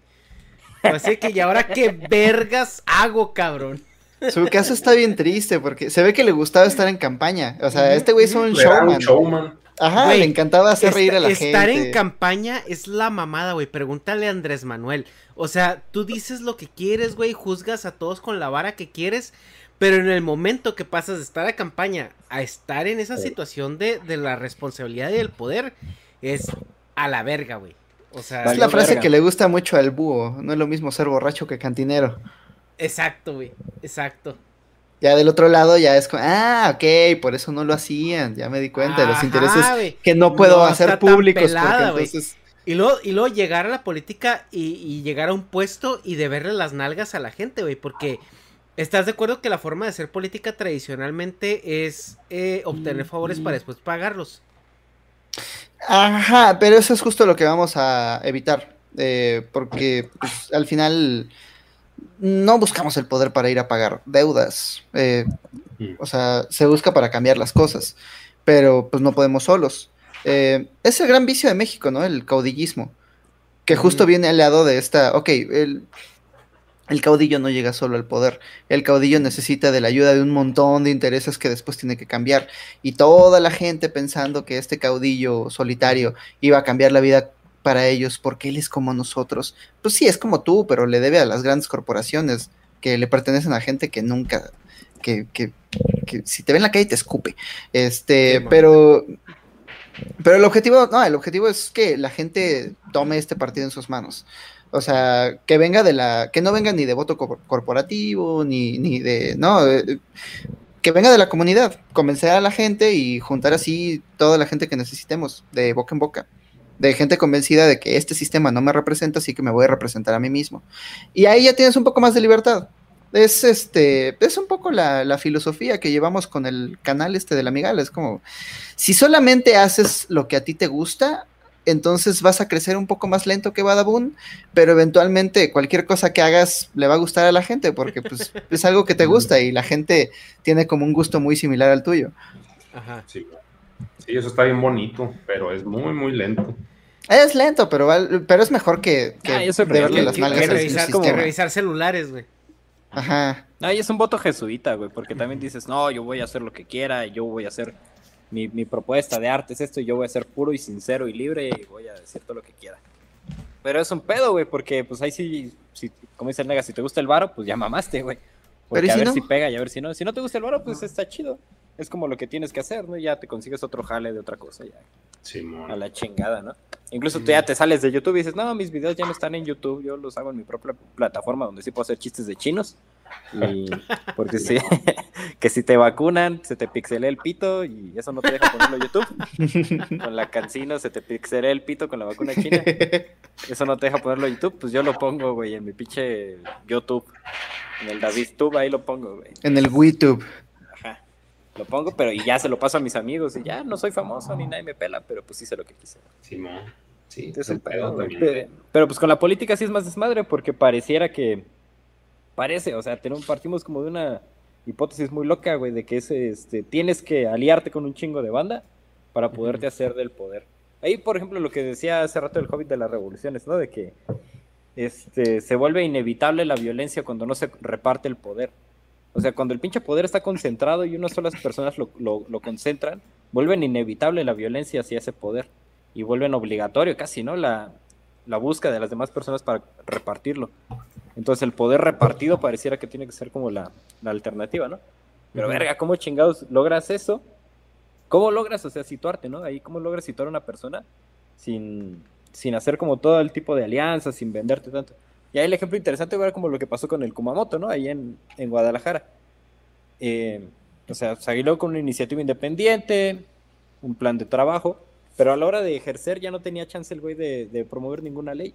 Así que, ¿y ahora qué vergas hago, cabrón? Su caso está bien triste porque se ve que le gustaba estar en campaña. O sea, este güey es un showman. showman. Ajá, le encantaba hacer reír a la gente. Estar en campaña es la mamada, güey. Pregúntale a Andrés Manuel. O sea, tú dices lo que quieres, güey, juzgas a todos con la vara que quieres, pero en el momento que pasas de estar a campaña a estar en esa situación de, la responsabilidad y del poder, es a la verga, güey. O sea, es la frase que le gusta mucho al búho. No es lo mismo ser borracho que cantinero. Exacto, güey. Exacto. Ya del otro lado ya es como, ah, ok, por eso no lo hacían, ya me di cuenta de los intereses que no puedo hacer públicos. y, luego, y luego llegar a la política y, llegar a un puesto y de verle las nalgas a la gente, güey, porque estás de acuerdo que la forma de hacer política tradicionalmente es eh, obtener favores para después pagarlos. Ajá, pero eso es justo lo que vamos a evitar, eh, porque pues, al final no buscamos el poder para ir a pagar deudas. Eh, o sea, se busca para cambiar las cosas, pero pues no podemos solos. Eh, es el gran vicio de México, ¿no? El caudillismo, que justo viene al lado de esta, ok, el, el caudillo no llega solo al poder, el caudillo necesita de la ayuda de un montón de intereses que después tiene que cambiar. Y toda la gente pensando que este caudillo solitario iba a cambiar la vida para ellos porque él es como nosotros. Pues sí, es como tú, pero le debe a las grandes corporaciones que le pertenecen a gente que nunca, que, que, que si te ve en la calle te escupe. Este, pero, pero el objetivo, no, el objetivo es que la gente tome este partido en sus manos. O sea, que venga de la, que no venga ni de voto corporativo, ni, ni de, no, eh, que venga de la comunidad, convencer a la gente y juntar así toda la gente que necesitemos, de boca en boca de gente convencida de que este sistema no me representa, así que me voy a representar a mí mismo. Y ahí ya tienes un poco más de libertad. Es este, es un poco la, filosofía que llevamos con el canal este de la Migala. Es como, si solamente haces lo que a ti te gusta, entonces vas a crecer un poco más lento que Badabun, pero eventualmente cualquier cosa que hagas le va a gustar a la gente porque pues, (laughs) es algo que te gusta y la gente tiene como un gusto muy similar al tuyo. Ajá. Sí, sí eso está bien bonito, pero es muy, muy lento. Es lento, pero, pero es mejor que, que, ah, eso verle las nalgas revisar, como revisar celulares, güey. Ajá. Ay, es un voto jesuita, güey, porque también dices, no, yo voy a hacer lo que quiera, yo voy a hacer mi, mi propuesta de arte es esto, y yo voy a ser puro y sincero y libre y voy a decir todo lo que quiera. Pero es un pedo, güey, porque pues ahí sí, si, como dice el nega, si te gusta el varo, pues ya mamaste, güey. Porque a ver si pega y a ver si no. Si no te gusta el varo, pues está chido es como lo que tienes que hacer, ¿no? Ya te consigues otro jale de otra cosa, ya. Sí, a la chingada, ¿no? Incluso tú ya te sales de YouTube y dices, no, mis videos ya no están en YouTube, yo los hago en mi propia plataforma donde sí puedo hacer chistes de chinos. Y (laughs) porque sí, (laughs) que si te vacunan, se te pixelea el pito y eso no te deja ponerlo en YouTube. (laughs) Con la cancino se te pixelea el pito con la vacuna china. Eso no te deja ponerlo en YouTube, pues yo lo pongo, güey, en mi pinche YouTube. En el DavidTube, ahí lo pongo, güey. En el WeTube lo pongo, pero y ya se lo paso a mis amigos y ya no soy famoso ni nadie me pela, pero pues hice lo que quise. Simón, sí, es el pedo, pero, pues con la política sí es más desmadre porque pareciera que parece, o sea, tenemos, partimos como de una hipótesis muy loca, güey, de que es, este, tienes que aliarte con un chingo de banda para poderte hacer del poder. Ahí, por ejemplo, lo que decía hace rato el Hobbit de las revoluciones, ¿no? De que este, se vuelve inevitable la violencia cuando no se reparte el poder. O sea, cuando el pinche poder está concentrado y unas solas personas lo, lo, lo concentran, vuelven inevitable la violencia hacia ese poder y vuelven obligatorio casi, ¿no? La, la búsqueda de las demás personas para repartirlo. Entonces el poder repartido pareciera que tiene que ser como la, la alternativa, ¿no? Pero verga, ¿cómo chingados logras eso? ¿Cómo logras, o sea, situarte, ¿no? Ahí, ¿cómo logras situar a una persona sin, sin hacer como todo el tipo de alianzas, sin venderte tanto? Y ahí el ejemplo interesante era como lo que pasó con el Kumamoto, ¿no? Ahí en, en Guadalajara. Eh, o sea, salió con una iniciativa independiente, un plan de trabajo, pero a la hora de ejercer ya no tenía chance el güey de, de promover ninguna ley.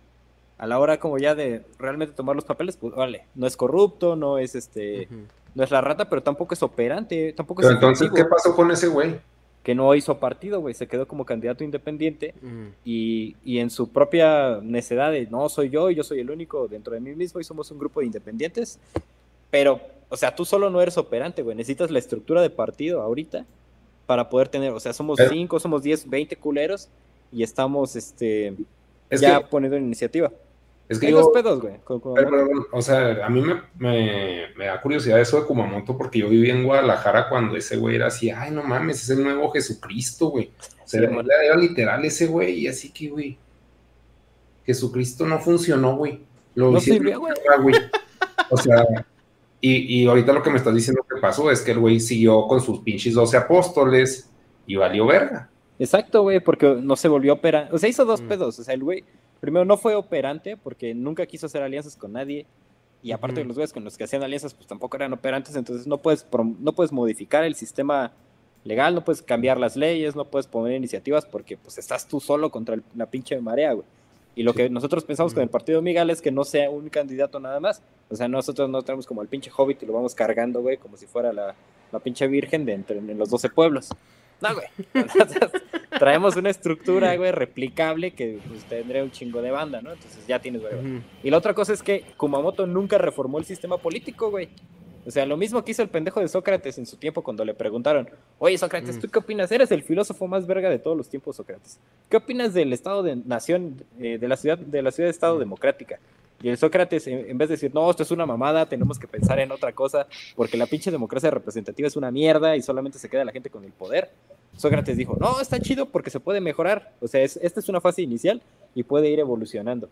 A la hora como ya de realmente tomar los papeles, pues vale, no es corrupto, no es este, no es la rata, pero tampoco es operante, tampoco Pero es entonces, efectivo ¿qué pasó con ese güey? Que no hizo partido, güey, se quedó como candidato independiente y, y en su propia necedad de no soy yo, yo soy el único dentro de mí mismo y somos un grupo de independientes, pero, o sea, tú solo no eres operante, güey, necesitas la estructura de partido ahorita para poder tener, o sea, somos Pero- 5, somos 10, 20 culeros y estamos, este, Es ya que- poniendo iniciativa. Es que Hay yo- dos pedos, güey. con- con- Pero, pero, o sea, a mí me, me- me da curiosidad eso de Kumamoto porque yo viví en Guadalajara cuando ese güey era así, ay, no mames, es el nuevo Jesucristo, güey. O sea, Sí, era, literal ese güey, y así que, güey, Jesucristo no funcionó, güey. Lo No sirvió, güey. verga, güey. O sea, y, y ahorita lo que me estás diciendo que pasó es que el güey siguió con sus pinches 12 apóstoles y valió verga. Exacto, güey, porque no se volvió operante. O sea, hizo dos pedos. O sea, el güey, primero no fue operante porque nunca quiso hacer alianzas con nadie. Y aparte de los güeyes con los que hacían alianzas, pues tampoco eran operantes. Entonces no puedes, no puedes modificar el sistema legal, no puedes cambiar las leyes, no puedes poner iniciativas porque pues estás tú solo contra el- la pinche marea, güey. Y lo que nosotros pensamos con el partido Miguel es que no sea un candidato nada más. O sea, nosotros no tenemos como el pinche hobbit y lo vamos cargando, güey, como si fuera la, la pinche virgen de entre en los 12 pueblos. No, güey. Entonces, traemos una estructura, güey, replicable que pues, tendría un chingo de banda, ¿no? Entonces ya tienes, güey. Y la otra cosa es que Kumamoto nunca reformó el sistema político, güey. O sea, lo mismo que hizo el pendejo de Sócrates en su tiempo cuando le preguntaron, oye Sócrates, ¿tú qué opinas? Eres el filósofo más verga de todos los tiempos, Sócrates. ¿Qué opinas del estado de nación, eh, de la ciudad, de la ciudad de estado democrática? Y el Sócrates, en, vez de decir, no, esto es una mamada, tenemos que pensar en otra cosa, porque la pinche democracia representativa es una mierda y solamente se queda la gente con el poder. Sócrates dijo, no, está chido porque se puede mejorar. O sea, es- esta es una fase inicial y puede ir evolucionando.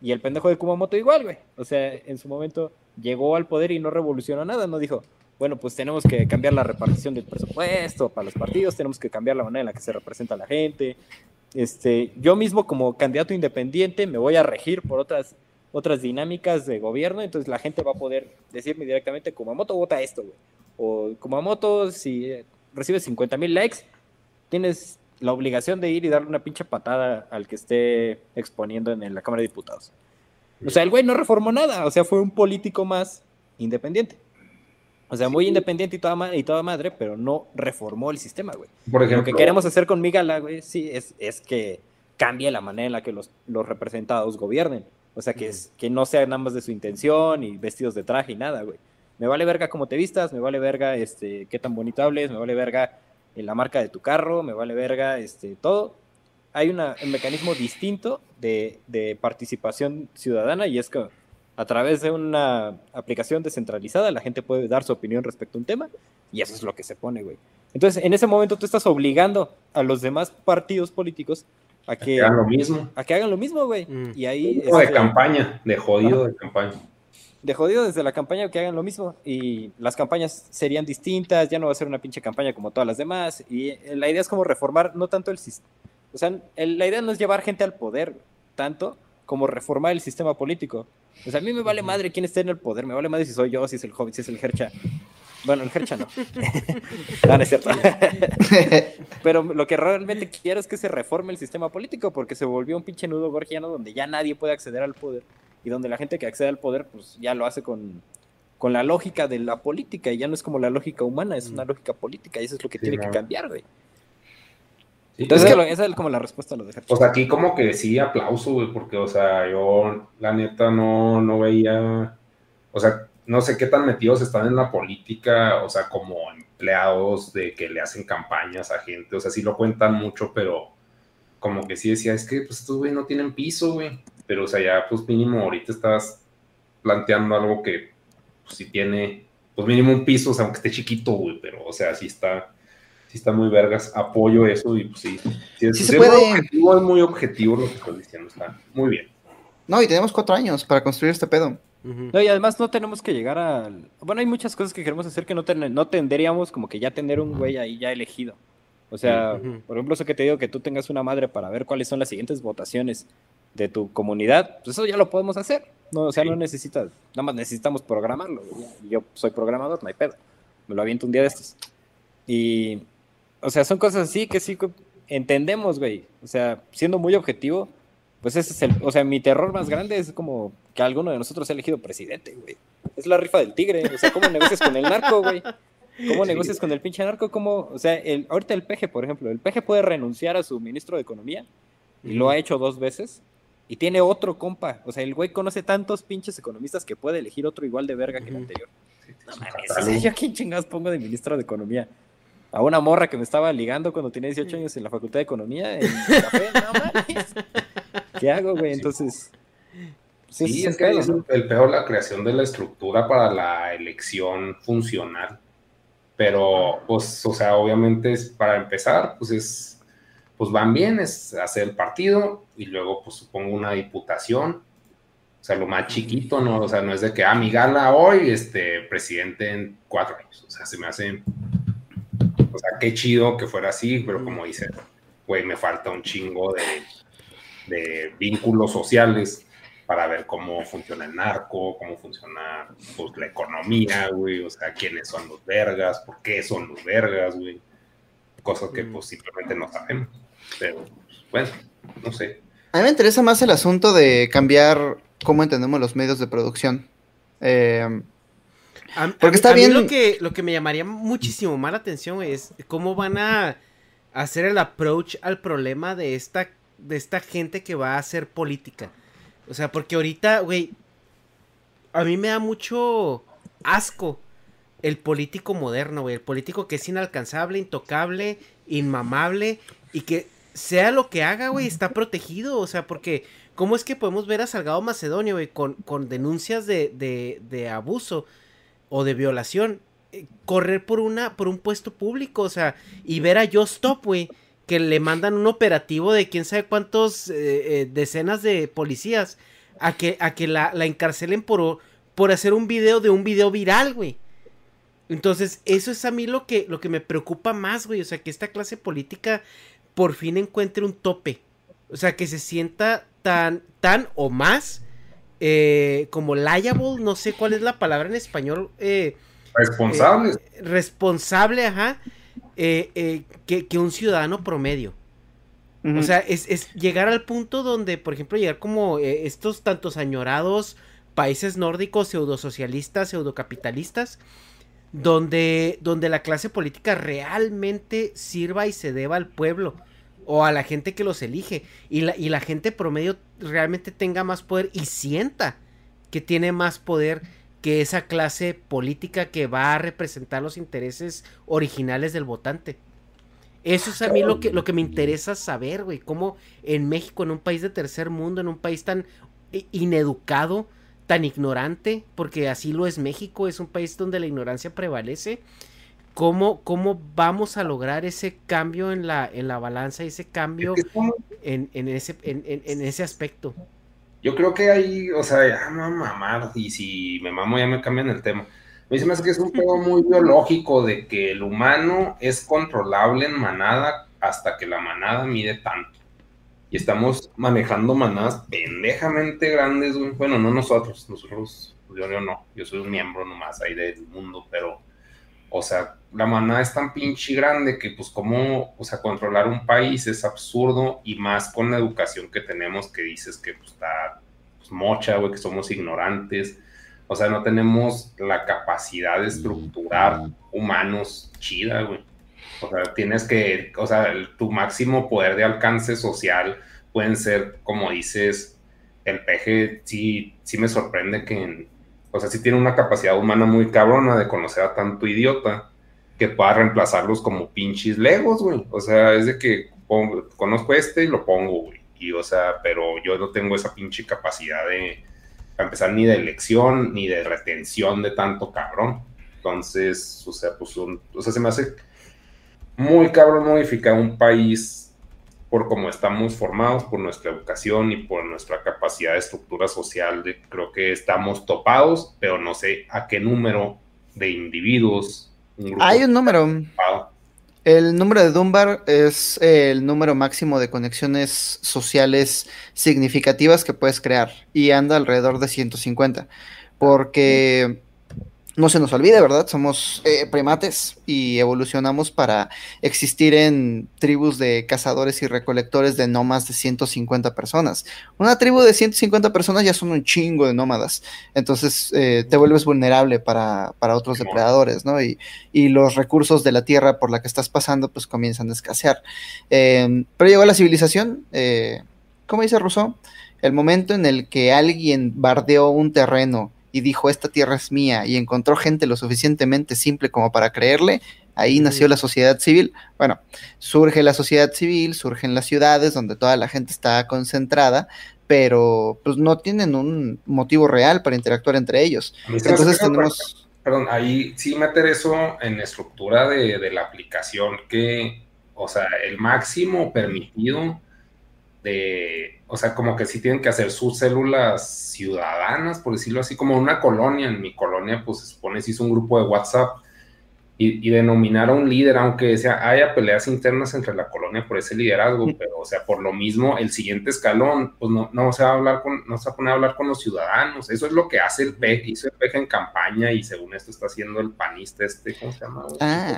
Y el pendejo de Kumamoto igual, güey. O sea, en su momento llegó al poder y no revolucionó nada. No dijo, bueno, pues tenemos que cambiar la repartición del presupuesto para los partidos, tenemos que cambiar la manera en la que se representa la gente. Este, yo mismo como candidato independiente me voy a regir por otras, otras dinámicas de gobierno, entonces la gente va a poder decirme directamente, Kumamoto vota esto, güey. O Kumamoto, si recibes 50 mil likes, tienes la obligación de ir y darle una pinche patada al que esté exponiendo en la Cámara de Diputados. O sea, el güey no reformó nada, o sea, fue un político más independiente. O sea, muy independiente y toda, ma- y toda madre, pero no reformó el sistema, güey. Por Lo que queremos hacer con Migala, güey, sí, es, es que cambie la manera en la que los, los representados gobiernen. O sea, que, es, que no sea nada más de su intención y vestidos de traje y nada, güey. Me vale verga cómo te vistas, me vale verga este, qué tan bonito hables, me vale verga eh, la marca de tu carro, me vale verga este, todo. Hay una, un mecanismo distinto de, de participación ciudadana y es que a través de una aplicación descentralizada la gente puede dar su opinión respecto a un tema y eso es lo que se pone, güey. Entonces, en ese momento tú estás obligando a los demás partidos políticos a que, hagan lo mismo. a que hagan lo mismo, güey. Mm. Y ahí... Como de campaña, de jodido de campaña. de jodido desde la campaña que hagan lo mismo y las campañas serían distintas, ya no va a ser una pinche campaña como todas las demás y eh, la idea es como reformar no tanto el sistema, o sea, el- la idea no es llevar gente al poder tanto como reformar el sistema político. O sea, a mí me vale madre quién esté en el poder, me vale madre si soy yo, si es el Hobbit, si es el Hercha. Bueno, el Hercha no. (laughs) no, no es cierto. (laughs) Pero lo que realmente quiero es que se reforme el sistema político porque se volvió un pinche nudo gorgiano donde ya nadie puede acceder al poder y donde la gente que accede al poder pues ya lo hace con, con la lógica de la política y ya no es como la lógica humana, es una lógica política y eso es lo que Sí, tiene que cambiar, güey. Sí, Entonces, que lo- esa es como la respuesta a lo de Hercha. Pues aquí como que sí aplauso, güey, porque, o sea, yo la neta no, no veía, o sea, no sé qué tan metidos están en la política, o sea, como empleados de que le hacen campañas a gente, o sea, sí lo cuentan mucho, pero como que sí decía, es que pues estos güey no tienen piso, güey. pero o sea, ya pues mínimo ahorita estás planteando algo que pues sí tiene, pues mínimo un piso, o sea, aunque esté chiquito, güey, pero o sea, sí está, sí está muy vergas, apoyo eso y pues sí. Sí, se puede. muy objetivo, es muy objetivo lo que estoy diciendo, está muy bien. No, y tenemos cuatro años para construir este pedo. Ujú. No, y además no tenemos que llegar al... Bueno, hay muchas cosas que queremos hacer que no, ten- no tendríamos como que ya tener un güey ahí ya elegido. O sea, Ujú. por ejemplo, eso que te digo, que tú tengas una madre para ver cuáles son las siguientes votaciones de tu comunidad, pues eso ya lo podemos hacer. No, o sea, Sí. no necesitas, nada más necesitamos programarlo. Yo soy programador, no hay pedo. Me lo aviento un día de estos. Y, o sea, son cosas así que sí entendemos, güey. O sea, siendo muy objetivo, pues ese es el, o sea, mi terror más grande es como que alguno de nosotros sea elegido presidente, güey. Es la rifa del tigre, o sea, ¿cómo negocias con el narco, güey? ¿Cómo negocias con el pinche narco? ¿Cómo, o sea, el, ahorita el peje, por ejemplo, el peje puede renunciar a su ministro de Economía y lo ha hecho dos veces y tiene otro compa. O sea, el güey conoce tantos pinches economistas que puede elegir otro igual de verga que el anterior. No mames, o sea. ¿yo a quién chingados pongo de ministro de Economía? A una morra que me estaba ligando cuando tenía 18 años en la Facultad de Economía. En café, no mames. (laughs) ¿Qué hago, güey? Entonces. pues, Sí, es que es el peor la creación de la estructura para la elección funcional. Pero, pues, o sea, obviamente es para empezar, pues es, pues van bien, es hacer el partido y luego, pues supongo una diputación. O sea, lo más chiquito, ¿no? O sea, no es de que, ah, mi gala hoy, este, presidente en cuatro años. O sea, se me hace, o sea, qué chido que fuera así, pero como dice, güey, me falta un chingo de, de vínculos sociales para ver cómo funciona el narco, cómo funciona pues, la economía, güey, o sea, quiénes son los vergas, por qué son los vergas, güey. Cosas que pues simplemente no sabemos. Pero, pues, bueno, no sé. A mí me interesa más el asunto de cambiar cómo entendemos los medios de producción. Eh, A, a Porque mí- está a mí bien- lo que, lo que me llamaría muchísimo más la atención es cómo van a hacer el approach al problema de esta, de esta gente que va a hacer política. O sea, porque ahorita, güey, a mí me da mucho asco el político moderno, güey. El político que es inalcanzable, intocable, inmamable y que sea lo que haga, güey, está protegido. O sea, porque ¿cómo es que podemos ver a Salgado Macedonio, güey, con, con denuncias de, de, de abuso o de violación? eh, correr por una por un puesto público, o sea, y ver a Yo Stop, güey, que le mandan un operativo de quién sabe cuántos eh, eh, decenas de policías a que, a que la, la encarcelen por, por hacer un video de un video viral, güey. Entonces, eso es a mí lo que, lo que me preocupa más, güey. O sea, que esta clase política por fin encuentre un tope. O sea, que se sienta tan, tan o más eh, como liable, no sé cuál es la palabra en español. Responsables. eh, responsable, ajá, eh, eh, que, que un ciudadano promedio. O sea, es, es llegar al punto donde, por ejemplo, llegar como eh, estos tantos añorados países nórdicos, pseudosocialistas, pseudocapitalistas, donde, donde la clase política realmente sirva y se deba al pueblo o a la gente que los elige y la, y la gente promedio realmente tenga más poder y sienta que tiene más poder que esa clase política que va a representar los intereses originales del votante. Eso es a mí lo que, lo que me interesa saber, güey. Cómo en México, en un país de tercer mundo, en un país tan ineducado, tan ignorante, porque así lo es México, es un país donde la ignorancia prevalece. ¿Cómo, cómo vamos a lograr ese cambio en la, en la balanza, ese cambio en, en ese, en, en- en ese aspecto? Yo creo que ahí, o sea, ya me mamar, y si me mamo ya me cambian el tema. Me hace que es un (laughs) pedo muy biológico de que el humano es controlable en manada hasta que la manada mide tanto. Y estamos manejando manadas pendejamente grandes, güey. Bueno, no nosotros, nosotros, yo, yo no, yo soy un miembro nomás ahí del mundo, pero, o sea, la manada es tan pinche grande que, pues, como, o sea, controlar un país es absurdo y más con la educación que tenemos que dices que, pues, está pues, mocha, güey, que somos ignorantes. O sea, no tenemos la capacidad de estructurar humanos chida, güey. O sea, tienes que, o sea, el- tu máximo poder de alcance social pueden ser, como dices, el peje, sí, sí me sorprende que, en- o sea, sí tiene una capacidad humana muy cabrona de conocer a tanto idiota que pueda reemplazarlos como pinches legos, güey. O sea, es de que conozco este y lo pongo, güey. y, o sea, pero yo no tengo esa pinche capacidad de, empezar, ni de elección, ni de retención de tanto cabrón. Entonces, o sea, pues, un, o sea, se me hace muy cabrón modificar un país por cómo estamos formados, por nuestra educación y por nuestra capacidad de estructura social. Creo que estamos topados, pero no sé a qué número de individuos. Hay un número. El número de Dunbar es el número máximo de conexiones sociales significativas que puedes crear y anda alrededor de 150. Porque no se nos olvide, ¿verdad? Somos eh, primates y evolucionamos para existir en tribus de cazadores y recolectores de no más de 150 personas. Una tribu de 150 personas ya son un chingo de nómadas, entonces eh, te vuelves vulnerable para, otros depredadores, ¿no? Y, los recursos de la tierra por la que estás pasando pues comienzan a escasear. Em, pero llegó la civilización, eh, ¿cómo dice Rousseau? El momento en el que alguien bardeó un terreno, y dijo, esta tierra es mía, y encontró gente lo suficientemente simple como para creerle, ahí nació la sociedad civil. Bueno, surge la sociedad civil, surgen las ciudades donde toda la gente está concentrada, pero pues no tienen un motivo real para interactuar entre ellos. Entonces tenemos... Perdón, ahí sí meter eso en estructura de, de la aplicación, que, o sea, el máximo permitido de, o sea, como que sí tienen que hacer sus células ciudadanas, por decirlo así, como una colonia. En mi colonia, pues se supone se hizo un grupo de WhatsApp y, denominar a un líder, aunque sea, haya peleas internas entre la colonia por ese liderazgo, pero, o sea, por lo mismo, el siguiente escalón, pues no, no se va a hablar con, no se va a poner a hablar con los ciudadanos. Eso es lo que hace el PEC, hizo el PEC en campaña y según esto está haciendo el panista este, ¿cómo se llama? Ah.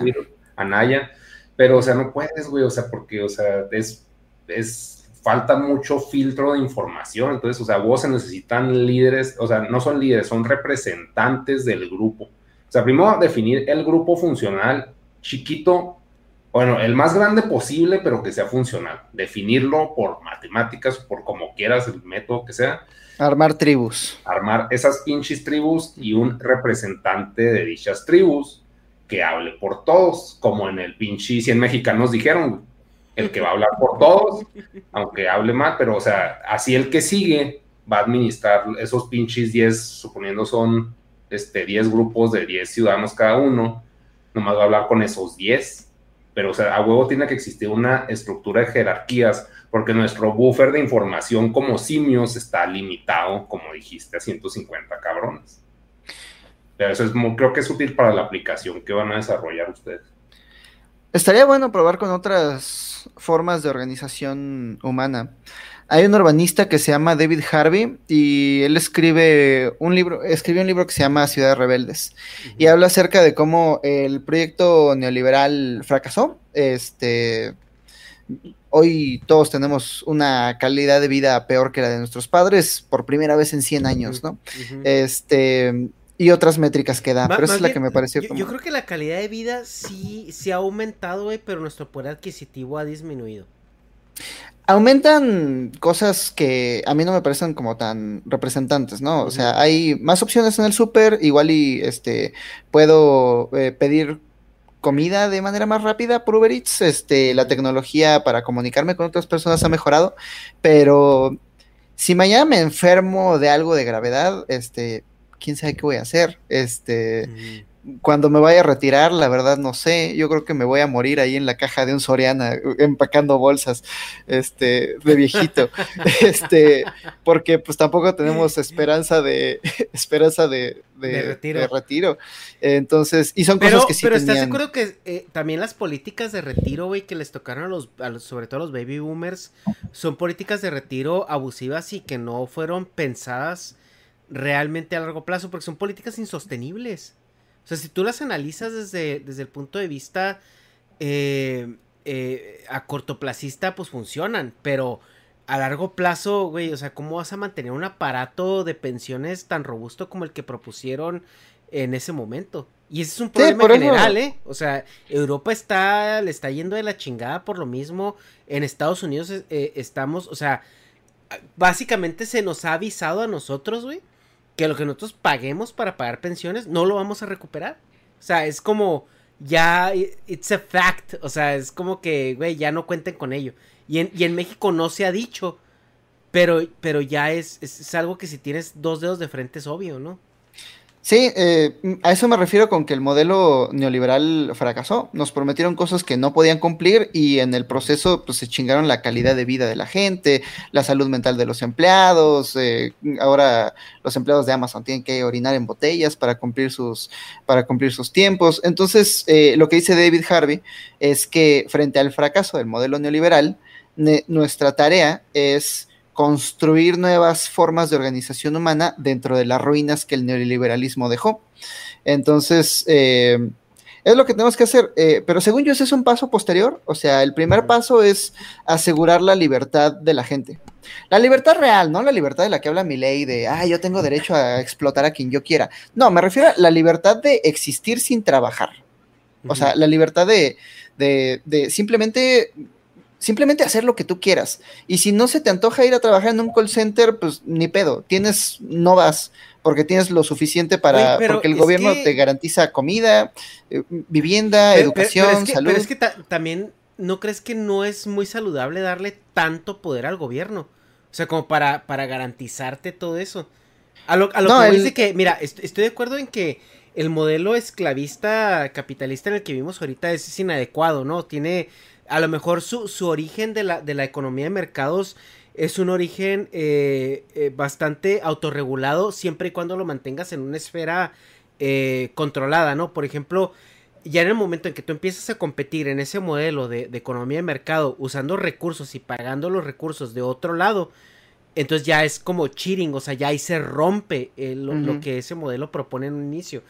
Anaya. Pero, o sea, no puedes, güey, o sea, porque, o sea, es, es falta mucho filtro de información. Entonces, o sea, vos se necesitan líderes, o sea, no son líderes, son representantes del grupo. O sea, primero definir el grupo funcional chiquito, bueno, el más grande posible, pero que sea funcional. Definirlo por matemáticas, por como quieras, el método que sea. Armar tribus. Armar esas pinches tribus y un representante de dichas tribus que hable por todos, como en el pinche 100 mexicanos dijeron, el que va a hablar por todos, aunque hable mal, pero o sea, así el que sigue va a administrar esos pinches 10, suponiendo son este, 10 grupos de 10 ciudadanos cada uno, nomás va a hablar con esos 10. Pero, o sea, a huevo tiene que existir una estructura de jerarquías, porque nuestro buffer de información como simios está limitado, como dijiste, a 150 cabrones. Pero eso es, creo que es útil para la aplicación que van a desarrollar ustedes. Estaría bueno probar con otras formas de organización humana. Hay un urbanista que se llama David Harvey y él escribe un libro, escribe un libro que se llama Ciudades Rebeldes y habla acerca de cómo el proyecto neoliberal fracasó. Este, hoy todos tenemos una calidad de vida peor que la de nuestros padres por primera vez en 100 años, ¿no? Este, y otras métricas que da, pero esa es la que me pareció yo, yo, creo que la calidad de vida sí, sí ha aumentado, güey, pero nuestro poder adquisitivo ha disminuido. Aumentan cosas que a mí no me parecen como tan representantes, ¿no? O sea, hay más opciones en el súper, igual y este puedo eh, pedir comida de manera más rápida por Uber Eats, este, la tecnología para comunicarme con otras personas ha mejorado, pero si mañana me enfermo de algo de gravedad, este, quién sabe qué voy a hacer. Este, cuando me vaya a retirar, la verdad no sé. Yo creo que me voy a morir ahí en la caja de un Soriana empacando bolsas, este, de viejito. (laughs) este, porque pues tampoco tenemos esperanza de (laughs) esperanza de, retiro. Entonces, y son cosas que sí Pero estás seguro que eh, también las políticas de retiro, güey, que les tocaron a los, a los, sobre todo a los baby boomers, son políticas de retiro abusivas y que no fueron pensadas realmente a largo plazo, porque son políticas insostenibles. O sea, si tú las analizas desde, desde el punto de vista eh, eh, a cortoplacista, pues funcionan, pero a largo plazo, güey, o sea, ¿cómo vas a mantener un aparato de pensiones tan robusto como el que propusieron en ese momento? Y ese es un problema general, ¿eh? O sea, Europa está, le está yendo de la chingada por lo mismo. En Estados Unidos eh, estamos, o sea, básicamente se nos ha avisado a nosotros, güey, que lo que nosotros paguemos para pagar pensiones no lo vamos a recuperar. O sea, es como ya, it's a fact. O sea, es como que, güey, ya no cuenten con ello. Y en, y en México no se ha dicho. Pero, pero ya es, es, es algo que si tienes dos dedos de frente es obvio, ¿no? Sí, eh, a eso me refiero con que el modelo neoliberal fracasó. Nos prometieron cosas que no podían cumplir y en el proceso pues, se chingaron la calidad de vida de la gente, la salud mental de los empleados. Eh, ahora los empleados de Amazon tienen que orinar en botellas para cumplir sus, para cumplir sus tiempos. Entonces, eh, lo que dice David Harvey es que frente al fracaso del modelo neoliberal, nuestra tarea es construir nuevas formas de organización humana dentro de las ruinas que el neoliberalismo dejó. Entonces, eh, es lo que tenemos que hacer, eh, pero según yo ese es un paso posterior, o sea, el primer paso es asegurar la libertad de la gente. La libertad real, no la libertad de la que habla mi ley de, ah, yo tengo derecho a explotar a quien yo quiera. No, me refiero a la libertad de existir sin trabajar. O sea, la libertad de, de, de simplemente simplemente hacer lo que tú quieras. Y si no se te antoja ir a trabajar en un call center, pues ni pedo, tienes, no vas, porque tienes lo suficiente para, porque el gobierno te garantiza comida, eh, vivienda, educación, salud. Pero es que también, ¿no crees que no es muy saludable darle tanto poder al gobierno? O sea, como para, para garantizarte todo eso. A lo, a lo que dice que, mira, estoy de acuerdo en que el modelo esclavista capitalista en el que vivimos ahorita es inadecuado, ¿no? Tiene a lo mejor su, origen de la, de la, economía de mercados es un origen eh, eh, bastante autorregulado siempre y cuando lo mantengas en una esfera eh, controlada, ¿no? Por ejemplo, ya en el momento en que tú empiezas a competir en ese modelo de, economía de mercado usando recursos y pagando los recursos de otro lado, entonces ya es como cheating, o sea, ya ahí se rompe lo, que ese modelo propone en un inicio.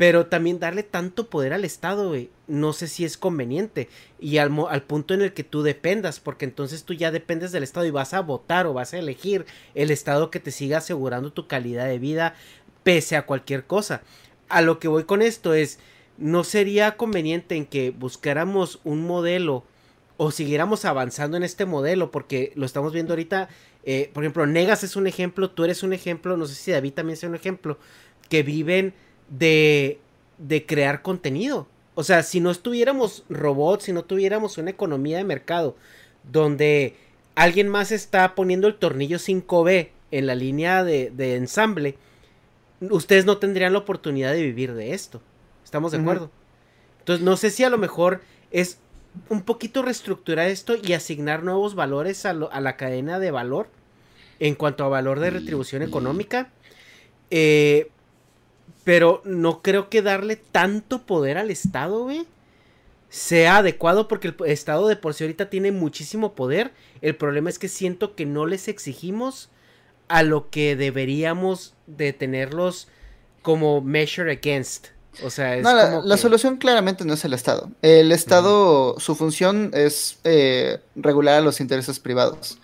Pero también darle tanto poder al Estado, no sé si es conveniente. Y al, al, punto en el que tú dependas, porque entonces tú ya dependes del Estado y vas a votar o vas a elegir el Estado que te siga asegurando tu calidad de vida pese a cualquier cosa. A lo que voy con esto es, no sería conveniente en que buscáramos un modelo o siguiéramos avanzando en este modelo, porque lo estamos viendo ahorita, eh, por ejemplo, Negas es un ejemplo, tú eres un ejemplo, no sé si David también es un ejemplo, que viven de, de crear contenido. O sea, si no estuviéramos robots, si no tuviéramos una economía de mercado donde alguien más está poniendo el tornillo 5B en la línea de, de ensamble, ustedes no tendrían la oportunidad de vivir de esto. ¿Estamos de acuerdo? Entonces, no sé si a lo mejor es un poquito reestructurar esto y asignar nuevos valores a, a la cadena de valor en cuanto a valor de retribución económica. Eh, pero no creo que darle tanto poder al Estado, güey, sea adecuado porque el Estado de por sí ahorita tiene muchísimo poder. El problema es que siento que no les exigimos a lo que deberíamos de tenerlos como measure against. O sea, es no, la, solución claramente no es el Estado. El Estado, su función es eh, regular a los intereses privados.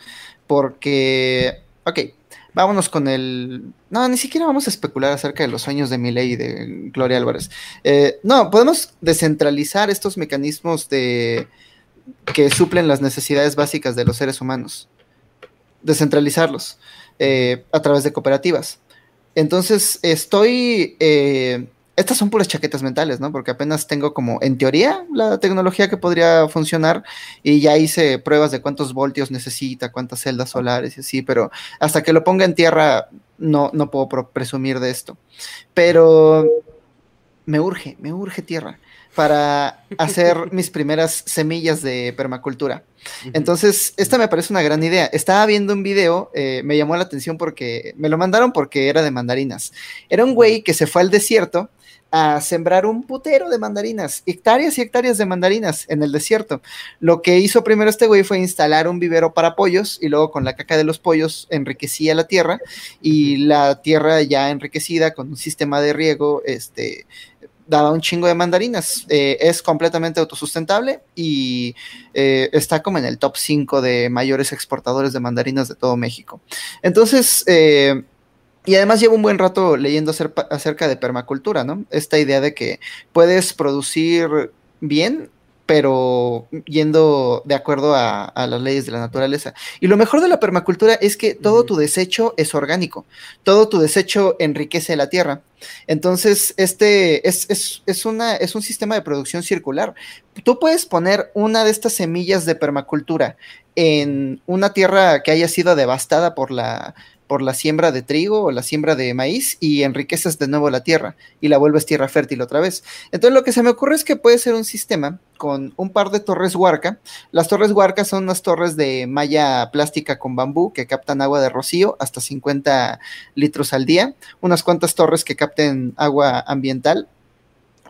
Porque, ok, vámonos con el... No, ni siquiera vamos a especular acerca de los sueños de Milei y de Gloria Álvarez. Eh, no, podemos descentralizar estos mecanismos de que suplen las necesidades básicas de los seres humanos. Descentralizarlos eh, a través de cooperativas. Entonces, estoy eh, estas son puras chaquetas mentales, ¿no? Porque apenas tengo como, en teoría, la tecnología que podría funcionar y ya hice pruebas de cuántos voltios necesita, cuántas celdas solares y así, pero hasta que lo ponga en tierra no, no puedo presumir de esto. Pero me urge, me urge tierra para (laughs) hacer mis primeras semillas de permacultura. Entonces, esta me parece una gran idea. Estaba viendo un video, eh, me llamó la atención porque me lo mandaron porque era de mandarinas. Era un güey que se fue al desierto a sembrar un putero de mandarinas, hectáreas y hectáreas de mandarinas en el desierto. Lo que hizo primero este güey fue instalar un vivero para pollos y luego con la caca de los pollos enriquecía la tierra y la tierra ya enriquecida con un sistema de riego, este daba un chingo de mandarinas. Eh, es completamente autosustentable y eh, está como en el top 5 de mayores exportadores de mandarinas de todo México. Entonces, eh, y además llevo un buen rato leyendo acerca de permacultura, ¿no? Esta idea de que puedes producir bien, pero yendo de acuerdo a, las leyes de la naturaleza. Y lo mejor de la permacultura es que todo tu desecho es orgánico, todo tu desecho enriquece la tierra. Entonces, este es, es, una, es un sistema de producción circular. Tú puedes poner una de estas semillas de permacultura en una tierra que haya sido devastada por la, por la siembra de trigo o la siembra de maíz y enriqueces de nuevo la tierra y la vuelves tierra fértil otra vez. Entonces lo que se me ocurre es que puede ser un sistema con un par de torres huarca. Las torres huarca son unas torres de malla plástica con bambú que captan agua de rocío hasta 50 litros al día, unas cuantas torres que capten agua ambiental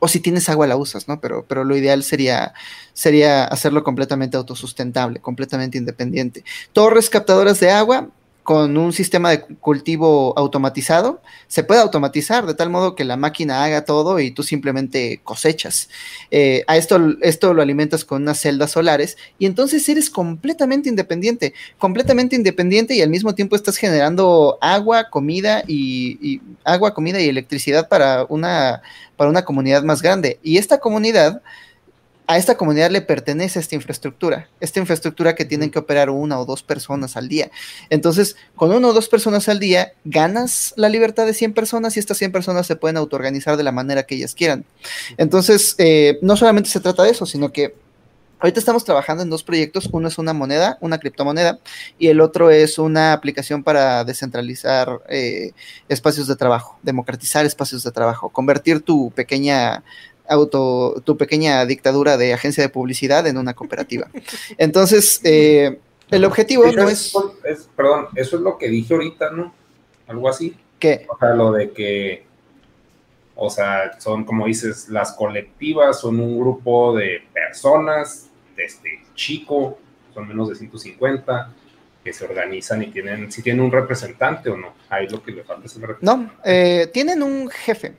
o si tienes agua la usas, ¿no? Pero, pero lo ideal sería, sería hacerlo completamente autosustentable, completamente independiente. Torres captadoras de agua, con un sistema de cultivo automatizado, se puede automatizar de tal modo que la máquina haga todo y tú simplemente cosechas. Eh, a esto, esto lo alimentas con unas celdas solares y entonces eres completamente independiente, completamente independiente y al mismo tiempo estás generando agua, comida y, y agua, comida y electricidad para una, para una comunidad más grande. Y esta comunidad a esta comunidad le pertenece esta infraestructura, esta infraestructura que tienen que operar una o dos personas al día. Entonces, con una o dos personas al día, ganas la libertad de 100 personas y estas 100 personas se pueden autoorganizar de la manera que ellas quieran. Entonces, eh, no solamente se trata de eso, sino que Ahorita estamos trabajando en dos proyectos. Uno es una moneda, una criptomoneda, y el otro es una aplicación para descentralizar eh, espacios de trabajo, democratizar espacios de trabajo, convertir tu pequeña auto, tu pequeña dictadura de agencia de publicidad en una cooperativa. Entonces, eh, el objetivo no es, Perdón, eso es lo que dije ahorita, ¿no? Algo así. ¿Qué? O sea, lo de que, o sea, son como dices, las colectivas son un grupo de personas, este chico, son menos de 150, que se organizan y tienen, si tienen un representante o no. Ahí lo que le falta es el representante. No, eh, tienen un jefe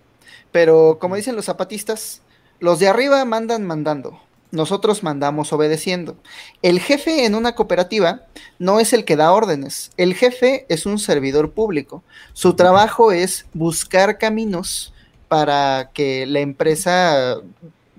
pero como dicen los zapatistas, los de arriba mandan mandando, nosotros mandamos obedeciendo. El jefe en una cooperativa no es el que da órdenes, el jefe es un servidor público. Su trabajo es buscar caminos para que la empresa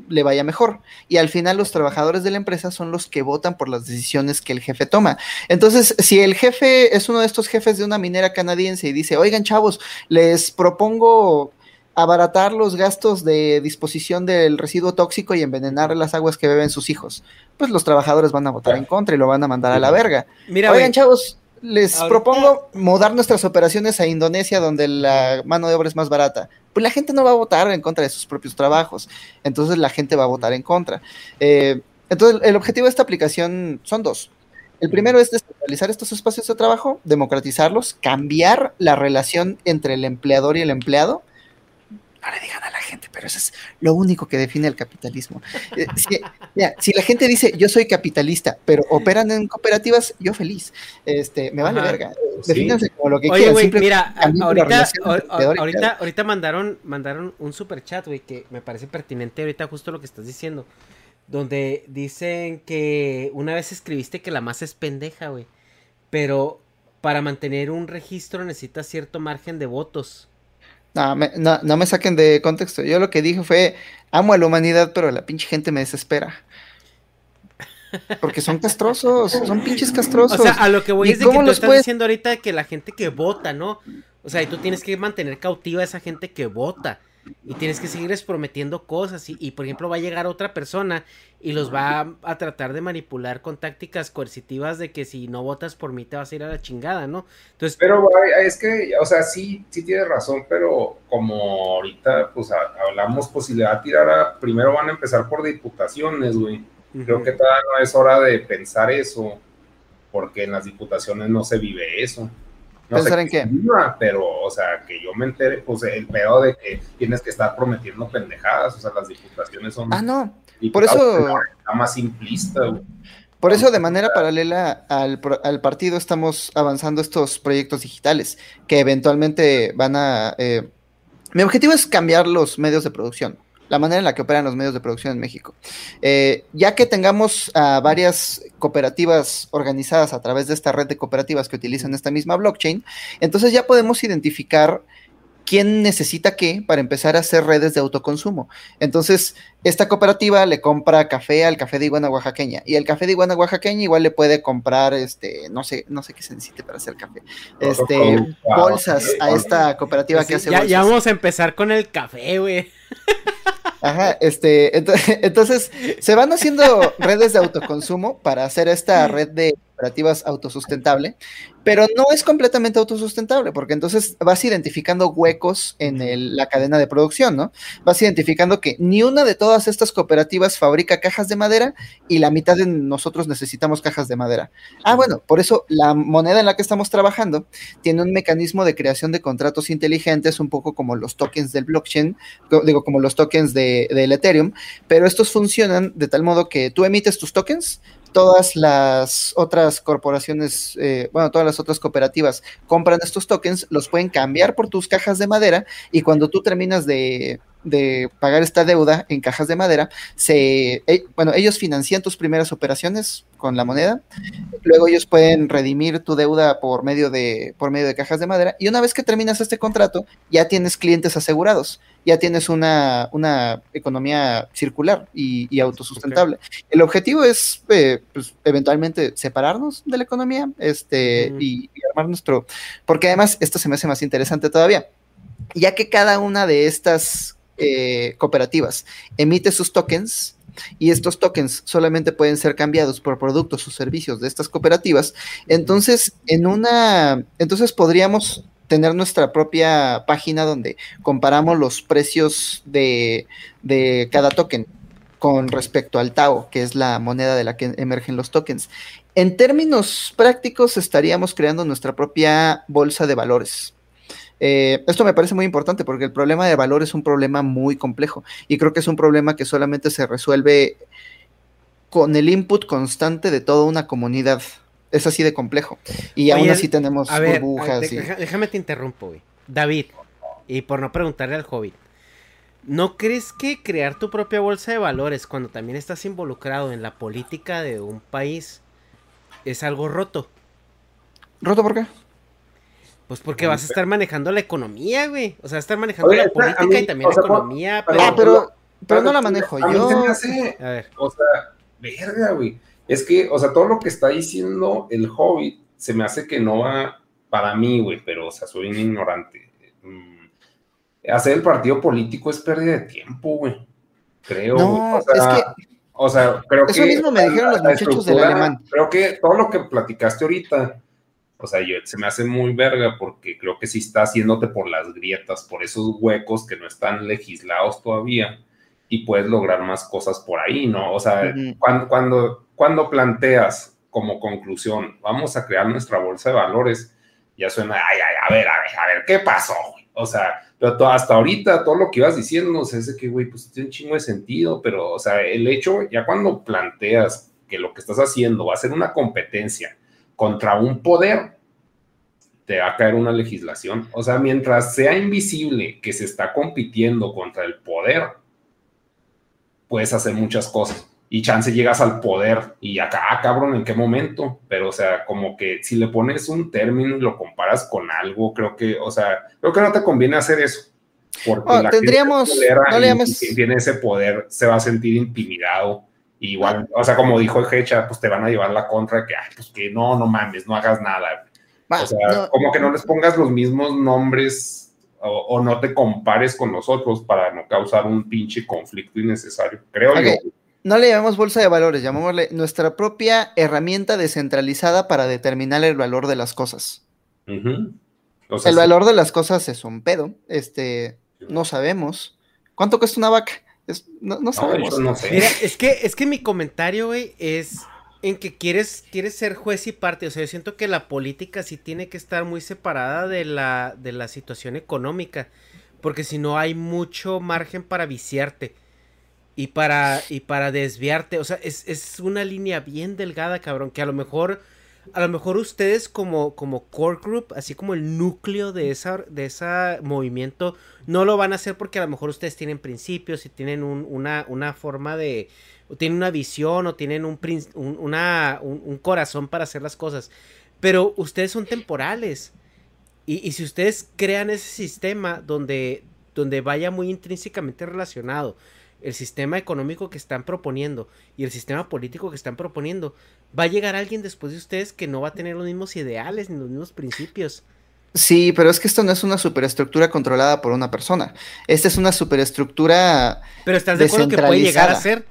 le vaya mejor. Y al final los trabajadores de la empresa son los que votan por las decisiones que el jefe toma. Entonces, si el jefe es uno de estos jefes de una minera canadiense y dice, oigan chavos, les propongo abaratar los gastos de disposición del residuo tóxico y envenenar las aguas que beben sus hijos. Pues los trabajadores van a votar en contra y lo van a mandar a la verga. Mira, Oigan, chavos, les propongo mudar nuestras operaciones a Indonesia, donde la mano de obra es más barata. Pues la gente no va a votar en contra de sus propios trabajos. Entonces la gente va a votar en contra. Eh, entonces, el objetivo de esta aplicación son dos. El primero es descentralizar estos espacios de trabajo, democratizarlos, cambiar la relación entre el empleador y el empleado no le digan a la gente, pero eso es lo único que define el capitalismo. Eh, si, la gente dice, yo soy capitalista, pero operan en cooperativas, yo feliz. Este, me vale verga. Defínanse como lo que Oye, Güey, mira, ahorita, ahorita, ahorita mandaron, mandaron un super chat, güey, que me parece pertinente ahorita justo lo que estás diciendo. Donde dicen que una vez escribiste que la masa es pendeja, güey. Pero para mantener un registro necesitas cierto margen de votos. No me, no, me saquen de contexto. Yo lo que dije fue, amo a la humanidad, pero la pinche gente me desespera. Porque son castrosos, son pinches castrosos. O sea, a lo que voy es de que tú estás diciendo ahorita que la gente que vota, ¿no? O sea, y tú tienes que mantener cautiva a esa gente que vota. Y tienes que seguirles prometiendo cosas. Y, por ejemplo, va a llegar otra persona y los va a, tratar de manipular con tácticas coercitivas de que si no votas por mí te vas a ir a la chingada, ¿no? Entonces. Pero es que, o sea, sí, sí tienes razón, pero como ahorita, pues hablamos posibilidad de tirar a. Primero van a empezar por diputaciones, güey. Creo que todavía no es hora de pensar eso, porque en las diputaciones no se vive eso. ¿Pensar en qué? pero, o sea, que yo me entere, pues el pedo de que tienes que estar prometiendo pendejadas, o sea, las diputaciones son. Ah, no. Por eso. Está más simplista, Por eso, de manera paralela al, al, partido, estamos avanzando estos proyectos digitales que eventualmente van a. Eh, mi objetivo es cambiar los medios de producción la manera en la que operan los medios de producción en México. Eh, ya que tengamos a varias cooperativas organizadas a través de esta red de cooperativas que utilizan esta misma blockchain, entonces ya podemos identificar quién necesita qué para empezar a hacer redes de autoconsumo. Entonces, esta cooperativa le compra café al café de iguana oaxaqueña y el café de iguana oaxaqueña igual le puede comprar, este, no sé, no sé qué se necesite para hacer café, este, bolsas a esta cooperativa que hace ya, bolsas. Ya vamos a empezar con el café, güey. Ajá, este, (laughs) entonces, se van haciendo redes de autoconsumo para hacer esta red de cooperativas autosustentable, pero no es completamente autosustentable, porque entonces vas identificando huecos en el- la cadena de producción, ¿no? Vas identificando que ni una de todas estas cooperativas fabrica cajas de madera y la mitad de nosotros necesitamos cajas de madera. Ah, bueno, por eso la moneda en la que estamos trabajando tiene un mecanismo de creación de contratos inteligentes, un poco como los tokens del blockchain, digo, como los tokens de, del Ethereum, pero estos funcionan de tal modo que tú emites tus tokens, todas las otras corporaciones, eh, bueno, todas las otras cooperativas compran estos tokens, los pueden cambiar por tus cajas de madera y cuando tú terminas de, de pagar esta deuda en cajas de madera, se, eh, bueno, ellos financian tus primeras operaciones con la moneda, luego ellos pueden redimir tu deuda por medio de, por medio de cajas de madera y una vez que terminas este contrato, ya tienes clientes asegurados, ya tienes una, una economía circular y, y autosustentable. El objetivo es, eh, pues, eventualmente separarnos de la economía este, y, y armar nuestro... Porque además esto se me hace más interesante todavía, ya que cada una de estas eh, cooperativas emite sus tokens y estos tokens solamente pueden ser cambiados por productos o servicios de estas cooperativas, entonces en una, entonces podríamos tener nuestra propia página donde comparamos los precios de, de cada token con respecto al Tao, que es la moneda de la que emergen los tokens. En términos prácticos, estaríamos creando nuestra propia bolsa de valores. Eh, esto me parece muy importante porque el problema de valor es un problema muy complejo y creo que es un problema que solamente se resuelve con el input constante de toda una comunidad. Es así de complejo. Y aún así tenemos a ver, burbujas. y- déjame te interrumpo, güey. David, y por no preguntarle al Hobbit, ¿no crees que crear tu propia bolsa de valores cuando también estás involucrado en la política de un país es algo roto? ¿Roto por qué? Pues porque vas a estar manejando la economía, güey. O sea, estar manejando Oye, la política mí, y también o sea, la economía. por- pero- Ah, pero, pero no la A manejo mí se yo. me hace- A ver. O sea, verga, güey. Es que, o sea, todo lo que está diciendo el Hobbit se me hace que no va para mí, güey, pero, o sea, soy un ignorante. Mm, hacer el partido político es pérdida de tiempo, güey. Creo. No, o sea, es que O sea, creo Eso que. mismo me dijeron los muchachos del alemán. Creo que todo lo que platicaste ahorita, o sea, yo, se me hace muy verga porque creo que sí está haciéndote por las grietas, por esos huecos que no están legislados todavía y puedes lograr más cosas por ahí, ¿no? O sea, cuando, cuando, cuando planteas como conclusión, vamos a crear nuestra bolsa de valores, ya suena, ay, ay, a ver, a ver, a ver, ¿qué pasó? O sea, pero hasta ahorita todo lo que ibas diciendo, o sea, es de que, güey, pues tiene un chingo de sentido, pero, o sea, el hecho, ya cuando planteas que lo que estás haciendo va a ser una competencia contra un poder, te va a caer una legislación. O sea, mientras sea invisible que se está compitiendo contra el poder, puedes hacer muchas cosas. Y chance llegas al poder y acá, ah, cabrón, ¿en qué momento? Pero, o sea, como que si le pones un término y lo comparas con algo, creo que, o sea, creo que no te conviene hacer eso. Porque Oh, la tendríamos- culera no le llames- tiene ese poder se va a sentir intimidado. Y igual, o sea, como dijo el Hecha, pues te van a llevar la contra de que, ay, pues que no, no mames, no hagas nada. O sea, no, como que no les pongas los mismos nombres o, o no te compares con nosotros para no causar un pinche conflicto innecesario, creo Ok. yo. no le llamamos bolsa de valores, llamémosle nuestra propia herramienta descentralizada para determinar el valor de las cosas. Ujú. O sea, El sí. valor de las cosas es un pedo. Este, no sabemos. ¿Cuánto cuesta una vaca? Es- no, no sabemos. no sé. Mira, es que, es que mi comentario, güey, es en que quieres, quieres ser juez y parte. O sea, yo siento que la política sí tiene que estar muy separada de la, de la situación económica. Porque si no hay mucho margen para viciarte. Y para, y para desviarte. O sea, es, es una línea bien delgada, cabrón. Que a lo mejor. A lo mejor ustedes como, como core group, así como el núcleo de esa, de ese movimiento, no lo van a hacer porque a lo mejor ustedes tienen principios y tienen un- una, una forma de, o tienen una visión o tienen un, un, un corazón para hacer las cosas. Pero ustedes son temporales. Y, y si ustedes crean ese sistema donde, donde vaya muy intrínsecamente relacionado el sistema económico que están proponiendo y el sistema político que están proponiendo, va a llegar alguien después de ustedes que no va a tener los mismos ideales ni los mismos principios. Sí, pero es que esto no es una superestructura controlada por una persona. Esta es una superestructura. Pero estás de acuerdo que puede llegar a ser.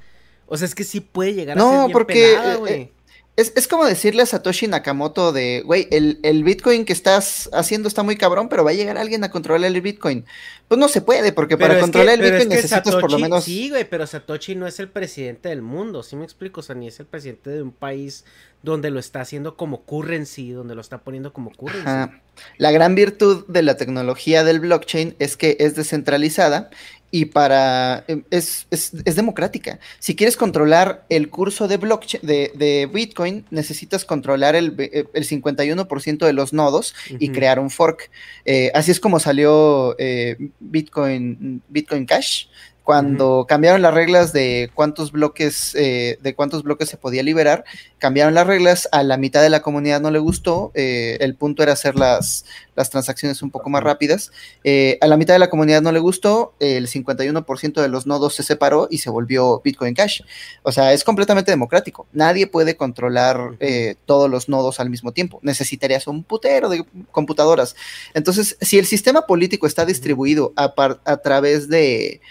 O sea, es que sí puede llegar a ser No, porque pelada, eh, güey. eh, Es, es como decirle a Satoshi Nakamoto de, güey, el, el Bitcoin que estás haciendo está muy cabrón, pero va a llegar alguien a controlar el Bitcoin. Pues no se puede, porque Pero para controlar que- el Bitcoin es que necesitas por lo menos... Sí, güey, pero Satoshi no es el presidente del mundo, ¿sí me explico? O sea, ni es el presidente de un país donde lo está haciendo como currency, donde lo está poniendo como currency. Ajá. La gran virtud de la tecnología del blockchain es que es descentralizada y para em, es, es- es democrática. Si quieres controlar el curso de blockchain de, de Bitcoin, necesitas controlar el, eh, el 51% de los nodos y crear un fork. Eh, así es como salió eh, Bitcoin, Bitcoin Cash. Cuando cambiaron las reglas de cuántos bloques, eh, de cuántos bloques se podía liberar, cambiaron las reglas, a la mitad de la comunidad no le gustó, eh, el punto era hacer las, las transacciones un poco más rápidas, eh, a la mitad de la comunidad no le gustó, el 51% de los nodos se separó y se volvió Bitcoin Cash. O sea, es completamente democrático, nadie puede controlar eh, todos los nodos al mismo tiempo, necesitarías un putero de computadoras. Entonces, si el sistema político está distribuido a, través de...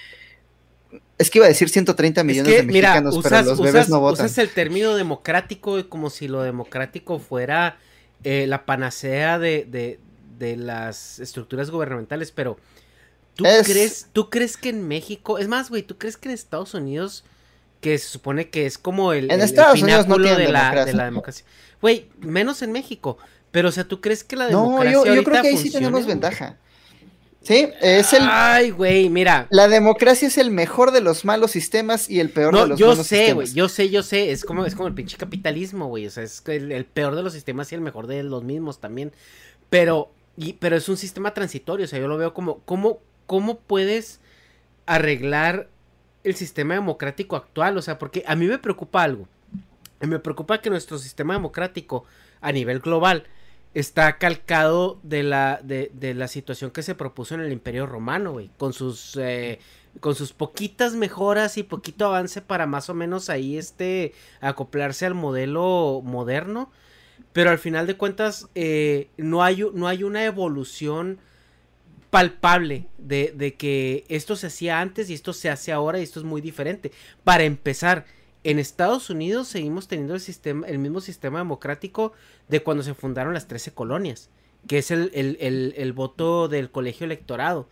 Es que iba a decir 130 millones Es que, de mira, mexicanos, pero usas, bebés usas- no votan. usas el término democrático como si lo democrático fuera eh, la panacea de, de- de las estructuras gubernamentales, pero ¿tú, Es- crees, ¿tú crees que en México, es más, güey, ¿tú crees que en Estados Unidos, que se supone que es como el, En el- el Unidos no de, la, de democracia. la democracia? Güey, menos en México, pero o sea, ¿tú crees que la No, democracia yo, yo creo que ahí sí tenemos güey? ventaja. Sí, es el... Ay, güey, mira. La democracia es el mejor de los malos sistemas y el peor de No, los yo buenos sé, sistemas. güey, yo sé, yo sé, es como, es como el pinche capitalismo, güey, o sea, es el, el peor de los sistemas y el mejor de los mismos también, pero, y, pero es un sistema transitorio, o sea, yo lo veo como, ¿cómo, cómo puedes arreglar el sistema democrático actual? O sea, porque a mí me preocupa algo, me preocupa que nuestro sistema democrático a nivel global está calcado de la, de, la situación que se propuso en el Imperio Romano, güey, con sus, eh, con sus poquitas mejoras y poquito avance para más o menos ahí este, acoplarse al modelo moderno, pero al final de cuentas eh, no, hay, no hay una evolución palpable de, de que esto se hacía antes y esto se hace ahora y esto es muy diferente. Para empezar, en Estados Unidos seguimos teniendo el, sistema, el mismo sistema democrático de cuando se fundaron las 13 colonias, que es el, el- el- el voto del colegio electorado.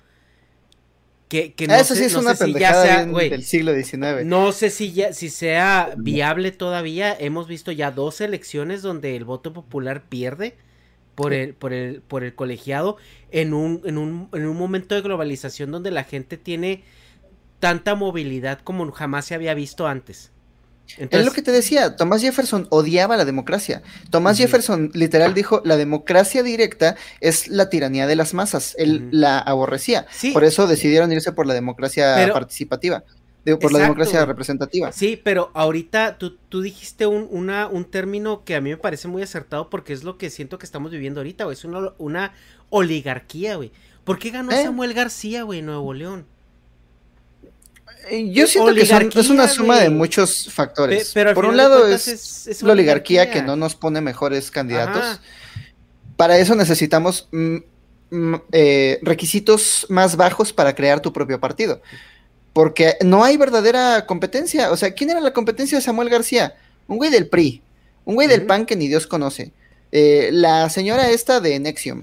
Que, que no Eso sé- sí es no una sé si ya pendejada sea- bien güey, del siglo XIX. no sé si ya, si sea viable todavía. Hemos visto ya dos elecciones donde el voto popular pierde por el, por el, por el colegiado en un, en un, en un momento de globalización donde la gente tiene tanta movilidad como jamás se había visto antes. Es lo que te decía, Thomas Jefferson odiaba la democracia. Thomas Jefferson literal dijo, la democracia directa es la tiranía de las masas. Él la aborrecía. Sí. Por eso decidieron irse por la democracia Pero- participativa. Digo, por la democracia representativa. Sí, pero ahorita tú, tú dijiste un, una, un término que a mí me parece muy acertado porque es lo que siento que estamos viviendo ahorita, güey. Es una, una oligarquía, güey. ¿Por qué ganó ¿Eh? Samuel García, güey, en Nuevo León? Eh, Yo siento que son- es una suma de muchos factores. Pe- pero al Por un lado es, es- es la oligarquía oligarquía. que no nos pone mejores candidatos. Ajá. Para eso necesitamos mm, mm, eh, requisitos más bajos para crear tu propio partido. Porque no hay verdadera competencia. O sea, ¿quién era la competencia de Samuel García? Un güey del PRI. Un güey del PAN que ni Dios conoce. Eh, la señora esta de Nexium.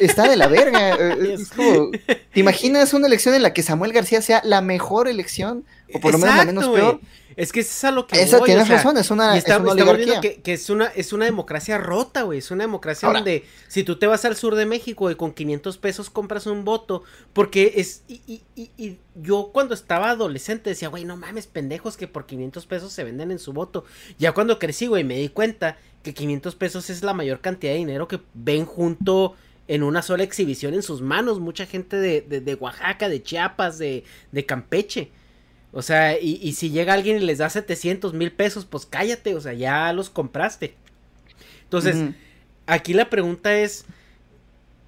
Está de la verga. eh, (laughs) es como- ¿Te imaginas una elección en la que Samuel García sea la mejor elección? O por lo menos la menos peor. Es que es a lo que Esa voy, tienes o sea, razón, es una- es una estamos oligarquía. viendo que, que es una es una democracia rota, güey, es una democracia Ahora- donde si tú te vas al sur de México y con 500 pesos compras un voto, porque es y, y- y- y yo cuando estaba adolescente decía, güey, no mames, pendejos que por 500 pesos se venden en su voto. Ya cuando crecí, güey, me di cuenta que 500 pesos es la mayor cantidad de dinero que ven junto en una sola exhibición en sus manos, mucha gente de, de- de Oaxaca, de Chiapas, de, de Campeche. O sea, y, y si llega alguien y les da 700 mil pesos, pues cállate, o sea, ya los compraste. Entonces, aquí la pregunta es,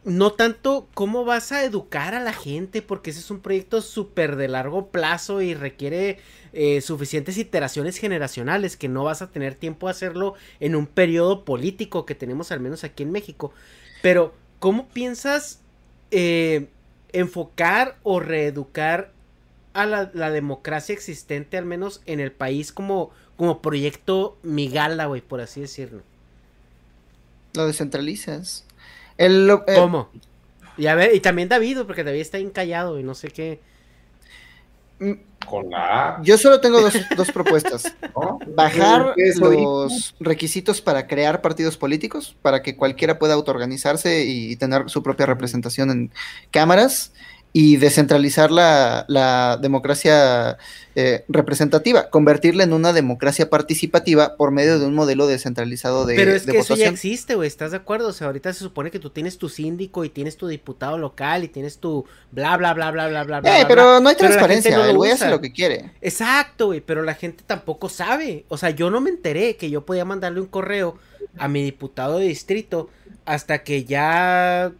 no tanto cómo vas a educar a la gente, porque ese es un proyecto súper de largo plazo y requiere eh, suficientes iteraciones generacionales, que no vas a tener tiempo a hacerlo en un periodo político que tenemos al menos aquí en México. Pero, ¿cómo piensas eh, enfocar o reeducar a la, la democracia existente, al menos en el país como, como proyecto migala, güey, por así decirlo. Lo descentralizas. El, lo- eh, ¿Cómo? Y a ver, y también David, porque David está encallado y no sé qué. Con la app, Yo solo tengo dos, dos propuestas. (laughs) ¿no? Bajar dijo. los requisitos para crear partidos políticos, para que cualquiera pueda autoorganizarse y tener su propia representación en cámaras y descentralizar la, la democracia eh, representativa, convertirla en una democracia participativa por medio de un modelo descentralizado de, Pero es de que eso ya existe, güey, ¿estás de acuerdo? O sea, ahorita se supone que tú tienes tu síndico y tienes tu diputado local y tienes tu bla, bla, bla, bla, bla, bla, bla. Eh, bla, pero bla. no hay Pero transparencia, no el güey hace lo que quiere. Exacto, güey, pero la gente tampoco sabe. O sea, yo no me enteré que yo podía mandarle un correo a mi diputado de distrito hasta que ya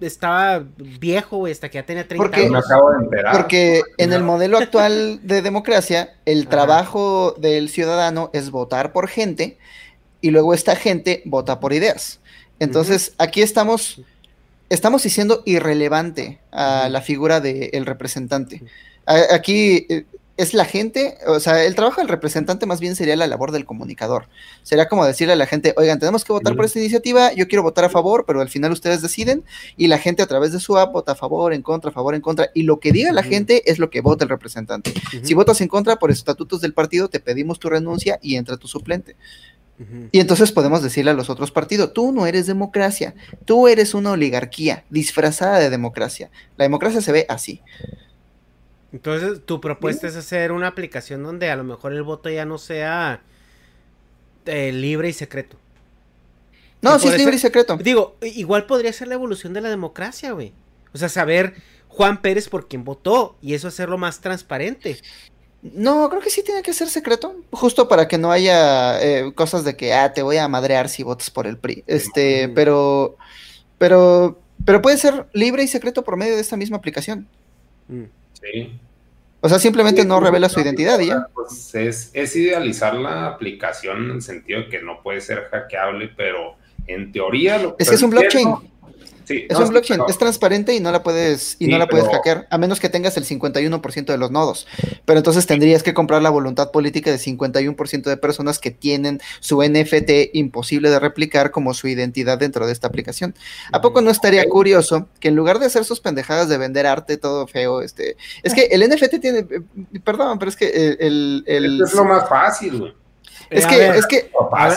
estaba viejo, güey, hasta que ya tenía 30 Porque- Me años. acabo de enterar. Porque en el modelo actual (laughs) de democracia, el Ajá. trabajo del ciudadano es votar por gente y luego esta gente vota por ideas. Entonces, aquí estamos, estamos diciendo irrelevante a la figura del representante. A- Aquí eh, es la gente, o sea, el trabajo del representante más bien sería la labor del comunicador. Sería como decirle a la gente, oigan, tenemos que votar por esta iniciativa, yo quiero votar a favor, pero al final ustedes deciden y la gente a través de su app vota a favor, en contra, a favor, en contra, y lo que diga la gente es lo que vota el representante. Si votas en contra por estatutos del partido, te pedimos tu renuncia y entra tu suplente. Y entonces podemos decirle a los otros partidos, tú no eres democracia, tú eres una oligarquía disfrazada de democracia. La democracia se ve así. Entonces, tu propuesta es hacer una aplicación donde a lo mejor el voto ya no sea eh, libre y secreto. No, sí es libre y secreto. Digo, igual podría ser la evolución de la democracia, güey. O sea, saber Juan Pérez por quién votó y eso hacerlo más transparente. No, creo que sí tiene que ser secreto, justo para que no haya eh, cosas de que, ah, te voy a madrear si votas por el PRI. Este, pero, pero, pero puede ser libre y secreto por medio de esta misma aplicación. Mm. Sí. O sea, simplemente Sí, no revela su identidad y ya. Pues es, es idealizar la aplicación en el sentido de que no puede ser hackeable, pero en teoría lo Es que es un blockchain. Sí, Es no, un blockchain, es transparente y no la puedes y Sí, no la puedes pero- hackear, a menos que tengas el 51% de los nodos. Pero entonces tendrías que comprar la voluntad política de 51% de personas que tienen su NFT imposible de replicar como su identidad dentro de esta aplicación. ¿A poco no estaría curioso que en lugar de hacer sus pendejadas de vender arte todo feo, este, es que el NFT tiene, eh, perdón, pero es que el, el- el- Esto es lo más fácil, güey. Es Eh, a que, ver, es que,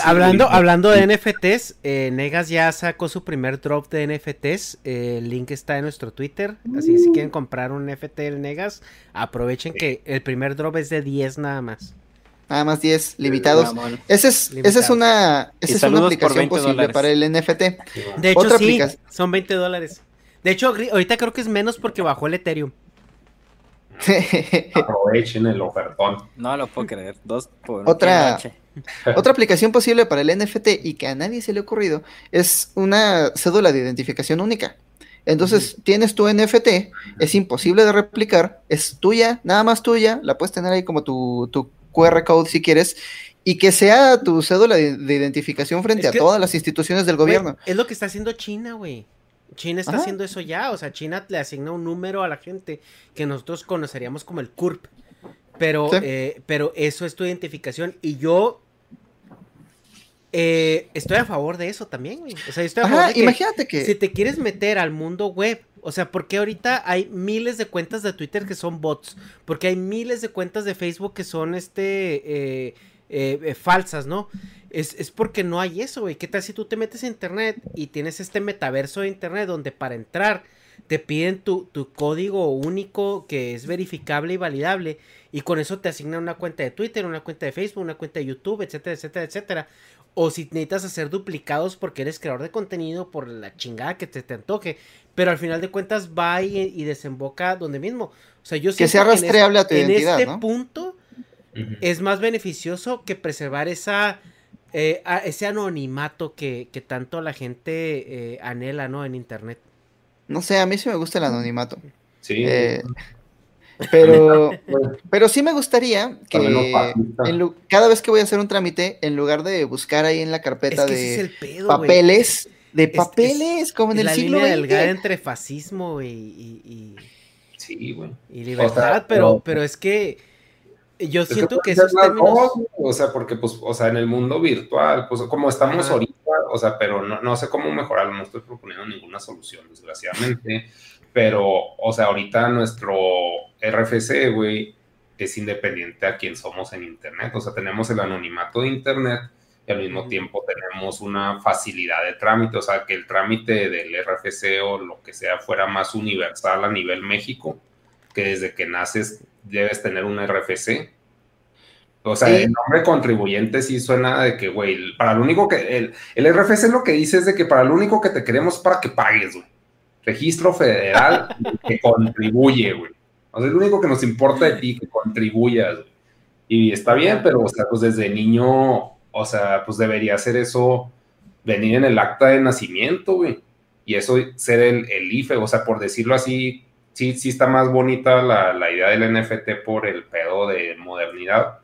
hablando, hablando de NFTs, eh, Negas ya sacó su primer drop de NFTs. eh, el link está en nuestro Twitter. Así que si quieren comprar un NFT del Negas, aprovechen que el primer drop es de 10 nada más. nada más 10 limitados. Esa es, esa es una, esa es una aplicación 20 posible dólares. para el NFT. De hecho, Otra sí, aplicación. son 20 dólares. De hecho, ahorita creo que es menos porque bajó el Ethereum. (laughs) Aprovechen el ofertón. No lo puedo creer. Dos por Otra-. (laughs) (laughs) Otra aplicación posible para el NFT y que a nadie se le ha ocurrido es una cédula de identificación única. Entonces, tienes tu NFT, es imposible de replicar, es tuya, nada más tuya, la puedes tener ahí como tu, tu QR code si quieres, y que sea tu cédula de, de identificación frente Es a que- todas las instituciones del gobierno. Es lo que está haciendo China, güey. China está Ajá. haciendo eso ya. O sea, China le asigna un número a la gente que nosotros conoceríamos como el CURP. Pero, Sí. eh, pero eso es tu identificación. Y yo eh, estoy a favor de eso también, güey. O sea, yo estoy a favor que imagínate que... si te quieres meter al mundo web, o sea, porque ahorita hay miles de cuentas de Twitter que son bots, porque hay miles de cuentas de Facebook que son este eh, eh, eh, falsas, ¿no? Es, es porque no hay eso, güey. ¿Qué tal si tú te metes a internet y tienes este metaverso de internet donde para entrar te piden tu, tu código único que es verificable y validable y con eso te asignan una cuenta de Twitter, una cuenta de Facebook, una cuenta de YouTube, etcétera, etcétera, etcétera. O si necesitas hacer duplicados porque eres creador de contenido por la chingada que te, te antoje. Pero al final de cuentas va y, y desemboca donde mismo. O sea, yo Que siento sea en rastreable a tu en identidad, este ¿no? punto Es más beneficioso que preservar esa eh, a- ese anonimato que, que tanto la gente eh, anhela, ¿no? En internet. No sé, a mí sí me gusta el anonimato. Sí. Eh, (laughs) pero, pero sí me gustaría que en cada vez que voy a hacer un trámite, en lugar de buscar ahí en la carpeta Es que ese es de el pedo, güey. papeles, de Es- papeles, como en el siglo línea delgada entre fascismo y, y- y- Sí, güey. y libertad, O sea, pero, pero- pero es que Yo Es siento que esos términos... dos, o sea, porque pues, o sea, en el mundo virtual, pues como estamos Ajá. ahorita, o sea, pero no, no sé cómo mejorarlo, no estoy proponiendo ninguna solución, desgraciadamente, pero, o sea, ahorita nuestro RFC, güey, es independiente a quién somos en Internet, o sea, tenemos el anonimato de Internet y al mismo tiempo tenemos una facilidad de trámite, o sea, que el trámite del RFC o lo que sea fuera más universal a nivel México, que desde que naces debes tener un RFC. O sea, Sí. el nombre contribuyente sí suena de que, güey, para lo único que, el, el RFC lo que dice es de que para lo único que te queremos es para que pagues, güey. Registro federal (laughs) que contribuye, güey. O sea, es lo único que nos importa de ti, que contribuyas, güey. Y está bien, pero, o sea, pues desde niño, o sea, pues debería ser eso, venir en el acta de nacimiento, güey. Y eso ser el, el IFE, o sea, por decirlo así, sí, sí está más bonita la, la idea del NFT por el pedo de modernidad,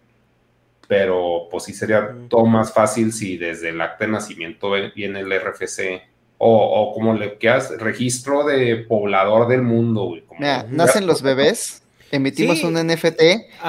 pero pues sí sería todo más fácil si desde el acta de nacimiento viene el RFC o, o como le quedas, registro de poblador del mundo, güey. como- Mira, nacen los bebés, emitimos Sí. un NFT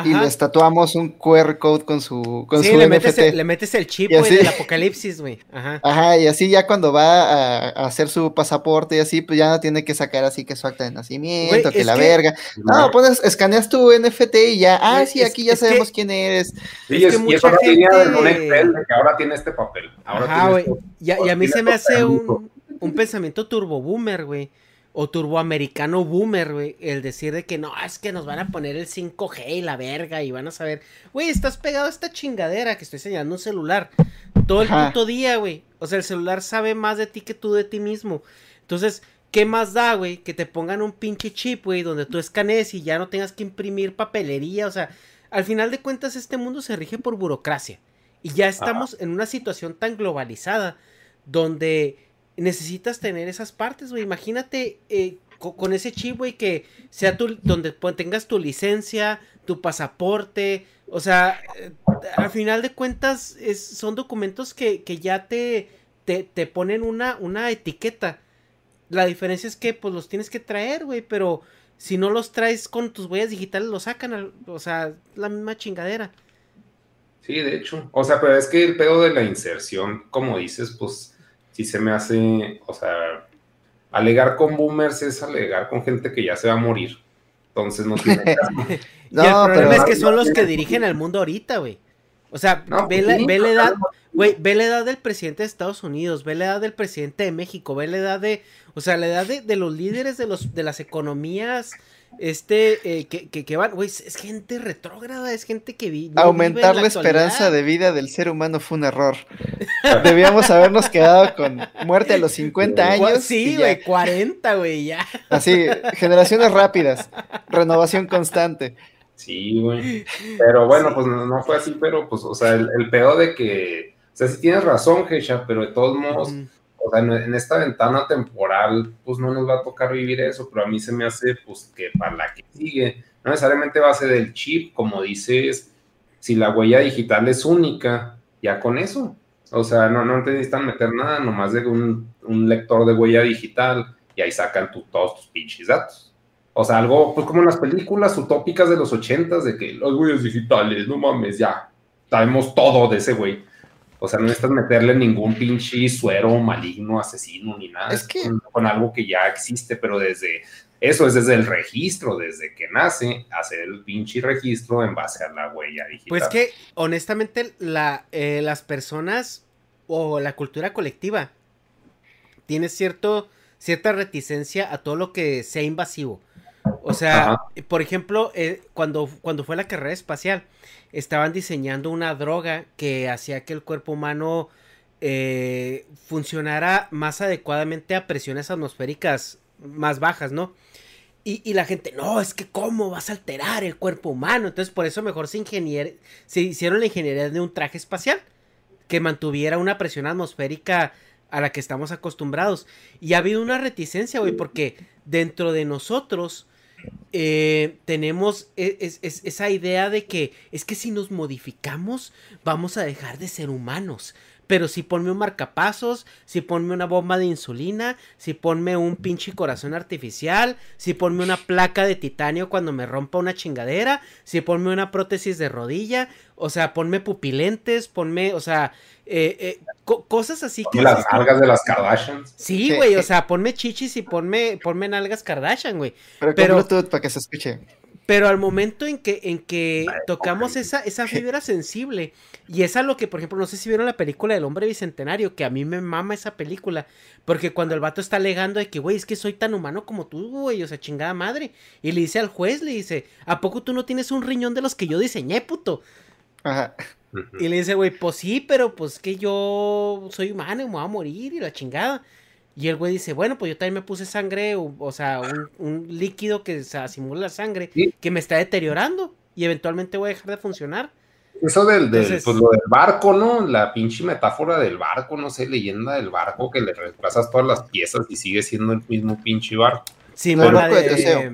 y les tatuamos un QR code con su, con Sí, su le NFT. metes, el, le metes el chip, Y güey, así- del apocalipsis, güey. Ajá. Ajá, y así ya cuando va a, a hacer su pasaporte y así, pues ya no tiene que sacar así que su acta de nacimiento, que la que- verga. No, pones, escaneas tu NFT y ya, ah, sí, es- aquí ya es que- sabemos quién eres. Sí, es es, que y mucha gente- de un Excel de que ahora tiene este papel. Ahora Ajá, güey. Y, a- y a mí se me hace un, un pensamiento turbo boomer, güey. O turboamericano boomer, güey. El decir de que no, es que nos van a poner el 5G y la verga y van a saber. Güey, estás pegado a esta chingadera que estoy señalando un celular. Todo el Ajá. puto día, güey. O sea, el celular sabe más de ti que tú de ti mismo. Entonces, ¿qué más da, güey? Que te pongan un pinche chip, güey, donde tú escanees y ya no tengas que imprimir papelería. O sea, al final de cuentas, este mundo se rige por burocracia. Y ya estamos en una situación tan globalizada donde necesitas tener esas partes, güey. Imagínate eh, co- con ese chip, güey, que sea tu, donde tengas tu licencia, tu pasaporte. O sea, eh, al final de cuentas son documentos que, que ya te, te, te ponen una, una etiqueta. La diferencia es que pues los tienes que traer, güey, pero si no los traes con tus huellas digitales, los sacan, o sea, la misma chingadera. Sí, de hecho. O sea, pero es que el pedo de la inserción, como dices, pues sí se me hace, o sea, alegar con boomers es alegar con gente que ya se va a morir. Entonces no tiene (laughs) caso. No, y el problema pero- es que son los que dirigen al mundo ahorita, güey. O sea, No, ve, la, sí, ve la no, edad, no, güey, ve la edad del presidente de Estados Unidos, ve la edad del presidente de México, ve la edad de, o sea, la edad de, de los líderes de los de las economías, este, eh, que, que, que van, güey, es, gente retrógrada, es gente que vi, no Aumentar la esperanza de vida del ser humano fue un error. Debíamos habernos quedado con muerte a los 50 Gua- años. Sí, güey, 40, güey, ya. Así, generaciones rápidas, renovación constante. Sí, güey. Pero bueno, pues no, no fue así, pero pues, o sea, el, el pedo de que, o sea, sí tienes razón, Gesha, pero de todos modos. O sea, en, esta ventana temporal, pues no nos va a tocar vivir eso, pero a mí se me hace, pues, que para la que sigue, no necesariamente va a ser del chip, como dices, si la huella digital es única, ya con eso. O sea, no, necesitan meter nada, nomás de un, lector de huella digital y ahí sacan tu- todos tus pinches datos. O sea, algo, pues como en las películas utópicas de los ochentas, de que las huellas digitales, no mames, ya, sabemos todo de ese güey. O sea, no necesitas meterle ningún pinche suero maligno, asesino, ni nada. Es que- con, con algo que ya existe, pero desde, eso es desde el registro, desde que nace, hacer el pinche registro en base a la huella digital. Pues que, honestamente, la, eh, las personas o la cultura colectiva tiene cierto, cierta reticencia a todo lo que sea invasivo. O sea, Ajá. por ejemplo, eh, cuando, cuando fue la carrera espacial, estaban diseñando una droga que hacía que el cuerpo humano eh, funcionara más adecuadamente a presiones atmosféricas más bajas, ¿no? Y, y la gente, no, es que cómo vas a alterar el cuerpo humano. Entonces, por eso mejor se, ingenier se hicieron la ingeniería de un traje espacial que mantuviera una presión atmosférica a la que estamos acostumbrados. Y ha habido una reticencia, güey, porque dentro de nosotros eh, tenemos e- es- es- esa idea de que es que si nos modificamos vamos a dejar de ser humanos. Pero sí ponme un marcapasos, sí ponme una bomba de insulina, sí ponme un pinche corazón artificial, sí ponme una placa de titanio cuando me rompa una chingadera, sí ponme una prótesis de rodilla, o sea, ponme pupilentes, ponme, o sea, eh, eh, co- cosas así que... Las algas de las Kardashians. Sí, güey, o sea, ponme chichis y ponme, ponme nalgas Kardashian, güey. Pero Pero- Bluetooth para que se escuche. Pero al momento en que, en que tocamos esa, esa (laughs) fibra sensible, y es a lo que, por ejemplo, no sé si vieron la película del hombre bicentenario, que a mí me mama esa película, porque cuando el vato está alegando de que, güey, es que soy tan humano como tú, güey, o sea, chingada madre, y le dice al juez, le dice, ¿a poco tú no tienes un riñón de los que yo diseñé, puto? Ajá. Y le dice, güey, pues sí, pero pues que yo soy humano y me voy a morir y la chingada. Y el güey dice, bueno, pues yo también me puse sangre, o, o sea, un, un líquido que se simula la sangre, Sí. que me está deteriorando y eventualmente voy a dejar de funcionar. Eso del, del Entonces- pues lo del barco, ¿no? La pinche metáfora del barco, no sé, leyenda del barco que le reemplazas todas las piezas y sigue siendo el mismo pinche barco. Sí, El la de de Teseo.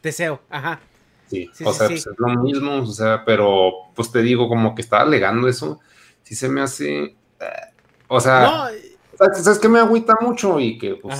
Teseo, ajá. Sí, Sí, o sí, sea, sí. pues es lo mismo, o sea, pero pues te digo, como que estaba alegando eso, sí se me hace, eh, o sea, No, ¿sabes, qué me agüita mucho? Y que pues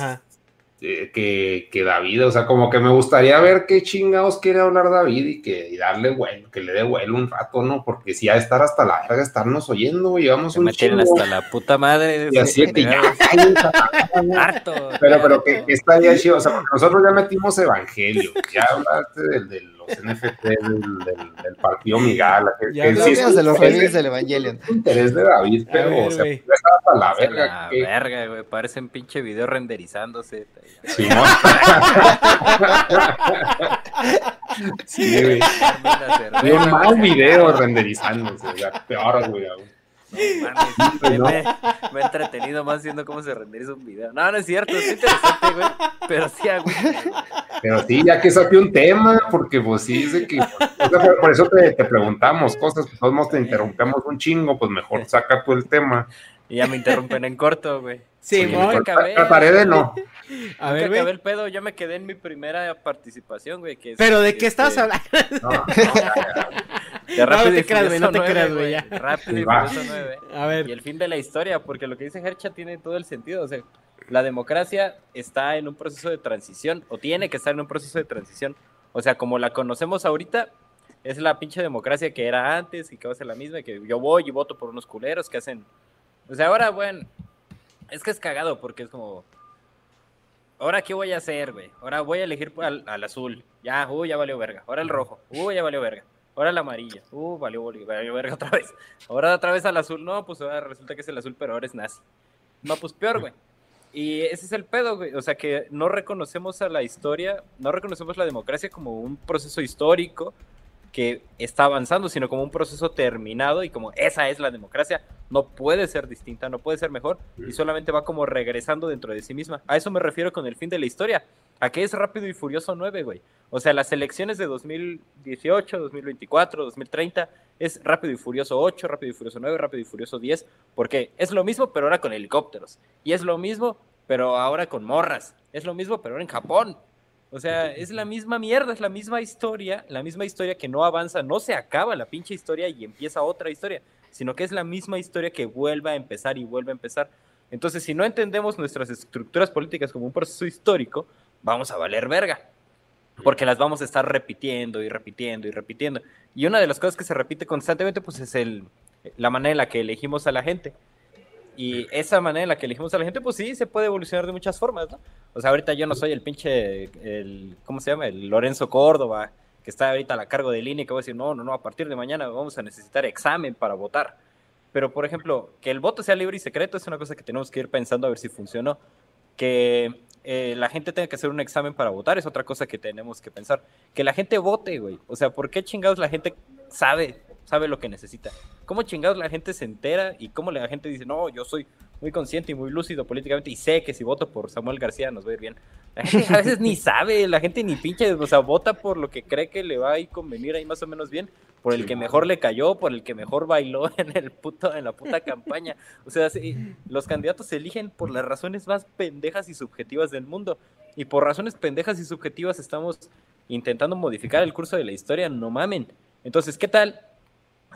eh, que, que David, o sea, como que me gustaría ver qué chingados quiere hablar David y que y darle vuelo, que le dé vuelo un rato, ¿no? Porque si ha de estar hasta la verga, estarnos oyendo, güey, llevamos Se un chingo. hasta la puta madre. Y así que ya, (laughs) Harto. Pero, pero que, que estaría chido, o sea, porque nosotros ya metimos evangelio, ya hablaste del, de los NFT, del, del, del partido Migala, que, Ya que no sí es de los interés reyes del Evangelion. interés de David, pero, ver, o sea, güey. ya está hasta la verga. la que- verga, güey. Parece un pinche video renderizándose. Simón. (laughs) sí, güey. Un mal video renderizándose, o sea, peor, güey. aún. No mames, me, me- me he entretenido más viendo cómo se renderiza un video. No, no es cierto, es interesante, güey. Pero sí, güey. Pero sí, ya que saqué un tema, porque pues sí, dice que, o sea, por, por eso te, te preguntamos cosas, pues todos modos te interrumpemos un chingo, pues mejor saca tú el tema. Y ya me interrumpen en corto, güey. Sí, Oye, acabé. Trataré de no. (laughs) A ver, acabé el pedo, yo me quedé en mi primera participación, güey. que es, Pero ¿de qué este, estabas hablando? (laughs) (laughs) No, no, ya, Rápido no y te creas, güey, no te creas, 9, güey, ya. Rápido y. Furioso 9. A ver. Y el fin de la historia, porque lo que dice Hercha tiene todo el sentido. O sea, la democracia está en un proceso de transición, o tiene que estar en un proceso de transición. O sea, como la conocemos ahorita, es la pinche democracia que era antes y que va a ser la misma, que yo voy y voto por unos culeros que hacen. O sea, ahora, bueno, es que es cagado porque es como. Ahora, ¿qué voy a hacer, güey? Ahora voy a elegir al, al azul. Ya, uh, ya valió verga. Ahora el rojo. Uh, ya valió verga. Ahora el amarilla. Uh, valió, valió verga otra vez. Ahora otra vez al azul. No, pues ahora resulta que es el azul, pero ahora es nazi. No, pues peor, güey. Y ese es el pedo, güey. O sea, que no reconocemos a la historia, no reconocemos la democracia como un proceso histórico que está avanzando, sino como un proceso terminado y como esa es la democracia, no puede ser distinta, no puede ser mejor y solamente va como regresando dentro de sí misma. A eso me refiero con el fin de la historia, a que es Rápido y Furioso 9, güey. O sea, las elecciones de 2018, 2024, 2030 es Rápido y Furioso 8, Rápido y Furioso 9, Rápido y Furioso 10, porque es lo mismo pero ahora con helicópteros y es lo mismo pero ahora con morras, es lo mismo pero ahora en Japón. O sea, es la misma mierda, es la misma historia, la misma historia que no avanza, no se acaba la pinche historia y empieza otra historia, sino que es la misma historia que vuelve a empezar y vuelve a empezar. Entonces, si no entendemos nuestras estructuras políticas como un proceso histórico, vamos a valer verga. Porque las vamos a estar repitiendo y repitiendo y repitiendo. Y una de las cosas que se repite constantemente, pues es el, la manera en la que elegimos a la gente. Y esa manera en la que elegimos a la gente, pues sí, se puede evolucionar de muchas formas, ¿no? O sea, ahorita yo no soy el pinche, el, ¿cómo se llama? El Lorenzo Córdoba, que está ahorita a la cargo de línea, que va a decir, no, no, no, a partir de mañana vamos a necesitar examen para votar. Pero, por ejemplo, que el voto sea libre y secreto es una cosa que tenemos que ir pensando a ver si funcionó. Que eh, la gente tenga que hacer un examen para votar es otra cosa que tenemos que pensar. Que la gente vote, güey. O sea, ¿por qué chingados la gente sabe, sabe lo que necesita? ¿Cómo chingados la gente se entera y cómo la gente dice, no, yo soy muy consciente y muy lúcido políticamente y sé que si voto por Samuel García nos va a ir bien? La gente a veces ni sabe, la gente ni pinche, o sea, vota por lo que cree que le va a ir convenir ahí más o menos bien, por el que mejor le cayó, por el que mejor bailó (laughs) en el puto, en la puta campaña. O sea, sí, los candidatos se eligen por las razones más pendejas y subjetivas del mundo. Y por razones pendejas y subjetivas estamos intentando modificar el curso de la historia, no mamen. Entonces, ¿qué tal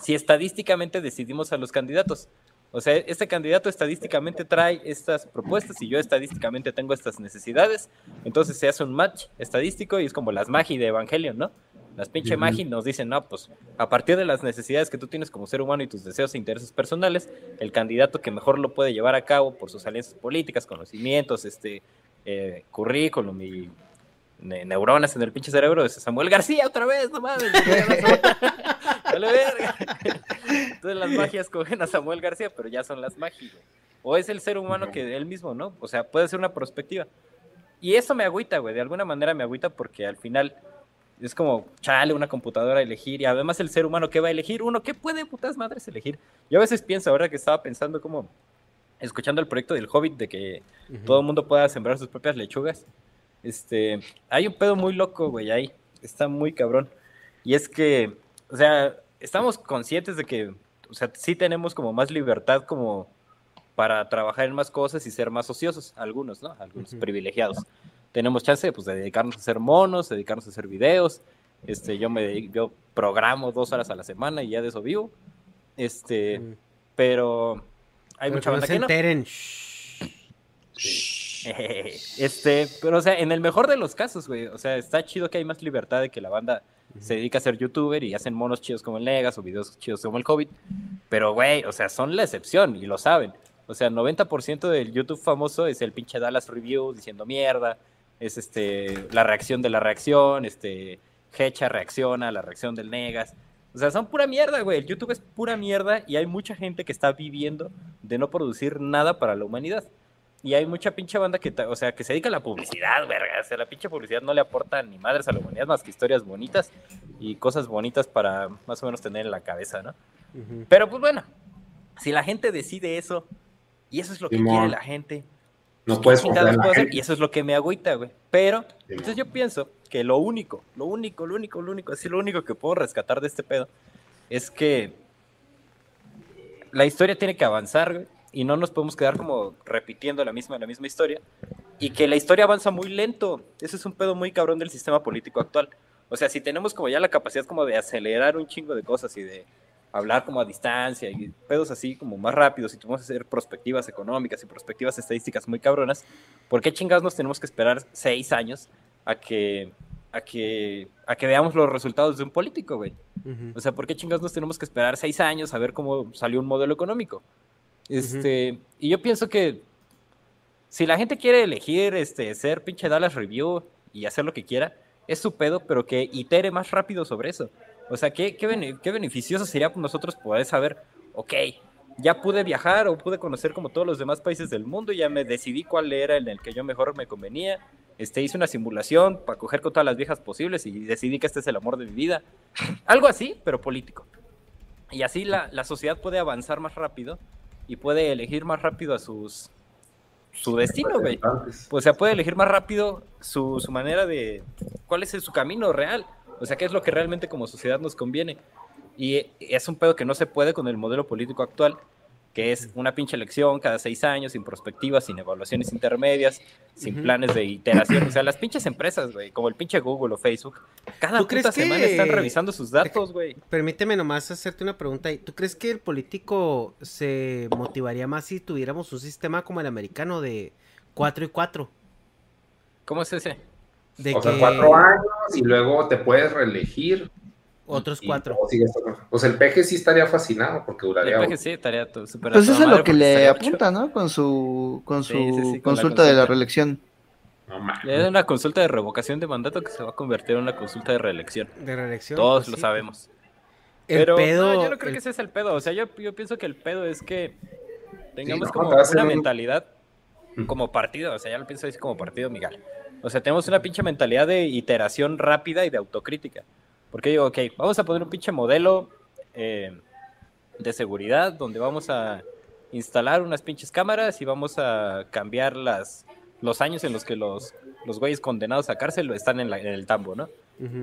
si estadísticamente decidimos a los candidatos? O sea, este candidato estadísticamente trae estas propuestas y yo estadísticamente tengo estas necesidades. Entonces se hace un match estadístico y es como las magi de Evangelion, ¿no? Las pinche magi nos dicen, no, pues a partir de las necesidades que tú tienes como ser humano y tus deseos e intereses personales, el candidato que mejor lo puede llevar a cabo por sus alianzas políticas, conocimientos, este, eh, currículum y neuronas en el pinche cerebro es Samuel García otra vez, no mames. (laughs) Vale verga. Entonces las magias cogen a Samuel García, pero ya son las magias. güey. O es el ser humano que él mismo, ¿no? O sea, puede ser una perspectiva. Y eso me agüita, güey. De alguna manera me agüita porque al final es como, chale, una computadora a elegir. Y además el ser humano, ¿qué va a elegir? Uno, ¿qué puede putas madres elegir? Yo a veces pienso, ahora que estaba pensando como, escuchando el proyecto del Hobbit, de que todo el mundo pueda sembrar sus propias lechugas. Este, hay un pedo muy loco, güey, ahí. Está muy cabrón. Y es que, o sea, estamos conscientes de que, o sea, sí tenemos como más libertad como para trabajar en más cosas y ser más ociosos, algunos, ¿no? Algunos privilegiados. Tenemos chance pues, de dedicarnos a hacer monos, dedicarnos a hacer videos. Este, yo me dedico- yo programo dos horas a la semana y ya de eso vivo. Este, pero hay Pero mucha que no banda se que no. enteren. (laughs) Este, pero o sea, en el mejor de los casos, güey, o sea, está chido que hay más libertad de que la banda se dedica a ser youtuber y hacen monos chidos como el Negas o videos chidos como el Hobbit, pero güey, o sea, son la excepción y lo saben. O sea, 90% del YouTube famoso es el pinche Dallas Review diciendo mierda, es este la reacción de la reacción, este Hecha reacciona a la reacción del Negas. O sea, son pura mierda, güey. El YouTube es pura mierda y hay mucha gente que está viviendo de no producir nada para la humanidad. Y hay mucha pinche banda que, o sea, que se dedica a la publicidad, verga. O sea, la pinche publicidad no le aporta ni madres a la humanidad más que historias bonitas y cosas bonitas para más o menos tener en la cabeza, ¿no? Pero pues bueno, si la gente decide eso y eso es lo que Simón. quiere la gente, No ¿qué puedes chingados confiar en la puedo hacer? gente. Y eso es lo que me agüita, güey. Pero, Simón. entonces yo pienso que lo único, lo único, lo único, lo único, así lo único que puedo rescatar de este pedo es que la historia tiene que avanzar, güey, y no nos podemos quedar como repitiendo la misma, la misma historia, y que la historia avanza muy lento. Ese es un pedo muy cabrón del sistema político actual. O sea, si tenemos como ya la capacidad como de acelerar un chingo de cosas y de hablar como a distancia y pedos así como más rápidos y tuvimos que hacer perspectivas económicas y perspectivas estadísticas muy cabronas, ¿por qué chingados nos tenemos que esperar seis años a que, a que, a que veamos los resultados de un político, güey? Ujú. O sea, ¿por qué chingados nos tenemos que esperar seis años a ver cómo salió un modelo económico? Este, y yo pienso que si la gente quiere elegir este, ser pinche Dallas Review y hacer lo que quiera, es su pedo, pero que itere más rápido sobre eso. O sea, ¿qué, qué, qué beneficioso sería nosotros poder saber, ok, ya pude viajar o pude conocer como todos los demás países del mundo, ya me decidí cuál era el en el que yo mejor me convenía, este, hice una simulación para coger con todas las viejas posibles y decidí que este es el amor de mi vida. Algo así, pero político. Y así la, la sociedad puede avanzar más rápido y puede elegir más rápido a sus su destino, güey. O sea, puede elegir más rápido su, su manera de cuál es su camino real. O sea, qué es lo que realmente como sociedad nos conviene. Y es un pedo que no se puede con el modelo político actual, que es una pinche elección cada seis años, sin perspectivas, sin evaluaciones intermedias, sin planes de iteración. O sea, las pinches empresas, güey, como el pinche Google o Facebook, cada ¿Tú crees puta semana que- están revisando sus datos, güey. Permíteme nomás hacerte una pregunta. ¿Tú crees que el político se motivaría más si tuviéramos un sistema como el americano de 4 y 4? ¿Cómo es ese? De o que sea, cuatro años y luego te puedes reelegir. Otros y 4. luego sigues otro. Pues el peje sí estaría fascinado porque duraría. El PG sí, estaría todo súper Pues eso es lo que le ocho. apunta, ¿no? Con su, con su Sí, sí, sí, con la consulta de la reelección. No mames. Es una consulta de revocación de mandato que se va a convertir en una consulta de reelección. De reelección. Todos pues lo sí. sabemos. El Pero pedo. no, yo no creo el- que ese es el pedo. O sea, yo, yo pienso que el pedo es que tengamos no, como una un- mentalidad Mm. como partido. O sea, ya lo pienso así como partido, Miguel. O sea, tenemos una pinche mentalidad de iteración rápida y de autocrítica. Porque digo, ok, vamos a poner un pinche modelo eh, de seguridad donde vamos a instalar unas pinches cámaras y vamos a cambiar las, los años en los que los, los güeyes condenados a cárcel están en, la- en el tambo, ¿no?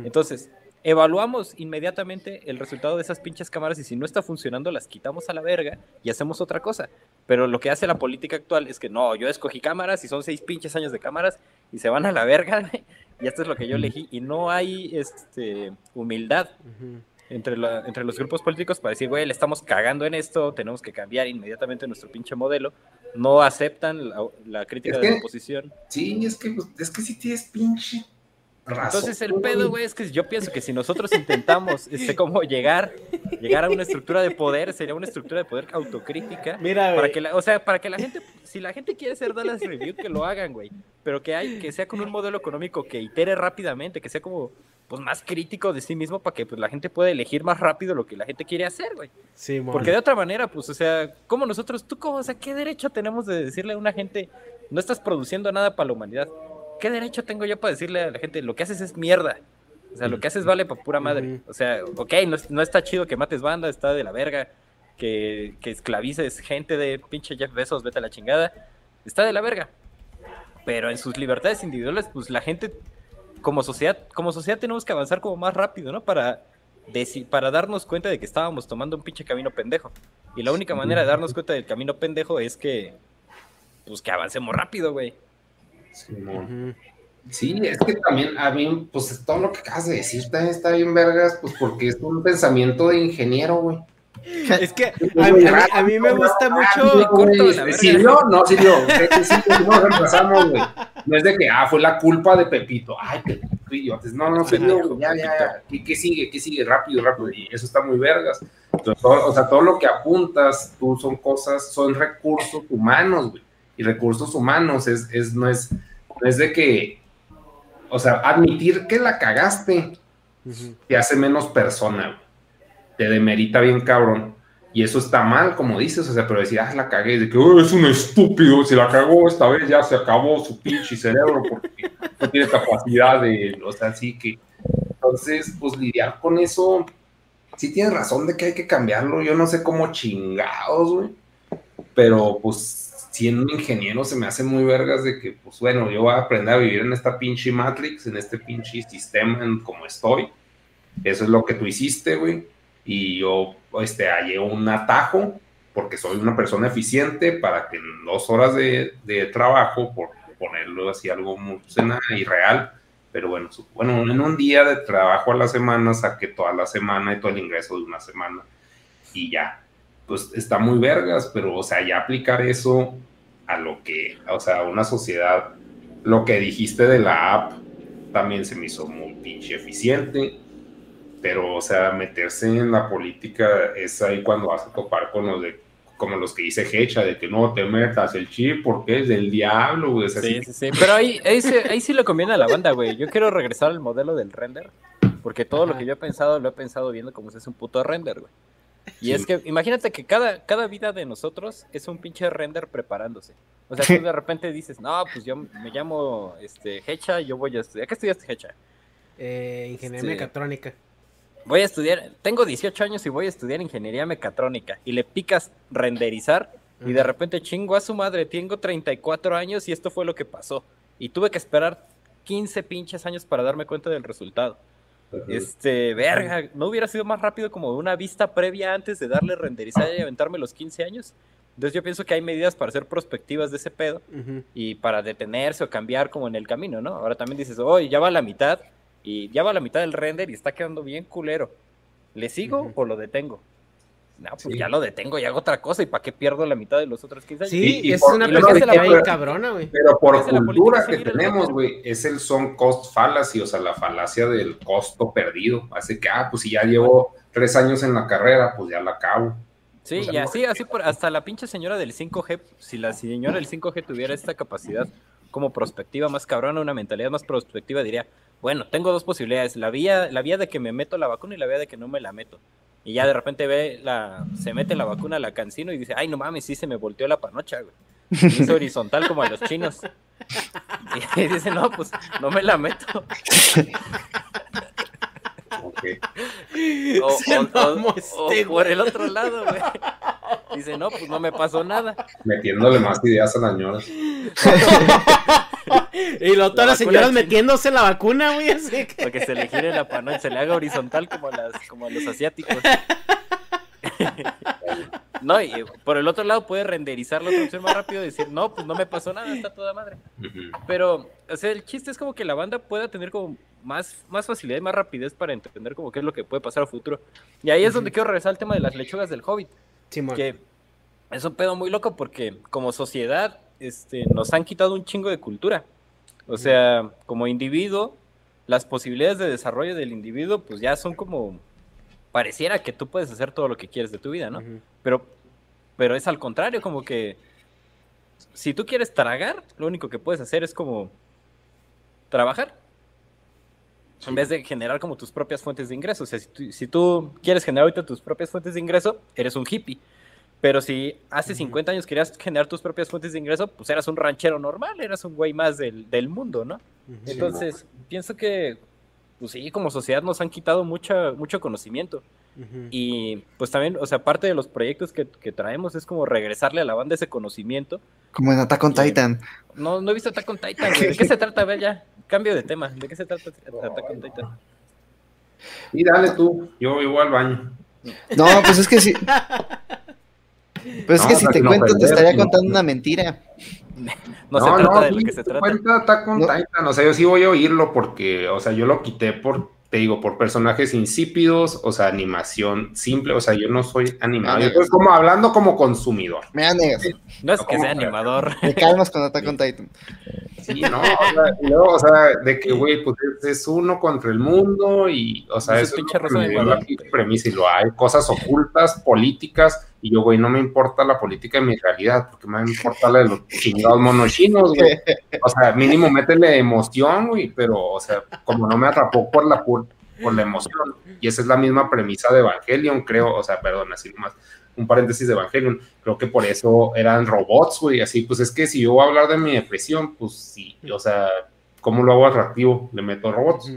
Entonces, evaluamos inmediatamente el resultado de esas pinches cámaras y si no está funcionando las quitamos a la verga y hacemos otra cosa. Pero lo que hace la política actual es que no, yo escogí cámaras y son seis pinches años de cámaras y se van a la verga y esto es lo que yo elegí y no hay este humildad entre, la- entre los grupos políticos para decir, güey, le estamos cagando en esto, tenemos que cambiar inmediatamente nuestro pinche modelo. No aceptan la, la crítica Es de la oposición. Sí, es que, pues, es que sí tienes pinche razón. Entonces el pedo, güey, es que yo pienso que si nosotros intentamos este, como llegar, llegar a una estructura de poder, sería una estructura de poder autocrítica. Mira, para que la, o sea, para que la gente, si la gente quiere hacer Dallas Review, que lo hagan, güey. Pero que hay, que sea con un modelo económico que itere rápidamente, que sea como pues más crítico de sí mismo para que pues la gente pueda elegir más rápido lo que la gente quiere hacer, güey. Sí, mon. Porque de otra manera, pues, o sea, ¿cómo nosotros, tú cómo, o sea, qué derecho tenemos de decirle a una gente, no estás produciendo nada para la humanidad? ¿Qué derecho tengo yo para decirle a la gente, lo que haces es mierda? O sea, lo que haces vale para pura madre. O sea, ok, no, es- no está chido que mates banda, está de la verga, que, que esclavices gente de pinche Jeff Bezos, vete a la chingada, está de la verga. Pero en sus libertades individuales, pues la gente, como sociedad, como sociedad tenemos que avanzar como más rápido, ¿no? Para, para darnos cuenta de que estábamos tomando un pinche camino pendejo. Y la única manera de darnos cuenta del camino pendejo es que, pues que avancemos rápido, güey. Simón. Sí, es que también a mí, pues todo lo que acabas de decir también está bien vergas, pues porque es un pensamiento de ingeniero, güey. Es que a, mí- a mí, a mí me gusta mucho. Güey, ¿Sirvió? No sirvió. No, güey. No es de que, ah, fue la culpa de Pepito. Ay, Pepito, idiotas. No, no sirvió. Ya, ya. ¿Qué, qué sigue? ¿Qué sigue? Rápido, rápido. Y eso está muy vergas. Entonces, todo- o sea, todo lo que apuntas, tú son cosas, son recursos humanos, güey. Y recursos humanos es, es, no es, es de que, o sea, admitir que la cagaste te hace menos persona. Te demerita bien cabrón. Y eso está mal, como dices, o sea, pero decir, ah, la cagué, de que "Oh, es un estúpido, si la cagó esta vez ya se acabó su pinche cerebro porque no tiene capacidad de, o sea, sí que. Entonces, pues lidiar con eso, sí tienes razón de que hay que cambiarlo, yo no sé cómo chingados, güey, pero pues siendo ingeniero se me hace muy vergas de que, pues bueno, yo voy a aprender a vivir en esta pinche Matrix, en este pinche sistema en como estoy, eso es lo que tú hiciste, güey, y yo este, hallé un atajo porque soy una persona eficiente para que en dos horas de, trabajo, por ponerlo así algo muy cena irreal, pero bueno, bueno, en un día de trabajo a la semana saqué toda la semana y todo el ingreso de una semana. Y ya, pues está muy vergas, pero o sea, ya aplicar eso a lo que, o sea, a una sociedad, lo que dijiste de la app también se me hizo muy pinche eficiente pero o sea, meterse en la política es ahí cuando vas a topar con los de como los que dice Hecha, de que no te metas el chip porque es del diablo, güey. o sea, Sí, sí- sí. Pero ahí, ahí, sí, ahí sí le conviene a la banda, güey. Yo quiero regresar al modelo del render. Porque todo lo que yo he pensado, lo he pensado viendo como si es un puto render, güey. (laughs) Y Sí. es que imagínate que cada, cada vida de nosotros es un pinche render preparándose. O sea, (laughs) tú de repente dices, no, pues yo me llamo este, Hecha, yo voy a estudiar. ¿Qué estudiaste, Hecha? Eh, ingeniería Sí. mecatrónica. Voy a estudiar, tengo 18 años y voy a estudiar ingeniería mecatrónica. Y le picas renderizar y de repente chingo a su madre, tengo 34 años y esto fue lo que pasó. Y tuve que esperar 15 pinches años para darme cuenta del resultado. Este, verga, ¿no hubiera sido más rápido como una vista previa antes de darle renderizar y aventarme los 15 años? Entonces yo pienso que hay medidas para hacer prospectivas de ese pedo y para detenerse o cambiar como en el camino, ¿no? Ahora también dices, oye, ya va a la mitad y ya va a la mitad del render y está quedando bien culero. ¿Le sigo o lo detengo? No, pues ya lo detengo y hago otra cosa. ¿Y para qué pierdo la mitad de los otros 15 años? Sí, y es por- una y perspectiva bien política- cabrona, güey. Pero por política cultura que tenemos, güey, es el son cost fallacy, o sea, la falacia del costo perdido. Así que, ah, pues si ya llevo tres años en la carrera, pues ya la acabo. Sí, O sea, y así, así por, hasta la pinche señora del 5G, si la señora del 5G tuviera esta capacidad como prospectiva más cabrona, una mentalidad más prospectiva, diría, bueno, tengo dos posibilidades, la vía, la vía de que me meto la vacuna y la vía de que no me la meto. Y ya de repente ve la, se mete la vacuna a la cancino y dice, ay no mames, sí se me volteó la panocha, güey. Me hizo horizontal como a los chinos. Y (laughs) dice, no, pues no me la meto. Ok. (laughs) O, o- o- mamó o este, por el otro lado, güey. Dice, no, pues no me pasó nada. Metiéndole más ideas a las ñoras. (laughs) Y luego todas las señoras china. metiéndose la vacuna, güey, así que... Para que se le gire la panocha, se le haga horizontal como, las, como a los asiáticos. (laughs) No, y por el otro lado puede renderizar la otra opción más rápido y decir, no, pues no me pasó nada, está toda madre. Pero, o sea, el chiste es como que la banda pueda tener como más, más facilidad y más rapidez para entender como qué es lo que puede pasar a futuro. Y ahí es donde quiero regresar al tema de las lechugas del Hobbit. Simón. Que es un pedo muy loco porque como sociedad este, nos han quitado un chingo de cultura. O sea, como individuo, las posibilidades de desarrollo del individuo pues ya son como... Pareciera que tú puedes hacer todo lo que quieres de tu vida, ¿no? Pero, pero es al contrario, como que si tú quieres tragar, lo único que puedes hacer es como trabajar. En vez de generar como tus propias fuentes de ingreso. O sea, si tú, si tú quieres generar ahorita tus propias fuentes de ingreso, eres un hippie. Pero si hace 50 años querías generar tus propias fuentes de ingreso, pues eras un ranchero normal, eras un güey más del, del mundo, ¿no? Entonces, pienso que, pues sí, como sociedad nos han quitado mucha, mucho conocimiento. Y pues también, o sea, parte de los proyectos que, que traemos es como regresarle a la banda ese conocimiento. Como en Attack on. Titan. No, no he visto Attack on Titan, güey. ¿De (laughs) qué se trata? A ver, ya, cambio de tema. ¿De qué se trata Attack on Titan? Y dale tú, yo yo voy al baño. No, pues es que si. (laughs) Pues es No, que si te cuento, te estaría contando una mentira. (laughs) No, se trata de lo que se trata. Cuenta Attack on No. Titan, o sea, yo sí voy a oírlo porque, o sea, yo lo quité por, te digo, por personajes insípidos, o sea, animación simple, o sea, yo no soy animador, Ah, yo estoy como hablando como consumidor. Me da negas. No es que ¿Cómo sea animador. (laughs) Me calmas con Attack on Titan. Sí, no, o sea, o sea, de que, güey, pues es, es uno contra el mundo y, o sea, eso es pinche Rosa de premisa y lo hay, cosas ocultas, políticas, y yo, güey, no me importa la política en mi realidad, porque me importa la de los chingados monos chinos, güey. O sea, mínimo métele emoción, güey, pero, o sea, como no me atrapó por la, pur- por la emoción, y esa es la misma premisa de Evangelion, creo, o sea, perdón, así nomás, un paréntesis de Evangelion, creo que por eso eran robots, güey, así, pues es que si yo voy a hablar de mi depresión, pues sí, o sea, ¿cómo lo hago atractivo? Le meto robots,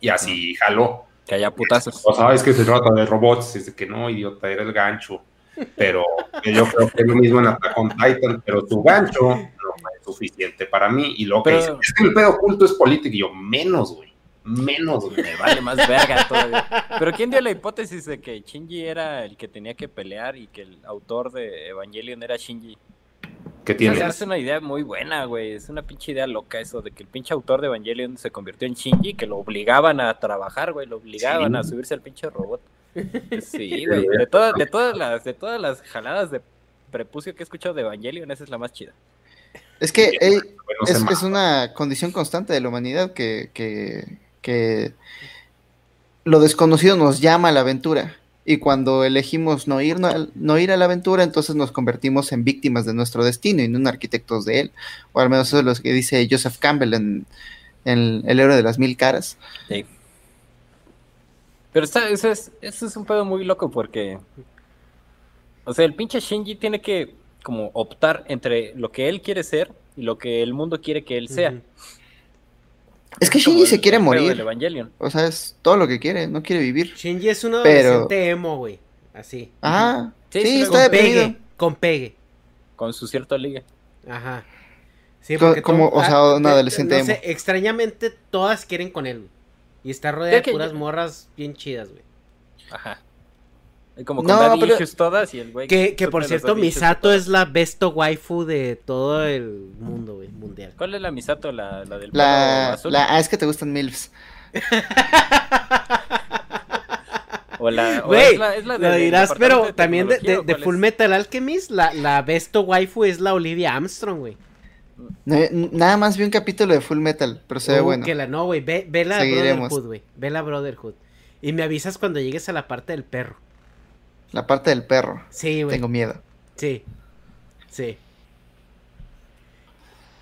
y así jaló. Que haya putazos. O sabes que se trata de robots, es de que no, idiota, era el gancho. Pero yo creo que es lo mismo en Attack on Titan, pero tu gancho no fue suficiente para mí. Y lo que Pero- dicen, es que el pedo oculto es político. Y yo, menos, güey. Menos, güey. Me vale más verga todavía. Pero ¿quién dio la hipótesis de que Shinji era el que tenía que pelear y que el autor de Evangelion era Shinji? ¿Qué O tiene? es una idea muy buena, güey. Es una pinche idea loca eso de que el pinche autor de Evangelion se convirtió en Shinji, que lo obligaban a trabajar, güey. Lo obligaban Sí. a subirse al pinche robot. Sí, güey. De todas, de todas las, de todas las jaladas de prepucio que he escuchado de Evangelion, esa es la más chida. Es que es una condición constante de la humanidad que, que, que lo desconocido nos llama a la aventura. Y cuando elegimos no ir, no, no ir a la aventura, entonces nos convertimos en víctimas de nuestro destino y no en arquitectos de él. O al menos eso es lo que dice Joseph Campbell en, en El héroe de las mil caras. Sí. Pero está, eso, es, eso es un pedo muy loco porque. O sea, el pinche Shinji tiene que como optar entre lo que él quiere ser y lo que el mundo quiere que él sea. Es que como Shinji el- se quiere el morir. Evangelion. O sea, es todo lo que quiere, no quiere vivir. Shinji es un Pero- adolescente emo, güey. Así. Ah, Sí, sí, sí, está Con pegue. Con pegue. Con su cierto ligue. Ajá. Sí, porque como, todo- o sea, un te- adolescente no sé, emo. extrañamente todas quieren con él. Y está rodeada de puras yo- morras bien chidas, güey. Ajá. Y como con No, daddy pero- issues todas y el güey. Que, que por cierto, Misato es la besto waifu de todo el mundo, güey, mundial. ¿Cuál es la Misato? La, la del La, azul. la, ah, es que te gustan MILFs. (laughs) O la, o Güey, es la, es la lo dirás, pero también de, de- ¿o de Full es? Metal Alchemist, la, la besto waifu es la Olivia Armstrong, güey. No, n- nada más vi un capítulo de Full Metal, pero se ve Uh, bueno. que la no, güey, ve, ve la Seguiremos. Brotherhood, güey. Ve la Brotherhood. Y me avisas cuando llegues a la parte del perro. La parte del perro. Sí, güey. Tengo miedo. Sí. Sí.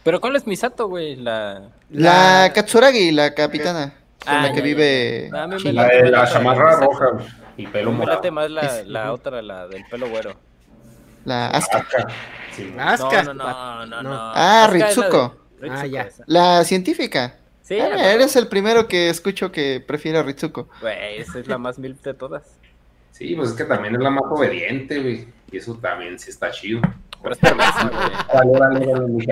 Pero ¿cuál es Misato, güey? La... La, Katsuragi, la capitana. Con Ah, la que ya, vive. ya. Me. La la la chamarra roja y pelo morado. más la, Es- la otra, la del pelo güero. La Asuka. Sí. Asuka. No, no, no, no. Ah, Ritsuko. Ah, ya. La científica. Sí, Ah, eres el primero que escucho que prefiere a Ritsuko. Güey, esa es la más mil de todas. Sí, pues es que también es la más obediente, güey. Y eso también sí está chido. Pero es perversa, (laughs) güey.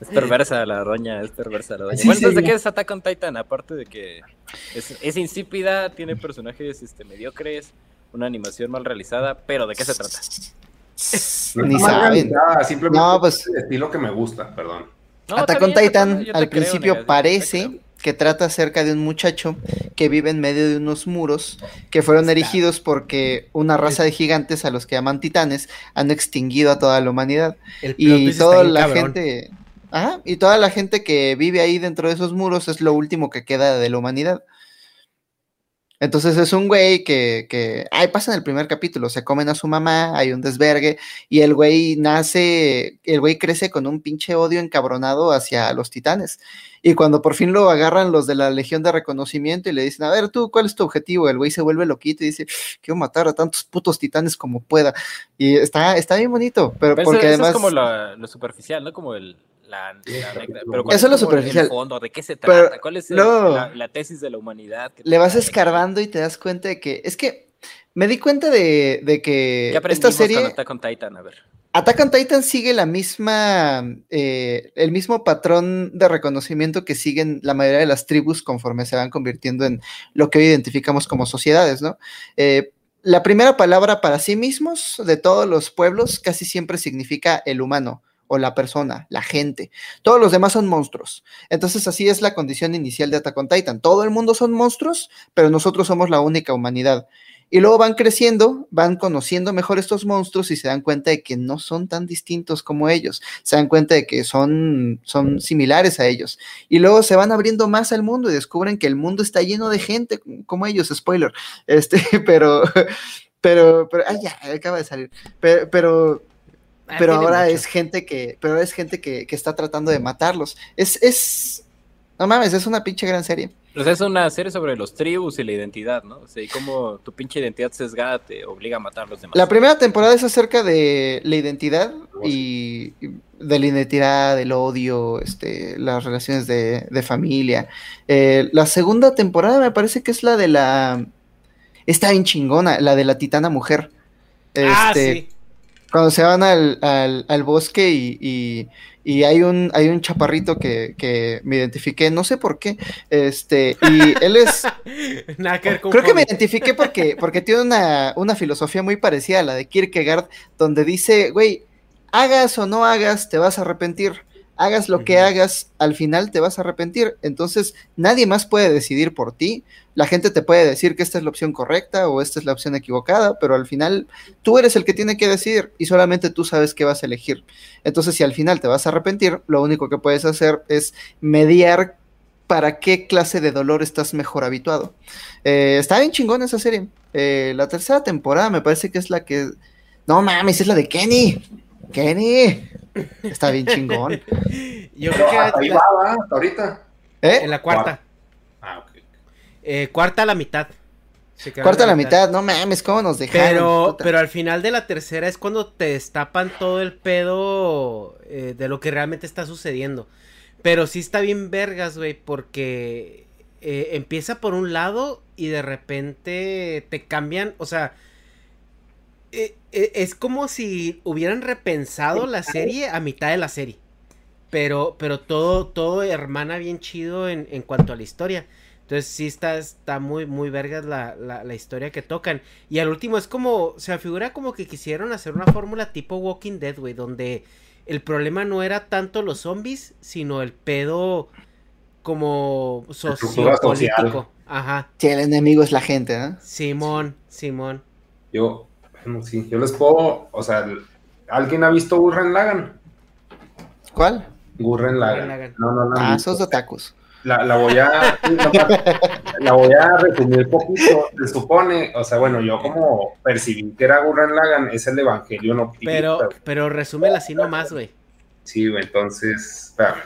Es perversa la doña, es perversa la doña. Sí, bueno, entonces, ¿de qué es Attack on Titan? Aparte de que es, es insípida, tiene personajes este, mediocres, una animación mal realizada, pero ¿de qué se trata? No Ni saben. Simplemente No, pues- es el estilo que me gusta, perdón. No, Attack on Titan te al principio parece creo. que trata acerca de un muchacho que vive en medio de unos muros que fueron erigidos porque una raza de gigantes a los que llaman titanes han extinguido a toda la humanidad. El Y toda la cabrón. gente, ajá, y toda la gente que vive ahí dentro de esos muros es lo último que queda de la humanidad. Entonces es un güey que, que, ay, pasa en el primer capítulo, se comen a su mamá, hay un desvergue, y el güey nace, el güey crece con un pinche odio encabronado hacia los titanes. Y cuando por fin lo agarran los de la Legión de Reconocimiento y le dicen, a ver, tú, ¿cuál es tu objetivo? El güey se vuelve loquito y dice, quiero matar a tantos putos titanes como pueda. Y está, está bien bonito, pero, Pero eso- porque eso, además... es como lo, lo superficial, ¿no? Como el. La, la pero ¿cuál Eso es lo superficial. El fondo, ¿de qué se Pero trata? ¿Cuál es el- la, la tesis de la humanidad? que le vas escarbando y te das cuenta de que es que me di cuenta de, de que ¿Qué esta serie con Attack on Titan? A ver. Attack on Titan sigue la misma eh, el mismo patrón de reconocimiento que siguen la mayoría de las tribus conforme se van convirtiendo en lo que hoy identificamos como sociedades, ¿no? Eh, la primera palabra para sí mismos de todos los pueblos casi siempre significa el humano o la persona, la gente. Todos los demás son monstruos. Entonces así es la condición inicial de Attack on Titan. Todo el mundo son monstruos, pero nosotros somos la única humanidad. Y luego van creciendo, van conociendo mejor estos monstruos y se dan cuenta de que no son tan distintos como ellos. Se dan cuenta de que son, son similares a ellos. Y luego se van abriendo más al mundo y descubren que el mundo está lleno de gente como ellos, spoiler. Este, (laughs) pero, pero, pero, ay, ya, acaba de salir. Pero, pero, Ah, pero ahora mucho. es gente que, pero ahora es gente que, que está tratando de matarlos. Es, es, no mames, es una pinche gran serie. Sea, es una serie sobre los tribus y la identidad, ¿no? O sea, y cómo tu pinche identidad sesgada te obliga a matar a los demás. La primera temporada es acerca de la identidad y y de la identidad, del odio, este, las relaciones de, de familia. Eh, la segunda temporada me parece que es la de la... Está bien chingona, la de la titana mujer. Ah, Este, sí. Cuando se van al, al- al bosque y, y- y hay un, hay un chaparrito que, que me identifiqué, no sé por qué, este, y él es... (laughs) Creo que me identifiqué porque, porque tiene una, una filosofía muy parecida a la de Kierkegaard, donde dice, güey, hagas o no hagas, te vas a arrepentir. Hagas lo que hagas, al final te vas a arrepentir. Entonces, nadie más puede decidir por ti. La gente te puede decir que esta es la opción correcta o esta es la opción equivocada, pero al final tú eres el que tiene que decidir y solamente tú sabes qué vas a elegir. Entonces, si al final te vas a arrepentir, lo único que puedes hacer es mediar para qué clase de dolor estás mejor habituado. Eh, está bien chingón esa serie. Eh, la tercera temporada me parece que es la que. No mames, es la de Kenny. Kenny. Está bien chingón. (laughs) Yo creo que hasta ahí la- va, va, hasta ahorita. ¿Eh? en la cuarta. Eh, cuarta a la mitad. Cuarta a la mitad. No mames, ¿cómo nos dejaron? Pero, pero al final de la tercera es cuando te destapan todo el pedo eh, de lo que realmente está sucediendo. Pero sí está bien vergas, güey, porque eh, empieza por un lado y de repente te cambian, o sea, eh, es como si hubieran repensado la serie a mitad de la serie. Pero, pero todo, todo hermana bien chido en, en cuanto a la historia. Entonces sí está, está muy, muy vergas la, la, la historia que tocan. Y al último es como, se me figura como que quisieron hacer una fórmula tipo Walking Dead, güey, donde el problema no era tanto los zombies, sino el pedo como sociopolítico. social. Ajá. Sí, el enemigo es la gente, ¿no? Simón, Simón. Yo, bueno, sí, yo les puedo, o sea, ¿alguien ha visto Gurren Lagan? ¿Cuál? Gurren Lagan. No, no, no. Ah, sos de tacos. La, la voy a la voy a resumir poquito. Se supone, o sea, bueno, yo como percibí que era Gurren Lagan, es el Evangelio no Pero, pero resúmela así nomás, güey. Sí, güey, entonces, espérame.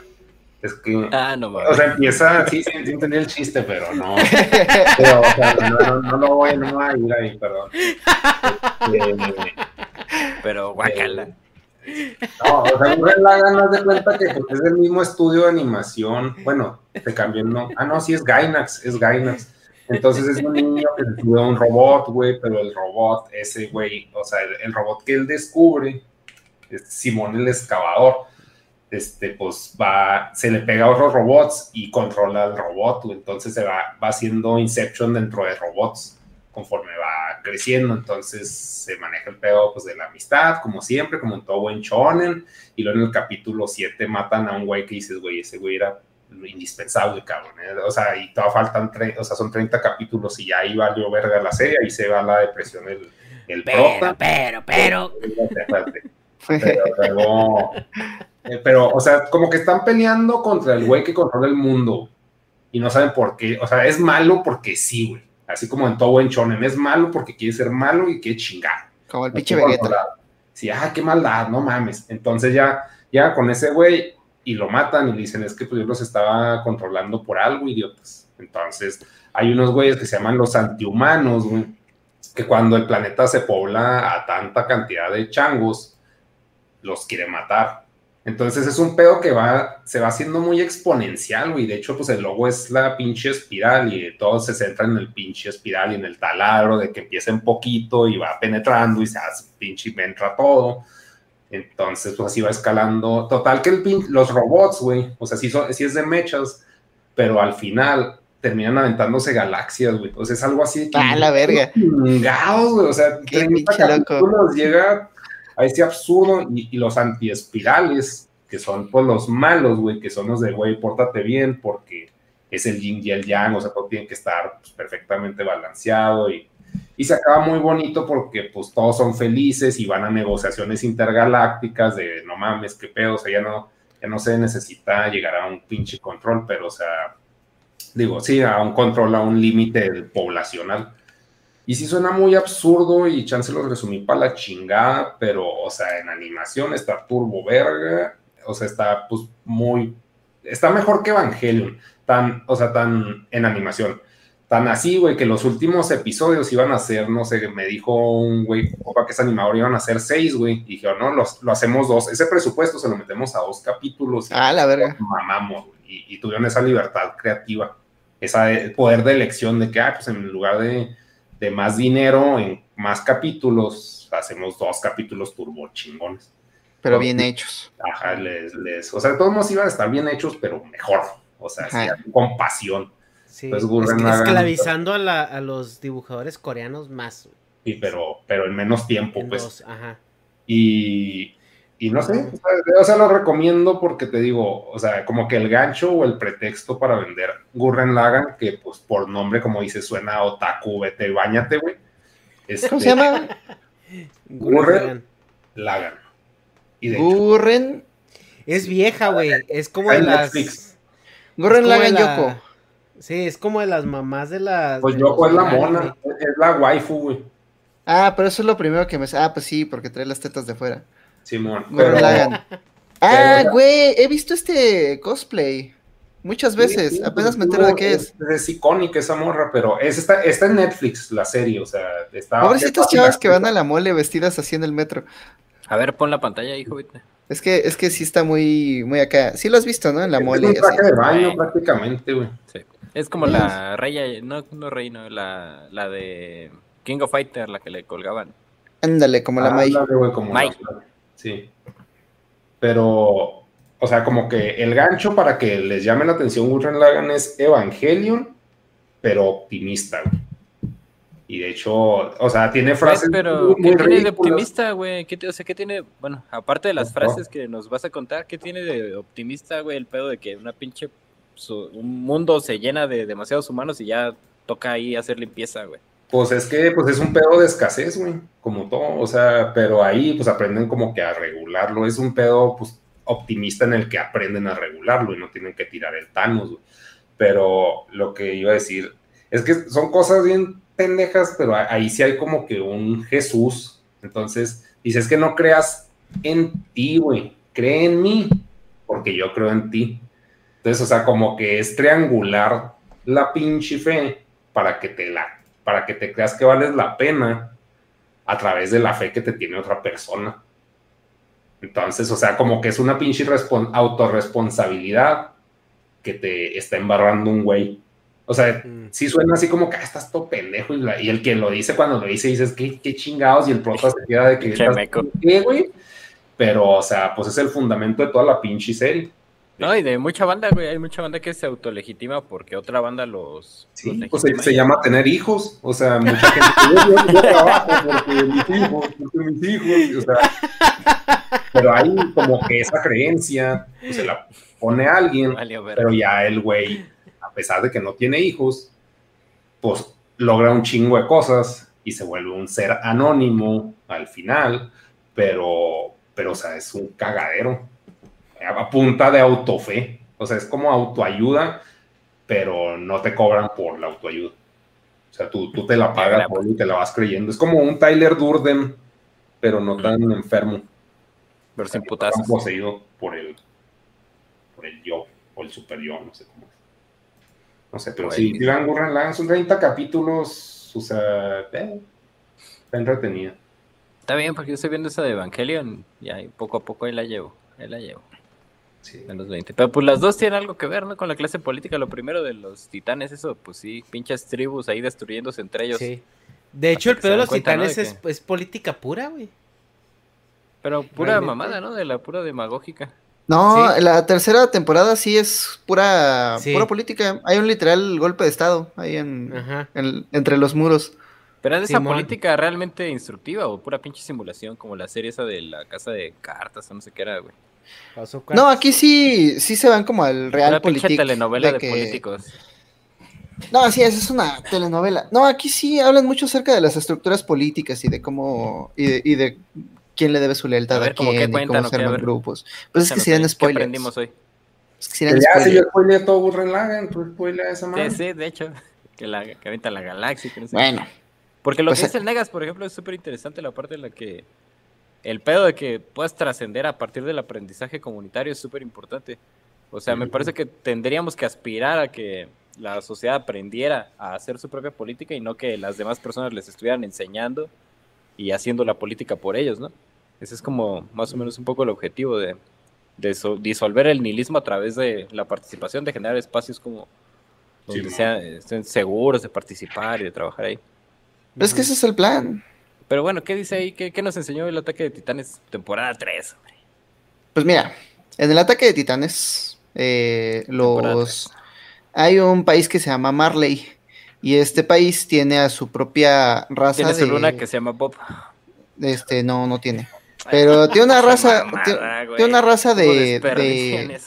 Es que, Ah, no, o sea, empieza, sí, sí, sí entendí el chiste, pero no. Pero, o sea, no, no, no lo voy, no voy a ir ahí, perdón. (laughs) Este, Pero guacala. No, o sea, Gurren Lagann, haz de cuenta que pues, es del mismo estudio de animación. Bueno, te cambió el nombre. Ah, no, sí es Gainax, es Gainax. Entonces es un niño que se sube a un robot, güey, pero el robot, ese güey, o sea, el, el robot que él descubre, es Simón el excavador, este, pues va, se le pega a otros robots y controla al robot, entonces se va, va haciendo Inception dentro de robots conforme va creciendo, entonces se maneja el pedo pues de la amistad, como siempre, como en todo buen shonen, y luego en el capítulo 7 matan a un güey que dices, güey, ese güey era lo indispensable, cabrón. ¿eh? O sea, y todavía faltan, o sea, son 30 capítulos y ya ahí valió verga la serie, ahí se va la depresión el, el prota. pero, pero. (laughs) Pero luego- eh, pero, o sea, como que están peleando contra el güey que controla el mundo y no saben por qué. O sea, es malo porque sí, güey. Así como en todo buen shonen, es malo porque quiere ser malo y quiere chingar. Como el pinche Vegeta. Sí, ah, qué maldad, no mames. Entonces ya, ya con ese güey y lo matan y le dicen, es que pues yo los estaba controlando por algo, idiotas. Entonces, hay unos güeyes que se llaman los antihumanos, güey, que cuando el planeta se pobla a tanta cantidad de changos, los quiere matar. Entonces es un pedo que va, se va haciendo muy exponencial, güey. De hecho, pues el logo es la pinche espiral y todo se centra en el pinche espiral y en el taladro de que empieza en poquito y va penetrando y se hace pinche y entra todo. Entonces, pues así va escalando. Total que el pin- los robots, güey, o sea, sí, son- sí es de mechas, pero al final terminan aventándose galaxias, güey. O sea, es algo así. de que- Ah, la verga. Chingados, güey. O sea, Qué 30 pinche loco. capítulos llega a ese absurdo y, y los antiespirales, que son pues los malos, güey, que son los de, güey, pórtate bien porque es el yin y el yang, o sea, todo tiene que estar pues, perfectamente balanceado y, y se acaba muy bonito porque pues todos son felices y van a negociaciones intergalácticas de no mames, qué pedo, o sea, ya no, ya no se necesita llegar a un pinche control, pero o sea, digo, sí, a un control, a un límite poblacional. Y sí suena muy absurdo y chance lo resumí para la chingada, pero, o sea, en animación está turbo verga, o sea, está pues muy, está mejor que Evangelion, tan, o sea, tan en animación, tan así, güey, que los últimos episodios iban a ser, no sé, me dijo un güey, opa, que es animador, iban a ser seis, güey, y dije, no, los, lo hacemos dos, ese presupuesto se lo metemos a dos capítulos. Ah, la verga. mamamos, güey, y, y tuvieron esa libertad creativa, ese poder de elección de que, ah, pues en lugar de, de más dinero, en más capítulos, hacemos dos capítulos turbo chingones. Pero bien hechos. Ajá, les, les, o sea, de todos modos iban a estar bien hechos, pero mejor, o sea, sí, con pasión, Sí, Pues es- Gurren Lagann- esclavizando a, la- a los dibujadores coreanos más. sí, pero, pero en menos tiempo, en pues. dos, ajá. Y, y no sé, o sea, o sea, lo recomiendo porque te digo, o sea, como que el gancho o el pretexto para vender Gurren Lagann, que pues por nombre, como dice, suena a otaku, vete, bañate, güey. Este, ¿Cómo se llama? Gurren. Lagann. Y de hecho, Gurren. Es vieja, güey. Es como de en las. Netflix. Gurren de la- Yoko. Sí, es como de las mamás de las. pues de Yoko es la mona, es la waifu, güey. Ah, pero eso es lo primero que me. Ah, pues sí, porque trae las tetas de fuera. Simón. (laughs) Pero-. Ah, güey, he visto este cosplay muchas veces. Sí, sí, Apenas me entero de qué es. Es icónica esa morra, pero es, está, está en Netflix la serie, o sea, está. Pobrecitas chavas que van a la mole vestidas así en el metro. A ver, pon la pantalla, hijo. vete. Es que, es que sí está muy, muy acá. Sí lo has visto, ¿no? En la Es mole. un traje así. de baño prácticamente, güey. Sí. Es como la Reya, no, no Rey, no, la, la de King of Fighter, la que le colgaban. Ándale, como la Ah, Mai. ándale, güey, como Mai. la- Sí. Pero, o sea, como que el gancho para que les llame la atención Gurren Lagann es Evangelion, pero optimista, güey. Y de hecho, o sea, tiene frases pero, muy- ¿qué tiene de optimista, güey? ¿Qué te- o sea, ¿qué tiene? Bueno, aparte de las frases que nos vas a contar, ¿qué tiene de optimista, güey? El pedo de que una pinche. su- un mundo se llena de demasiados humanos y ya toca ahí hacer limpieza, güey. Pues es que pues es un pedo de escasez, güey, como todo, o sea, pero ahí pues aprenden como que a regularlo, es un pedo pues optimista en el que aprenden a regularlo y no tienen que tirar el Thanos, güey. Pero lo que iba a decir es que son cosas bien pendejas, pero ahí sí hay como que un Jesús, entonces dices que no creas en ti, güey, cree en mí, porque yo creo en ti. Entonces, o sea, como que es triangular la pinche fe para que te la para que te creas que vales la pena a través de la fe que te tiene otra persona. Entonces, o sea, como que es una pinche respon- autorresponsabilidad que te está embarrando un güey. O sea, Mm. sí suena así como que ah, estás todo pendejo. Y, la- y el que lo dice cuando lo dice, dices, ¿qué, qué chingados? Y el prota se queda de que. (laughs) Pinche "¿Estás meco". ¿Qué, güey? Pero, o sea, pues es el fundamento de toda la pinche serie. No, y de mucha banda, güey. Hay mucha banda que se autolegitima porque otra banda los. Sí, los pues se, llama tener hijos. O sea, mucha gente yo, yo- yo trabajo porque mis hijos, porque mis hijos. O sea, pero hay como que esa creencia, pues se la pone a alguien, pero ya el güey, a pesar de que no tiene hijos, pues logra un chingo de cosas y se vuelve un ser anónimo al final, pero, pero o sea, es un cagadero. A punta de autofe. O sea, es como autoayuda, pero no te cobran por la autoayuda. O sea, tú, tú te la pagas y te la vas creyendo. Es como un Tyler Durden, pero no tan enfermo. Pero sin putazos. poseído por el, por el yo, o el super yo, no sé cómo es. No sé, pero sí, si vean Gurren son 30 capítulos, o sea, eh, está entretenida. Está bien, porque yo estoy viendo esa de Evangelion. Y ahí poco a poco ahí la llevo. Ahí la llevo. Sí. En los 20. Pero pues las dos tienen algo que ver, ¿no? Con la clase política. Lo primero de los titanes, eso, pues sí, pinches tribus ahí destruyéndose entre ellos. Sí. De hecho, el pedo de los cuenta, ¿no? titanes de es, que- es política pura, güey. Pero pura Realmente. mamada, ¿no? De la pura demagógica. No, Sí. la tercera temporada sí es pura, Sí. pura política. Hay un literal golpe de estado ahí en, entre los muros. Pero es de esa política realmente instructiva o pura pinche simulación, como la serie esa de la casa de cartas o no sé qué era, güey. Pasó No, aquí sí, sí se van como al real Una política. telenovela de, políticos. No, sí, esa es una telenovela. No, aquí sí hablan mucho acerca de las estructuras políticas y de cómo y de, y de quién le debe su lealtad A a, ver, ¿cómo qué quién y cuentan cómo o se qué? A arman ver. grupos. Pues es que ¿qué- ¿Qué spoilers. aprendimos hoy? Es que serían ya, si yo spoileé todo Gurren Lagann, tú spoileas esa madre. Sí, sí, de hecho. Que, la, que avienta la galaxia. que no sé qué. Bueno, Porque lo Pues, que dice el Negas, por ejemplo, es súper interesante la parte en la que el pedo de que puedas trascender a partir del aprendizaje comunitario es súper importante. O sea, me parece que tendríamos que aspirar a que la sociedad aprendiera a hacer su propia política y no que las demás personas les estuvieran enseñando y haciendo la política por ellos, ¿no? Ese es como más o menos un poco el objetivo de, de so- disolver el nihilismo a través de la participación, de generar espacios como donde Sí, sean, estén seguros de participar y de trabajar ahí. es que ese es el plan. Pero bueno, ¿qué dice ahí? ¿Qué, qué nos enseñó el ataque de titanes temporada 3? Pues mira, en el ataque de titanes, eh, los hay un país que se llama Marley. Y este país tiene a su propia raza Tiene de. su luna que se llama Bob. Este, no, no tiene. Pero tiene una (laughs) raza. Mamada, tiene, una raza ¿Cómo de. de?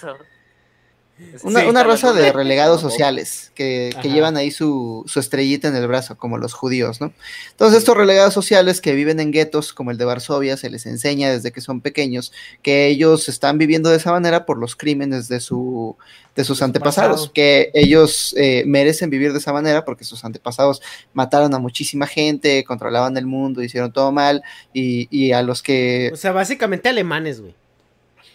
Una, Sí, raza de relegados sociales que, llevan ahí su, su estrellita en el brazo, como los judíos, ¿no? Entonces, estos relegados sociales que viven en guetos, como el de Varsovia, se les enseña desde que son pequeños que ellos están viviendo de esa manera por los crímenes de, su, de sus su antepasados, pasado. que ellos eh, merecen vivir de esa manera porque sus antepasados mataron a muchísima gente, controlaban el mundo, hicieron todo mal, y, y a los que... O sea, básicamente alemanes, güey.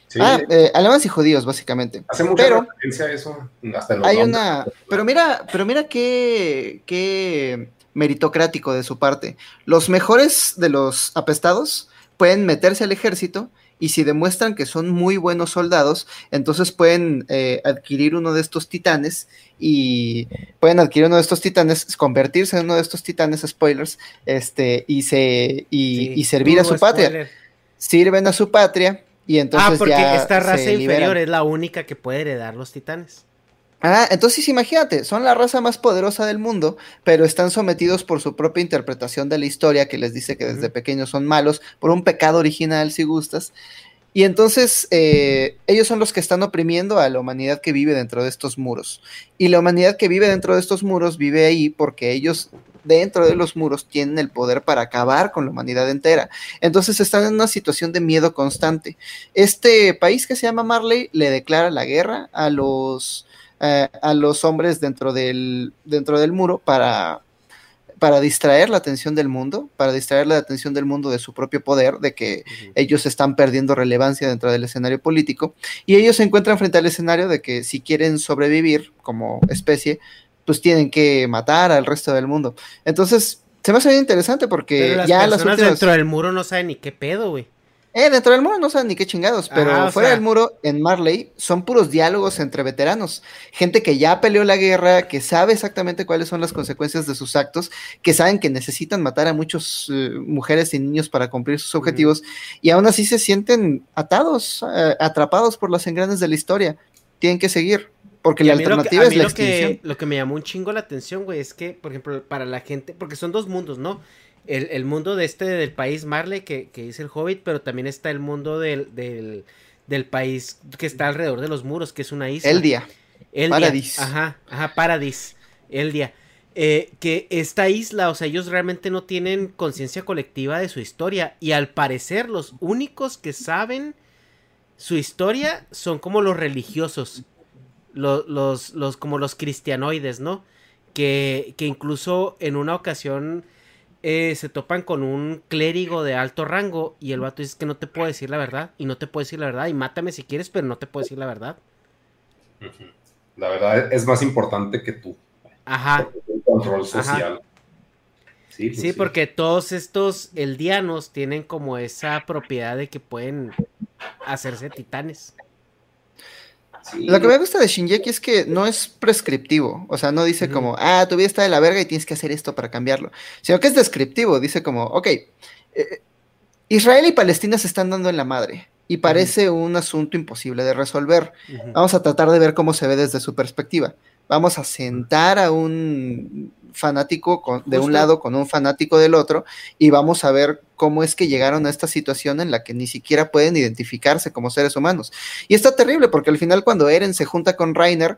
Sí, ah, eh, alemanes y judíos, básicamente. hace mucha pero- referencia a eso. Hasta en los Hay nombres. una, pero mira, pero mira qué, qué meritocrático de su parte. Los mejores de los apestados pueden meterse al ejército y si demuestran que son muy buenos soldados, entonces pueden eh, adquirir uno de estos titanes y pueden adquirir uno de estos titanes, convertirse en uno de estos titanes, spoilers, este, y se y, Sí, y servir a su patria. Sirven a su patria y entonces ah, porque ya esta raza inferior es la única que puede heredar los titanes. Ah, entonces imagínate, son la raza más poderosa del mundo, pero están sometidos por su propia interpretación de la historia que les dice que desde pequeños son malos, por un pecado original, si gustas. Y entonces eh, ellos son los que están oprimiendo a la humanidad que vive dentro de estos muros. Y la humanidad que vive dentro de estos muros vive ahí porque ellos dentro de los muros tienen el poder para acabar con la humanidad entera. Entonces están en una situación de miedo constante. Este país que se llama Marley le declara la guerra a los eh, a los hombres dentro del, dentro del muro para, para distraer la atención del mundo, para distraer la atención del mundo de su propio poder, de que ellos están perdiendo relevancia dentro del escenario político, y ellos se encuentran frente al escenario de que si quieren sobrevivir como especie, pues tienen que matar al resto del mundo. Entonces, se me hace bien interesante porque Pero las ya las personas últimas... dentro del muro no saben ni qué pedo, güey. Eh, dentro del muro no saben ni qué chingados, pero Ah, o fuera sea- del muro, en Marley, son puros diálogos entre veteranos. Gente que ya peleó la guerra, que sabe exactamente cuáles son las consecuencias de sus actos, que saben que necesitan matar a muchas mujeres y niños para cumplir sus objetivos, y aún así se sienten atados, eh, atrapados por los engranes de la historia. Tienen que seguir, porque la lo que- alternativa a es la lo que, lo que me llamó un chingo la atención, güey, es que, por ejemplo, para la gente, porque son dos mundos, ¿no? El, el mundo de este del país Marley, que, que dice el Hobbit, pero también está el mundo del, del, del país que está alrededor de los muros, que es una isla. Eldia. Eldia. Paradis. Ajá, ajá, Paradis. Eldia. Eh, que esta isla, o sea, ellos realmente no tienen conciencia colectiva de su historia. Y al parecer, los únicos que saben su historia son como los religiosos. Los, los, los como los cristianoides, ¿no? Que, que incluso en una ocasión eh, se topan con un clérigo de alto rango y el vato dice que no te puedo decir la verdad y no te puedo decir la verdad y mátame si quieres, pero no te puedo decir la verdad. La verdad es más importante que tú. Ajá. El control social. Sí, pues Sí, porque todos estos eldianos tienen como esa propiedad de que pueden hacerse titanes. Sí. Lo que me gusta de Shinjeki es que no es prescriptivo, o sea, no dice como, ah, tu vida está de la verga y tienes que hacer esto para cambiarlo, sino que es descriptivo, dice como, ok, eh, Israel y Palestina se están dando en la madre y parece un asunto imposible de resolver. Vamos a tratar de ver cómo se ve desde su perspectiva. Vamos a sentar a un fanático con- de un lado con un fanático del otro y vamos a ver cómo es que llegaron a esta situación en la que ni siquiera pueden identificarse como seres humanos. Y está terrible porque al final cuando Eren se junta con Rainer,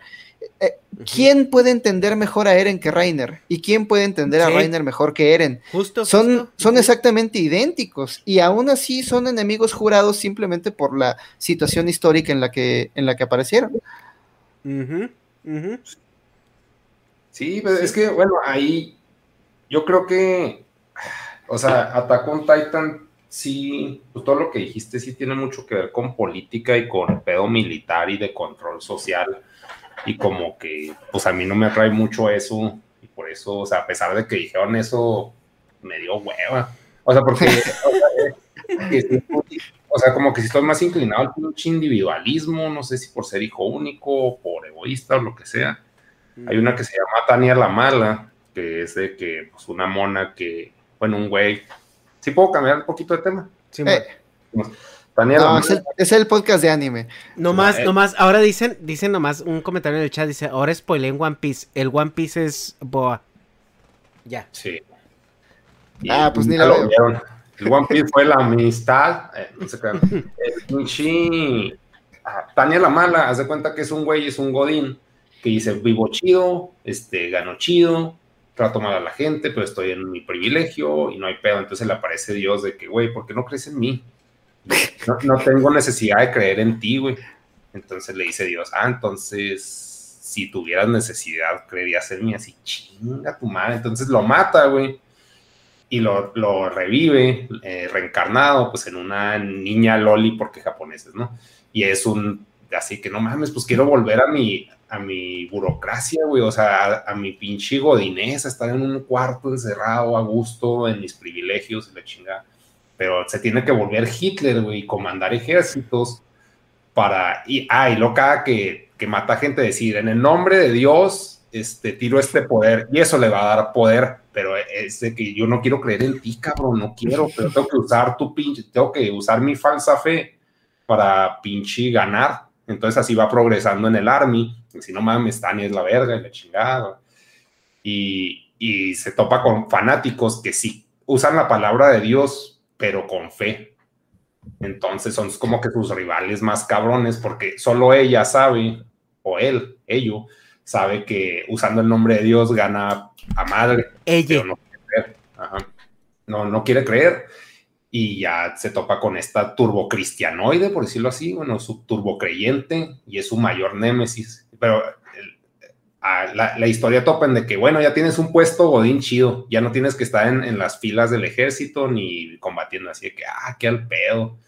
eh, ¿quién puede entender mejor a Eren que Rainer? ¿Y quién puede entender a. Rainer mejor que Eren? Justo, Son, justo. son exactamente idénticos y aún así son enemigos jurados simplemente por la situación histórica en la que, en la que aparecieron. Ujú. Sí, pero es que, bueno, ahí yo creo que, o sea, Attack on Titan, sí, pues todo lo que dijiste sí tiene mucho que ver con política y con pedo militar y de control social. Y como que, pues a mí no me atrae mucho eso. Y por eso, o sea, a pesar de que dijeron eso, me dio hueva. O sea, porque, (laughs) o sea, que sí, o sea, como que si estoy más inclinado al pinche individualismo, no sé si por ser hijo único, por egoísta o lo que sea. Hay una que se llama Tania la Mala, que es de que, pues, una mona que, bueno, un güey. ¿Sí puedo cambiar un poquito de tema? Sí, Eh, Tania la no, Mala. es, el, es el podcast de anime. Nomás, Eh. nomás, ahora dicen, dicen nomás un comentario en el chat, dice, ahora spoilé en One Piece, el One Piece es Boa. Ya. Sí. Ah, pues ni la lo veo. vieron. El One Piece fue la amistad. eh, no se crean. (laughs) El Tania la Mala, haz de cuenta que es un güey, es un godín, que dice: Vivo chido, este, gano chido, trato mal a la gente, pero estoy en mi privilegio y no hay pedo. Entonces le aparece Dios de que, güey, ¿por qué no crees en mí? No, no tengo necesidad de creer en ti, güey. Entonces le dice Dios, ah, entonces si tuvieras necesidad, creerías en mí así, chinga tu madre. Entonces lo mata, güey. Y lo, lo revive, eh, reencarnado, pues en una niña loli, porque japoneses, ¿no? Y es un, así que no mames, pues quiero volver a mi, a mi burocracia, güey, o sea, a, mi pinche godinés, a estar en un cuarto encerrado a gusto, en mis privilegios y la chingada. Pero se tiene que volver Hitler, güey, y comandar ejércitos para, y, ah, y lo cada que, que mata gente decir, en el nombre de Dios, este, tiro este poder, y eso le va a dar poder, pero es de que yo no quiero creer en ti, cabrón, no quiero, pero tengo que usar tu pinche, tengo que usar mi falsa fe para pinche ganar. Entonces así va progresando en el army, y si no mames, Tania es la verga y la chingada. Y, y se topa con fanáticos que sí usan la palabra de Dios, pero con fe. Entonces son como que sus rivales más cabrones, porque solo ella sabe, o él, ello, sabe que usando el nombre de Dios gana a madre. Ella. pero no quiere creer. Ajá. No, no quiere creer. Y ya se topa con esta turbocristianoide, por decirlo así, bueno, su turbocreyente, y es su mayor némesis. Pero el- a la, historia topa en de que, bueno, ya tienes un puesto godín chido, ya no tienes que estar en, las filas del ejército ni combatiendo así de que, ah, qué al pedo.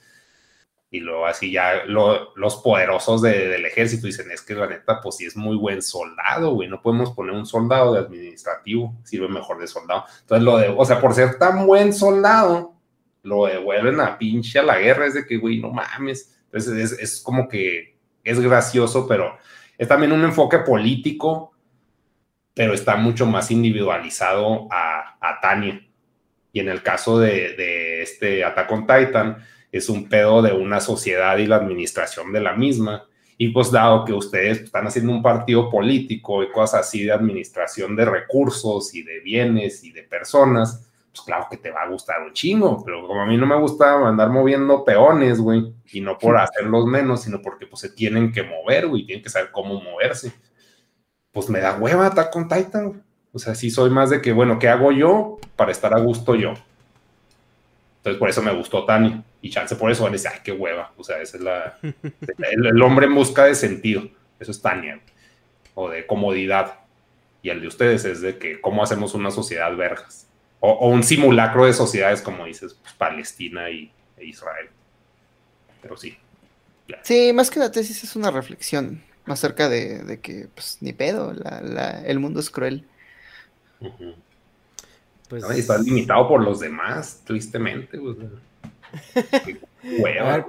Y luego así ya lo- los poderosos de- del ejército dicen, es que la neta, pues sí es muy buen soldado, güey, no podemos poner un soldado de administrativo, sirve mejor de soldado. Entonces lo de, o sea, por ser tan buen soldado, lo devuelven a pinche a la guerra, es de que, güey, no mames. Entonces es, como que es gracioso, pero es también un enfoque político, pero está mucho más individualizado a, a Tania. Y en el caso de, de este Attack on Titan, es un pedo de una sociedad y la administración de la misma. Y pues dado que ustedes están haciendo un partido político y cosas así de administración de recursos y de bienes y de personas, pues claro que te va a gustar un chingo, pero como a mí no me gusta andar moviendo peones, güey, y no por hacerlos menos, sino porque pues se tienen que mover, güey, tienen que saber cómo moverse. Pues me da hueva estar con Titan, güey. O sea, sí soy más de que, bueno, ¿qué hago yo para estar a gusto yo? Entonces, por eso me gustó Tani. Y chance por eso van a decir, ay, qué hueva. O sea, esa es la. (laughs) el, el hombre en busca de sentido. Eso es Tania. O de comodidad. Y el de ustedes es de que, ¿cómo hacemos una sociedad vergas? O, o un simulacro de sociedades, como dices, pues, Palestina y, e Israel. Pero sí. Sí, más que la tesis es una reflexión acerca de, de que, pues, ni pedo, la, la, el mundo es cruel. Pues, No, y estás limitado por los demás, tristemente. Qué (laughs) hueva. Ver,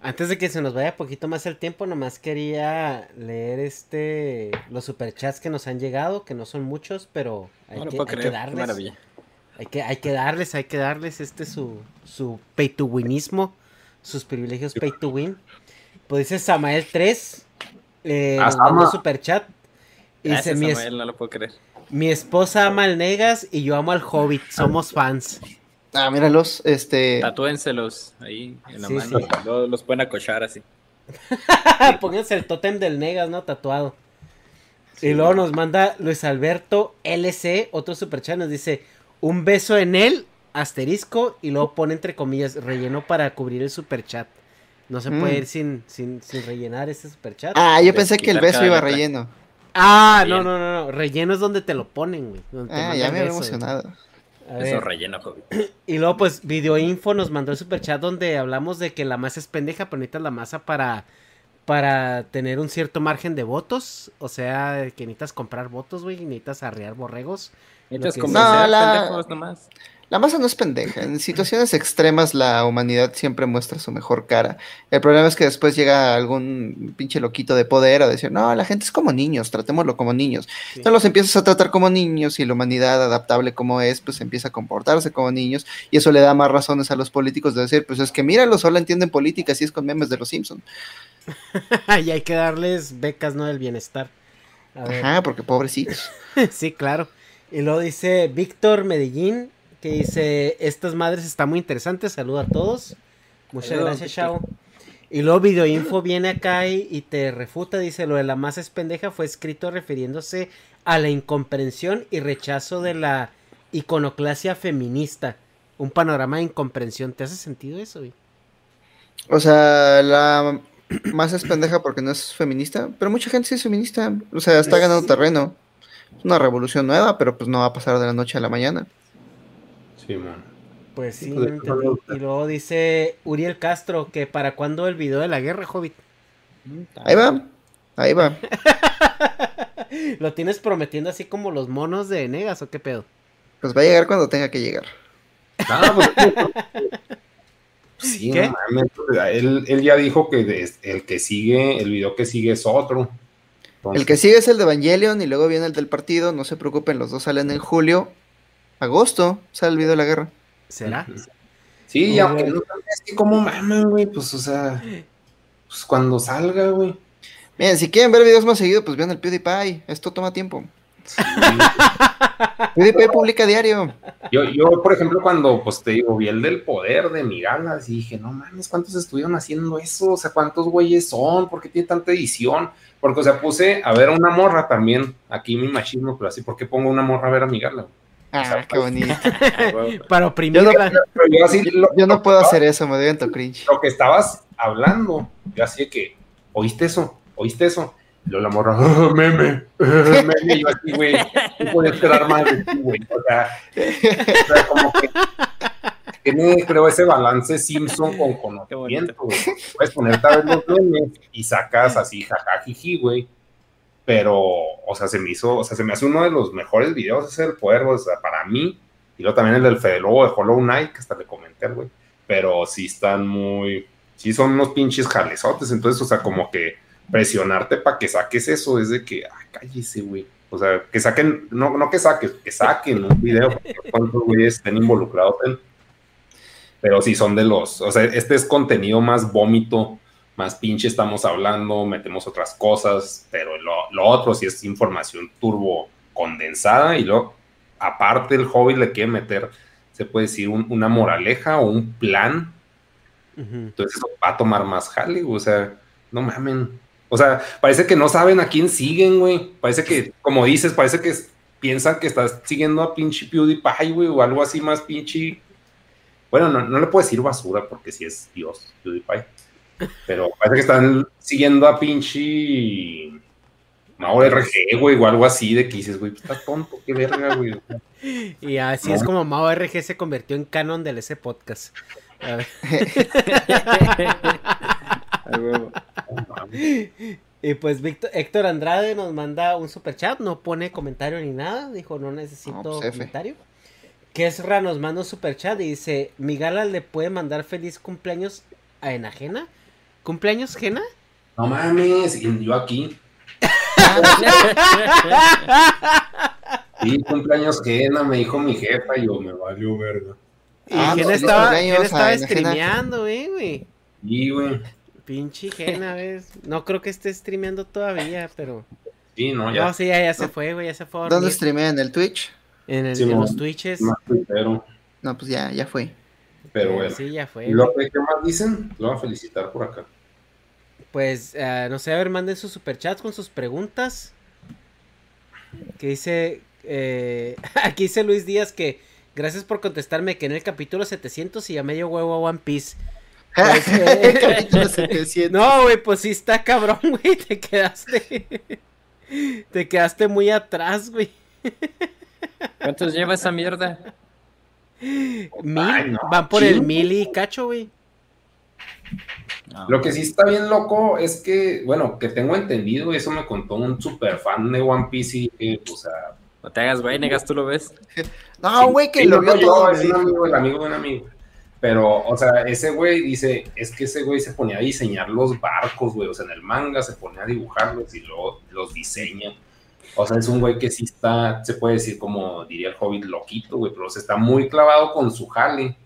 Antes de que se nos vaya poquito más el tiempo, nomás quería leer este los superchats que nos han llegado, que no son muchos, pero hay, No que, hay que creer, qué darles. maravilla. Hay que, hay que darles, hay que darles este su, su pay to winismo, sus privilegios pay to win. Pues dice Samael 3, eh, Ah, mandó Sama. superchat. Y dice, mi, Samuel, no lo puedo creer. mi esposa ama al Negas y yo amo al Hobbit, somos fans. Ah, míralos, este... Tatúenselos ahí en la Sí, mano. sí. Los pueden acochar así. (laughs) Pónganse el tótem del Negas, ¿no? Tatuado. Y luego nos manda Luis Alberto LC, otro superchat, nos dice, un beso en él, asterisco, y luego pone entre comillas, relleno para cubrir el superchat. No se puede Mm. ir sin, sin, sin rellenar ese superchat. Ah, yo pensé que el beso iba relleno. Ah, no, no, no, no, relleno es donde te lo ponen, güey. Ah, ya me había emocionado. Eso relleno, Hobbit. (clears throat) Y luego, pues, Videoinfo nos mandó el superchat donde hablamos de que la masa es pendeja, pero necesitas la masa para, para tener un cierto margen de votos. O sea, que necesitas comprar votos, güey, y necesitas arrear borregos. Necesitas convencer No, a la- pendejos nomás. La masa no es pendeja. En situaciones extremas la humanidad siempre muestra su mejor cara. El problema es que después llega algún pinche loquito de poder a decir, no, la gente es como niños, tratémoslo como niños. Sí. Entonces los empiezas a tratar como niños y la humanidad adaptable como es, pues empieza a comportarse como niños y eso le da más razones a los políticos de decir, pues es que míralos, solo entienden política, así es con memes de los Simpson. (laughs) y hay que darles becas, ¿no? Del bienestar. A ver. Ajá, porque pobrecitos. (laughs) sí, claro. Y luego dice Víctor Medellín, que dice, estas madres están muy interesantes, saluda a todos. Muchas gracias. Chao. Y luego Videoinfo viene acá y, y te refuta, dice, lo de la masa es pendeja fue escrito refiriéndose a la incomprensión y rechazo de la iconoclasia feminista. Un panorama de incomprensión. ¿Te hace sentido eso, güey? O sea, la masa es pendeja porque no es feminista, pero mucha gente sí es feminista. O sea, está ganando terreno. Es una revolución nueva, pero pues no va a pasar de la noche a la mañana. Sí, man. Pues sí, no entendí. Y luego dice Uriel Castro que para cuándo el video de la guerra, Hobbit. Ahí va, ahí va. (laughs) ¿Lo tienes prometiendo así como los monos de Negas o qué pedo? Pues va a llegar cuando tenga que llegar. Ah, pues, sí, (laughs) ¿Qué? no mames. Él, él ya dijo que de- el que sigue, el video que sigue es otro. El que sigue es el de Evangelion y luego viene el del partido. No se preocupen, los dos salen en julio. Agosto sale el video de la guerra. ¿Será? Sí, y aunque bien. no es que como mamen, güey, pues, o sea, pues cuando salga, güey. Miren, si quieren ver videos más seguido, pues vean el PewDiePie. Esto toma tiempo. PewDiePie publica diario. Yo, yo, por ejemplo, cuando, pues te digo, vi el del poder de Migalas y dije, no mames, ¿cuántos estuvieron haciendo eso? O sea, ¿cuántos güeyes son? ¿Por qué tiene tanta edición? Porque, o sea, puse a ver a una morra también, aquí mi machismo, pero así, ¿por qué pongo una morra a ver a Migala? Ah, qué bonito. (laughs) Para Yo no, oprimirla. Pero yo así, lo, yo no puedo hacer eso, me doy en tu cringe. Lo que estabas hablando, yo así de que, ¿oíste eso? ¿Oíste eso? Y luego la morra, "Ah, meme, (laughs) meme, yo así, güey, no podía esperar más de ti, güey. O sea, o sea, como que tiene, creo, ese balance Simpson con conocimiento, güey. Puedes ponerte a ver los memes y sacas así, jajajiji, güey. Pero, o sea, se me hizo, o sea, se me hace uno de los mejores videos ese del poder, o sea, para mí. Y luego también el del Fede Lobo de Hollow Knight, que hasta le comenté, güey. Pero sí están muy, sí son unos pinches jalezotes. Entonces, o sea, como que presionarte para que saques eso es de que, ah, cállese, güey. O sea, que saquen, no, no que saques, que saquen un video, cuántos güeyes estén involucrados en. Pero sí son de los, o sea, este es contenido más vómito, más pinche estamos hablando, metemos otras cosas, pero lo, lo otro sí es información turbo condensada y luego, aparte el hobby le quiere meter se puede decir, un- una moraleja o un plan. Ujú. Entonces eso va a tomar más jale, o sea, no mamen. O sea, parece que no saben a quién siguen, güey. Parece que, como dices, parece que piensan que estás siguiendo a pinche PewDiePie, güey, o algo así más pinche. Bueno, no, no le puedo decir basura porque si es Dios, PewDiePie. Pero parece que están siguiendo a pinche. Mauro RG, güey, o algo así de que dices, güey, pues, estás tonto, qué verga, güey. (laughs) Y así No. es como Mao RG se convirtió en canon del ese podcast. A ver. (laughs) A huevo. No mames. (laughs) Y pues Víctor, Héctor Andrade nos manda un super chat, no pone comentario ni nada, dijo no necesito No, pues, comentario. Kesra nos manda un super chat y dice, mi gala le puede mandar feliz cumpleaños a Enajena. ¿Cumpleaños Jena? No mames, y yo aquí. (laughs) Sí, cumpleaños que me dijo mi jefa y yo me valió verga. Y Ah, Jena estaba, Jena estaba streameando, eh, güey. Y güey, Pinche Jena, (laughs) ¿ves? No creo que esté streameando todavía, pero... sí, no, ya. No, sí, ya, ya se fue, güey, ya se fue ¿Dónde streamea? ¿En el Twitch? En, el- Sí, en los Twitches. Más tuitero, No, pues ya, ya fue. pero bueno. Sí, ya fue. ¿Y lo que qué más dicen? Lo voy a felicitar por acá. Pues, eh, no sé, a ver, manden sus superchats con sus preguntas. Que dice, eh, (laughs) aquí dice Luis Díaz que gracias por contestarme que en el capítulo 700 y a medio huevo a One Piece. Pues, eh, 700. No, güey, pues sí está cabrón, (laughs) güey, te quedaste, te quedaste muy atrás, güey. ¿Cuántos lleva esa mierda? Mil, Ay, no, van por el mil y cacho, güey. Lo que sí está bien loco es que, bueno, que tengo entendido, y eso me contó un super fan de One Piece y que, o sea... No te hagas, güey, negas, tú lo ves. No, güey, que sí, lo no, vio no, yo, todo. es güey. un amigo, el amigo de un amigo. Pero, o sea, ese güey dice, es que ese güey se ponía a diseñar los barcos, güey, o sea, en el manga se ponía a dibujarlos y luego los diseña. O sea, es un güey que sí está, se puede decir como diría el hobbit, loquito, güey, pero se está muy clavado con su jale.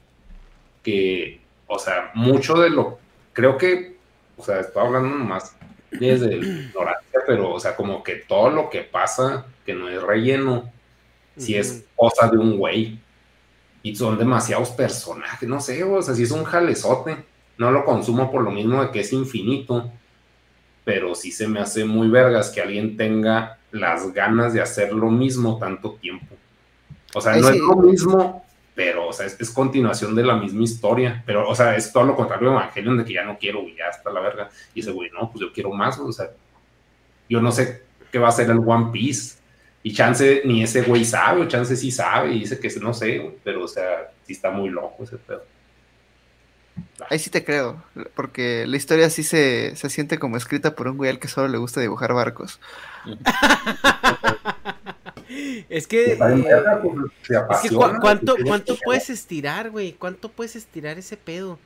Que, o sea, mucho de lo, creo que, o sea, estoy hablando más desde la ignorancia, pero, o sea, como que todo lo que pasa, que no es relleno, si es cosa de un güey. Y son demasiados personajes, no sé, o sea, si es un jalezote. No lo consumo por lo mismo de que es infinito. Pero sí se me hace muy vergas que alguien tenga las ganas de hacer lo mismo tanto tiempo. O sea, Ay, no sí. es lo mismo, pero, o sea, es, es continuación de la misma historia. Pero, o sea, es todo lo contrario de Evangelion, de que ya no quiero, ya está la verga. Y ese güey, no, pues yo quiero más, o sea, yo no sé qué va a ser el One Piece. Y chance ni ese güey sabe, o chance sí sabe, y dice que no sé, pero o sea, sí está muy loco ese pedo. Ahí sí te creo, porque la historia sí se, se siente como escrita por un güey al que solo le gusta dibujar barcos. Es que... Eh, Es que cu- ¿cuánto, cuánto puedes estirar, güey? ¿Cuánto puedes estirar ese pedo?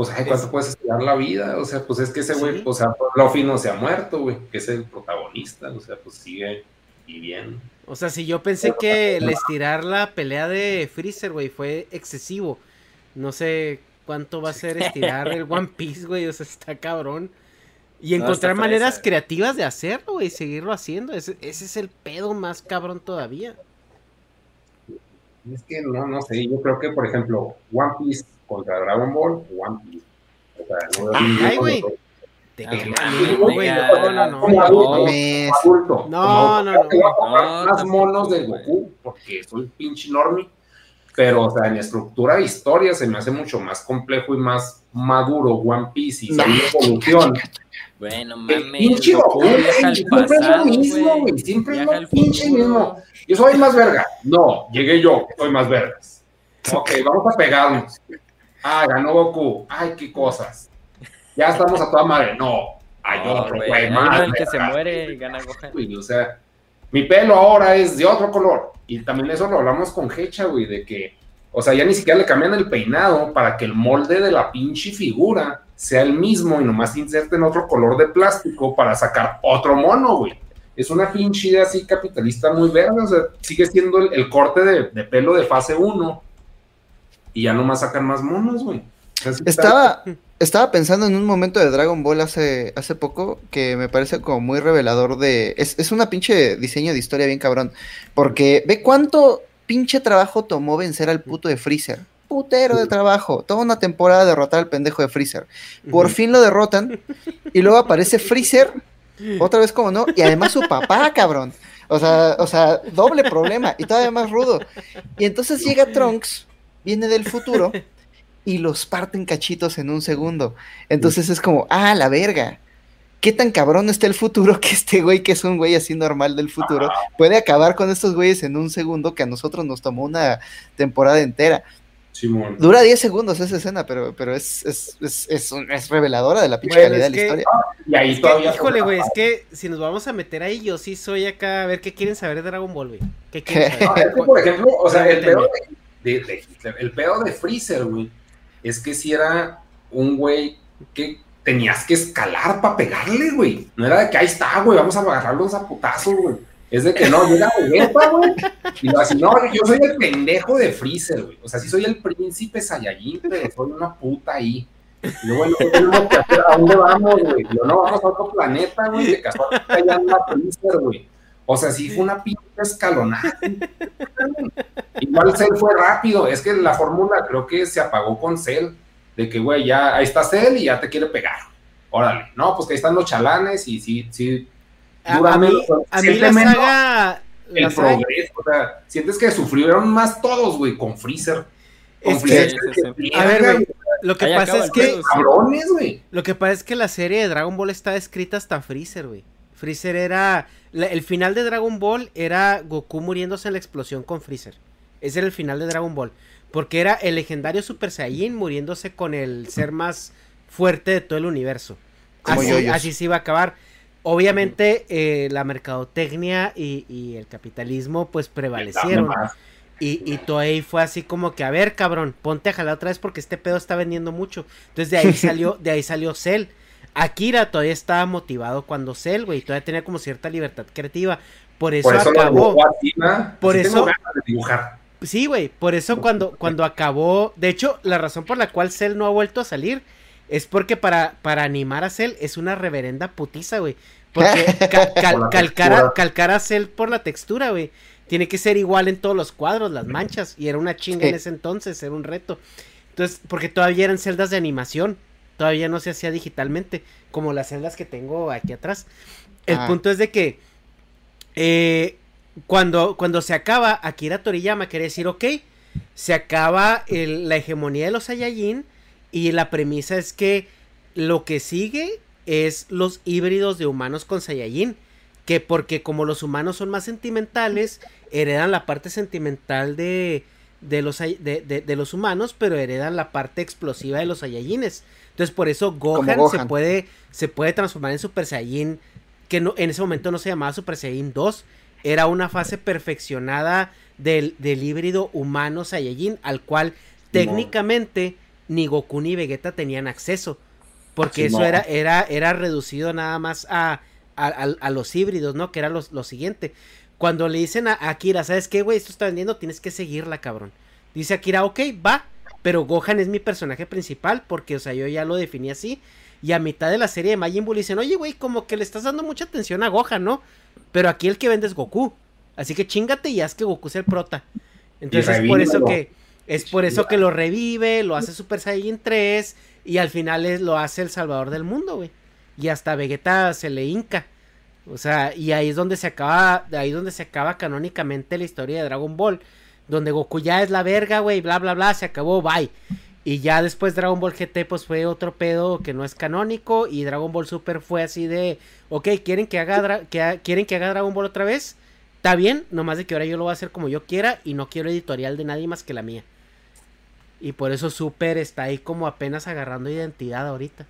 O sea, ¿cuánto puedes estirar la vida? O sea, pues es que ese güey, Sí. o sea, pues, Luffy no se ha muerto, güey, que es el protagonista, o sea, pues sigue viviendo. O sea, si yo pensé que el estirar la pelea de Freezer, güey, fue excesivo. No sé cuánto va a ser estirar el (laughs) One Piece, güey. O sea, está cabrón. Y encontrar maneras creativas de hacerlo, güey, seguirlo haciendo. Ese, ese es el pedo más cabrón todavía. Es que no, no sé, yo creo que, por ejemplo, One Piece contra Dragon Ball, One Piece. O sea, no Ay, güey. Te Ah, güey, no, no, no, Como adulto, mames. como adulto. No, no, no. te voy a comprar No, más monos de. Goku, porque soy pinche normie. Pero, o sea, en estructura de historia se me hace mucho más complejo y más maduro One Piece y No. su evolución. Bueno, mames. pinche Goku siempre es lo mismo, güey. Siempre es lo pinche mismo. Yo soy más verga. No, llegué yo, soy más vergas. Ok, vamos a pegarnos. Ah, ganó Goku. Ay, qué cosas. Ya estamos a toda madre. No, hay No, otro, güey, hay más. que se muere y gana Gohan. Güey, o sea, mi pelo ahora es de otro color. Y también eso lo hablamos con Hecha, güey, de que, o sea, ya ni siquiera le cambian el peinado para que el molde de la pinche figura sea el mismo y nomás inserten otro color de plástico para sacar otro mono, güey. Es una pinche idea así capitalista muy verde, o sea, sigue siendo el, el corte de, de pelo de fase 1 y ya nomás sacan más monos, güey. Estaba, estaba pensando en un momento de Dragon Ball hace, hace poco que me parece como muy revelador de... Es, es una pinche diseño de historia bien cabrón. Porque ve cuánto pinche trabajo tomó vencer al puto de Freezer? Putero de trabajo. Toda una temporada derrotar al pendejo de Freezer. Por fin lo derrotan. Y luego aparece Freezer. Otra vez como no. Y además su papá, cabrón. O sea, o sea, doble problema. Y todavía más rudo. Y entonces llega Trunks. Viene del futuro. (laughs) Y los parten cachitos en un segundo. Entonces es como, ah, la verga qué tan cabrón está el futuro que este güey, que es un güey así normal del futuro, puede acabar con estos güeyes en un segundo que a nosotros nos tomó una temporada entera. Simón. Dura 10 segundos esa escena, pero, pero es, es, es, es, reveladora de la pinche Bueno, calidad de la que- historia. Y ahí Es que, todavía. híjole, güey, es que si nos vamos a meter ahí, yo sí soy acá. A ver, ¿qué quieren saber de Dragon Ball, güey? ¿Qué quieren (laughs) saber? es que, por ejemplo, o sea, el Cuéntenme. De, de- de el pedo de Freezer, güey, es que si era un güey que tenías que escalar para pegarle, güey. No era de que ahí está, güey, vamos a agarrarlos a putazos, güey. Es de que no, llega Vegeta, güey. Y lo así, no, yo soy el pendejo de Freezer, güey. O sea, sí soy el príncipe Saiyajin, pero soy una puta ahí. Y yo, bueno. ¿A dónde vamos, güey? Yo, no, vamos a otro planeta, güey, que casualmente allá anda Freezer, güey. O sea, sí fue una pinche escalonada. Igual Cell fue rápido. Es que la fórmula creo que se apagó con Cell. De que, güey, ya ahí está Cell y ya te quiere pegar. Órale. No, pues que ahí están los chalanes y sí, sí. A, mí, a mí la saga. El La saga progreso. O sea, sientes que sufrieron más todos, güey, con Freezer. Con Es Freezer. que-. A ver, güey, lo que Ahí pasa es el que. Cabrones, güey. Lo que pasa es que la serie de Dragon Ball está escrita hasta Freezer, güey. Freezer era. la- el final de Dragon Ball era Goku muriéndose en la explosión con Freezer. Ese era el final de Dragon Ball. Porque era el legendario Super Saiyan muriéndose con el ser más fuerte de todo el universo. Así, así se iba a acabar. Obviamente, eh, la mercadotecnia y, y el capitalismo, pues prevalecieron. Y, y Toei fue así como que, a ver, cabrón, ponte a jalar otra vez porque este pedo está vendiendo mucho. Entonces de ahí (laughs) salió, de ahí salió Cell. Akira todavía estaba motivado cuando Cell, güey, todavía tenía como cierta libertad creativa. Por eso, Por eso lo acabó. ¿no? Por Así eso- tengo ganas de dibujar. Sí, güey, por eso cuando, cuando acabó, de hecho, la razón por la cual Cell no ha vuelto a salir es porque para, para animar a Cell es una reverenda putiza, güey. Porque (laughs) ca- cal- Por la calcar, a, calcar a Cell por la textura, güey. Tiene que ser igual en todos los cuadros, las manchas. Y era una chinga en ese entonces, era un reto. Entonces, porque todavía eran celdas de animación. Todavía no se hacía digitalmente, como las celdas que tengo aquí atrás. El Ah. punto es de que eh, cuando, cuando se acaba, Akira Toriyama quiere decir, ok, se acaba el- la hegemonía de los Saiyajin y la premisa es que lo que sigue es los híbridos de humanos con Saiyajin. Que porque como los humanos son más sentimentales, heredan la parte sentimental de, de, los, Sai- de, de- de los humanos, pero heredan la parte explosiva de los Saiyajines. Entonces por eso Gohan, se puede se puede transformar en Super Saiyajin, que no, en ese momento no se llamaba Super Saiyajin 2, era una fase perfeccionada del, del híbrido humano Saiyajin, al cual técnicamente ni Goku ni Vegeta tenían acceso. Porque eso era, era, era reducido nada más a, a, a- a los híbridos, ¿no? Que era los- lo siguiente. Cuando le dicen a Akira, ¿sabes qué, güey? Esto está vendiendo, tienes que seguirla, cabrón. Dice Akira, ok, va. Pero Gohan es mi personaje principal porque, o sea, yo ya lo definí así. Y a mitad de la serie de Majin Buu le dicen, oye, güey, como que le estás dando mucha atención a Gohan, ¿no? Pero aquí el que vende es Goku. Así que chingate y haz que Goku sea el prota. Entonces es por eso que es por eso que lo revive, lo hace Super Saiyan 3 y al final es, lo hace el salvador del mundo, güey. Y hasta Vegeta se le hinca. O sea, y ahí es donde se acaba, ahí es donde se acaba canónicamente la historia de Dragon Ball, donde Goku ya es la verga, güey, bla bla bla, se acabó, bye. Y ya después Dragon Ball GT pues fue otro pedo que no es canónico y Dragon Ball Super fue así de, ok, ¿quieren que haga, que ¿quieren que haga Dragon Ball otra vez? Está bien, nomás de que ahora yo lo voy a hacer como yo quiera y no quiero editorial de nadie más que la mía. Y por eso Super está ahí como apenas agarrando identidad ahorita.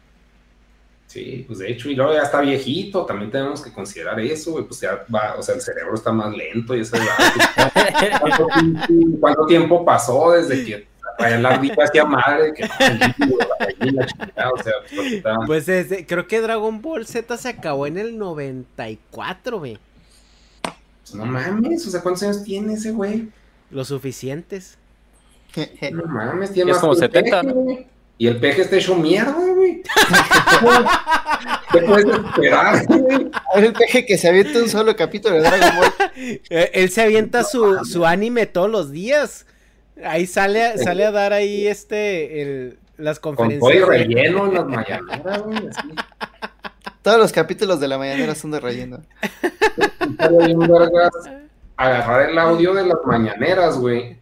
Sí, pues de hecho, y luego ya está viejito, también tenemos que considerar eso, güey, pues ya va, o sea, el cerebro está más lento y eso ya, ¿cuánto, tiempo- cuánto tiempo pasó desde que la ardilla hacía madre, que o sea, pues, Pues desde- creo que Dragon Ball Z se acabó en el 94, güey. pues, no mames, o sea, ¿cuántos años tiene ese güey? Lo suficientes. (laughs) No mames, tiene Es más como que el 70, peje, ¿no? Y el peje está hecho mierda, güey. ¿Qué puedes esperar, güey? A ver, el peje que se avienta un solo capítulo de Dragon Ball. Eh, Él se avienta su, su anime todos los días. Ahí sale, a- sale a dar ahí este el, las Con conferencias. todo y de- relleno en las mañaneras, güey. así. Todos los capítulos de la mañanera son de relleno. Agarrar el audio de las mañaneras, güey,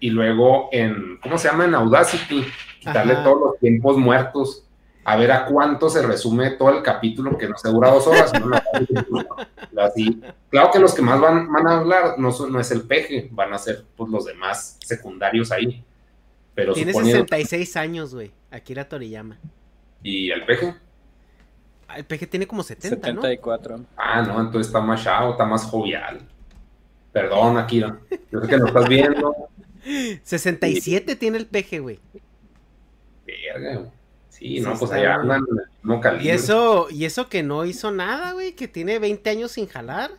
y luego en, ¿cómo se llama? En Audacity, quitarle Ajá. todos los tiempos muertos, a ver a cuánto se resume todo el capítulo, que no se dura dos horas, sino una- (laughs) así. Claro que los que más van, van a hablar no, son- no es el peje, van a ser pues, los demás secundarios ahí. Pero Tiene suponiendo- 66 años, güey. Akira Toriyama. ¿Y el peje? Ah, El peje tiene como 70, ¿no? 74. Ah, no, entonces está más chavo, está más jovial. Perdón, Akira. Yo sé que no estás viendo. 67 tiene el peje, güey. Verga, güey. Sí, no, pues allá andan mismo calibre. Y eso, y eso que no hizo nada, güey, que tiene 20 años sin jalar.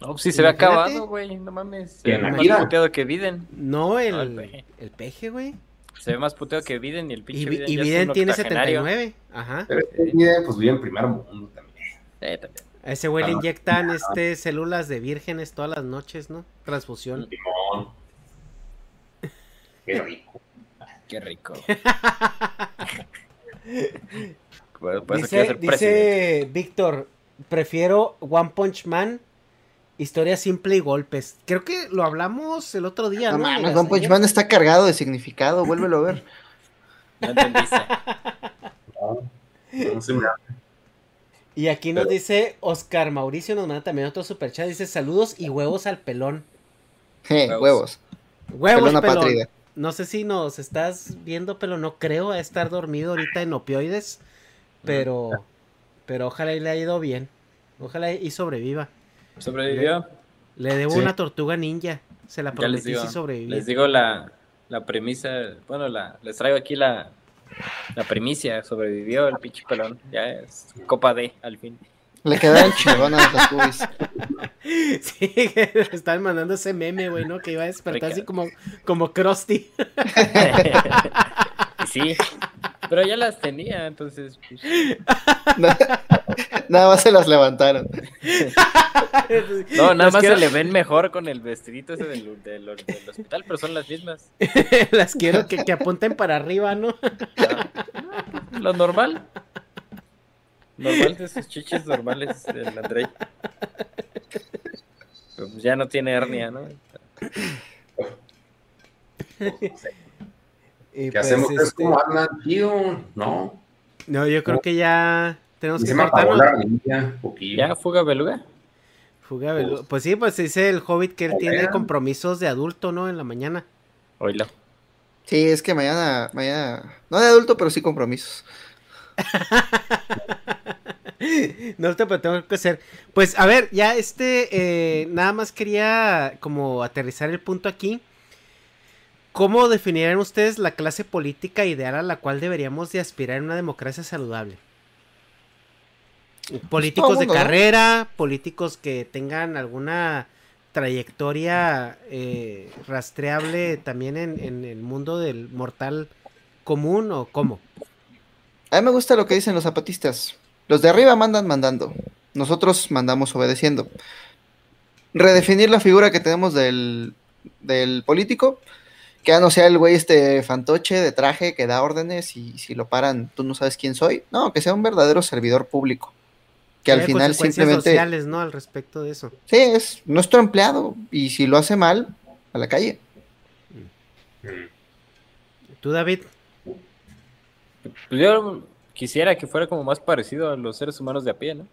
No, pues sí se ve acabado, güey. No mames. Se ¿Quién, ve más puteado que Biden. No, el, No, el peje. el peje, güey. Se ve más puteado que Biden y el pinche Y, Biden. y un tiene octogenario. 79. Ajá. Pero este vive, pues vive en primer mundo también. Eh, también. A ese güey le Ah. inyectan este células de vírgenes todas las noches, ¿no? Transfusión. Qué rico. Qué rico. (laughs) Dice, Víctor, prefiero One Punch Man, historia simple y golpes. Creo que lo hablamos el otro día, No ¿no? mames, Mira, One Punch. Man está cargado de significado, vuélvelo a ver. (laughs) No entendiste. No se me da. Y aquí nos dice Oscar Mauricio, nos manda también otro superchat, dice saludos y huevos al pelón. Eh, Huevos. huevos. Huevos, Pelón pelón. No sé si nos estás viendo, pero no creo a estar dormido ahorita en opioides. Pero, pero ojalá y le haya ido bien. Ojalá y sobreviva. ¿Sobrevivió? Le debo Sí. una tortuga ninja. Se la prometí digo. si sobrevive. Les digo la, la premisa. Bueno, la, les traigo aquí la, la primicia. Sobrevivió el pinche pelón. Ya es copa D al fin. Le quedaron chingonas las (laughs) cubis. (laughs) Sí, que estaban mandando ese meme, güey, ¿no? Que iba a despertar así como, como Krusty. (laughs) sí. Pero ya las tenía, entonces. pues, (laughs) Nada más se las levantaron. No, nada Las más quiero- se le ven mejor con el vestidito ese del, del- del hospital, pero son las mismas. Las quiero que, que apunten para arriba, ¿no? Lo normal. Normal de sus chichis normales del Andrei. Pero pues ya no tiene hernia, ¿no? Y ¿Qué pues, hacemos? ¿Ustedes este, cómo andan, tío? No. No, yo creo que ya tenemos que poquillo. ¿Ya fuga beluga? Fuga velo- Pues sí, pues dice el Hobbit que él tiene compromisos de adulto, ¿no? En la mañana. Oílo. Sí, es que mañana, mañana, no de adulto, pero sí compromisos. (laughs) (laughs) No te pero tengo que hacer. Pues a ver, ya este, eh, nada más quería como aterrizar el punto aquí. ¿Cómo definirían ustedes la clase política ideal a la cual deberíamos de aspirar en una democracia saludable? Políticos todo de carrera, políticos que tengan alguna trayectoria eh, rastreable también en, en el mundo del mortal común o cómo? A mí me gusta lo que dicen los zapatistas. Los de arriba mandan mandando. Nosotros mandamos obedeciendo. Redefinir la figura que tenemos del, del político. Que ya no sea el güey este fantoche de traje que da órdenes y si lo paran tú no sabes quién soy. No, que sea un verdadero servidor público. Que al final consecuencias simplemente... sociales, ¿no? Al respecto de eso. Sí, es nuestro empleado. Y si lo hace mal, a la calle. Mm. ¿Tú, David? Pues yo quisiera que fuera como más parecido a los seres humanos de a pie, ¿no?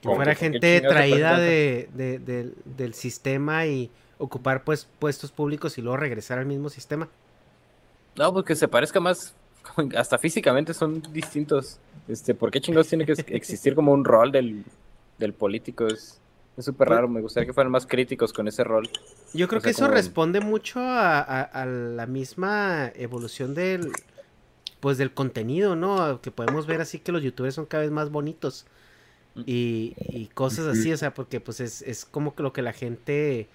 Que ¿Cómo fuera gente traída de, de- del- sistema y ocupar pues puestos públicos y luego regresar al mismo sistema. No, pues que se parezca más, (laughs) hasta físicamente son distintos. Este, ¿por qué chingados tiene que existir como un rol del, del político? Es es súper raro, me gustaría que fueran más críticos con ese rol. Yo creo O sea, que eso como- responde mucho a, a- a la misma evolución del pues del contenido, ¿no? Que podemos ver así que los youtubers son cada vez más bonitos y, y cosas así, o sea, porque pues es, es como que lo que la gente...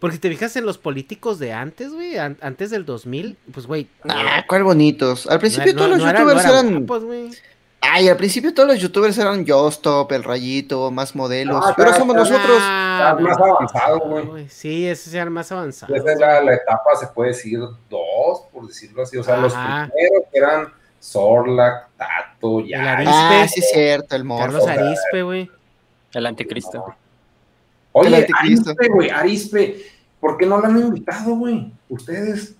Porque te fijas en los políticos de antes, güey, an- antes del 2000, pues, güey... Ah, cuál bonitos. Al principio no- todos los no eran- youtubers no eran eran... guapos. Ay, al principio todos los youtubers eran Yostop, El Rayito, más modelos. Ah, claro, somos claro. nosotros. Ah, más avanzado, güey. Sí, ese es el más avanzado. Esa es la, la etapa, se puede decir, dos, por decirlo así. O sea, los primeros que eran Sorlac, Tato, ya. Arispe. Ah, sí, es cierto, el morro. Carlos Arispe, güey. El anticristo. El Oye, anticristo. Arispe, güey, Arispe, ¿por qué no lo han invitado, güey? Ustedes.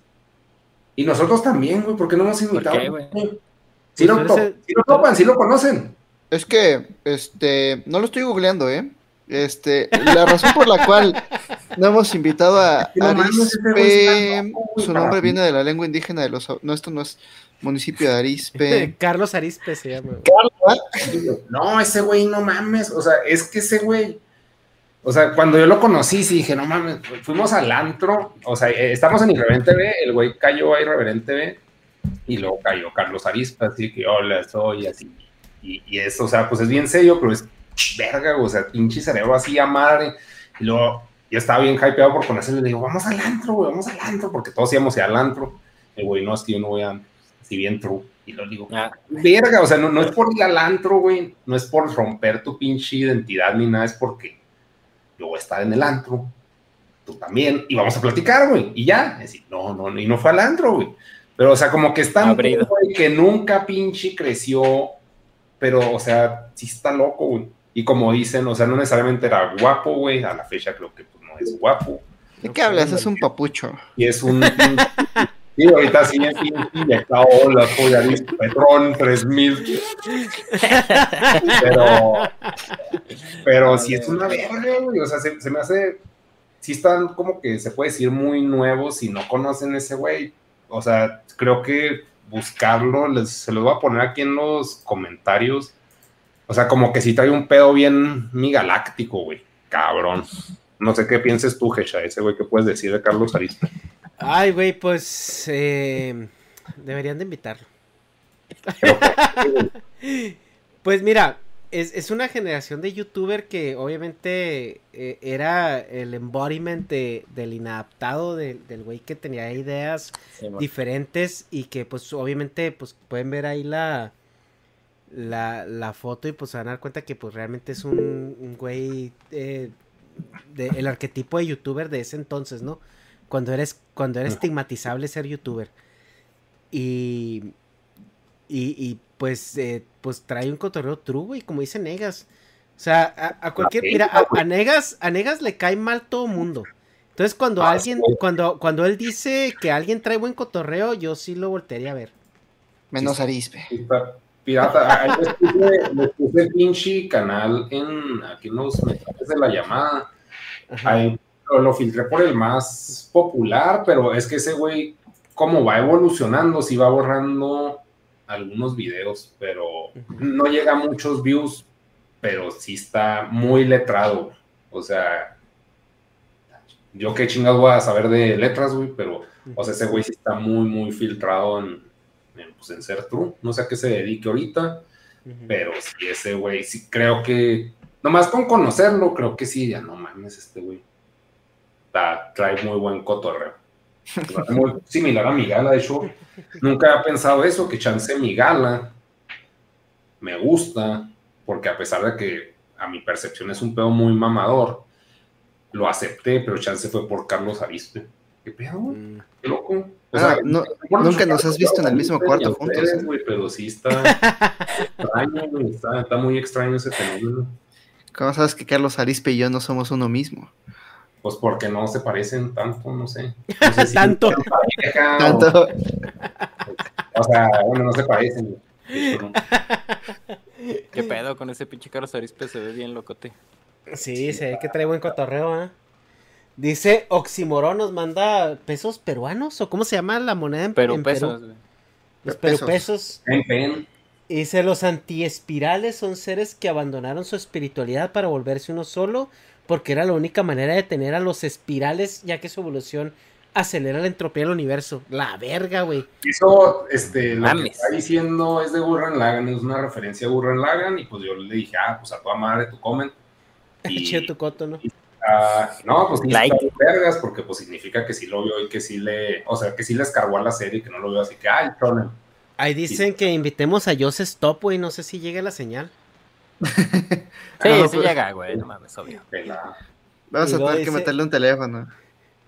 Y nosotros también, güey, ¿por qué no hemos invitado? qué, lo, Pues to- el- sí lo topan, sí lo conocen. Es que, este, no lo estoy googleando, ¿eh? Este, la razón por la cual no hemos invitado a Arispe, su nombre viene de la lengua indígena de los... No, esto no es municipio de Arispe. (laughs) Carlos Arispe se llama. güey. No, ese güey, no mames. O sea, es que ese güey. O sea, cuando yo lo conocí, sí dije, no mames, fuimos al antro. O sea, eh, estamos en Irreverente B, el güey cayó a Irreverente B y luego cayó Carlos Arispa, así que hola, soy así. Y, y eso, o sea, pues es bien serio, pero es verga, o sea, pinche cerebro así a madre. Y luego yo estaba bien hypeado por conocerle, le digo, vamos al antro, güey, vamos al antro, porque todos íbamos al antro. El güey, no, es que yo no voy a, si bien true. Y lo digo, Ah, verga, o sea, no, no es por ir al antro, güey, no es por romper tu pinche identidad ni nada, es porque yo voy a estar en el antro, tú también, y vamos a platicar, güey, y ya, es decir, no, no, y no fue al antro, güey, pero, o sea, como que está güey, que nunca pinche creció, pero, o sea, sí está loco, güey, y como dicen, o sea, no necesariamente era guapo, güey, a la fecha creo que pues, no es guapo, ¿De qué hablas? Es un papucho. y es un... Sí, ahorita sí es inyectado la listo, Petrón 3000. Pero, pero sí es una verga, güey. O sea, se, se me hace. Sí están como que se puede decir muy nuevos si no conocen ese güey. O sea, creo que buscarlo, les, se los voy a poner aquí en los comentarios. O sea, como que sí trae un pedo bien mi galáctico, güey. Cabrón. No sé qué pienses tú, Hecha, ese güey que puedes decir de Carlos Arista. Ay, güey, pues eh, deberían de invitarlo. Pues mira, es, es una generación de youtuber que obviamente eh, era el embodiment de- del inadaptado, de- del güey que tenía ideas sí, diferentes y que pues obviamente pues pueden ver ahí la, la, la foto y pues se van a dar cuenta que pues realmente es un, un güey eh, de, el arquetipo de youtuber de ese entonces, ¿no? Cuando eres, cuando era estigmatizable ser youtuber. Y, y, y, pues, eh, pues trae un cotorreo true, güey, como dice Negas. O sea, a, a cualquier, mira, a, a Negas, a Negas le cae mal todo mundo. Entonces cuando Ah, alguien, sí. cuando, cuando él dice que alguien trae buen cotorreo, yo sí lo voltearía a ver. Menos Arispe. Está Pirata, ahí les puse, les puse pinche canal en aquí en los mensajes de la llamada. Ahí lo, lo filtré por el más popular, pero es que ese güey, como va evolucionando, sí va borrando algunos videos, pero no llega a muchos views, pero sí está muy letrado. O sea, yo qué chingados voy a saber de letras, güey, pero, o sea, ese güey sí está muy, muy filtrado en, en, pues, en ser true. No sé a qué se dedique ahorita, pero sí, ese güey, sí creo que, nomás con conocerlo, creo que sí, ya no mames, este güey. Trae muy buen cotorreo. (laughs) Muy similar a mi gala, de hecho, nunca he pensado eso, que chance mi gala me gusta, porque a pesar de que a mi percepción es un pedo muy mamador, lo acepté, pero chance fue por Carlos Arispe. ¿Qué pedo? Mm. Qué loco. O Ah, sea, no- bueno, nunca nos has visto en el mismo cuarto ustedes, juntos, ¿eh? güey, pero sí está extraño, güey, está, está muy extraño ese fenómeno. ¿Cómo sabes que Carlos Arispe y yo no somos uno mismo? Pues porque no se parecen tanto, no sé. (laughs) No sé si Tanto. pareja Tanto. O, sea, bueno, no se parecen. ¿Qué pedo con ese pinche Carlos Arispe? Se ve bien locote. Sí, se ve que trae buen cotorreo, ¿ah? Dice Oximorón nos manda pesos peruanos o cómo se llama la moneda en, Pero en pesos, Perú. Los Pesos. perupesos. Pen, pen. Y dice los antiespirales son seres que abandonaron su espiritualidad para volverse uno solo porque era la única manera de tener a los espirales ya que su evolución acelera la entropía del universo. La verga, güey. Eso, este, lo que está diciendo es de Gurren Lagann, es una referencia a Gurren Lagann, y pues yo le dije, ah, pues a tu madre tu comment. (laughs) Y, Chido tu coto, ¿no? Ah, no, pues sí Like. vergas, porque pues significa que sí lo vio y que sí le, o sea, que sí les cargó a la serie, que no lo veo así que, ay, shonen. Ahí dicen que invitemos a Joseph Stop, güey. No sé si llegue la señal. (laughs) Sí, No, sí pues- llega, güey, no mames, obvio. Vamos Y a tener que meterle un teléfono.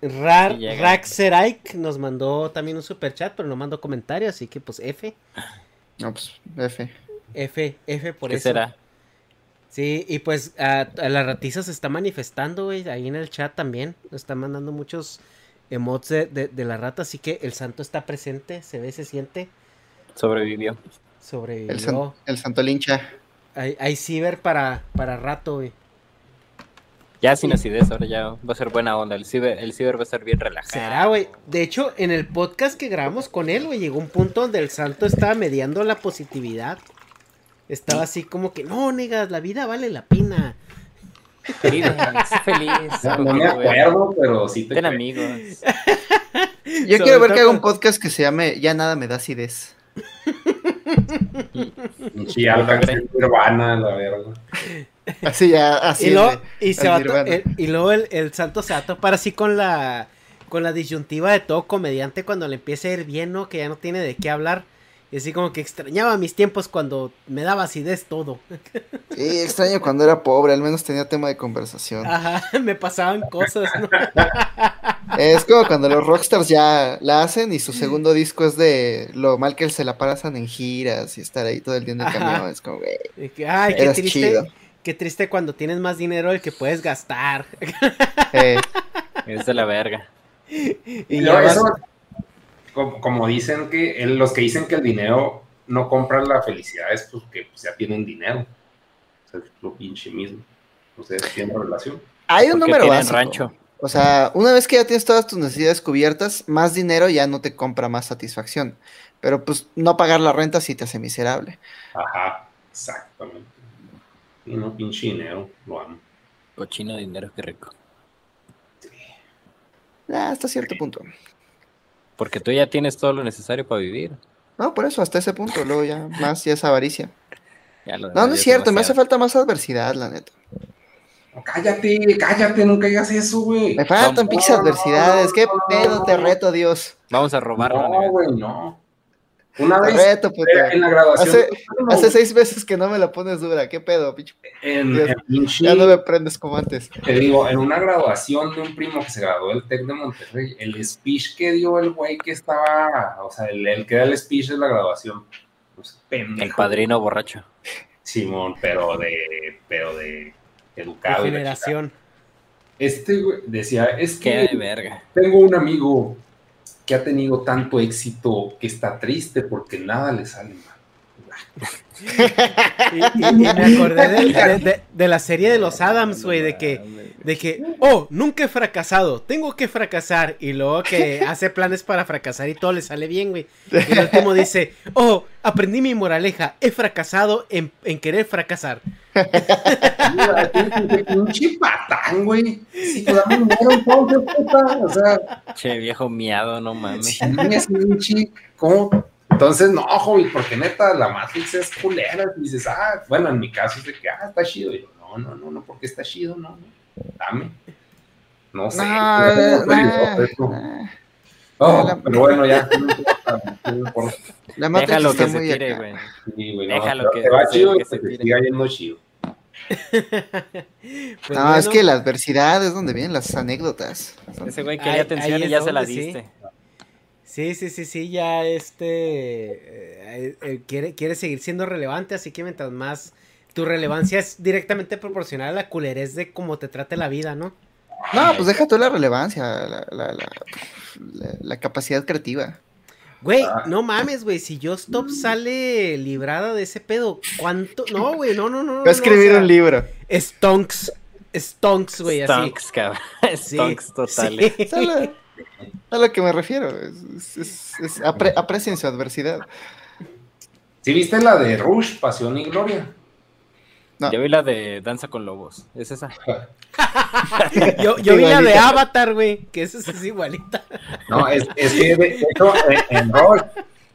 Rar, Sí llega. Raxeraik nos mandó también un super chat, pero no mandó comentario, así que pues F. No, pues, F. F, F por ¿Qué eso. será? Sí, y pues a, a la ratiza se está manifestando, güey, ahí en el chat también. Nos está mandando muchos emotes de, de- de la rata, así que el santo está presente, se ve, se siente, Sobrevivió. sobrevivió. El, san- el santo lincha. Hay, hay ciber para, para rato, güey. Ya sin acidez, ahora ya va a ser buena onda. El ciber, el ciber va a estar bien relajado. Será, güey. De hecho, en el podcast que grabamos con él, güey, llegó un punto donde el santo estaba mediando la positividad. Estaba así como que, no, negas, la vida vale la pena. Sé (laughs) feliz. No, no me acuerdo, pero sí te Ten amigos. (laughs) Yo Sobre quiero ver que haga un podcast que se llame Ya nada me da acidez. (laughs) Pinche alta nirvana, la verdad. Así ya, así. y luego, de- y se va el- y luego el, el santo se va a topar así con la con la disyuntiva de todo comediante cuando le empieza a ir bien, ¿no? Que ya no tiene de qué hablar. Y así como que extrañaba mis tiempos cuando me daba acidez todo. (laughs) Sí, extraño cuando era pobre, al menos tenía tema de conversación. Ajá, (laughs) me pasaban cosas, ¿no? (laughs) Es como cuando los rockstars ya la hacen y su segundo disco es de lo mal que se la pasan en giras y estar ahí todo el día en el Ajá. camión. Es como, güey, Ay, qué triste. chido. Qué triste cuando tienes más dinero del que puedes gastar. eh, Es de la verga. Y Y ya vas- como, como dicen que el- los que dicen que el dinero no compra la felicidad es porque pues, ya tienen dinero. O sea, es lo pinche mismo. Ustedes tienen relación. hay un número básico. rancho. O sea, una vez que ya tienes todas tus necesidades cubiertas, más dinero ya no te compra más satisfacción. Pero pues no pagar la renta sí te hace miserable. Ajá, exactamente. Y no pinche dinero, lo amo. Cochino de dinero, qué rico. Ah, hasta cierto punto. Porque tú ya tienes todo lo necesario para vivir. No, por eso, hasta ese punto. Luego ya (laughs) más ya es avaricia. Ya lo No, no es cierto, me hace falta más adversidad, la neta. No, cállate, cállate, nunca digas eso, güey. Me faltan Vamos. pinches adversidades. ¿Qué pedo te reto, Dios? Vamos a robarlo, No, güey, no. Una vez reto, puta. en la graduación, Hace, hace seis meses que no me la pones dura. ¿Qué pedo, pinche? en, Dios, en pinche- Ya no me prendes como antes. Te digo, en una graduación de un primo que se graduó del TEC de Monterrey, el speech que dio el güey que estaba, o sea, el, el que da el speech de la graduación, pues pendejo. El padrino borracho. Simón, pero de, pero de de educado. y la generación. Este güey decía, es Qué de que verga. tengo un amigo que ha tenido tanto éxito que está triste porque nada le sale mal. Y, y- y me acordé de, de- de la serie de los Adams, güey, de que, de que, oh, nunca he fracasado, tengo que fracasar. Y luego que (laughs) hace planes para fracasar y todo le sale bien, güey. Y el último dice, oh, aprendí mi moraleja, he fracasado en, en querer fracasar. Pinche patán, güey. Si te damos dinero, entonces, puta, o sea, Che, viejo miado, no mames. Sí, es pinche, ¿cómo? Entonces, no, Hobbit, porque neta, la Matrix es culera. Y dices, ah, bueno, en mi caso es de que, ah, está chido. Y yo, no, no, no, no, porque está chido, no, no, dame. No sé. No, pero- nah, pero- nah. Oh, la- pero bueno, ya. no no. (laughs) La Matrix Déjalo está que se muy tire, acá. güey. Sí, güey, no, Déjalo pero que- te va que se- chido que y se tire. siga yendo chido. (laughs) Pues no, es que la adversidad es donde vienen las anécdotas. Ese güey quería ahí atención y ya se la sí. Sí, sí, sí, sí, ya este eh, eh, quiere, quiere seguir siendo relevante, así que mientras más tu relevancia es directamente proporcional a la culerez de cómo te trate la vida, ¿no? No, pues deja tú la relevancia, la, la, la, la- la capacidad creativa. Güey, Ah. no mames, güey, si Yo Stop sale librada de ese pedo, ¿cuánto? No, güey, no, no, no. Va a escribir un libro. Stonks, Stonks, güey, así. Stonks, cabrón. (laughs) Sí, Stonks totales. sí. A, la- (laughs) a lo que me refiero. Es, es- es- apre- aprecien su adversidad. ¿Sí viste la de Rush, Pasión y Gloria? No. Yo vi la de Danza con Lobos. ¿Es esa? (laughs) Yo, yo vi la de. Avatar, güey, que esa es igualita. No, es, es que de hecho en, Rush,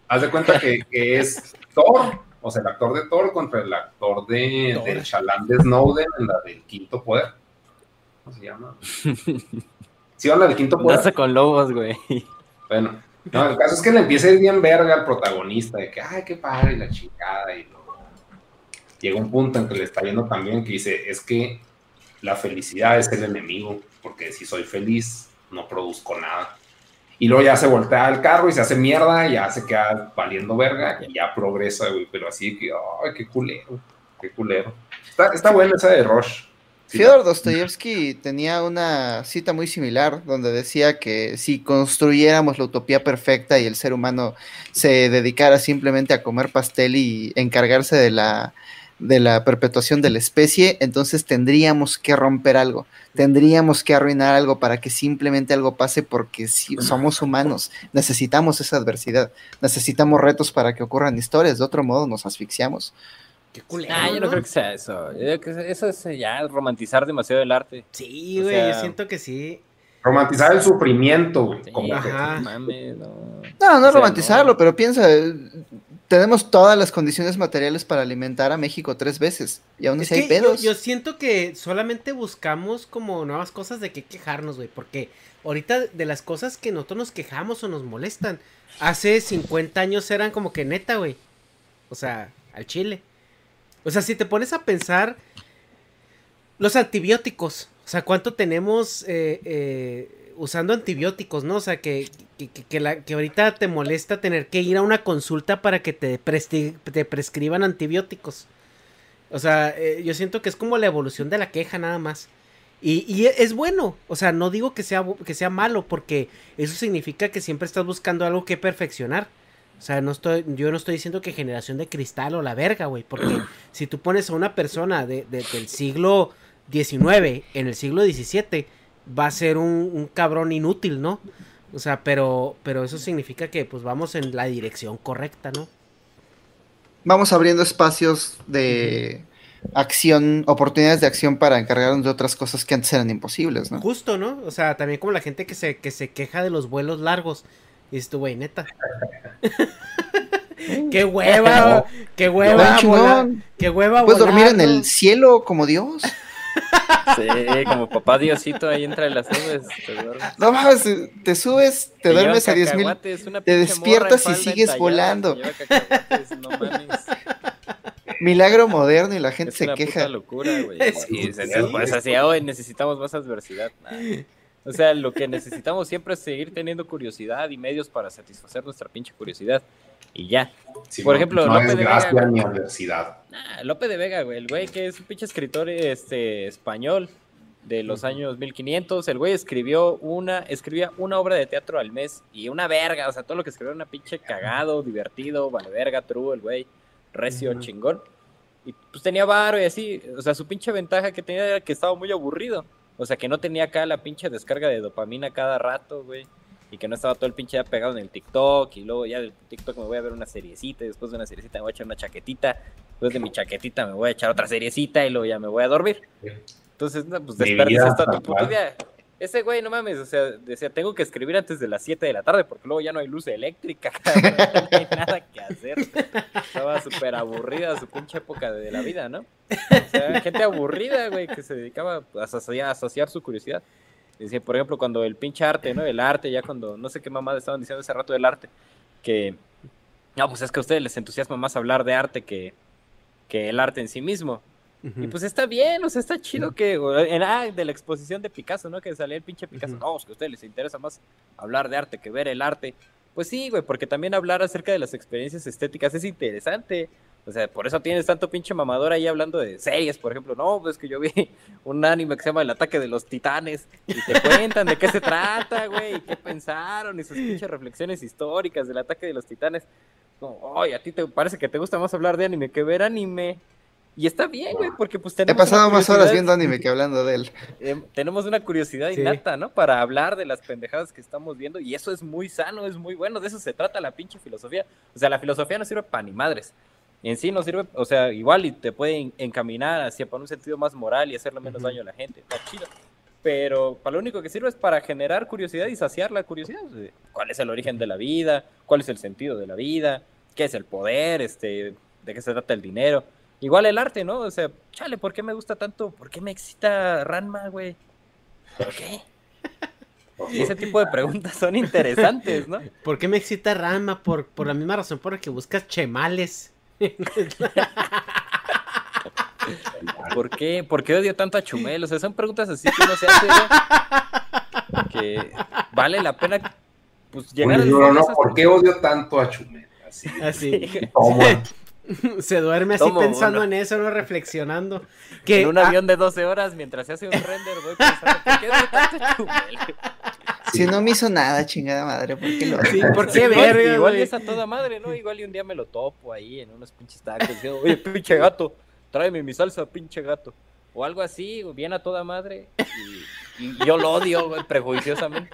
haz de cuenta que, que es Thor, o sea, el actor de Thor contra el actor de, Thor. del chalán de Snowden en la del quinto poder. ¿Cómo se llama? (laughs) Sí, o la del quinto poder. Con Lobos, güey. Bueno, No, el caso es que le empieza a ir bien verga al protagonista, de que, ay, qué padre, la chingada, y luego llega un punto en que le está yendo también que dice, es que la felicidad es el enemigo, porque si soy feliz, no produzco nada. Y luego ya se voltea el carro y se hace mierda, y ya se queda valiendo verga, y ya progresa, güey, pero así que, ay, qué culero, qué culero. Está, está buena esa de Rush. Fyodor Dostoyevsky tenía una cita muy similar donde decía que si construyéramos la utopía perfecta y el ser humano se dedicara simplemente a comer pastel y encargarse de la, de la perpetuación de la especie, entonces tendríamos que romper algo, tendríamos que arruinar algo para que simplemente algo pase porque si somos humanos, necesitamos esa adversidad, necesitamos retos para que ocurran historias, de otro modo nos asfixiamos. Qué culero. Ah, yo no creo que sea eso. Yo creo que eso es ya romantizar demasiado el arte. Sí, O güey, sea- yo siento que sí. Romantizar el sufrimiento, güey. Sí, como que- Ajá. mames, no. No, no O sea, romantizarlo, no. pero piensa, eh, tenemos todas las condiciones materiales para alimentar a México tres veces y aún Es así hay que yo, pedos. yo siento que solamente buscamos como nuevas cosas de qué quejarnos, güey. Porque ahorita de las cosas que nosotros nos quejamos o nos molestan, hace 50 años eran como que neta, güey. O sea, al chile. O sea, si te pones a pensar, los antibióticos. O sea, ¿cuánto tenemos eh, eh, usando antibióticos, no? O sea, que, que, que- la, que ahorita te molesta tener que ir a una consulta para que te, te prescriban antibióticos. O sea, eh, yo siento que es como la evolución de la queja nada más. Y, y es bueno, o sea, no digo que sea, que sea malo, porque eso significa que siempre estás buscando algo que perfeccionar. O sea, no estoy, yo no estoy diciendo que generación de cristal o la verga, güey, porque (clears throat) si tú pones a una persona de, de- del siglo XIX en el siglo XVII, va a ser un, un cabrón inútil, ¿no? O sea, pero, pero eso significa que pues vamos en la dirección correcta, ¿no? Vamos abriendo espacios de acción, oportunidades de acción para encargarnos de otras cosas que antes eran imposibles, ¿no? Justo, ¿no? O sea, también como la gente que se, que se queja de los vuelos largos. Y dices tú, güey, neta. (laughs) qué hueva, qué hueva, volar, qué hueva Puedes dormir en el ¿no? cielo como Dios. Sí, como papá Diosito ahí entre las nubes. Te duermes. No mames, te subes, te Te duermes a llevan 10 mil. te despiertas y sigues volando. no mames. Milagro moderno y la gente Es se una queja. puta locura, güey. (laughs) Y pues así, hoy necesitamos más adversidad. Nah. O sea, lo que necesitamos siempre es seguir teniendo curiosidad y medios para satisfacer nuestra pinche curiosidad. Y ya. Sí, Por no- ejemplo, no Lope de Vega. ni adversidad. Nah, Lope de Vega, güey. El güey que es un pinche escritor este, español de los años 1500. El güey escribió una, escribía una obra de teatro al mes y una verga. O sea, todo lo que escribió era una pinche cagado, divertido, vale verga, true, el güey. Recio, Ujú. chingón. Y pues tenía varo y así. O sea, su pinche ventaja que tenía era que estaba muy aburrido. O sea, que no tenía acá la pinche descarga de dopamina cada rato, güey. Y que no estaba todo el pinche ya pegado en el TikTok. Y luego ya del TikTok me voy a ver una seriecita. Y después de una seriecita me voy a echar una chaquetita. Después de mi chaquetita me voy a echar otra seriecita. Y luego ya me voy a dormir. Entonces, no, pues desperdicias todo tu puto día. Ese güey, no mames, o sea, decía, tengo que escribir antes de las 7 de la tarde porque luego ya no hay luz eléctrica, (laughs) no hay nada que hacer. Estaba súper aburrida su pinche época de la vida, ¿no? O sea, gente aburrida, güey, que se dedicaba a saciar, a saciar su curiosidad. Decía, por ejemplo, cuando el pinche arte, ¿no? El arte, ya cuando, no sé qué mamada estaban diciendo hace rato del arte, que, no, pues es que a ustedes les entusiasma más hablar de arte que, que el arte en sí mismo. Y pues está bien, o sea, está chido que en ah, de la exposición de Picasso, ¿no? Que salía el pinche Picasso. No, es que a ustedes les interesa más hablar de arte que ver el arte. Pues sí, güey, porque también hablar acerca de las experiencias estéticas es interesante. O sea, por eso tienes tanto pinche mamador ahí hablando de series, por ejemplo. No, pues que yo vi (laughs) un anime que se llama El ataque de los titanes. Y te cuentan de qué se trata, güey, y qué pensaron, y sus pinches reflexiones históricas del ataque de los titanes. Como, oye, a ti te parece que te gusta más hablar de anime que ver anime. Y está bien, güey, porque pues He tenemos. pasado una más horas viendo anime que hablando de él. (laughs) eh, tenemos una curiosidad Sí. innata, ¿no? Para hablar de las pendejadas que estamos viendo y eso es muy sano, es muy bueno, de eso se trata la pinche filosofía. O sea, la filosofía no sirve para ni madres. En sí no sirve, o sea, igual y te puede en- encaminar hacia para un sentido más moral y hacerle menos daño a la gente, está chido. Pero para lo único que sirve es para generar curiosidad y saciar la curiosidad. ¿Cuál es el origen de la vida? ¿Cuál es el sentido de la vida? ¿Qué es el poder? Este, ¿De qué se trata el dinero? Igual el arte, ¿no? O sea, chale, ¿por qué me gusta tanto? ¿Por qué me excita Ranma, güey? ¿Por qué? (laughs) Ese tipo de preguntas son interesantes, ¿no? (laughs) ¿Por qué me excita Rama? Por, por la misma razón por la que buscas chemales. (laughs) ¿Por qué? ¿Por qué odio tanto a Chumel? O sea, son preguntas así que uno se hace, ¿no? Que vale la pena pues, llegar Oye, a no, no, ¿por qué odio tanto a Chumel? Así. Así. Toma. (laughs) Se duerme así Tomo pensando en eso, no reflexionando. (laughs) Que, En un ah, avión de 12 horas mientras se hace un render, voy pensando, ¿por qué Chumel? (laughs) Si no me hizo nada, chingada madre, ¿por qué lo sí, ¿por Sí, qué igual, verga, igual es a toda madre, ¿no? Igual y un día me lo topo ahí en unos pinches tacos. y digo, Oye, pinche gato, tráeme mi salsa, pinche gato. O algo así, o bien a toda madre. Y, y yo lo odio, güey, prejuiciosamente.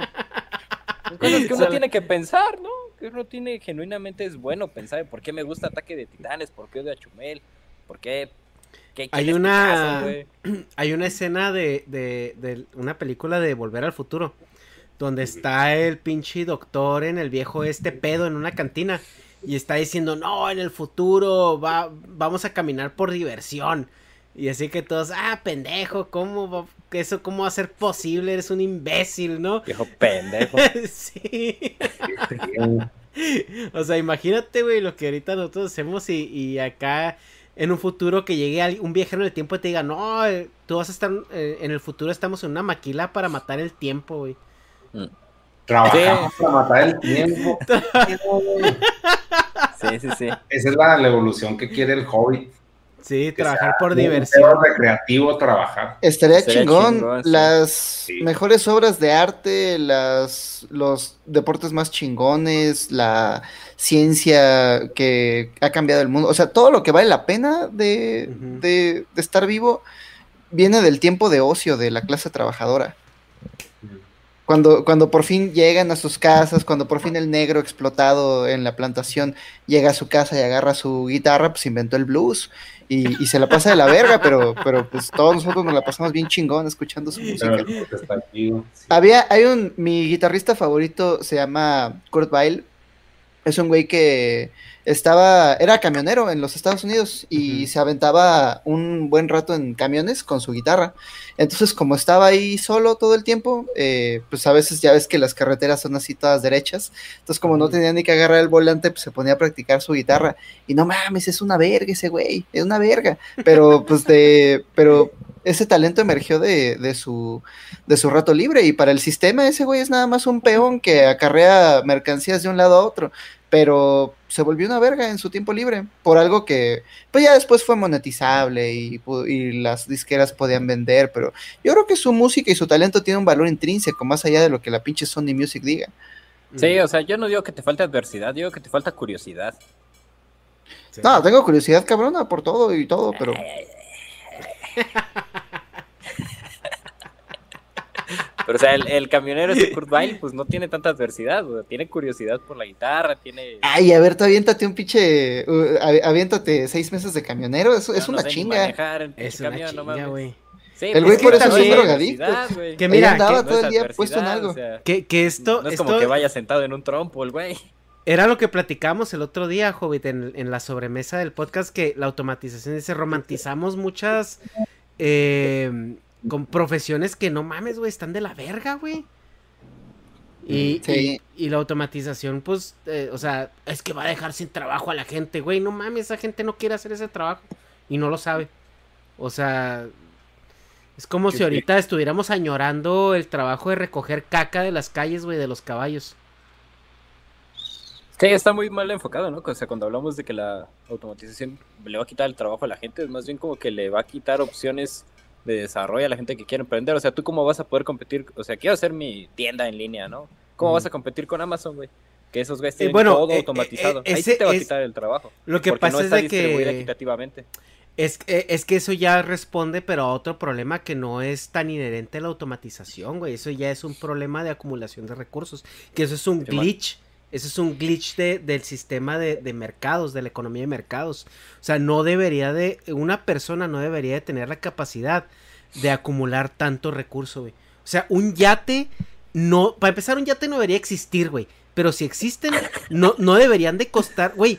Son cosas que uno tiene que pensar, ¿no? Que uno tiene, genuinamente es bueno pensar en por qué me gusta Ataque de Titanes, por qué odio a Chumel, por qué... qué- Hay una-. (clears throat) Hay una escena de, de, de una película de Volver al Futuro. Donde está el pinche doctor en el viejo este pedo en una cantina. Y está diciendo, no, en el futuro va, vamos a caminar por diversión. Y así que todos, ah, pendejo, ¿cómo va- eso cómo va a ser posible? Eres un imbécil, ¿no? Viejo pendejo. (laughs) sí. O sea, imagínate, güey, lo que ahorita nosotros hacemos y, y acá en un futuro que llegue un viajero en el tiempo y te diga, no, eh, tú vas a estar, eh, en el futuro estamos en una maquila para matar el tiempo, güey. Trabajamos para matar el tiempo. (laughs) Sí, sí, sí. Esa es la, la evolución que quiere el hobby. Sí, Que trabajar sea por diversión. recreativo trabajar. Estaría, Estaría chingón. chingón, sí. Las Sí. mejores obras de arte, las, los deportes más chingones, la ciencia que ha cambiado el mundo. O sea, todo lo que vale la pena de, de- de estar vivo viene del tiempo de ocio de la clase trabajadora. Cuando, cuando por fin llegan a sus casas, cuando por fin el negro explotado en la plantación llega a su casa y agarra su guitarra, pues inventó el blues y, y se la pasa de la verga, pero, pero pues todos nosotros nos la pasamos bien chingón escuchando su música. Sí. Había, hay un, mi guitarrista favorito se llama Kurt Weill. Es un güey que estaba, era camionero en los Estados Unidos y se aventaba un buen rato en camiones con su guitarra. Entonces, como estaba ahí solo todo el tiempo, eh, pues a veces ya ves que las carreteras son así todas derechas. Entonces, como no tenía ni que agarrar el volante, pues se ponía a practicar su guitarra. Y no mames, es una verga ese güey, es una verga. Pero, pues de, pero ese talento emergió de, de su, de su rato libre. Y para el sistema, ese güey es nada más un peón que acarrea mercancías de un lado a otro. Pero se volvió una verga en su tiempo libre. Por algo que, pues ya después fue monetizable y, las disqueras podían vender. Pero yo creo que su música y su talento tiene un valor intrínseco, más allá de lo que la pinche Sony Music diga. Sí, o sea, yo no digo que te falte adversidad, digo que te falta curiosidad. Sí. No, tengo curiosidad cabrona por todo y todo, pero (laughs) Pero, o sea, el, el camionero este (laughs) Kurt Weill, pues no tiene tanta adversidad, o sea, tiene curiosidad por la guitarra, tiene... Ay, a ver, tú aviéntate un pinche. uh, avi- aviéntate seis meses de camionero. Eso es no una sé chinga. manejar el Es una camión, chinga, güey. Sí, El pues güey es por que eso es un drogadicto. Que mira, andaba que- No todo es el día puesto en algo. o sea, Que, que esto, no es esto como que vaya sentado en un trompo el güey. era lo que platicamos el otro día, Hobbit, en, en la sobremesa del podcast, que la automatización dice, romantizamos muchas eh, con profesiones que no mames, güey, están de la verga, güey. Y, Sí. y, y la automatización, pues, eh, o sea, es que va a dejar sin trabajo a la gente, güey. No mames, esa gente no quiere hacer ese trabajo y no lo sabe. O sea, es como si ahorita estuviéramos añorando el trabajo de recoger caca de las calles, güey, de los caballos. Sí, está muy mal enfocado, ¿no? O sea, cuando hablamos de que la automatización le va a quitar el trabajo a la gente, es más bien como que le va a quitar opciones de desarrollo a la gente que quiere emprender. O sea, ¿tú cómo vas a poder competir? O sea, quiero hacer mi tienda en línea, ¿no? ¿Cómo vas a competir con Amazon, güey? Que esos güeyes tienen bueno, todo eh, automatizado. eh, Ahí sí te va a es- quitar el trabajo. Lo que pasa no es está de distribuida que... equitativamente. Es, eh, es que eso ya responde, pero a otro problema que no es tan inherente a la automatización, güey. Eso ya es un problema de acumulación de recursos. Que eso es un glitch. Eso es un glitch de- del sistema de, de mercados, de la economía de mercados. O sea, no debería de. Una persona no debería de tener la capacidad de acumular tanto recurso, güey. O sea, un yate. No. Para empezar, un yate no debería existir, güey. Pero si existen, no, no deberían de costar, güey.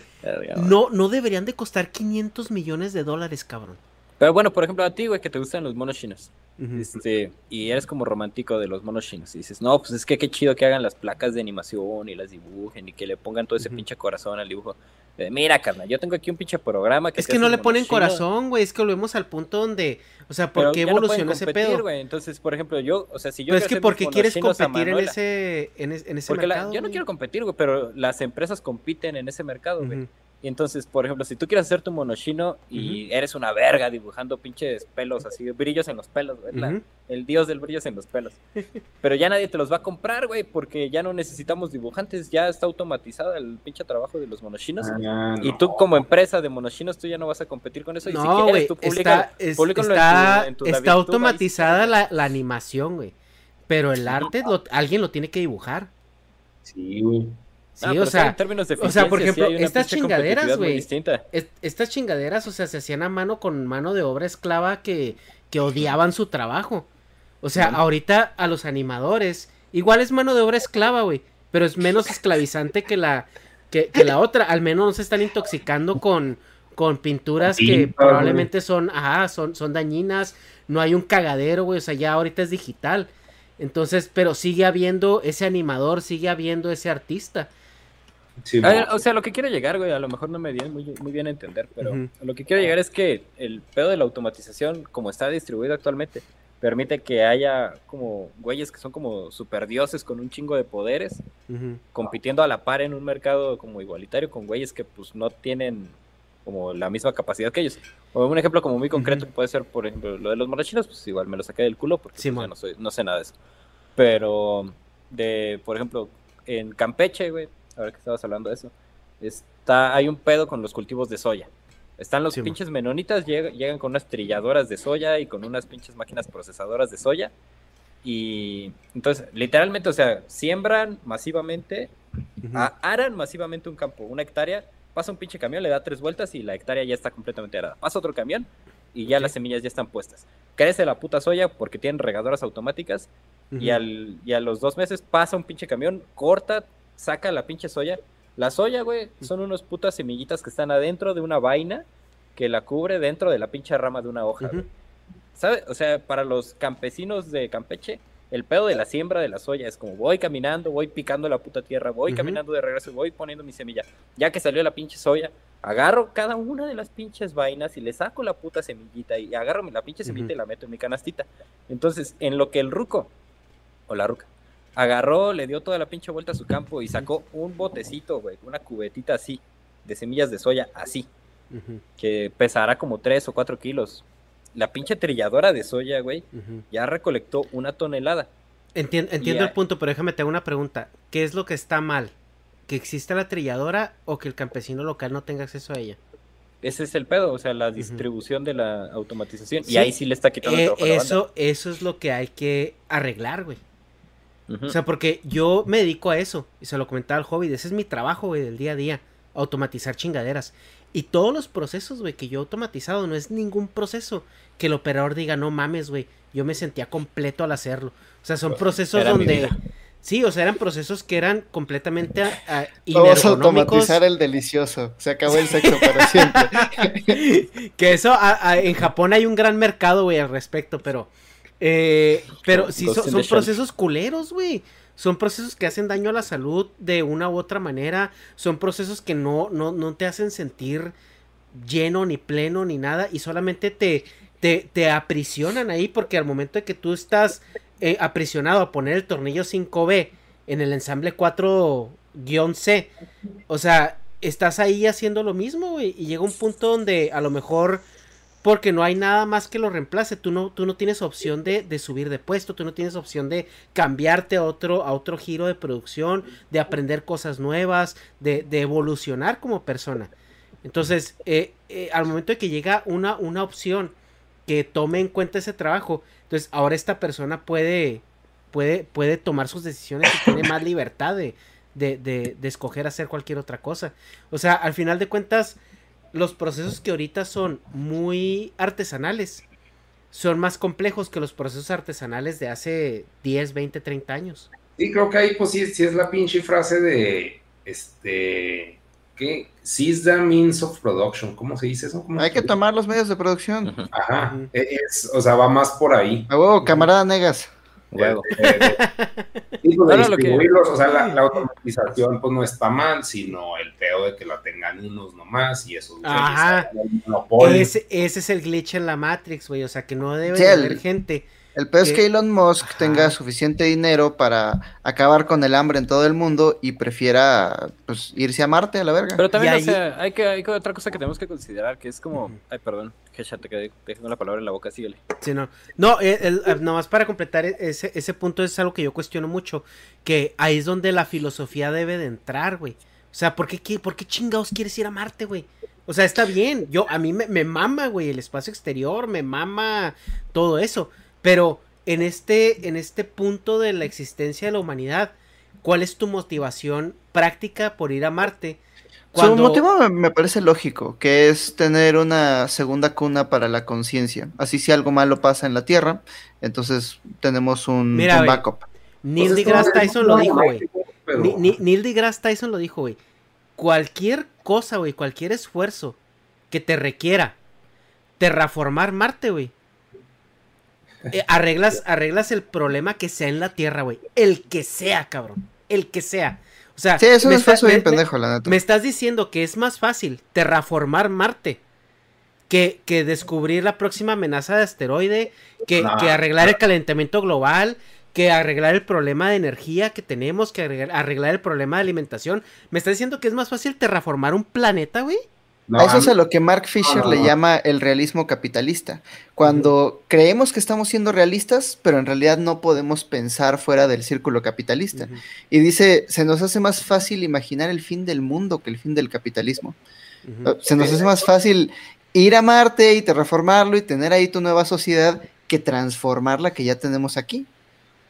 No, no deberían de costar 500 millones de dólares, cabrón. Pero bueno, por ejemplo, a ti, güey, que te gustan los monos chinos. Este, y eres como romántico de los monos chinos. Y dices, no, pues es que qué chido que hagan las placas de animación y las dibujen y que le pongan todo ese pinche corazón al dibujo. Eh, Mira, carnal, yo tengo aquí un pinche programa que Es que no le ponen chino, corazón, güey. Es que volvemos al punto donde. O sea, ¿por pero qué ya no evolucionó ese pedo? güey. Entonces, por ejemplo, yo, o sea, si yo Pero es que hacer ¿por mis qué monos quieres competir en ese, en, es- en ese Porque la- mercado? yo no quiero competir, güey, pero las empresas compiten en ese mercado, güey. Y entonces, por ejemplo, si tú quieres hacer tu monochino y eres una verga dibujando pinches pelos así, brillos en los pelos, la- el dios del brillos en los pelos. (laughs) Pero ya nadie te los va a comprar, güey, porque ya no necesitamos dibujantes, ya está automatizado el pinche trabajo de los monochinos. Ah, Y no. tú como empresa de monochinos, tú ya no vas a competir con eso. Y si No, quieres, güey, tú públicalo- está, es- públicalo en tu- está, en tu está automatizada la, la animación, güey. Pero el arte, lo- alguien lo tiene que dibujar. Sí, güey. Sí, Ah, o sea, en términos de o sea, por sí ejemplo, estas chingaderas, güey. estas chingaderas, o sea, se hacían a mano con mano de obra esclava que, que odiaban su trabajo. O sea, ahorita a los animadores, igual es mano de obra esclava, güey, pero es menos esclavizante que la, que, que la otra. Al menos no se están intoxicando con, con pinturas que probablemente son, ajá, son, son dañinas. No hay un cagadero, güey, o sea, ya ahorita es digital. Entonces, pero sigue habiendo ese animador, sigue habiendo ese artista. Sí, A o sea, lo que quiero llegar, güey, a lo mejor no me di muy, muy bien a entender, pero Ujú. lo que quiero llegar es que el pedo de la automatización, como está distribuido actualmente, permite que haya como güeyes que son como superdioses con un chingo de poderes, Ujú. compitiendo a la par en un mercado como igualitario con güeyes que pues no tienen como la misma capacidad que ellos. O un ejemplo como muy concreto Ujú. puede ser, por ejemplo, lo de los morochinos, pues igual me lo saqué del culo porque pues, Simón. ya no, soy, no sé nada de eso. Pero de, por ejemplo, en Campeche, güey, ahora que estabas hablando de eso, está, hay un pedo con los cultivos de soya. Están los pinches menonitas, llega- llegan con unas trilladoras de soya y con unas pinches máquinas procesadoras de soya. Y entonces, literalmente, o sea, siembran masivamente aran masivamente un campo, una hectárea, pasa un pinche camión, le da tres vueltas y la hectárea ya está completamente arada. Pasa otro camión y ya las semillas ya están puestas. Crece la puta soya porque tienen regadoras automáticas y, al, y a los dos meses pasa un pinche camión, corta, saca la pinche soya. La soya, güey, son unos putas semillitas que están adentro de una vaina que la cubre dentro de la pinche rama de una hoja. Ujú. güey. ¿Sabe? O sea, para los campesinos de Campeche, el pedo de la siembra de la soya es como voy caminando, voy picando la puta tierra, voy caminando de regreso, voy poniendo mi semilla. Ya que salió la pinche soya, agarro cada una de las pinches vainas y le saco la puta semillita y agarro la pinche semillita Ujú. y la meto en mi canastita. Entonces, en lo que el ruco o la ruca agarró, le dio toda la pinche vuelta a su campo y sacó un botecito, güey, una cubetita así, de semillas de soya así que pesará como 3 o 4 kilos. La pinche trilladora de soya, güey, ya recolectó una tonelada. Entien- entiendo el punto, pero déjame te hago una pregunta. ¿Qué es lo que está mal? ¿Que exista la trilladora o que el campesino local no tenga acceso a ella? Ese es el pedo, o sea, la distribución de la automatización. Sí. Y ahí sí le está quitando el Eh, trabajo a la banda. eso, eso es lo que hay que arreglar, güey. O sea, porque yo me dedico a eso, y se lo comentaba al hobby, ese es mi trabajo, güey, del día a día, automatizar chingaderas. Y todos los procesos, güey, que yo he automatizado, no es ningún proceso que el operador diga, no mames, güey, yo me sentía completo al hacerlo. O sea, son procesos Era mi donde... vida. Sí, o sea, eran procesos que eran completamente ah, Vamos a automatizar el delicioso. Se acabó el sexo para siempre. (laughs) que eso, a- a- en Japón hay un gran mercado, güey, al respecto, pero... eh, pero sí, son, procesos culeros, güey. Son procesos que hacen daño a la salud de una u otra manera. Son procesos que no, no, no te hacen sentir lleno, ni pleno, ni nada. Y solamente te, te, te aprisionan ahí porque al momento de que tú estás eh, aprisionado a poner el tornillo 5B en el ensamble 4-C, o sea, estás ahí haciendo lo mismo, güey. Y llega un punto donde a lo mejor porque no hay nada más que lo reemplace. Tú no, tú no tienes opción de, de subir de puesto, tú no tienes opción de cambiarte a otro, a otro giro de producción, de aprender cosas nuevas, de, de evolucionar como persona. Entonces, eh, eh, al momento de que llega una, una opción que tome en cuenta ese trabajo, entonces ahora esta persona puede, puede, puede tomar sus decisiones y tiene más libertad de, de, de, de escoger hacer cualquier otra cosa. O sea, al final de cuentas, los procesos que ahorita son muy artesanales son más complejos que los procesos artesanales de hace 10, 20, 30 años. Sí, creo que ahí pues sí, sí es la pinche frase de, este, ¿qué? Seize the means of production, ¿cómo se dice eso? ¿Cómo Hay que tomar los medios de producción. Ajá, es, o sea, va más por ahí. A huevo, camarada Negas. Eh, sí, pues, de (laughs) lo que- distribuirlos, o sea, la, la automatización pues no está mal, sino el pedo de que la tengan unos nomás y eso. Ajá. Ese, ese es el glitch en la Matrix, güey. O sea, que no debe Sí, de el- haber gente. El peor es que- que Elon Musk Ajá. tenga suficiente dinero para acabar con el hambre en todo el mundo y prefiera pues irse a Marte a la verga. Pero también, o ahí- sea, hay, que, hay que- otra cosa que tenemos que considerar, que es como... Ay, perdón, que ya te quedé dejando la palabra en la boca, síguele. Sí, no. No, eh, el- eh, nomás para completar e- ese, ese punto es algo que yo cuestiono mucho. Que ahí es donde la filosofía debe de entrar, güey. O sea, ¿por qué, qué- ¿por qué chingados quieres ir a Marte, güey? O sea, está bien. Yo, a mí me, me mama, güey, el espacio exterior, me mama todo eso. Pero en este, en este punto de la existencia de la humanidad, ¿cuál es tu motivación práctica por ir a Marte? Su motivo me, parece lógico, que es tener una segunda cuna para la conciencia. Así si algo malo pasa en la Tierra, entonces tenemos un, Mira, un backup. Neil Pues deGrasse Tyson lo dijo, güey. Neil deGrasse Tyson lo dijo, güey. Cualquier cosa, güey, cualquier esfuerzo que te requiera terraformar Marte, güey. Eh, arreglas, arreglas el problema que sea en la Tierra, güey. El que sea, cabrón. El que sea. O sea, Sí, es un esfuerzo bien pendejo, la neta. me estás diciendo que es más fácil terraformar Marte que, que descubrir la próxima amenaza de asteroide, que, que arreglar el calentamiento global, que arreglar el problema de energía que tenemos, que arreglar, arreglar el problema de alimentación. ¿Me estás diciendo que es más fácil terraformar un planeta, güey? No, A Eso es a lo que Mark Fisher no, le llama el realismo capitalista. Cuando creemos que estamos siendo realistas, pero en realidad no podemos pensar fuera del círculo capitalista. Y dice, se nos hace más fácil imaginar el fin del mundo que el fin del capitalismo. Se nos hace más fácil ir a Marte y terraformarlo y tener ahí tu nueva sociedad que transformar la que ya tenemos aquí.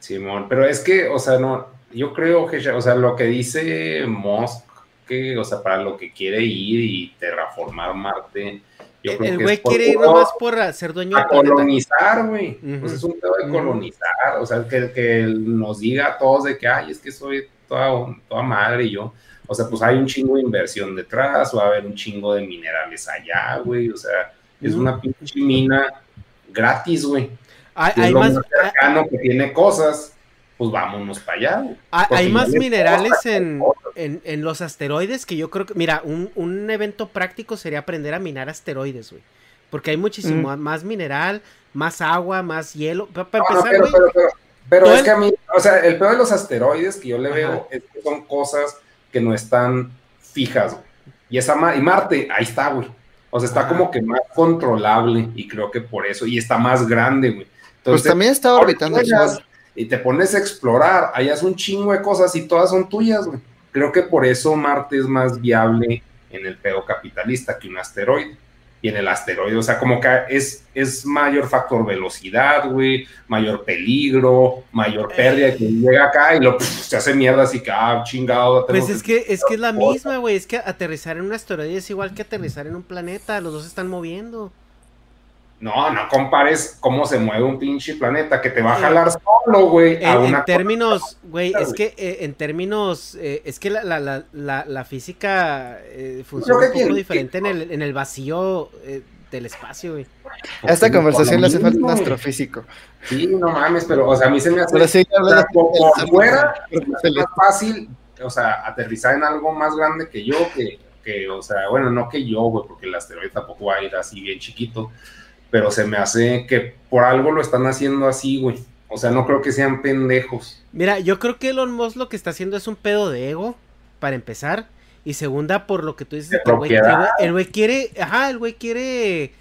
Simón, pero es que, o sea, no, yo creo que, ya- o sea, lo que dice Musk, que, o sea, para lo que quiere ir y terraformar Marte, yo creo El güey quiere ir nomás por ser dueño a colonizar, güey. Pues es un pedo de colonizar, o sea, que, que nos diga a todos de que, ay, es que soy toda, toda madre y yo. O sea, pues hay un chingo de inversión detrás, va a haber un chingo de minerales allá, güey. O sea, es una pinche mina gratis, güey. Hay, hay más cercano que tiene cosas, pues vámonos para allá, güey. hay- más les minerales en, en, en los asteroides que yo creo que, mira, un, un evento práctico sería aprender a minar asteroides, güey. Porque hay muchísimo más mineral, más agua, más hielo. Para no, empezar, pero, güey. pero, pero, pero es el- que a mí, o sea, el peor de los asteroides que yo le Ajá. veo es que son cosas que no están fijas, güey. Y esa Ma- y Marte, ahí está, güey. O sea, está Ajá. como que más controlable y creo que por eso, y está más grande, güey. Pues Entonces, también está orbitando el Sol. Y te pones a explorar, hallas un chingo de cosas y todas son tuyas, güey. Creo que por eso Marte es más viable en el pedo capitalista que un asteroide. Y en el asteroide, o sea, como que es, es mayor factor velocidad, güey, mayor peligro, mayor pérdida, que llega acá y lo pff, se hace mierda, así que, ah, chingado. Pues es que, es que es la misma, güey. Es que aterrizar en un asteroide es igual que aterrizar en un planeta. Los dos se están moviendo. No, no compares cómo se mueve un pinche planeta que te va a jalar solo, güey, En, términos, güey, es que eh, en términos, eh, es que la, la, la, física eh, funciona un poco diferente en el, en el vacío eh, del espacio, güey. A esta conversación le hace falta un astrofísico. Sí, no mames, pero, o sea, a mí se me hace. Pero sí, o sea, por, por fuera, es más fácil, o sea, aterrizar en algo más grande que yo, que, que o sea, bueno, no que yo, güey, porque el asteroide tampoco va a ir así bien chiquito, pero se me hace que por algo lo están haciendo así, güey. O sea, no creo que sean pendejos. Mira, yo creo que Elon Musk lo que está haciendo es un pedo de ego, para empezar. Y segunda, por lo que tú dices, que el güey- el quiere, ajá, el güey quiere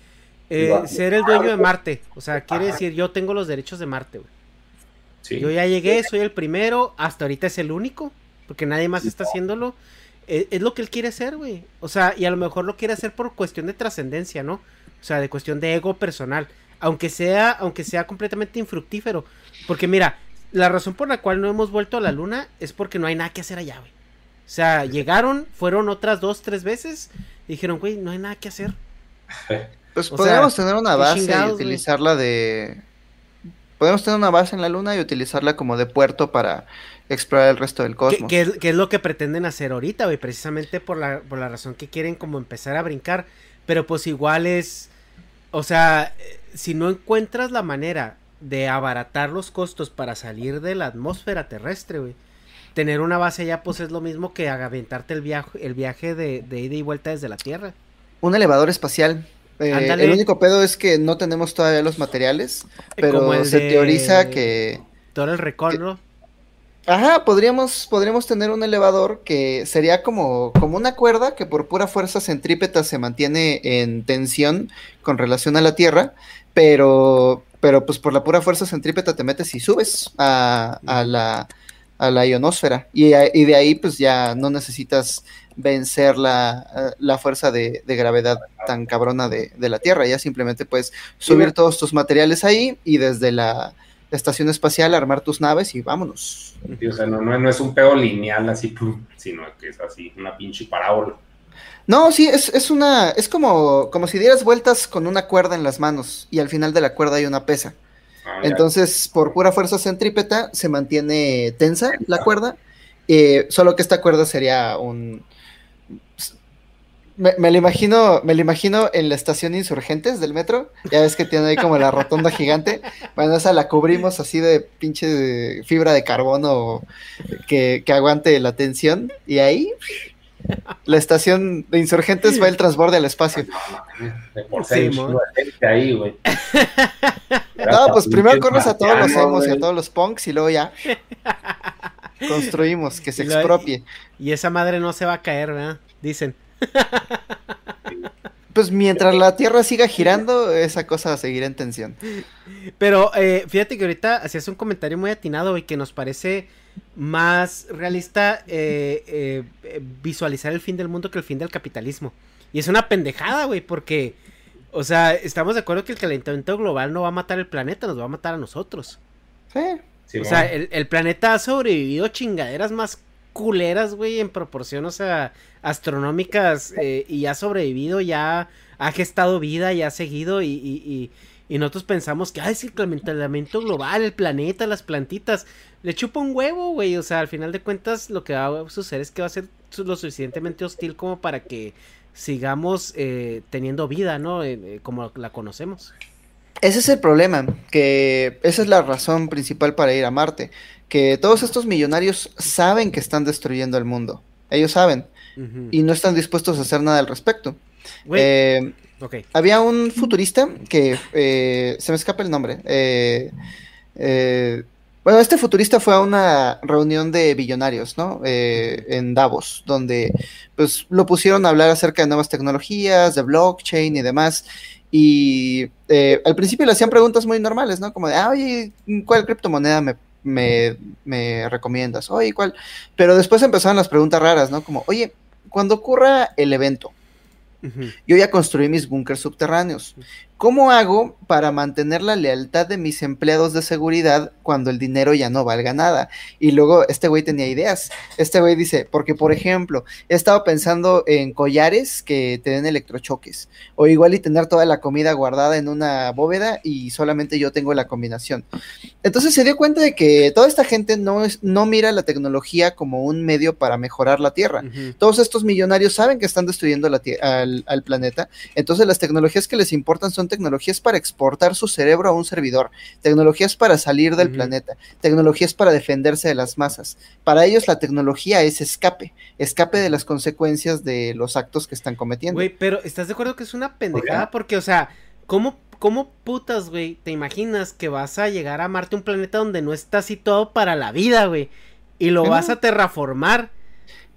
eh, ser el dueño de Marte. O sea, quiere Ajá. decir, yo tengo los derechos de Marte, güey. Sí. Yo ya llegué, soy el primero, hasta ahorita es el único, porque nadie más está haciéndolo. Eh, Es, lo que él quiere hacer, güey. O sea, y a lo mejor lo quiere hacer por cuestión de trascendencia, ¿no? O sea, de cuestión de ego personal. Aunque sea, aunque sea completamente infructífero. Porque mira, la razón por la cual no hemos vuelto a la luna es porque no hay nada que hacer allá, güey. O sea, llegaron, fueron otras dos, tres veces, y dijeron, güey, no hay nada que hacer. Pues O podríamos sea, tener una base y güey. utilizarla de. Podemos tener una base en la luna y utilizarla como de puerto para explorar el resto del Que, cosmos. que es, que es lo que pretenden hacer ahorita, güey, precisamente por la, por la razón que quieren como empezar a brincar. Pero pues igual es, o sea, si no encuentras la manera de abaratar los costos para salir de la atmósfera terrestre, güey. Tener una base allá pues es lo mismo que aventarte el viaje, el viaje de, de ida y vuelta desde la Tierra. Un elevador espacial. Eh, el único pedo es que no tenemos todavía los materiales, pero se de- teoriza que... Todo el recorro. Ajá, podríamos, podríamos tener un elevador que sería como, como una cuerda que por pura fuerza centrípeta se mantiene en tensión con relación a la Tierra, pero, pero pues por la pura fuerza centrípeta te metes y subes a, a la, a la ionosfera. Y, a- y de ahí pues ya no necesitas vencer la, la fuerza de, de gravedad tan cabrona de, de la Tierra. Ya simplemente puedes subir todos tus materiales ahí y desde la estación espacial armar tus naves y vámonos. Sí, o sea, no, no, no es un pedo lineal así, sino que es así, una pinche parábola. No, sí, es, es una, es como, como si dieras vueltas con una cuerda en las manos y al final de la cuerda hay una pesa. Ah. Entonces, por pura fuerza centrípeta, se mantiene tensa la cuerda, eh, solo que esta cuerda sería un... Me, me lo imagino, me lo imagino en la estación Insurgentes del metro, ya ves que tiene ahí como la rotonda gigante, bueno, esa la cubrimos así de pinche de fibra de carbono que, que aguante la tensión, y ahí la estación de Insurgentes va el transborde al espacio. De por sí, ahí, güey. (laughs) No, pues primero corres a todos los emos y a todos los punks y luego ya (laughs) construimos que se Y expropie. Y esa madre no se va a caer, ¿verdad? Dicen. Pues mientras la Tierra siga girando, esa cosa seguirá en tensión. Pero eh, fíjate que ahorita hacías un comentario muy atinado y que nos parece más realista eh, eh, visualizar el fin del mundo que el fin del capitalismo. Y es una pendejada, güey, porque, o sea, estamos de acuerdo que el calentamiento global no va a matar el planeta, nos va a matar a nosotros. Sí. Sí, O bueno. sea, el, el planeta ha sobrevivido chingaderas más culeras, güey, en proporción, o sea, astronómicas, eh, y ha sobrevivido, ya ha gestado vida, ya ha seguido, y, y, y, y nosotros pensamos que, ay, es el calentamiento global, el planeta, las plantitas, le chupa un huevo, güey, o sea, al final de cuentas, lo que va a suceder es que va a ser lo suficientemente hostil como para que sigamos eh, teniendo vida, ¿no? Eh, eh, como la conocemos. Ese es el problema, que esa es la razón principal para ir a Marte, que todos estos millonarios saben que están destruyendo el mundo, ellos saben, y no están dispuestos a hacer nada al respecto. Eh. Había un futurista que eh, se me escapa el nombre. eh, eh, bueno, este futurista fue a una reunión de billonarios, ¿no? Eh, en Davos, donde pues lo pusieron a hablar acerca de nuevas tecnologías, de blockchain y demás. Y eh, al principio le hacían preguntas muy normales, ¿no? Como de, ah, oye, ¿cuál criptomoneda me, me, me recomiendas? Oye, ¿cuál? Pero después empezaron las preguntas raras, ¿no? Como, oye, cuando ocurra el evento, yo ya construí mis búnkers subterráneos. ¿Cómo hago para mantener la lealtad de mis empleados de seguridad cuando el dinero ya no valga nada? Y luego este güey tenía ideas. Este güey dice, porque por ejemplo, he estado pensando en collares que te den electrochoques. O igual y tener toda la comida guardada en una bóveda y solamente yo tengo la combinación. Entonces se dio cuenta de que toda esta gente no, es, no mira la tecnología como un medio para mejorar la Tierra todos estos millonarios saben que están destruyendo la al, al planeta, entonces las tecnologías que les importan son tecnologías para exportar su cerebro a un servidor, tecnologías para salir del planeta, tecnologías para defenderse de las masas. Para ellos la tecnología es escape, escape de las consecuencias de los actos que están cometiendo. Güey, pero ¿estás de acuerdo que es una pendejada? Porque, o sea, ¿cómo, cómo putas, güey, te imaginas que vas a llegar a Marte, un planeta donde no está situado para la vida, güey? Y lo vas a terraformar.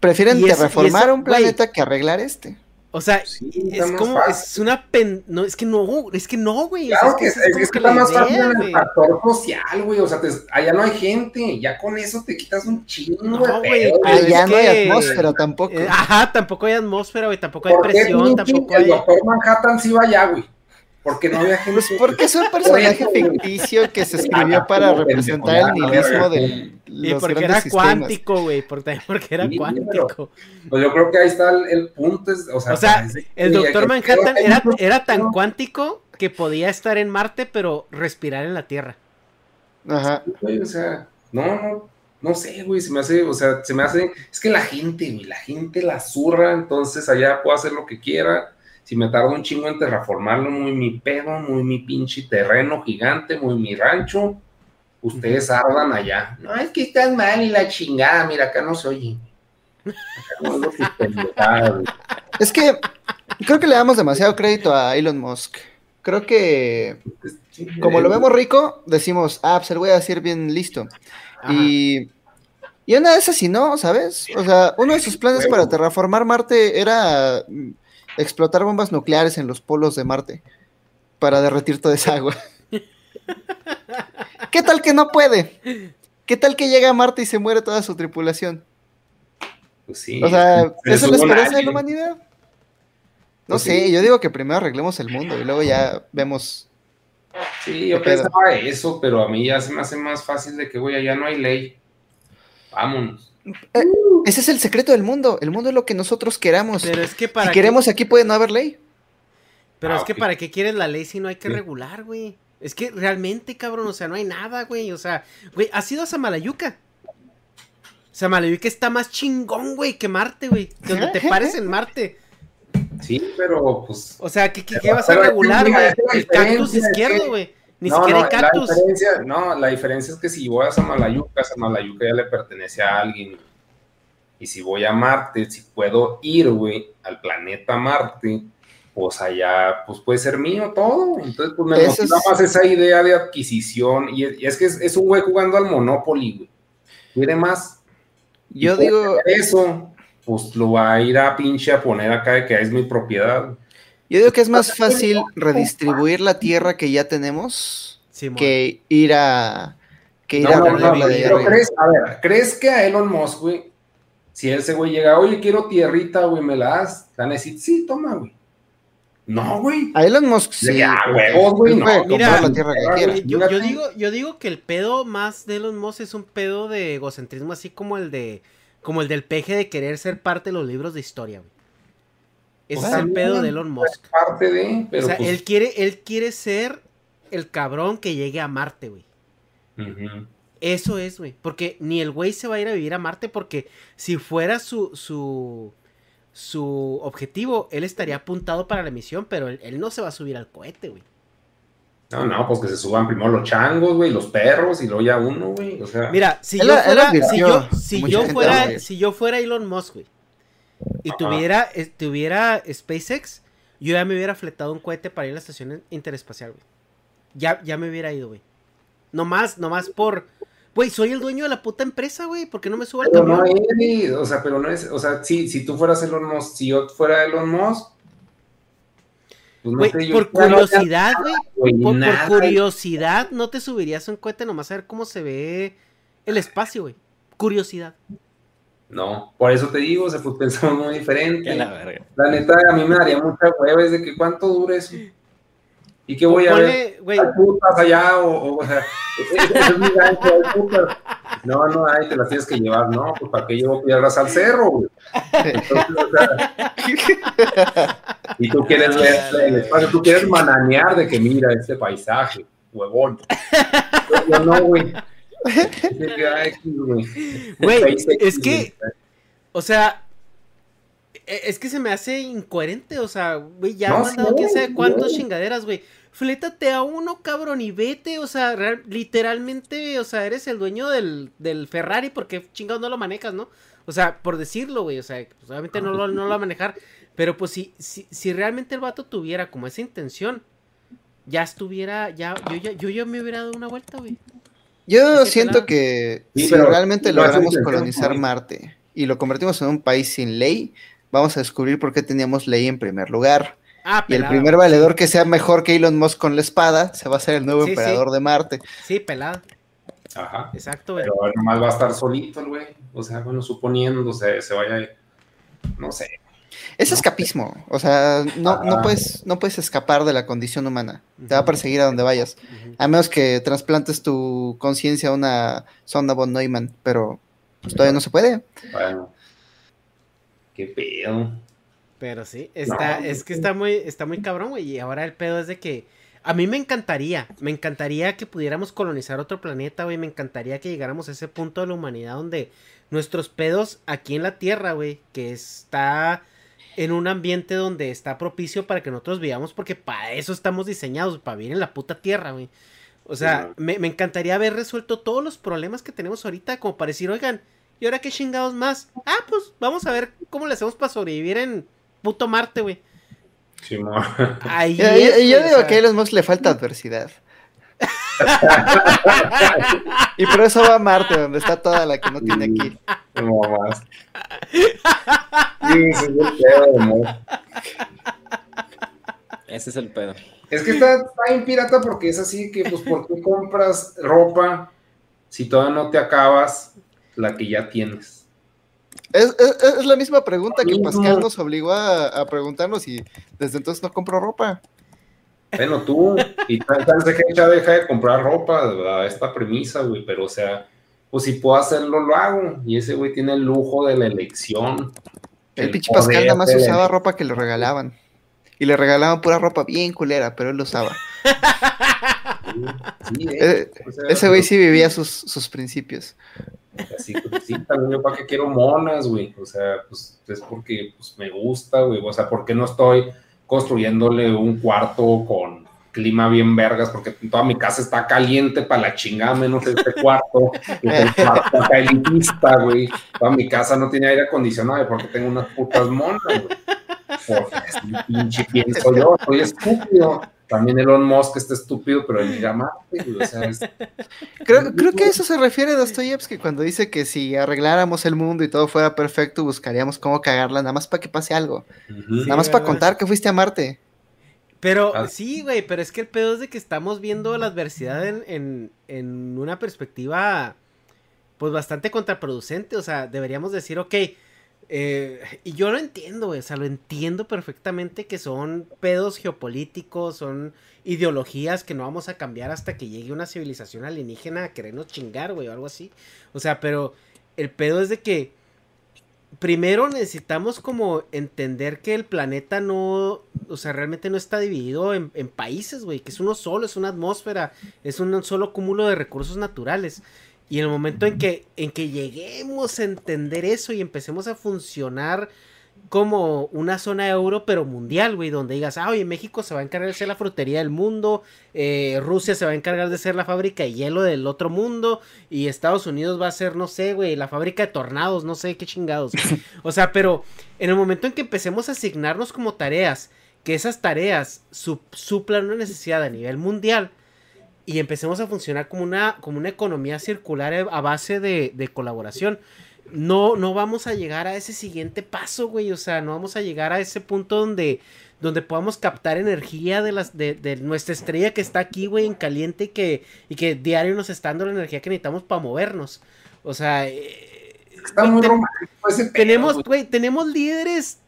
Prefieren y terraformar eso, un planeta que arreglar este. O sea, Sí, es como, fácil. es una pen... No, es que no, es que no, güey. o sea, Claro que, es, es que está más idea, fácil en el factor social, güey. O sea, te- allá no hay gente. Ya con eso te quitas un chingo No, de güey. Allá no hay atmósfera tampoco. Eh, ajá, tampoco hay atmósfera, güey, tampoco hay ¿Por qué presión, tampoco el hay... doctor Manhattan sí va allá, güey? Porque no había gente. Pues porque es un personaje ficticio que se escribió para representar el nihilismo de Y los porque grandes era sistemas. cuántico, güey, porque, porque era Sí, cuántico. Pues yo creo que ahí está el, el punto. Es, o sea, O sea, parece El Doctor Manhattan era, era tan cuántico que podía estar en Marte, pero respirar en la Tierra. Ajá. güey, o sea, no, no. no sé, güey, se me hace, o sea, se me hace, es que la gente, güey, la gente la zurra, entonces allá puedo hacer lo que quiera. Si me tardo un chingo en terraformarlo, muy mi pedo, muy mi pinche terreno gigante, muy mi rancho, ustedes ardan allá. No, es que están mal y la chingada, mira, acá no se oye. Acá no güey. Es que creo que le damos demasiado crédito a Elon Musk. Creo que como lo vemos rico, decimos, ah, pues el va a ser bien listo. Y, y una de esas, si no, ¿sabes? O sea, uno de sus planes para terraformar Marte era explotar bombas nucleares en los polos de Marte para derretir toda esa agua. (laughs) ¿Qué tal que no puede? ¿Qué tal que llega a Marte y se muere toda su tripulación? Pues sí. O sea, Pero ¿esa es la hubo esperanza de nadie. la humanidad? No Pues sé, sí. yo digo que primero arreglemos el mundo y luego ya vemos. Sí, yo pensaba eso, pero a mí ya se me hace más fácil de que, güey, allá no hay ley. Vámonos. Ese es el secreto del mundo. El mundo es lo que nosotros queramos. Pero es que para si qué- queremos aquí puede no haber ley. Pero Ah, es que para qué quieres la ley si no hay que Sí. regular, güey. Es que realmente, cabrón, o sea, no hay nada, güey. O sea, güey, ¿has ido a Samalayuca? Samalayuca está más chingón, güey, que Marte, güey. Que (laughs) donde te pares en Marte. Sí, pero pues. O sea, ¿qué, qué, qué Pero- vas a regular, güey? El cactus izquierdo, que- güey. Ni No, siquiera no, hay cactus. La diferencia, no, la diferencia es que si voy a Samalayuca, Samalayuca ya le pertenece a alguien. Y si voy a Marte, si puedo ir, güey, al planeta Marte, pues allá, pues puede ser mío todo. Entonces, pues me motiva es- más esa idea de adquisición. Y es, y es que es, es un güey jugando al Monopoly, güey. Quiere más. Yo digo, Eso, pues lo va a ir a pinche a poner acá de que es mi propiedad. Yo digo que es más fácil redistribuir la tierra que ya tenemos que ir a que ir No, a no, no, la de pero arriba. crees, a ver, ¿crees que a Elon Musk, güey, si ese güey llega, oye, quiero tierrita, güey, me la das? A decir, sí, toma, güey. No, güey. A Elon Musk sí. huevos, güey, no. Mira, la tierra que quiera. güey, Yo, yo digo, yo digo que el pedo más de Elon Musk es un pedo de egocentrismo, así como el de, como el del peje de querer ser parte de los libros de historia, güey. Ese Pues es el pedo de Elon Musk. Parte de, pero o sea, pues, él quiere, él quiere ser el cabrón que llegue a Marte, güey. Eso es, güey. Porque ni el güey se va a ir a vivir a Marte porque si fuera su, su, su objetivo, él estaría apuntado para la misión, pero él, él no se va a subir al cohete, güey. No, no, pues que se suban primero los changos, güey, los perros, y luego ya uno, güey, o sea. Mira, si yo fuera, si yo, si fuera, si yo fuera Elon Musk, güey, y tuviera, eh, tuviera SpaceX, yo ya me hubiera fletado un cohete para ir a la estación interespacial, güey. Ya, ya me hubiera ido, güey. Nomás, nomás por, güey, soy el dueño de la puta empresa, güey, ¿por qué no me subo al Pero no camión? es, o sea, pero no es, o sea, si, si tú fueras Elon Musk, si yo fuera Elon Musk, pues no Güey, sé, yo por ya no- curiosidad, güey, por, por curiosidad, no te subirías un cohete nomás a ver cómo se ve el espacio, güey. Curiosidad. No, por eso te digo, o sea, pues pensamos muy diferente. La verga. La neta, a mí me daría mucha hueva, es de que cuánto dura eso. ¿Y qué voy a ver? Ponle, Hay putas allá, o, o, o sea, es mi gancho, hay putas. No, no hay, te las tienes que llevar, no, pues para qué llevo piedras al cerro, güey. Entonces, o sea, y tú quieres ver (laughs) el espacio, tú quieres mananear de que mira este paisaje, huevón. Yo no, güey. Güey. Es que-. O sea, e- es que se me hace incoherente, o sea, güey, ya No, han mandado sí, quién sabe cuántas chingaderas, güey. Flétate a uno, cabrón, y vete, o sea, real- literalmente, o sea, eres el dueño del, del Ferrari porque chingados no lo manejas, ¿no? O sea, por decirlo, güey, o sea, pues, obviamente no lo, no lo va a manejar, pero pues si, si, si realmente el vato tuviera como esa intención, ya estuviera, ya, yo ya, yo ya me hubiera dado una vuelta, güey. Yo siento pelado. que Sí, si realmente logramos colonizar. Marte y lo convertimos en un país sin ley, vamos a descubrir por qué teníamos ley en primer lugar. Ah, Y el primer valedor que sea mejor que Elon Musk con la espada se va a ser el nuevo Sí, sí. emperador de Marte. Sí, pelada, Ajá. exacto, güey. Pero nomás va a estar solito el güey. O sea, bueno, suponiendo se, se vaya. No sé. Es escapismo, o sea, no, no, Ah. puedes, no puedes escapar de la condición humana. Te va a perseguir a donde vayas. A menos que trasplantes tu conciencia a una sonda von Neumann, pero pues, todavía no se puede. Bueno. Qué pedo. Pero sí, está, No, es que está muy, está muy cabrón, güey. Y ahora el pedo es de que A mí me encantaría, me encantaría que pudiéramos colonizar otro planeta, güey. Me encantaría que llegáramos a ese punto de la humanidad donde nuestros pedos aquí en la Tierra, güey, que está en un ambiente donde está propicio para que nosotros vivamos, porque para eso estamos diseñados, para vivir en la puta Tierra, güey. O sea, me, me encantaría haber resuelto todos los problemas que tenemos ahorita, como para decir, oigan, ¿y ahora qué chingados más? Ah, pues vamos a ver cómo le hacemos para sobrevivir en puto Marte, güey. Sí, Ahí (laughs) Yo, digo sea. que a Elon Musk le falta adversidad. Y por eso va a Marte, donde está toda la que no tiene aquí. No más. Sí, ese es el pedo, amor. Ese es el pedo. Es que está, está bien pirata porque es así que, pues, ¿por qué compras ropa si todavía no te acabas la que ya tienes? Es, es- es la misma pregunta que. Pascal nos obligó a, a preguntarnos y desde entonces no compro ropa. Bueno, tú, y tal vez que ya deja de comprar ropa, a esta premisa, güey, pero o sea, pues si puedo hacerlo, lo hago. Y ese güey tiene el lujo de la elección. El pinche Pascal nada más usaba ropa que le regalaban. Y le regalaban pura ropa bien culera, pero él lo usaba. Sí, eh, Eh, o sea, Ese güey sí vivía sus, sus principios. Así que sí, también yo para qué quiero monas, güey. O sea, pues es porque pues, me gusta, güey. O sea, ¿por qué no estoy construyéndole un cuarto con clima bien vergas? Porque toda mi casa está caliente para la chingada, menos este cuarto. Y el (laughs) cuarto acá elitista, güey. Toda mi casa no tiene aire acondicionado porque tengo unas putas monas, güey. Porque pinche pienso yo, soy estúpido. También Elon Musk está estúpido, pero él mira Marte, güey. O sea, es, (laughs) Creo, creo que a eso se refiere Dostoyevsky cuando dice que si arregláramos el mundo y todo fuera perfecto, buscaríamos cómo cagarla, nada más para que pase algo. Nada más para contar que fuiste a Marte. Pero Ah. sí, güey, pero es que el pedo es de que estamos viendo la adversidad en, en, en una perspectiva, pues bastante contraproducente. O sea, deberíamos decir, ok, eh, y yo lo entiendo, güey, o sea, lo entiendo perfectamente que son pedos geopolíticos, son ideologías que no vamos a cambiar hasta que llegue una civilización alienígena a querernos chingar, güey, o algo así. O sea, pero el pedo es de que primero necesitamos como entender que el planeta no, o sea, realmente no está dividido en, en países, güey, que es uno solo, es una atmósfera, es un solo cúmulo de recursos naturales. Y en el momento en que, en que lleguemos a entender eso y empecemos a funcionar como una zona euro, pero mundial, güey, donde digas, ah, oye, México se va a encargar de ser la frutería del mundo, eh, Rusia se va a encargar de ser la fábrica de hielo del otro mundo, y Estados Unidos va a ser, no sé, güey, la fábrica de tornados, no sé qué chingados. (laughs) O sea, pero en el momento en que empecemos a asignarnos como tareas, que esas tareas sup- suplan una necesidad a nivel mundial, y empecemos a funcionar como una, como una economía circular eh, a base de, de colaboración, no, no vamos a llegar a ese siguiente paso, güey. O sea, no vamos a llegar a ese punto donde, donde podamos captar energía de, las, de, de nuestra estrella que está aquí, güey, en caliente y que, y que diario nos está dando la energía que necesitamos para movernos. O sea, eh, está muy te- romántico ese pedo, tenemos, güey, tenemos líderes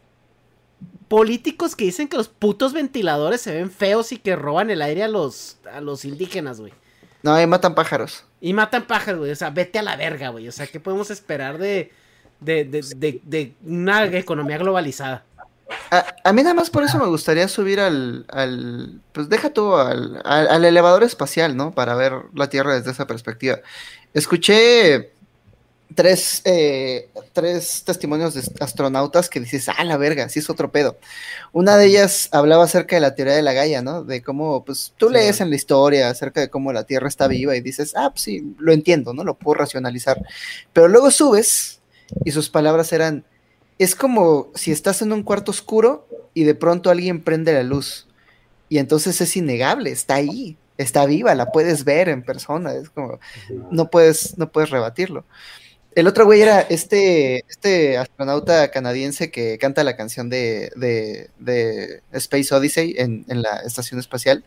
políticos que dicen que los putos ventiladores se ven feos y que roban el aire a los, a los indígenas, güey. No, ahí matan pájaros. Y matan pájaros, güey. O sea, vete a la verga, güey. O sea, ¿qué podemos esperar de, de, de, de, de una economía globalizada? A, a mí nada más por eso me gustaría subir al, al pues deja tú al, al, al elevador espacial, ¿no? Para ver la Tierra desde esa perspectiva. Escuché tres, eh, tres testimonios de astronautas que dices, ah, la verga, sí es otro pedo. Una de ellas hablaba acerca de la teoría de la Gaia, ¿no? De cómo, pues, tú Sí. lees en la historia acerca de cómo la Tierra está viva y dices, ah, pues sí, lo entiendo, ¿no? Lo puedo racionalizar. Pero luego subes y sus palabras eran, es como si estás en un cuarto oscuro y de pronto alguien prende la luz. Y entonces es innegable, está ahí, está viva, la puedes ver en persona, es como, no puedes, no puedes rebatirlo. El otro güey era este, este astronauta canadiense que canta la canción de, de, de Space Odyssey en, en la estación espacial.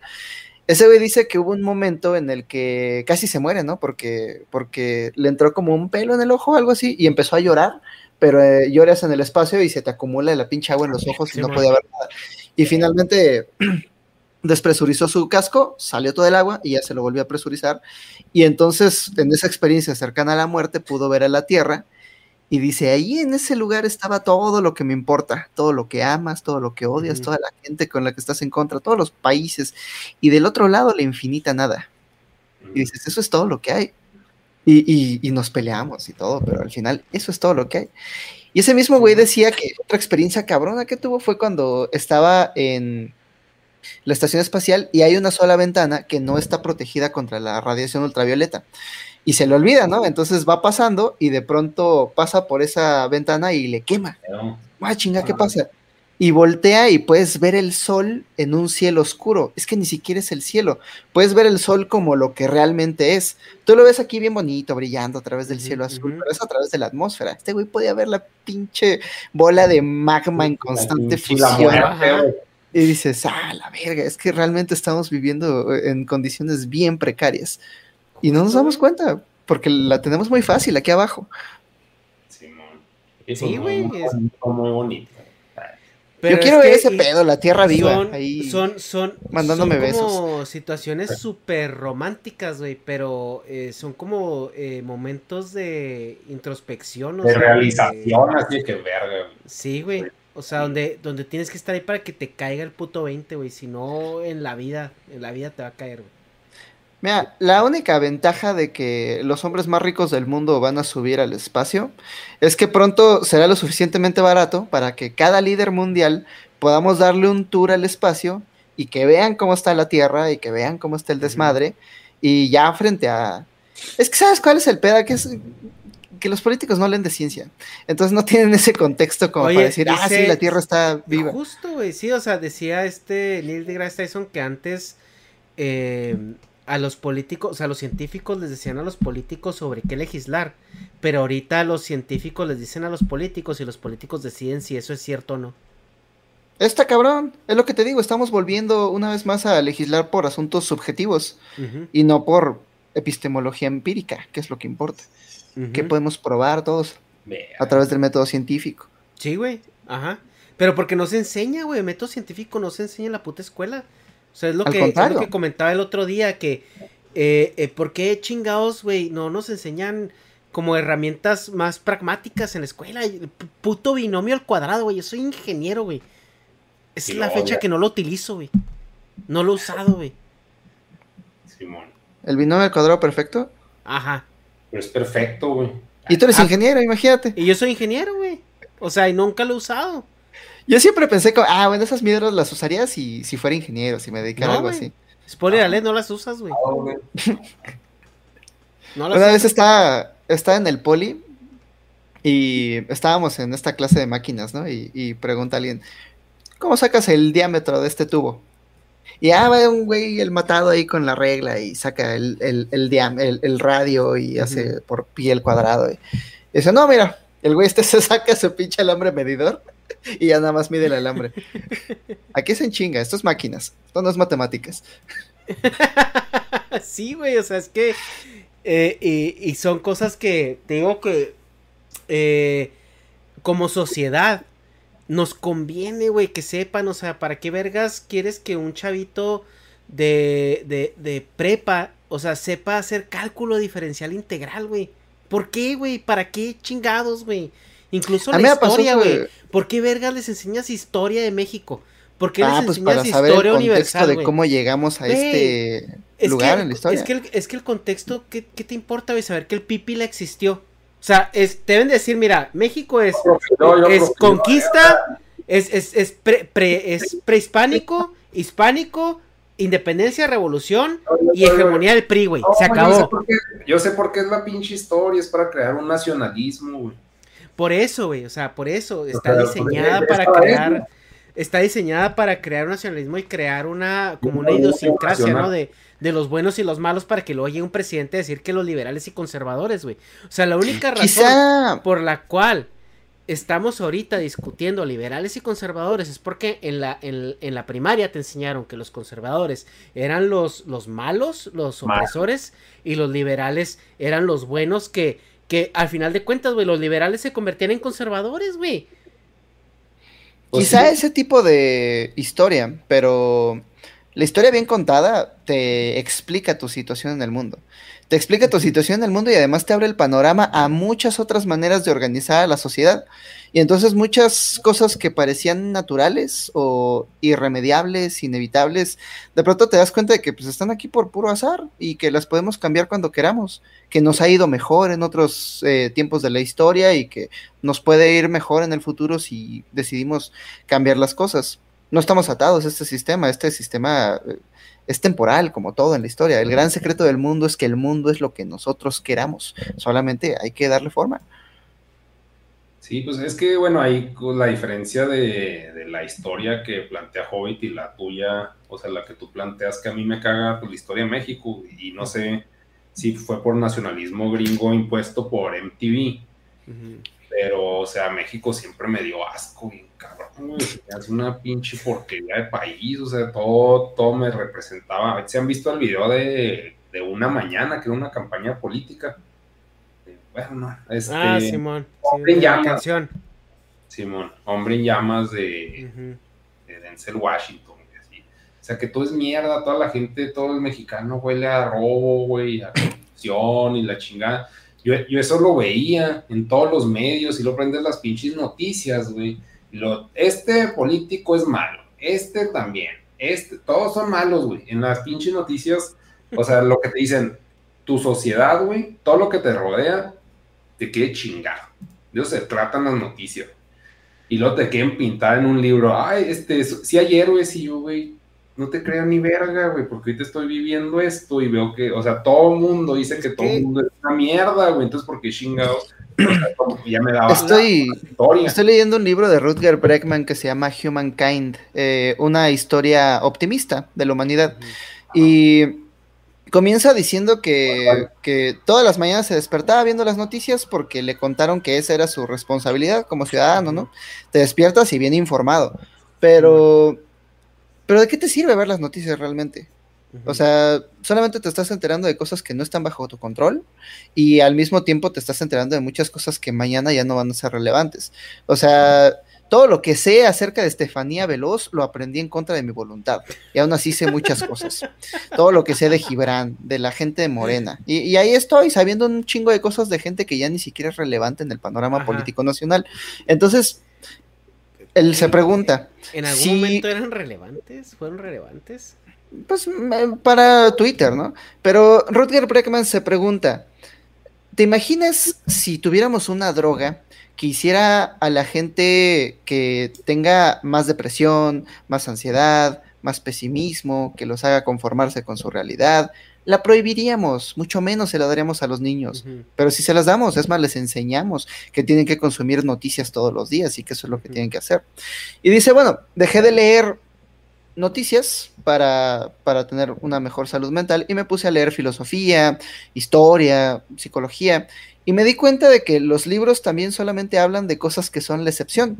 Ese güey dice que hubo un momento en el que casi se muere, ¿no? Porque, porque le entró como un pelo en el ojo o algo así y empezó a llorar, pero eh, lloras en el espacio y se te acumula la pinche agua en los ojos y no podía ver nada. Y finalmente (clears throat) despresurizó su casco, salió todo el agua y ya se lo volvió a presurizar. Y entonces, en esa experiencia cercana a la muerte, pudo ver a la Tierra Y dice, ahí en ese lugar estaba todo lo que me importa, todo lo que amas, todo lo que odias, toda la gente con la que estás en contra, todos los países. Y del otro lado, la infinita nada. Y dices, eso es todo lo que hay. Y, y- y nos peleamos y todo, pero al final eso es todo lo que hay. Y ese mismo güey decía que otra experiencia cabrona que tuvo fue cuando estaba en la estación espacial y hay una sola ventana que no está protegida contra la radiación ultravioleta. Y se le olvida, ¿no? Entonces va pasando y de pronto pasa por esa ventana y le quema. Ah, chinga, ¿qué pasa? Y voltea y puedes ver el sol en un cielo oscuro. Es que ni siquiera es el cielo. Puedes ver el sol como lo que realmente es. Tú lo ves aquí bien bonito, brillando a través del cielo azul, pero es a través de la atmósfera. Este güey podía ver la pinche bola de magma en constante fusión. Y dices, ah, la verga, es que realmente estamos viviendo en condiciones bien precarias. Y no nos damos cuenta, porque la tenemos muy fácil aquí abajo. Simón. Sí, güey, Muy, es- muy bonito. Pero Yo quiero es ver ese pedo, la tierra viva. Son, ahí. son, son, mandándome son como situaciones súper románticas, güey, pero eh, son como eh, momentos de introspección. o De sea, realización, así que verga. güey. Sí, güey. O sea, donde, donde tienes que estar ahí para que te caiga el puto 20, güey. Si no, en la vida, en la vida te va a caer, güey. Mira, la única ventaja de que los hombres más ricos del mundo van a subir al espacio es que pronto será lo suficientemente barato para que cada líder mundial podamos darle un tour al espacio y que vean cómo está la Tierra y que vean cómo está el desmadre y ya frente a... Es que sabes cuál es el pedo, que es que los políticos no leen de ciencia, entonces no tienen ese contexto como Oye, para decir, ah, sí, la Tierra está viva. Justo, güey, sí, o sea, decía este Neil deGrasse Tyson que antes eh, a los políticos, o sea, a los científicos les decían a los políticos sobre qué legislar, pero ahorita los científicos les dicen a los políticos y los políticos deciden si eso es cierto o no. Está cabrón, es lo que te digo, estamos volviendo una vez más a legislar por asuntos subjetivos. Y no por epistemología empírica, que es lo que importa. Ujú. Que podemos probar todos a través del método científico. Sí, güey, ajá. Pero porque no se enseña, güey, el método científico no se enseña en la puta escuela. O sea, es lo, Al que, es lo que comentaba el otro día, que eh, eh, ¿por qué chingados, güey, no nos enseñan como herramientas más pragmáticas en la escuela? Puto binomio al cuadrado, güey, yo soy ingeniero, güey. Es la fecha ya- que no lo utilizo, güey. No lo he usado, güey. Simón. El binomio al cuadrado perfecto. Ajá. Pero es perfecto, güey. Y tú eres Ah. ingeniero, imagínate. Y yo soy ingeniero, güey. O sea, y nunca lo he usado. Yo siempre pensé que, ah, bueno, esas mierdas las usaría si, si fuera ingeniero, si me dedicara No, a algo así. Spoiler alert, no las usas, güey. No las Una vez estaba, estaba en el poli y estábamos en esta clase de máquinas, ¿no? Y, y pregunta alguien, ¿cómo sacas el diámetro de este tubo? Y ah, va un güey el matado ahí con la regla y saca el, el, el, diam- el- el radio y hace por pi el cuadrado. Y dice, no, mira, el güey este (laughs) se saca su pinche alambre medidor (laughs) y ya nada más mide el alambre. (laughs) Aquí es en chinga, esto es máquinas, esto no es matemáticas. sí, güey, o sea, es que. eh, y, y son cosas que te digo que. eh, como sociedad. Nos conviene, güey, que sepan, o sea, ¿para qué vergas quieres que un chavito de, de, de prepa, o sea, sepa hacer cálculo diferencial integral, güey? ¿Por qué, güey? ¿Para qué chingados, güey? Incluso A la historia, güey. ¿Por qué vergas les enseñas historia de México? ¿Por qué Ah, les pues enseñas para saber el historia contexto universal, de cómo llegamos a este Es lugar que, en la historia. Es que, el, es que el contexto, ¿qué, qué te importa, güey? Saber que el pipila existió. O sea, es, deben decir, mira, México es, No, es conquista, es, es, es, pre- pre- es prehispánico, hispánico, independencia, revolución y hegemonía del PRI, güey. Se Yo sé, acabó. por qué, yo sé por qué es la pinche historia, es para crear un nacionalismo, güey. Por eso, güey, o sea, por eso está sea, diseñada para crear, está diseñada para crear un nacionalismo y crear una, como una idiosincrasia. ¿no? De, de los buenos y los malos para que luego llegue un presidente a decir que los liberales y conservadores, güey. O sea, la única razón Quizá por la cual estamos ahorita discutiendo liberales y conservadores es porque en la, en, en la primaria te enseñaron que los conservadores eran los, los malos, los Mal. opresores, y los liberales eran los buenos que, que al final de cuentas, güey, los liberales se convertían en conservadores, güey. Quizá sí. ese tipo de historia, pero la historia bien contada te explica tu situación en el mundo. te explica tu situación en el mundo y además te abre el panorama a muchas otras maneras de organizar a la sociedad. Y entonces muchas cosas que parecían naturales o irremediables, inevitables, de pronto te das cuenta de que pues están aquí por puro azar y que las podemos cambiar cuando queramos, que nos ha ido mejor en otros eh, tiempos de la historia y que nos puede ir mejor en el futuro si decidimos cambiar las cosas. No estamos atados a este sistema, este sistema eh, es temporal como todo en la historia. El gran secreto del mundo es que el mundo es lo que nosotros queramos, solamente hay que darle forma. Sí, pues es que, bueno, ahí la diferencia de, de, la historia que plantea Hobbit y la tuya, o sea, la que tú planteas, que a mí me caga pues, la historia de México, y no sé si fue por nacionalismo gringo impuesto por MTV, pero, o sea, México siempre me dio asco, y cabrón, es una pinche porquería de país, o sea, todo, todo me representaba. ¿Se han visto el video de, de una mañana, que era una campaña política? bueno, este, ah, Simón. Hombre sí, en llamas. Canción. Simón, Hombre en llamas de, uh -huh. de Denzel Washington. Así. O sea, que todo es mierda, toda la gente, todo el mexicano huele a robo, güey, a corrupción y la chingada. Yo, yo, eso lo veía en todos los medios y lo prendes las pinches noticias, güey. Lo, este político es malo, este también, este, todos son malos, güey. En las pinches noticias, o sea, lo que te dicen, tu sociedad, güey, todo lo que te rodea, te quede chingado. De eso se tratan las noticias. Y luego te queden pintar en un libro. Ay, este, si hay héroes y yo, güey, no te creo ni verga, güey, porque ahorita estoy viviendo esto y veo que, o sea, todo el mundo dice que todo el mundo es una mierda, güey, entonces, ¿por qué chingados? ya me daba estoy, estoy leyendo un libro de Rutger Bregman que se llama Humankind, eh, una historia optimista de la humanidad. Y comienza diciendo que, que, todas las mañanas se despertaba viendo las noticias porque le contaron que esa era su responsabilidad como ciudadano, ¿no? Te despiertas y bien informado. Pero, pero ¿de qué te sirve ver las noticias realmente? O sea, solamente te estás enterando de cosas que no están bajo tu control y al mismo tiempo te estás enterando de muchas cosas que mañana ya no van a ser relevantes. O sea, todo lo que sé acerca de Estefanía Veloz lo aprendí en contra de mi voluntad. Y aún así sé muchas cosas. Todo lo que sé de Gibran, de la gente de Morena. Y, y, ahí estoy, sabiendo un chingo de cosas de gente que ya ni siquiera es relevante en el panorama Ajá. político nacional. Entonces, él se pregunta. ¿En algún si, momento eran relevantes? ¿Fueron relevantes? Pues para Twitter, ¿no? Pero Rutger Breckman se pregunta. ¿Te imaginas si tuviéramos una droga que hiciera a la gente que tenga más depresión, más ansiedad, más pesimismo, que los haga conformarse con su realidad, la prohibiríamos, mucho menos se la daríamos a los niños. Uh -huh. Pero si se las damos, es más, les enseñamos que tienen que consumir noticias todos los días y que eso es lo que uh -huh. tienen que hacer. Y dice, bueno, dejé de leer noticias para, para tener una mejor salud mental y me puse a leer filosofía, historia, psicología y me di cuenta de que los libros también solamente hablan de cosas que son la excepción.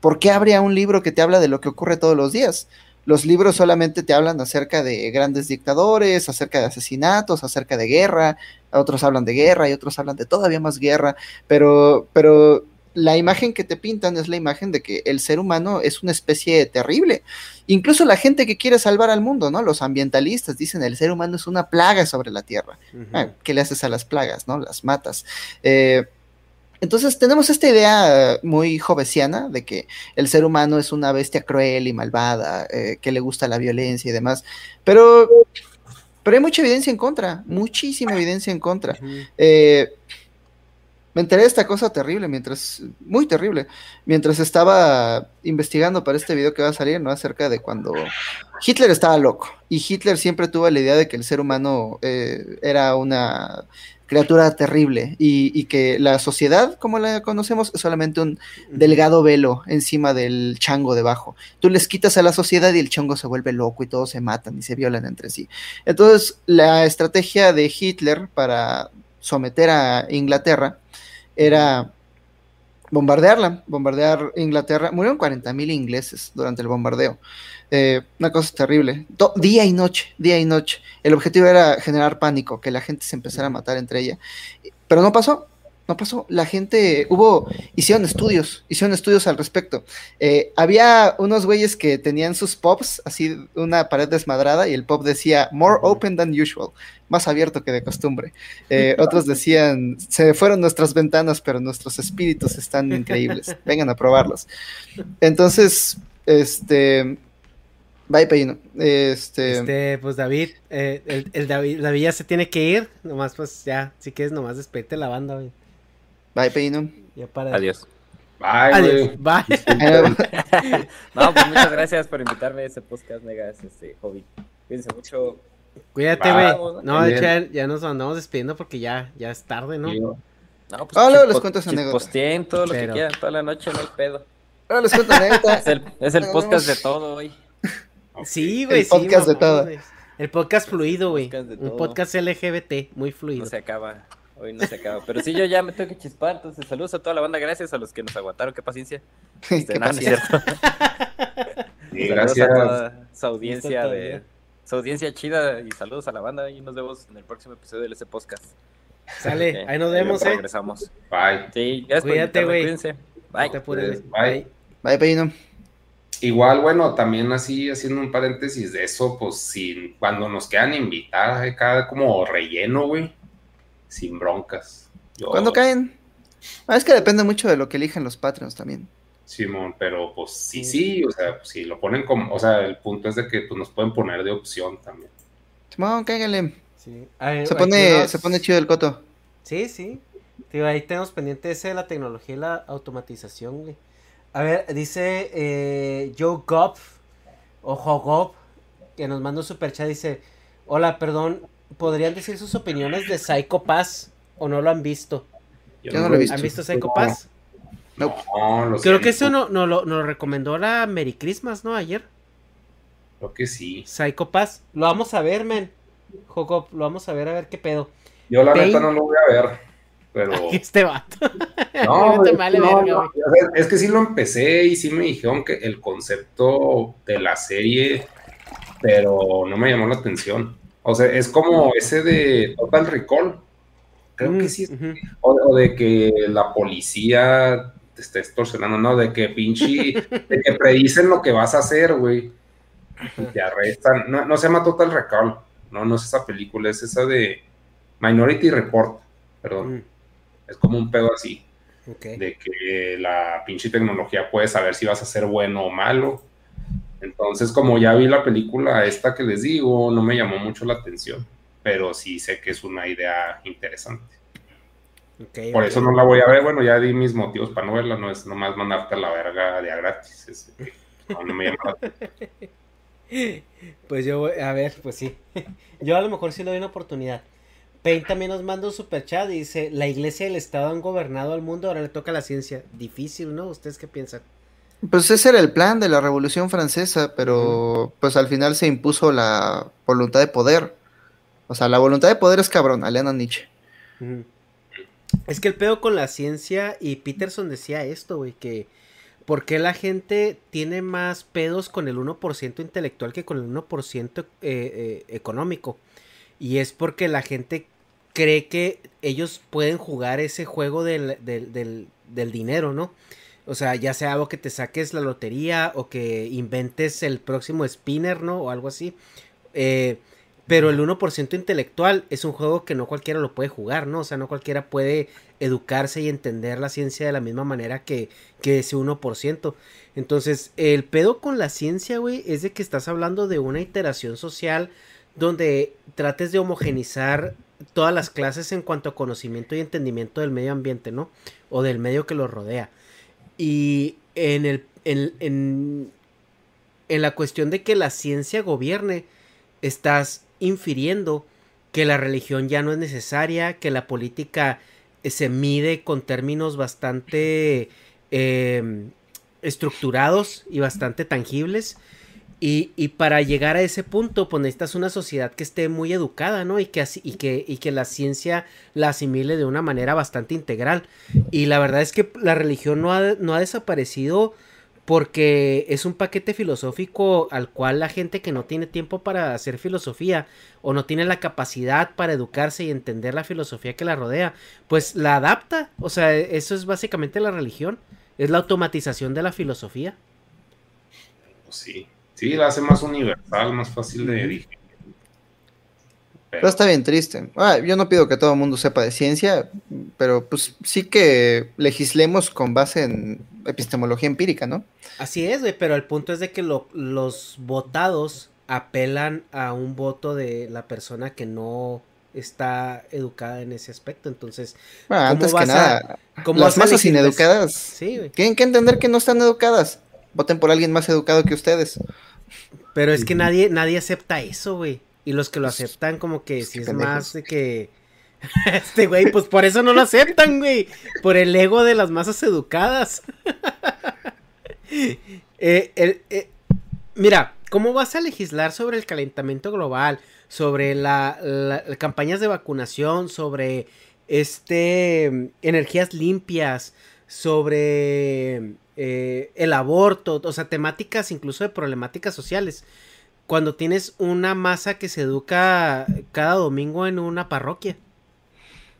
¿Por qué habría un libro que te habla de lo que ocurre todos los días? Los libros solamente te hablan acerca de grandes dictadores, acerca de asesinatos, acerca de guerra, otros hablan de guerra y otros hablan de todavía más guerra, pero, pero la imagen que te pintan es la imagen de que el ser humano es una especie terrible. Incluso la gente que quiere salvar al mundo, ¿no? Los ambientalistas dicen el ser humano es una plaga sobre la tierra. Uh -huh. ah, ¿Qué le haces a las plagas, no? Las matas. Eh, entonces tenemos esta idea muy jovesiana de que el ser humano es una bestia cruel y malvada, eh, que le gusta la violencia y demás, pero, pero hay mucha evidencia en contra, muchísima evidencia en contra. Uh -huh. eh, me enteré de esta cosa terrible mientras, muy terrible, mientras estaba investigando para este video que va a salir, ¿no? Acerca de cuando Hitler estaba loco y Hitler siempre tuvo la idea de que el ser humano eh, era una criatura terrible y, y, que la sociedad, como la conocemos, es solamente un delgado velo encima del chango debajo. Tú les quitas a la sociedad y el chango se vuelve loco y todos se matan y se violan entre sí. Entonces, la estrategia de Hitler para someter a Inglaterra era bombardearla, bombardear Inglaterra. Murieron 40 mil ingleses durante el bombardeo. Eh, una cosa terrible. Día y noche, día y noche. El objetivo era generar pánico, que la gente se empezara a matar entre ella. Pero no pasó. No pasó. La gente, hubo, hicieron estudios, hicieron estudios al respecto. Eh, había unos güeyes que tenían sus pops, así una pared desmadrada, y el pop decía, more open than usual, más abierto que de costumbre. Eh, otros decían, se fueron nuestras ventanas, pero nuestros espíritus están increíbles, (laughs) vengan a probarlos. Entonces, este, Bye, Peino. Este... este, pues David, eh, el, el David, David, ya se tiene que ir. Nomás, pues ya, si quieres, nomás despete la banda, güey. Bye, Peino. Ya para. Adiós. Bye, Adiós. Bye. (laughs) (laughs) no, pues muchas gracias por invitarme a ese podcast, negas, este hobby. Cuídense mucho. Cuídate, güey. No, de hecho, ya, ya nos andamos despidiendo porque ya, ya es tarde, ¿no? Sí, No, pues Ah, luego les cuento esa chip anécdota. posteen todo lo Pero- que quieran, toda la noche, no hay pedo. Ahora les cuento (laughs) anécdota. Es el, es el podcast de todo hoy. Sí, güey. El sí, podcast de todo. El podcast fluido, güey. Un podcast LGBT, muy No fluido. se acaba. Hoy no se acaba. Pero sí, yo ya me tengo que chispar. Entonces, saludos a toda la banda. Gracias a los que nos aguantaron. Qué paciencia. (laughs) Este, Qué paciencia. (laughs) Sí, gracias. a toda su audiencia de su audiencia chida y saludos a la banda y nos vemos en el próximo episodio del ese podcast. Sale, ahí nos vemos, eh. Regresamos. Bye. Sí, gracias por Cuídate, güey. Cuídense. No Bye. Bye. Bye, Peino. Igual, bueno, también así haciendo un paréntesis de eso, pues sin, cuando nos quedan invitadas, hay cada como relleno, güey, sin broncas. Yo- ¿Cuándo caen? Ah, es que depende mucho de lo que elijan los Patreons también. Simón, pero pues sí, sí, o sea, pues, si lo ponen como, o sea, el punto es de que pues, nos pueden poner de opción también. Simón, cáiganle. Sí. Se pone, nos- se pone chido el coto. Sí, sí. Tío, ahí tenemos pendiente ese de la tecnología y la automatización, güey. A ver, dice eh, Joe Goff, o Jogob, que nos manda un superchat, dice, hola, perdón, ¿podrían decir sus opiniones de Psycho Pass o no lo han visto? Yo no lo he visto. ¿Han visto Psycho Pass? No. No, lo Creo que eso no, no lo, nos lo recomendó la Merry Christmas, ¿no? Ayer. Creo que sí. Psycho Pass. Lo vamos a ver, men. Jogob, lo vamos a ver a ver qué pedo. Yo la Pain. neta no lo voy a ver, pero... (laughs) Este vato. (laughs) No, (laughs) No te güey, vale no, verga, no, es que sí lo empecé y sí me dijeron que el concepto de la serie, pero no me llamó la atención. O sea, es como ese de Total Recall. Creo que Mm, sí. ujú. O, o de que la policía te esté extorsionando, ¿no? De que pinche, de que predicen lo que vas a hacer, güey. Y te arrestan. No, no se llama Total Recall. No, no es esa película, es esa de Minority Report. Perdón. Mm, Es como un pedo así de que la pinche tecnología puede saber si vas a ser bueno o malo. Entonces, como ya vi la película esta que les digo, no me llamó mucho la atención, pero sí sé que es una idea interesante. Por eso no la voy a ver. Bueno, ya di mis motivos para no verla, no es nomás mandarte a la verga de a gratis. es no, no me llama la atención. Pues yo, voy- a ver, pues sí. (laughs) Yo a lo mejor sí le doy una oportunidad. Pain también nos manda un super chat y dice, la iglesia y el Estado han gobernado al mundo, ahora le toca a la ciencia. Difícil, ¿no? ¿Ustedes qué piensan? Pues ese era el plan de la Revolución Francesa, pero pues al final se impuso la voluntad de poder. O sea, la voluntad de poder es cabrón, Alena Nietzsche. Es que el pedo con la ciencia, y Peterson decía esto, güey, que ¿por qué la gente tiene más pedos con el 1% intelectual que con el 1% eh, eh, económico? Y es porque la gente cree que ellos pueden jugar ese juego del, del, del, del dinero, ¿no? O sea, ya sea algo que te saques la lotería o que inventes el próximo spinner, ¿no? O algo así. Eh, pero el 1% intelectual es un juego que no cualquiera lo puede jugar, ¿no? O sea, no cualquiera puede educarse y entender la ciencia de la misma manera que, que ese 1%. Entonces, el pedo con la ciencia, güey, es de que estás hablando de una iteración social donde trates de homogenizar todas las clases en cuanto a conocimiento y entendimiento del medio ambiente, ¿no? O del medio que lo rodea. Y en el en, en, en la cuestión de que la ciencia gobierne, estás infiriendo que la religión ya no es necesaria, que la política eh, se mide con términos bastante eh, estructurados y bastante tangibles. Y, para llegar a ese punto, pues necesitas una sociedad que esté muy educada, ¿no? Y que, así, y, que, la ciencia la asimile de una manera bastante integral. Y la verdad es que la religión no ha, no ha desaparecido porque es un paquete filosófico al cual la gente que no tiene tiempo para hacer filosofía o no tiene la capacidad para educarse y entender la filosofía que la rodea, pues la adapta. O sea, eso es básicamente la religión, es la automatización de la filosofía. Sí, sí, la hace más universal, más fácil de digerir. Pero está bien triste. Ah, yo no pido que todo el mundo sepa de ciencia, pero pues sí que legislemos con base en epistemología empírica, ¿no? Así es, güey, pero el punto es de que lo- los votados apelan a un voto de la persona que no está educada en ese aspecto. Entonces, Bueno, ¿cómo antes que vas a- nada, cómo las a masas ineducadas Sí, tienen que entender que no están educadas. Voten por alguien más educado que ustedes. Pero es que nadie, nadie acepta eso, güey. Y los que lo aceptan, como que si es más de que. (laughs) Este güey, pues por eso no lo aceptan, güey. Por el ego de las masas educadas. (laughs) Eh, el- eh, mira, ¿cómo vas a legislar sobre el calentamiento global? Sobre la, la- campañas de vacunación, sobre este energías limpias, sobre eh, el aborto, o sea, temáticas incluso de problemáticas sociales. Cuando tienes una masa que se educa cada domingo en una parroquia.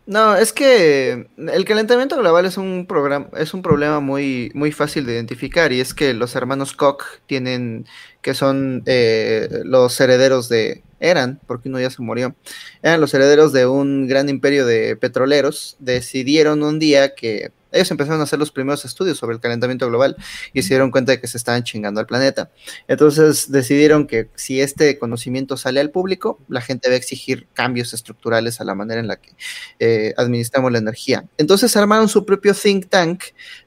No, es que el calentamiento global es un programa, es un problema muy, muy fácil de identificar y es que los hermanos Koch tienen, que son eh, los herederos de, eran, porque uno ya se murió, eran los herederos de un gran imperio de petroleros, decidieron un día que ellos empezaron a hacer los primeros estudios sobre el calentamiento global y se dieron cuenta de que se estaban chingando al planeta. Entonces decidieron que si este conocimiento sale al público, la gente va a exigir cambios estructurales a la manera en la que eh, administramos la energía. Entonces armaron su propio think tank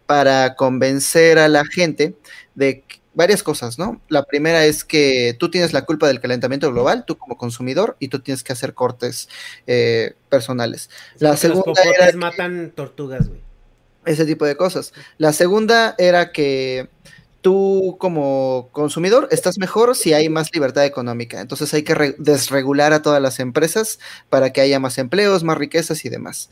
para convencer a la gente de que- varias cosas, ¿no? La primera es que tú tienes la culpa del calentamiento global, tú como consumidor, y tú tienes que hacer cortes eh, personales. La los segunda era popotes que- matan tortugas, güey. Ese tipo de cosas. La segunda era que tú como consumidor estás mejor si hay más libertad económica. Entonces hay que re- desregular a todas las empresas para que haya más empleos, más riquezas y demás.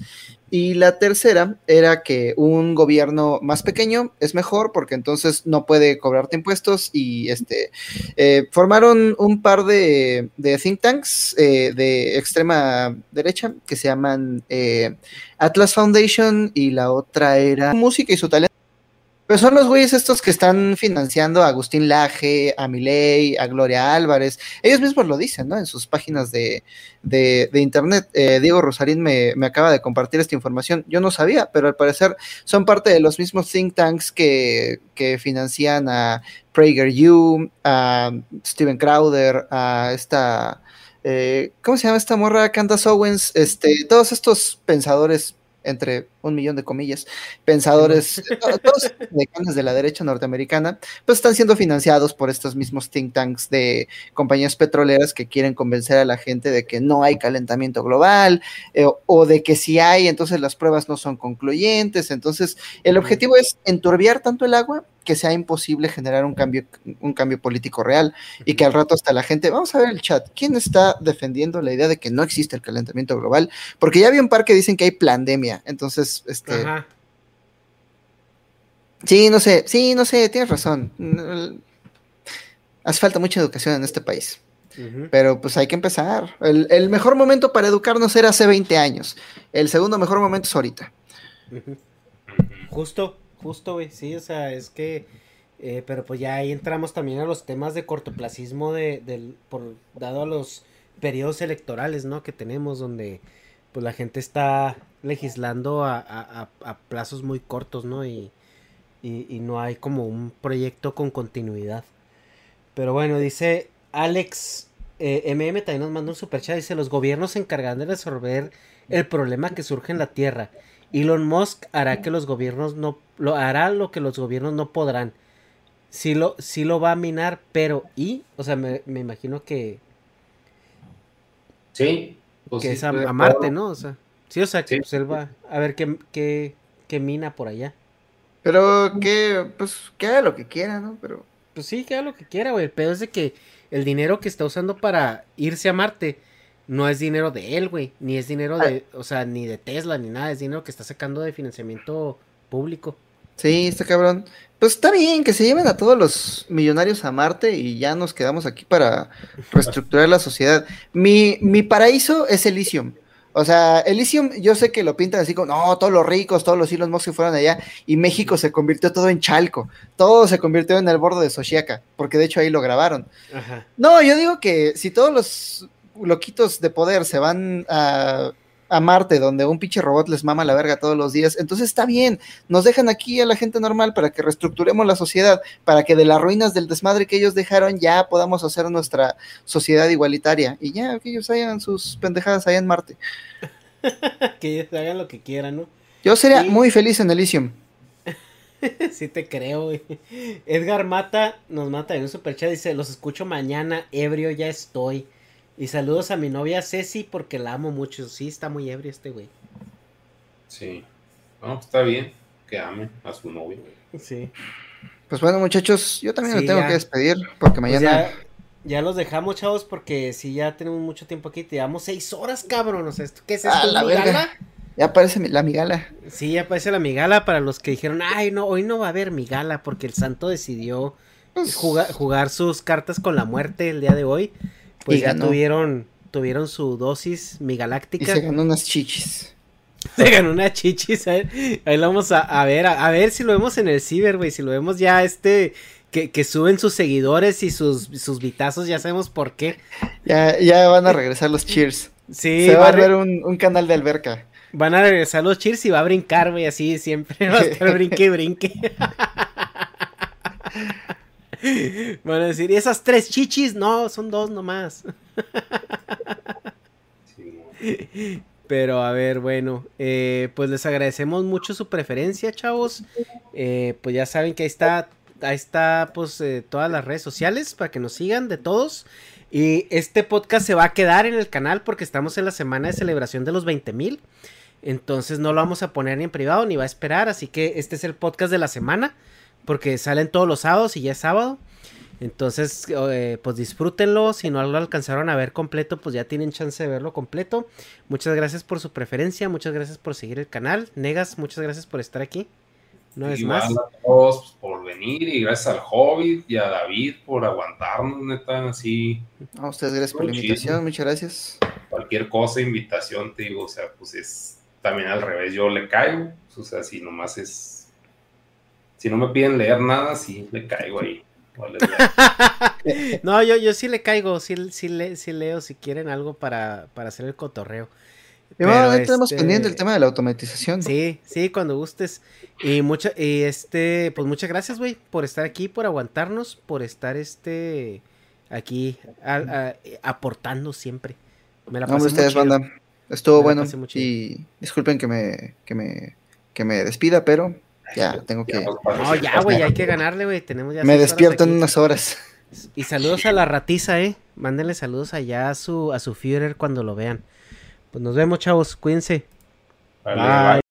Y la tercera era que un gobierno más pequeño es mejor porque entonces no puede cobrarte impuestos y este eh, formaron un par de, de think tanks eh, de extrema derecha que se llaman eh, Atlas Foundation y la otra era música y su talento. Pero son los güeyes estos que están financiando a Agustín Laje, a Milei, a Gloria Álvarez. Ellos mismos lo dicen, ¿no? En sus páginas de, de- de internet. Eh, Diego Rosarín me, me acaba de compartir esta información. Yo no sabía, pero al parecer son parte de los mismos think tanks que, que financian a PragerU, a Steven Crowder, a esta... eh, ¿Cómo se llama esta morra? Candace Owens. Este, todos estos pensadores entre un millón de comillas, pensadores, (laughs) to- todos decanes de la derecha norteamericana, pues están siendo financiados por estos mismos think tanks de compañías petroleras que quieren convencer a la gente de que no hay calentamiento global eh, o de que si hay, entonces las pruebas no son concluyentes. Entonces, el objetivo es enturbiar tanto el agua que sea imposible generar un cambio, un cambio político real y que al rato hasta la gente, vamos a ver el chat, ¿quién está defendiendo la idea de que no existe el calentamiento global? Porque ya vi un par que dicen que hay pandemia, entonces, este, Ajá. sí, no sé, sí, no sé, tienes razón. Hace falta mucha educación en este país, pero pues hay que empezar. El, el mejor momento para educarnos era hace 20 años, el segundo mejor momento es ahorita. Justo, justo, güey, sí, o sea, es que, eh, pero pues ya ahí entramos también a los temas de cortoplacismo de, del, por, dado a los periodos electorales, ¿no? Que tenemos donde, pues la gente está legislando a, a- a- plazos muy cortos, ¿no? Y, y, no hay como un proyecto con continuidad. Pero bueno, dice Alex MM también nos manda un superchat. Dice: Los gobiernos se encargarán de resolver el problema que surge en la Tierra. Elon Musk hará que los gobiernos no lo hará lo que los gobiernos no podrán. Sí lo, sí lo va a minar, pero y, o sea, me, me imagino que, Sí. pues que sí, es a, Marte. ¿no? O sea, sí, o sea, que Sí. pues él va a ver qué, qué, qué mina por allá. Pero que, pues, que haga lo que quiera, ¿no? Pero Pues sí, que haga lo que quiera, güey. El pedo es de que el dinero que está usando para irse a Marte no es dinero de él, güey. Ni es dinero de, o sea, ni de Tesla, ni nada. Es dinero que está sacando de financiamiento público. Sí, está cabrón. Pues está bien que se lleven a todos los millonarios a Marte y ya nos quedamos aquí para reestructurar la sociedad. Mi, mi paraíso es Elysium. O sea, Elysium, yo sé que lo pintan así como, no, todos los ricos, todos los Musk se fueron allá, y México se convirtió todo en Chalco, todo se convirtió en el borde de Xochiaca, porque de hecho ahí lo grabaron. Ajá. No, yo digo que si todos los loquitos de poder se van a, a Marte, donde un pinche robot les mama la verga todos los días, entonces está bien, nos dejan aquí a la gente normal para que reestructuremos la sociedad, para que de las ruinas del desmadre que ellos dejaron ya podamos hacer nuestra sociedad igualitaria, y ya que ellos hagan sus pendejadas allá en Marte. (laughs) que ellos hagan lo que quieran, ¿no? Yo sería Sí. muy feliz en Elysium. (laughs) sí te creo, güey. Edgar Mata nos mata en un superchat. Dice, los escucho mañana, ebrio ya estoy. Y saludos a mi novia Ceci porque la amo mucho. Sí, está muy ebrio este güey. Sí. No, pues está bien que ame a su novio. Sí. Pues bueno, muchachos, yo también Sí, me tengo ya. que despedir, porque Pues mañana... ya, ya los dejamos, chavos, porque si ya tenemos mucho tiempo aquí. Te llevamos seis horas, cabrón. O sea, ¿esto ¿qué es esto? Ah, la ¿Mi verga. gala? Ya aparece la migala. Sí, ya aparece la migala para los que dijeron, ay, no, hoy no va a haber migala porque el santo decidió Pues, jugar, jugar sus cartas con la muerte el día de hoy. Pues Y ya ganó. tuvieron, tuvieron su dosis Y migaláctica. se ganó unas chichis. (laughs) Se ganó una chichis, a ver, ahí lo vamos a, a ver, a, a ver si lo vemos en el ciber, güey, si lo vemos ya este, que, que suben sus seguidores y sus, sus vitazos, ya sabemos por qué. Ya, ya van a regresar los cheers. Sí, se va a ver un, un canal de alberca. van a regresar los cheers y va a brincar, güey, así siempre, (laughs) va a estar brinque y brinque. (laughs) (laughs) Van a decir, ¿y esas tres chichis? No, son dos nomás. Sí. Pero a ver, bueno, eh, pues les agradecemos mucho su preferencia, chavos. Eh, pues ya saben que ahí está, ahí está, pues eh, todas las redes sociales para que nos sigan de todos. Y este podcast se va a quedar en el canal porque estamos en la semana de celebración de los 20 mil. Entonces no lo vamos a poner ni en privado ni va a esperar. Así que este es el podcast de la semana porque salen todos los sábados y ya es sábado. Entonces, eh, pues disfrútenlo. Si no lo alcanzaron a ver completo, pues ya tienen chance de verlo completo. Muchas gracias por su preferencia. Muchas gracias por seguir el canal. Negas, muchas gracias por estar aquí. No es más. a todos por venir y gracias al Hobbit y a David por aguantarnos, neta, así A ustedes gracias por la invitación, muchas gracias. cualquier cosa, invitación, te digo, o sea, pues es también al revés, yo le caigo, o sea, si nomás es, si no me piden leer nada, sí le caigo ahí. Vale. (laughs) No, yo, yo sí le caigo. Sí, sí, le, sí leo si quieren algo para, para hacer el cotorreo. Y bueno, Pero, ahí tenemos este, pendiente el tema de la automatización. Sí, sí, cuando gustes. Y mucha, y este, pues muchas gracias, güey, por estar aquí, por aguantarnos, por estar este aquí a- a- aportando siempre. Me la pasé hombre, ustedes, muy chido. banda. Estuvo Me bueno. Y disculpen que me, que me, que me despida, pero ya tengo que. Pues, No, decir ya, güey, hay que ganarle, güey. Tenemos ya Me despierto en unas horas. (laughs) Y saludos a la ratiza, eh. Mándenle saludos allá a su, a su Führer cuando lo vean. Pues nos vemos, chavos. Cuídense. Vale, Bye. bye.